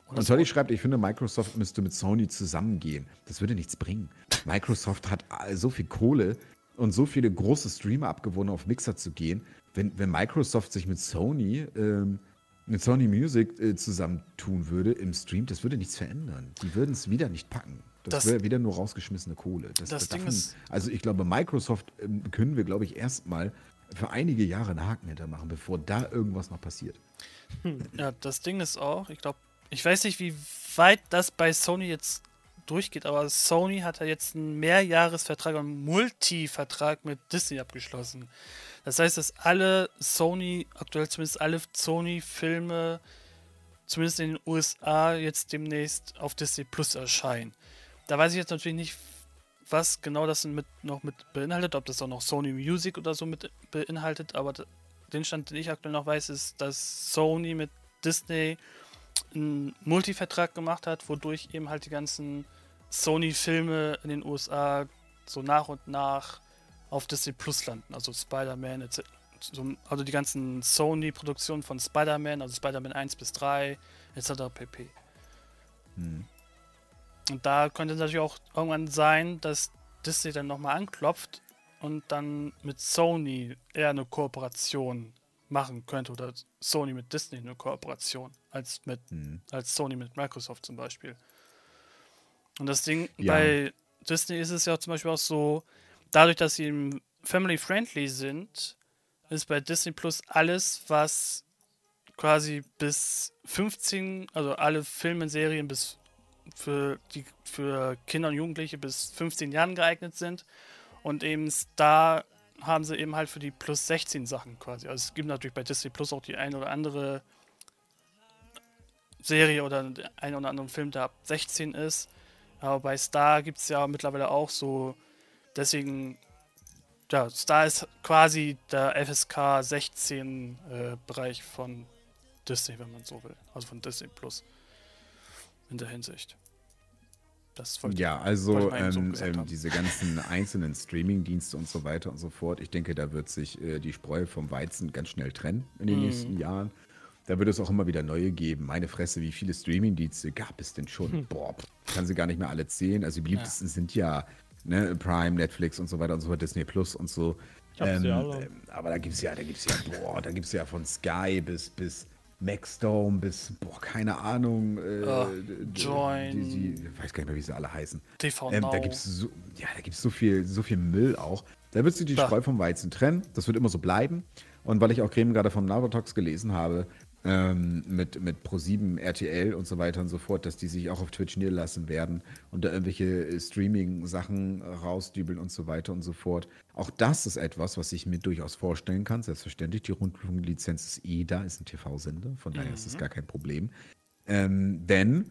Und Tolly schreibt, ich finde, Microsoft müsste mit Sony zusammengehen. Das würde nichts bringen. Microsoft hat äh, so viel Kohle und so viele große Streamer abgewonnen, auf Mixer zu gehen. Wenn, wenn Microsoft sich mit Sony, ähm, mit Sony Music äh, zusammentun würde im Stream, das würde nichts verändern. Die würden es wieder nicht packen. Das, Das- wäre wieder nur rausgeschmissene Kohle. Das, Das davon, ist- also ich glaube, Microsoft ähm, können wir, glaube ich, erstmal für einige Jahre einen Haken hintermachen, bevor da irgendwas noch passiert. Ja, das Ding ist auch, ich glaube, ich weiß nicht, wie weit das bei Sony jetzt durchgeht, aber Sony hat ja jetzt einen Mehrjahresvertrag, einen Multi-Vertrag mit Disney abgeschlossen. Das heißt, dass alle Sony, aktuell zumindest alle Sony-Filme, zumindest in den USA, jetzt demnächst auf Disney Plus erscheinen. Da weiß ich jetzt natürlich nicht, was genau das mit, noch mit beinhaltet, ob das auch noch Sony Music oder so mit beinhaltet, aber den Stand, den ich aktuell noch weiß, ist, dass Sony mit Disney einen Multivertrag gemacht hat, wodurch eben halt die ganzen Sony-Filme in den USA so nach und nach auf Disney Plus landen. Also Spider-Man, etc. so- also die ganzen Sony-Produktionen von Spider-Man, also Spider-Man 1 bis 3, etc. pp. Hm. Und da könnte es natürlich auch irgendwann sein, dass Disney dann nochmal anklopft und dann mit Sony eher eine Kooperation machen könnte oder Sony mit Disney eine Kooperation als mit Hm. als Sony mit Microsoft zum Beispiel. Und das Ding Ja. bei Disney ist es ja zum Beispiel auch so, dadurch, dass sie eben family-friendly sind, ist bei Disney Plus alles, was quasi bis 15, also alle Filme und Serien bis für die für Kinder und Jugendliche bis 15 Jahren geeignet sind. Und eben da haben sie eben halt für die plus 16 Sachen quasi. Also es gibt natürlich bei Disney Plus auch die eine oder andere Serie oder einen oder anderen Film, der ab 16 ist. Aber bei Star gibt es ja mittlerweile auch so, deswegen, ja, Star ist quasi der FSK 16 äh, Bereich von Disney, wenn man so will. Also von Disney Plus. In der Hinsicht. Das Ja, also ähm, ähm, diese ganzen einzelnen Streaming-Dienste und so weiter und so fort. Ich denke, da wird sich äh, die Spreu vom Weizen ganz schnell trennen in den Mhm. nächsten Jahren. da wird es auch immer wieder neue geben. Meine Fresse, wie viele Streaming-Dienste gab es denn schon? Boah, kann sie gar nicht mehr alle zählen. Also die beliebtesten sind ja ne, Prime, Netflix und so weiter und so fort, Disney Plus und so. Ähm, ähm, aber da gibt es ja, da gibt's ja, boah, da gibt es ja von Sky bis, bis Maxdome bis, boah, keine Ahnung. Äh, d- Join. Die, die, ich weiß gar nicht mehr, wie sie alle heißen. TV Ähm, da gibt es so, ja, da gibt's so viel, so viel Müll auch. Da wird sich die Klar. Spreu vom Weizen trennen. Das wird immer so bleiben. Und weil ich auch Creme gerade vom Navotox gelesen habe, ähm, mit, mit Pro7, RTL und so weiter und so fort, dass die sich auch auf Twitch niederlassen werden und da irgendwelche äh, Streaming-Sachen rausdübeln und so weiter und so fort. Auch das ist etwas, was ich mir durchaus vorstellen kann. Selbstverständlich, die Rundfunklizenz ist eh da, ist ein TV-Sender, von daher ist das gar kein Problem. Ähm, denn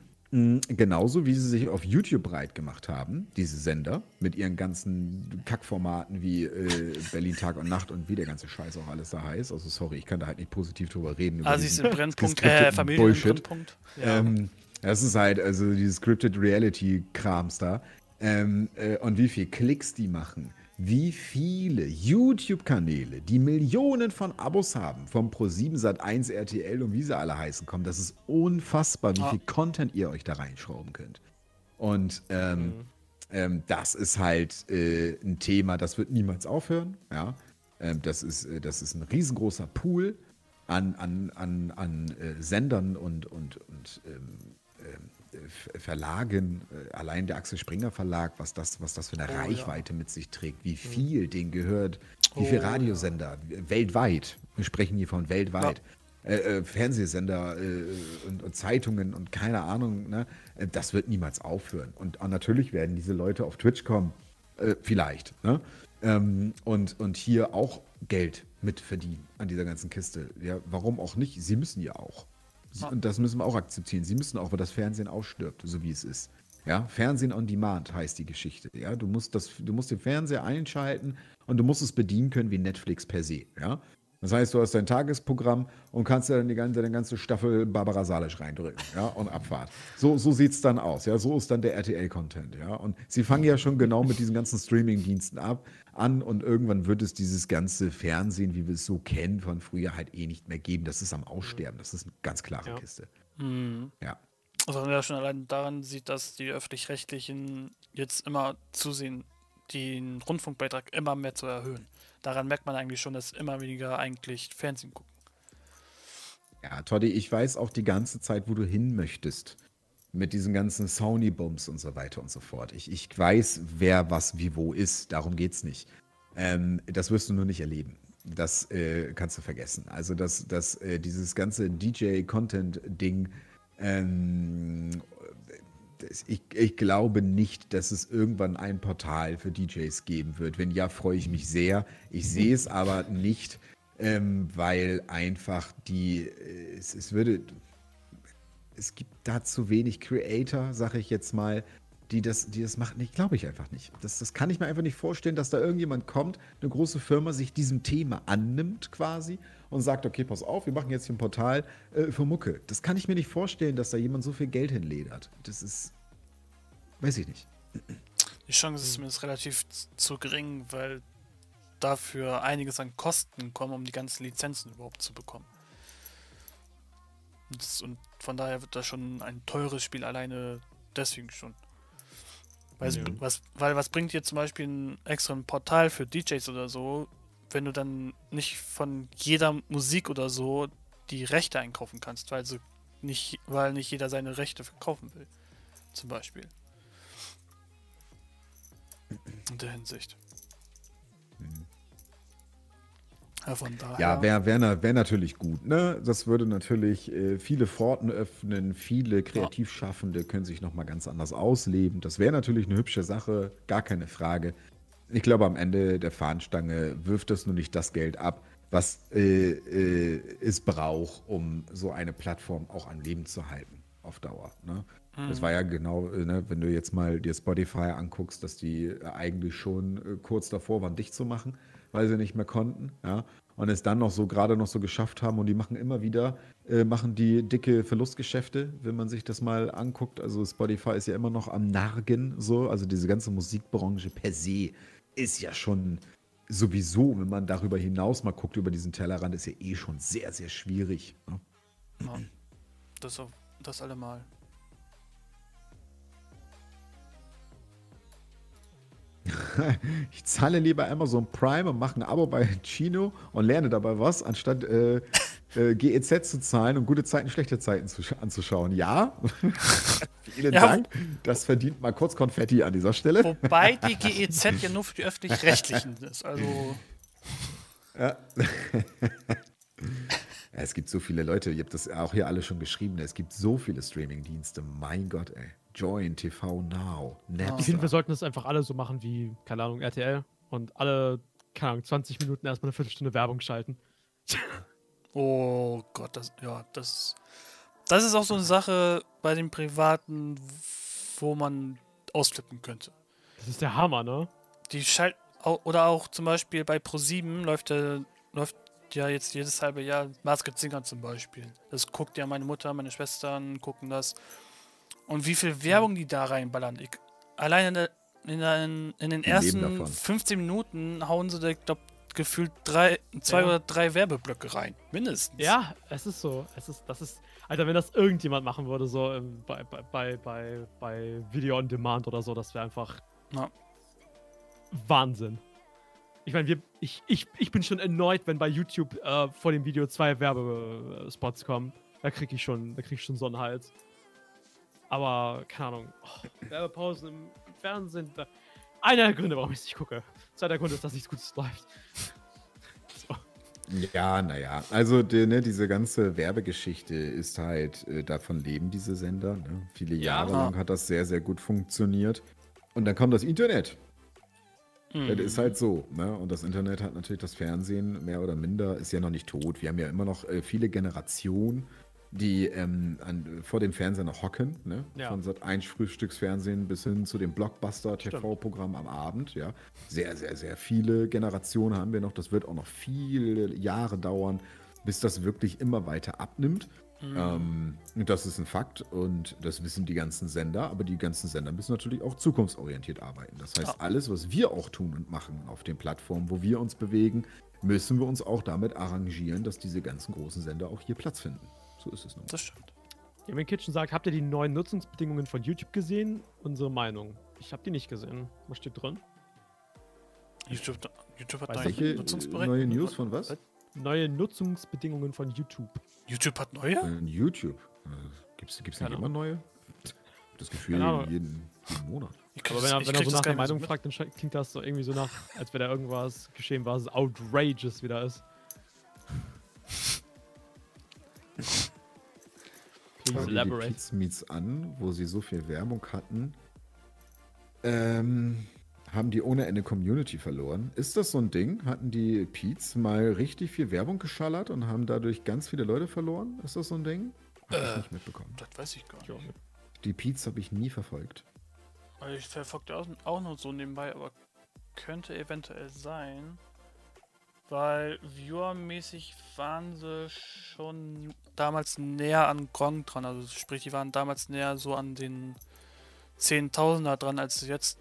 genauso wie sie sich auf YouTube breit gemacht haben, diese Sender, mit ihren ganzen Kackformaten wie äh, Berlin Tag und Nacht und wie der ganze Scheiß auch alles da heißt. Also sorry, ich kann da halt nicht positiv drüber reden. über Asis diesen im Brennpunkt, äh, Familien im Bullshit. Brennpunkt. Ähm, das ist halt, also dieses Scripted Reality-Krams da. Ähm, äh, und wie viel Klicks die machen. Wie viele YouTube-Kanäle, die Millionen von Abos haben, vom Pro7 Sat1 RTL und wie sie alle heißen, kommen. Das ist unfassbar, wie Ja. viel Content ihr euch da reinschrauben könnt. Und ähm, ähm, das ist halt äh, ein Thema, das wird niemals aufhören. Ja? Ähm, das, ist, äh, das ist ein riesengroßer Pool an, an, an, an äh, Sendern und, und, und ähm, ähm, Verlagen, äh, allein der Axel Springer Verlag, was das, was das für eine Oh, ja. Reichweite mit sich trägt, wie viel denen gehört, wie viele Oh, ja. Radiosender weltweit, wir sprechen hier von weltweit, äh, äh, Fernsehsender äh, und, und Zeitungen und keine Ahnung, ne? Äh, das wird niemals aufhören. Und äh, natürlich werden diese Leute auf Twitch kommen, äh, vielleicht, ne? ähm, und, und hier auch Geld mit verdienen an dieser ganzen Kiste. Ja, warum auch nicht? Sie müssen ja auch. Und das müssen wir auch akzeptieren. Sie müssen auch, weil das Fernsehen ausstirbt, so wie es ist. Ja, Fernsehen on Demand heißt die Geschichte. Ja, du musst das, du musst den Fernseher einschalten und du musst es bedienen können wie Netflix per se. Ja, das heißt, du hast dein Tagesprogramm und kannst dann die ganze, deine ganze Staffel Barbara Salisch reindrücken, ja, und Abfahrt. So, so sieht es dann aus, ja, so ist dann der RTL-Content, ja. Und sie fangen ja schon genau mit diesen ganzen Streaming-Diensten ab an und irgendwann wird es dieses ganze Fernsehen, wie wir es so kennen von früher, halt eh nicht mehr geben. Das ist am Aussterben, das ist eine ganz klare Ja. Kiste. Mhm. Ja. Also wenn man ja schon allein daran sieht, dass die öffentlich-rechtlichen jetzt immer zusehen, den Rundfunkbeitrag immer mehr zu erhöhen. Daran merkt man eigentlich schon, dass immer weniger eigentlich Fernsehen gucken. Ja, Toddy, ich weiß auch die ganze Zeit, wo du hin möchtest. Mit diesen ganzen Sony-Bums und so weiter und so fort. Ich, ich weiß, wer was wie wo ist. Darum geht's nicht. Ähm, das wirst du nur nicht erleben. Das äh, kannst du vergessen. Also, das, das, äh, dieses ganze DJ-Content-Ding, ähm, ich, ich glaube nicht, dass es irgendwann ein Portal für DJs geben wird. Wenn ja, freue ich mich sehr. Ich sehe es aber nicht, ähm, weil einfach die, äh, es, es würde, es gibt da zu wenig Creator, sage ich jetzt mal, die das, die das machen. Ich glaube ich einfach nicht. Das, das kann ich mir einfach nicht vorstellen, dass da irgendjemand kommt, eine große Firma sich diesem Thema annimmt quasi und sagt, okay, pass auf, wir machen jetzt hier ein Portal äh, für Mucke. Das kann ich mir nicht vorstellen, dass da jemand so viel Geld hinledert. Das ist, weiß ich nicht. Die Chance ist zumindest relativ zu gering, weil dafür einiges an Kosten kommen, um die ganzen Lizenzen überhaupt zu bekommen. Und, das, und von daher wird das schon ein teures Spiel alleine deswegen schon. Weil, es, Ja. was, weil was bringt dir zum Beispiel ein extra ein Portal für DJs oder so, wenn du dann nicht von jeder Musik oder so die Rechte einkaufen kannst, weil so nicht, weil nicht jeder seine Rechte verkaufen will. Zum Beispiel. In der Hinsicht. Von daher. Ja, wäre wär, wär natürlich gut. Ne? Das würde natürlich äh, viele Pforten öffnen, viele Kreativschaffende können sich nochmal ganz anders ausleben. Das wäre natürlich eine hübsche Sache, gar keine Frage. Ich glaube, am Ende der Fahnenstange wirft das nur nicht das Geld ab, was äh, äh, es braucht, um so eine Plattform auch am Leben zu halten, auf Dauer. Ne? Das war ja genau, äh, ne, wenn du jetzt mal dir Spotify anguckst, dass die äh, eigentlich schon äh, kurz davor waren, dicht zu machen, weil sie nicht mehr konnten, ja. Und es dann noch so gerade noch so geschafft haben und die machen immer wieder, äh, machen die dicke Verlustgeschäfte, wenn man sich das mal anguckt. Also Spotify ist ja immer noch am Nargen, so, also diese ganze Musikbranche per se ist ja schon sowieso, wenn man darüber hinaus mal guckt, über diesen Tellerrand, ist ja eh schon sehr, sehr schwierig. Ne? das, auf, das allemal. Ich zahle lieber Amazon Prime und mache ein Abo bei Chino und lerne dabei was, anstatt äh, äh, GEZ zu zahlen und gute Zeiten, schlechte Zeiten zu, anzuschauen. Ja, vielen Ja. Dank. Das verdient mal kurz Konfetti an dieser Stelle. Wobei die GEZ ja nur für die Öffentlich-Rechtlichen ist. Also, Ja. Ja, es gibt so viele Leute, ihr habt das auch hier alle schon geschrieben, es gibt so viele Streaming-Dienste. Mein Gott, ey. Join, TV Now, Ich finde, wir Napster. sollten das einfach alle so machen wie, keine Ahnung, RTL und alle, keine Ahnung, 20 Minuten erstmal eine Viertelstunde Werbung schalten. oh Gott, das, ja, das, das ist auch so eine Sache bei den Privaten, wo man ausflippen könnte. Das ist der Hammer, ne? Die schalt au- oder auch zum Beispiel bei Pro7 läuft der, läuft ja jetzt jedes halbe Jahr Masked Singer zum Beispiel. Das guckt ja meine Mutter, meine Schwestern gucken das. Und wie viel Werbung die da reinballern. Ich, allein in, der, in, der, in den ersten davon. 15 Minuten hauen sie da, glaub, gefühlt drei, zwei Ja. oder drei Werbeblöcke rein. Mindestens. Ja, es ist so. Es ist, das ist, Alter, wenn das irgendjemand machen würde, so bei, bei, bei, bei, bei Video on Demand oder so, das wäre einfach Ja. Wahnsinn. Ich meine, wir, ich, ich, ich bin schon erneut, wenn bei YouTube äh, vor dem Video zwei Werbespots kommen. Da krieg ich schon, da krieg ich schon so einen Hals. Aber, keine Ahnung, oh, Werbepausen im Fernsehen. Da, einer der Gründe, warum ich es nicht gucke. Zweiter Grund ist, dass nichts Gutes läuft. So. Ja, naja. Also die, ne, diese ganze Werbegeschichte ist halt, äh, davon leben diese Sender. Ne? Viele Ja. Jahre lang hat das sehr, sehr gut funktioniert. Und dann kommt das Internet. Mhm. Das ist halt so. Ne? Und das Internet hat natürlich das Fernsehen mehr oder minder, ist ja noch nicht tot. Wir haben ja immer noch äh, viele Generationen, die ähm, an, vor dem Fernseher noch hocken. Ne? Ja. Von Sat 1 Frühstücksfernsehen bis hin zu dem Blockbuster-TV-Programm am Abend. Ja? Sehr, sehr, sehr viele Generationen haben wir noch. Das wird auch noch viele Jahre dauern, bis das wirklich immer weiter abnimmt. Ähm, und das ist ein Fakt und das wissen die ganzen Sender, aber die ganzen Sender müssen natürlich auch zukunftsorientiert arbeiten. Das heißt, Ja. alles, was wir auch tun und machen auf den Plattformen, wo wir uns bewegen, müssen wir uns auch damit arrangieren, dass diese ganzen großen Sender auch hier Platz finden. So ist es nun. Das stimmt. Gaming Kitchen sagt, habt ihr die neuen Nutzungsbedingungen von YouTube gesehen? Unsere Meinung. Ich habe die nicht gesehen. Was steht drin? YouTube, YouTube hat neue äh, Nutzungsberechtigungen. neue News von was? Neue Nutzungsbedingungen von YouTube. YouTube hat neue? Äh, YouTube. Gibt es nicht immer neue? Ich hab Das Gefühl, jeden, jeden Monat. Aber wenn er, ich wenn er so nach der Meinung mit. fragt, dann klingt das so irgendwie so nach, als wäre da irgendwas geschehen, was outrageous wieder ist. Please dir die elaborate. Pete's Meets an, wo sie so viel Werbung hatten. Ähm, haben die ohne Ende Community verloren? Ist das so ein Ding? Hatten die Pete's mal richtig viel Werbung geschallert und haben dadurch ganz viele Leute verloren? Ist das so ein Ding? Hab ich Äh. nicht mitbekommen. Das weiß ich gar nicht. Die Pete's habe ich nie verfolgt. Also Ich verfolge auch, auch nur so nebenbei, aber könnte eventuell sein. Weil viewermäßig waren sie schon damals näher an Gong dran. Also sprich, die waren damals näher so an den Zehntausender dran, als sie jetzt,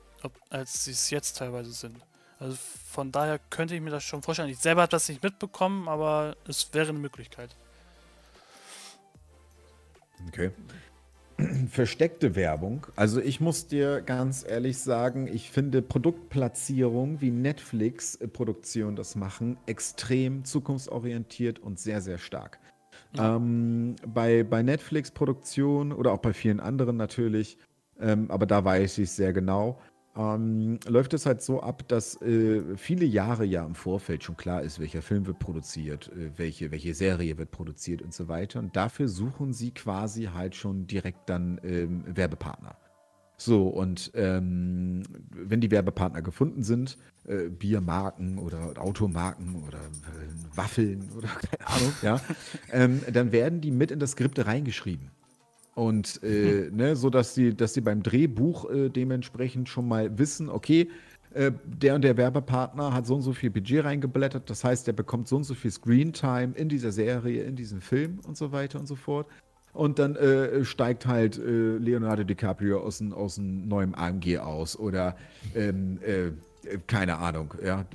als sie es jetzt teilweise sind. Also von daher könnte ich mir das schon vorstellen. Ich selber habe das nicht mitbekommen, aber es wäre eine Möglichkeit. Okay. Versteckte Werbung. Also ich muss dir ganz ehrlich sagen, ich finde Produktplatzierung, wie Netflix-Produktion das machen, extrem zukunftsorientiert und sehr, sehr stark. Ähm, bei bei Netflix-Produktion oder auch bei vielen anderen natürlich, ähm, aber da weiß ich es sehr genau, ähm, läuft es halt so ab, dass äh, viele Jahre ja im Vorfeld schon klar ist, welcher Film wird produziert, äh, welche, welche Serie wird produziert und so weiter. Und dafür suchen sie quasi halt schon direkt dann ähm, Werbepartner. So, und ähm, wenn die Werbepartner gefunden sind, äh, Biermarken oder Automarken oder äh, Waffeln oder keine Ahnung, ja, ähm, dann werden die mit in das Skript reingeschrieben. Und äh, ne, so dass sie, dass sie beim Drehbuch äh, dementsprechend schon mal wissen, okay, äh, der und der Werbepartner hat so und so viel Budget reingeblättert, das heißt, der bekommt so und so viel Screentime in dieser Serie, in diesem Film und so weiter und so fort. Und dann äh, steigt halt äh, Leonardo DiCaprio aus einem aus einem neuen AMG aus oder ähm, äh, äh, keine Ahnung, ja,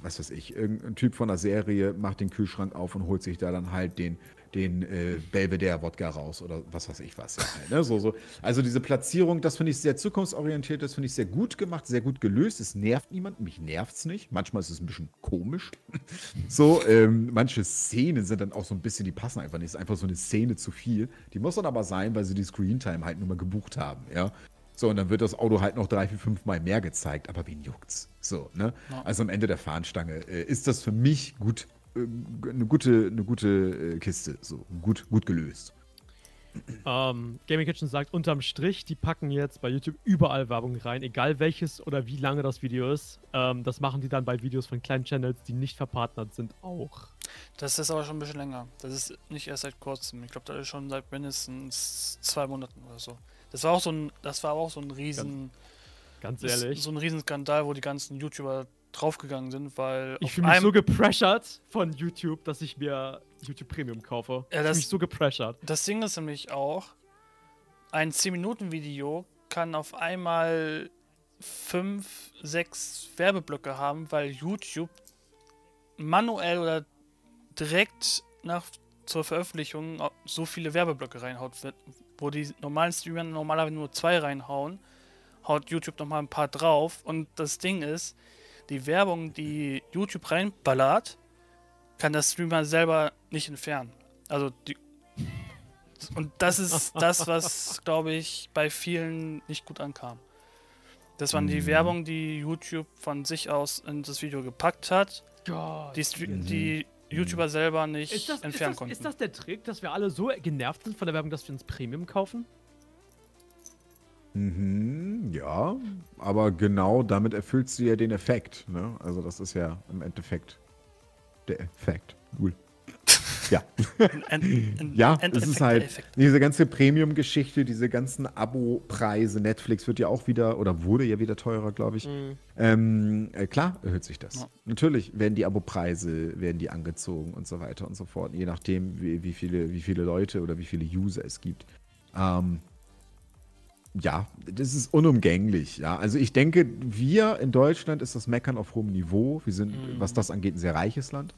was weiß ich, irgendein Typ von der Serie macht den Kühlschrank auf und holt sich da dann halt den, den äh, Belvedere-Wodka raus oder was weiß ich was. Ja, ne? so, so. Also diese Platzierung, das finde ich sehr zukunftsorientiert, das finde ich sehr gut gemacht, sehr gut gelöst. Es nervt niemanden, mich nervt es nicht. Manchmal ist es ein bisschen komisch. so, ähm, manche Szenen sind dann auch so ein bisschen, die passen einfach nicht. Es ist einfach so eine Szene zu viel. Die muss dann aber sein, weil sie die Screentime halt nur mal gebucht haben, ja. So, und dann wird das Auto halt noch drei, vier, fünf Mal mehr gezeigt, aber wen juckt's? So, ne? Ja. Also am Ende der Fahnenstange äh, ist das für mich gut, eine gute, eine gute äh, Kiste. So, gut, gut gelöst. Ähm, Gaming Kitchen sagt unterm Strich, die packen jetzt bei YouTube überall Werbung rein, egal welches oder wie lange das Video ist. Ähm, das machen die dann bei Videos von kleinen Channels, die nicht verpartnert sind, auch. Das ist aber schon ein bisschen länger. Das ist nicht erst seit kurzem. Ich glaube, das ist schon seit mindestens zwei Monaten oder so. Das war auch so ein, das war auch so ein riesen, ganz, ganz ehrlich, so ein riesen Skandal, wo die ganzen YouTuber draufgegangen sind, weil ich fühle mich so gepressured von YouTube, dass ich mir YouTube Premium kaufe. Ja, das, ich mich so gepressured. Das Ding ist nämlich auch, ein 10-Minuten-Video kann auf einmal 5, 6 Werbeblöcke haben, weil YouTube manuell oder direkt nach zur Veröffentlichung so viele Werbeblöcke reinhaut, wo die normalen Streamer normalerweise nur zwei reinhauen, haut YouTube nochmal ein paar drauf. Und das Ding ist, die Werbung, die YouTube reinballert, kann der Streamer selber nicht entfernen. Also die. Und das ist das, was, glaube ich, bei vielen nicht gut ankam. Das waren die mhm. Werbung, die YouTube von sich aus in das Video gepackt hat. Die, die mhm. YouTuber selber nicht ist das, entfernen ist das, konnten. Ist das der Trick, dass wir alle so genervt sind von der Werbung, dass wir uns Premium kaufen? Mhm, ja, aber genau damit erfüllst du ja den Effekt. Ne? Also das ist ja im Endeffekt der Effekt. Cool. Ja. Ein, ein, ja, es ist halt diese ganze Premium-Geschichte, diese ganzen Abo-Preise. Netflix wird ja auch wieder oder wurde ja wieder teurer, glaube ich. Mhm. Ähm, äh, klar erhöht sich das. Ja. Natürlich werden die Abo-Preise werden die angezogen und so weiter und so fort, je nachdem, wie, wie, viele, wie viele Leute oder wie viele User es gibt. Ähm, ja, das ist unumgänglich. Ja, also ich denke, wir in Deutschland ist das Meckern auf hohem Niveau. Wir sind, mhm. was das angeht, ein sehr reiches Land.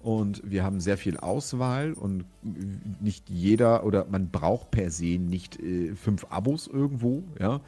Und wir haben sehr viel Auswahl und nicht jeder oder man braucht per se nicht äh, fünf Abos irgendwo, ja.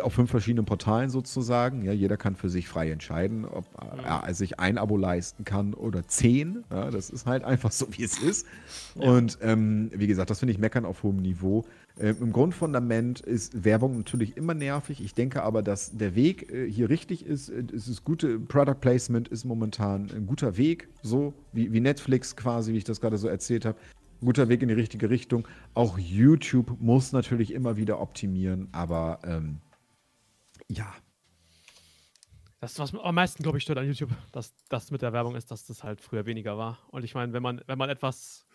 Auf fünf verschiedenen Portalen sozusagen. Ja, jeder kann für sich frei entscheiden, ob er sich ein Abo leisten kann oder zehn. Ja, das ist halt einfach so, wie es ist. Ja. Und ähm, wie gesagt, das finde ich meckern auf hohem Niveau. Äh, Im Grundfundament ist Werbung natürlich immer nervig. Ich denke aber, dass der Weg äh, hier richtig ist. Äh, es ist gute Product Placement ist momentan ein guter Weg, so wie, wie Netflix quasi, wie ich das gerade so erzählt habe. Guter Weg in die richtige Richtung. Auch YouTube muss natürlich immer wieder optimieren, aber ähm, ja. Das, was am meisten, glaube ich, stört an YouTube, dass das mit der Werbung ist, dass das halt früher weniger war. Und ich meine, wenn man, wenn man etwas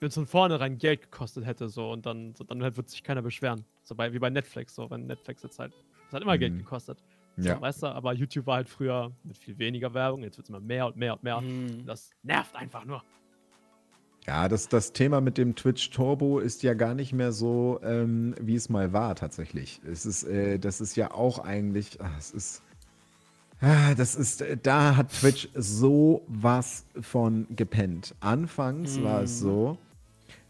wenn es von vornherein Geld gekostet hätte, so und dann, so, dann wird sich keiner beschweren. So bei, wie bei Netflix, so, wenn Netflix jetzt halt, es hat immer mhm. Geld gekostet. So, ja. Weißt du, aber YouTube war halt früher mit viel weniger Werbung, jetzt wird es immer mehr und mehr und mehr. Mhm. Das nervt einfach nur. Ja, das, das Thema mit dem Twitch Turbo ist ja gar nicht mehr so, ähm, wie es mal war, tatsächlich. Es ist, äh, das ist ja auch eigentlich, ach, es ist, ah, das ist, äh, da hat Twitch so was von gepennt. Anfangs mhm. war es mhm. so,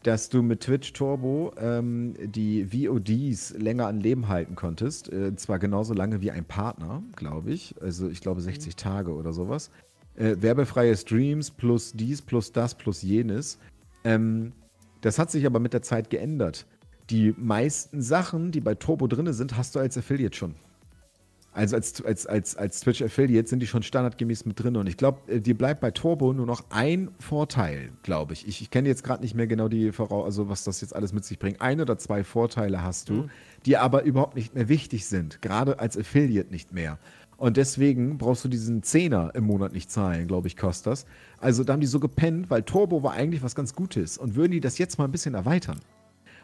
dass du mit Twitch Turbo ähm, die VODs länger an Leben halten konntest. Äh, zwar genauso lange wie ein Partner, glaube ich. Also ich glaube 60 mhm. Tage oder sowas. Äh, werbefreie Streams plus dies, plus das, plus jenes. Ähm, das hat sich aber mit der Zeit geändert. Die meisten Sachen, die bei Turbo drin sind, hast du als Affiliate schon. Also als, als, als, als Twitch-Affiliate sind die schon standardgemäß mit drin. Und ich glaube, äh, dir bleibt bei Turbo nur noch ein Vorteil, glaube ich. Ich, ich kenne jetzt gerade nicht mehr genau die Voraus also was das jetzt alles mit sich bringt. Ein oder zwei Vorteile hast du, mhm. die aber überhaupt nicht mehr wichtig sind. Gerade als Affiliate nicht mehr. Und deswegen brauchst du diesen Zehner im Monat nicht zahlen, glaube ich, kostet das. Also da haben die so gepennt, weil Turbo war eigentlich was ganz Gutes. Und würden die das jetzt mal ein bisschen erweitern,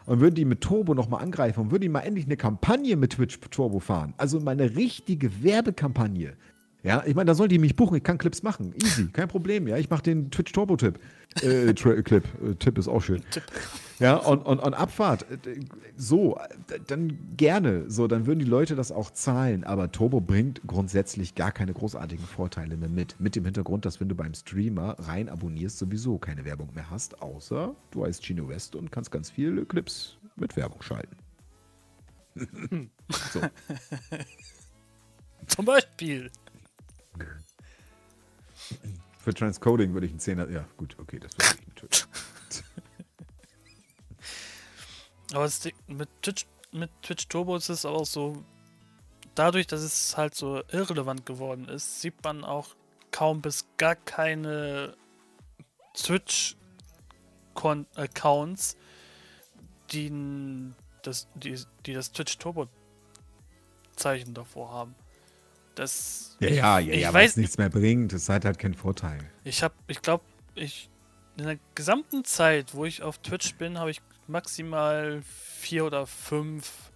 und würden die mit Turbo nochmal angreifen und würden die mal endlich eine Kampagne mit Twitch Turbo fahren, also mal eine richtige Werbekampagne, Ja, ich meine, da soll die mich buchen, ich kann Clips machen. Easy, kein Problem, ja. Ich mache den Twitch Turbo Tipp. Äh, Tra- Clip. Äh, Tipp ist auch schön. Ja, und, und, und Abfahrt. äh, So, äh, dann gerne. So, dann würden die Leute das auch zahlen. Aber Turbo bringt grundsätzlich gar keine großartigen Vorteile mehr mit. Mit dem Hintergrund, dass wenn du beim Streamer rein abonnierst, sowieso keine Werbung mehr hast, außer du heißt Gino West und kannst ganz viele Clips mit Werbung schalten. so. Zum Beispiel. Für Transcoding würde ich einen Zehner. Ja, gut, okay, das würde ich natürlich. Aber Ding mit Twitch, mit Twitch Turbo ist es auch so, dadurch, dass es halt so irrelevant geworden ist, sieht man auch kaum bis gar keine Twitch-Accounts, die n- das, die, die das Twitch Turbo Zeichen davor haben. Das. Ja, ja, ja, ich ja, weil es weiß nichts mehr bringt. Es hat halt keinen Vorteil. Ich habe, ich glaube, ich in der gesamten Zeit, wo ich auf Twitch bin, habe ich maximal vier oder fünf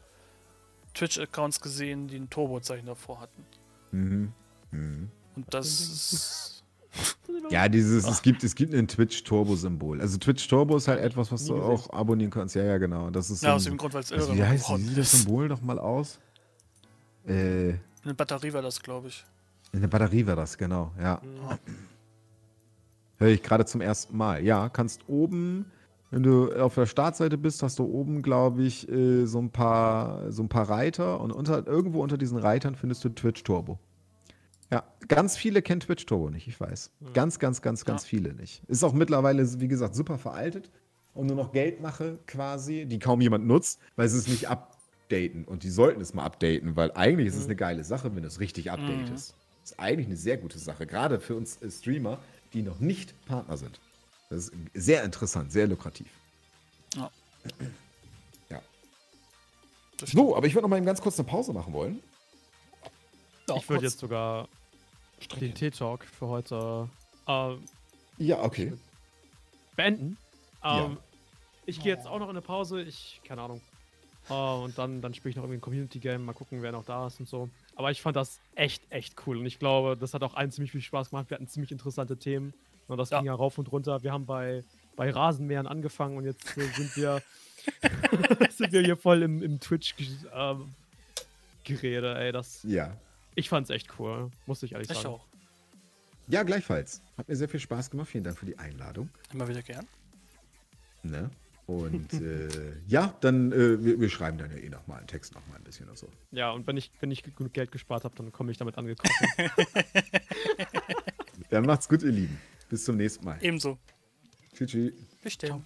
Twitch-Accounts gesehen, die ein Turbo-Zeichen davor hatten. Mhm. Mhm. Und das ist. Ja, dieses, es gibt, es gibt ein Twitch-Turbo-Symbol. Also Twitch-Turbo ist halt etwas, was du auch abonnieren kannst. Ja, ja, genau. Das ist so Ja, ein- aus dem Grund, weil es also, wie irre heißt geworden wie sieht das. Symbol nochmal aus? Äh, Eine Batterie war das, glaube ich. eine Batterie war das, genau, ja. Ja. Höre ich gerade zum ersten Mal. Ja, kannst oben, wenn du auf der Startseite bist, hast du oben, glaube ich, äh, so ein paar, so ein paar Reiter und unter, irgendwo unter diesen Reitern findest du Twitch Turbo. Ja, ganz viele kennen Twitch Turbo nicht, ich weiß. Ganz, ganz, ganz, ganz Ja. viele nicht. Ist auch mittlerweile, wie gesagt, super veraltet und nur noch Geldmache quasi, die kaum jemand nutzt, weil es nicht updaten. Und die sollten es mal updaten, weil eigentlich ist es eine geile Sache, wenn du es richtig updatest. Ist eigentlich eine sehr gute Sache, gerade für uns äh, Streamer, die noch nicht Partner sind. Das ist sehr interessant, sehr lukrativ. Ja. Ja. So, aber ich würde noch mal eben ganz kurz eine Pause machen wollen. Ja, Ich würde jetzt sogar den T-Talk für heute äh, Ja, okay. beenden. Ja. Ähm, Ich gehe jetzt auch noch in eine Pause. Ich, keine Ahnung. Äh, und dann, dann spiele ich noch irgendwie ein Community-Game. Mal gucken, wer noch da ist und so. Aber ich fand das echt, echt cool. Und ich glaube, das hat auch allen ziemlich viel Spaß gemacht. Wir hatten ziemlich interessante Themen. Und das Ja. ging ja rauf und runter. Wir haben bei, bei Rasenmähern angefangen und jetzt äh, sind wir sind wir hier voll im, im Twitch-Gerede, ey. Das, Ja. ich fand's echt cool. Muss ich ehrlich Ich sagen. auch. Ja, gleichfalls. Hat mir sehr viel Spaß gemacht. Vielen Dank für die Einladung. Immer wieder gern. Ne? Und äh, ja, dann, äh, wir, wir schreiben dann ja eh noch mal einen Text noch mal ein bisschen oder so. Ja, und wenn ich, wenn ich genug Geld gespart habe, dann komme ich damit angekommen. Dann macht's gut, ihr Lieben. Bis zum nächsten Mal. Ebenso. Tschüss. tschüss. Bis dann.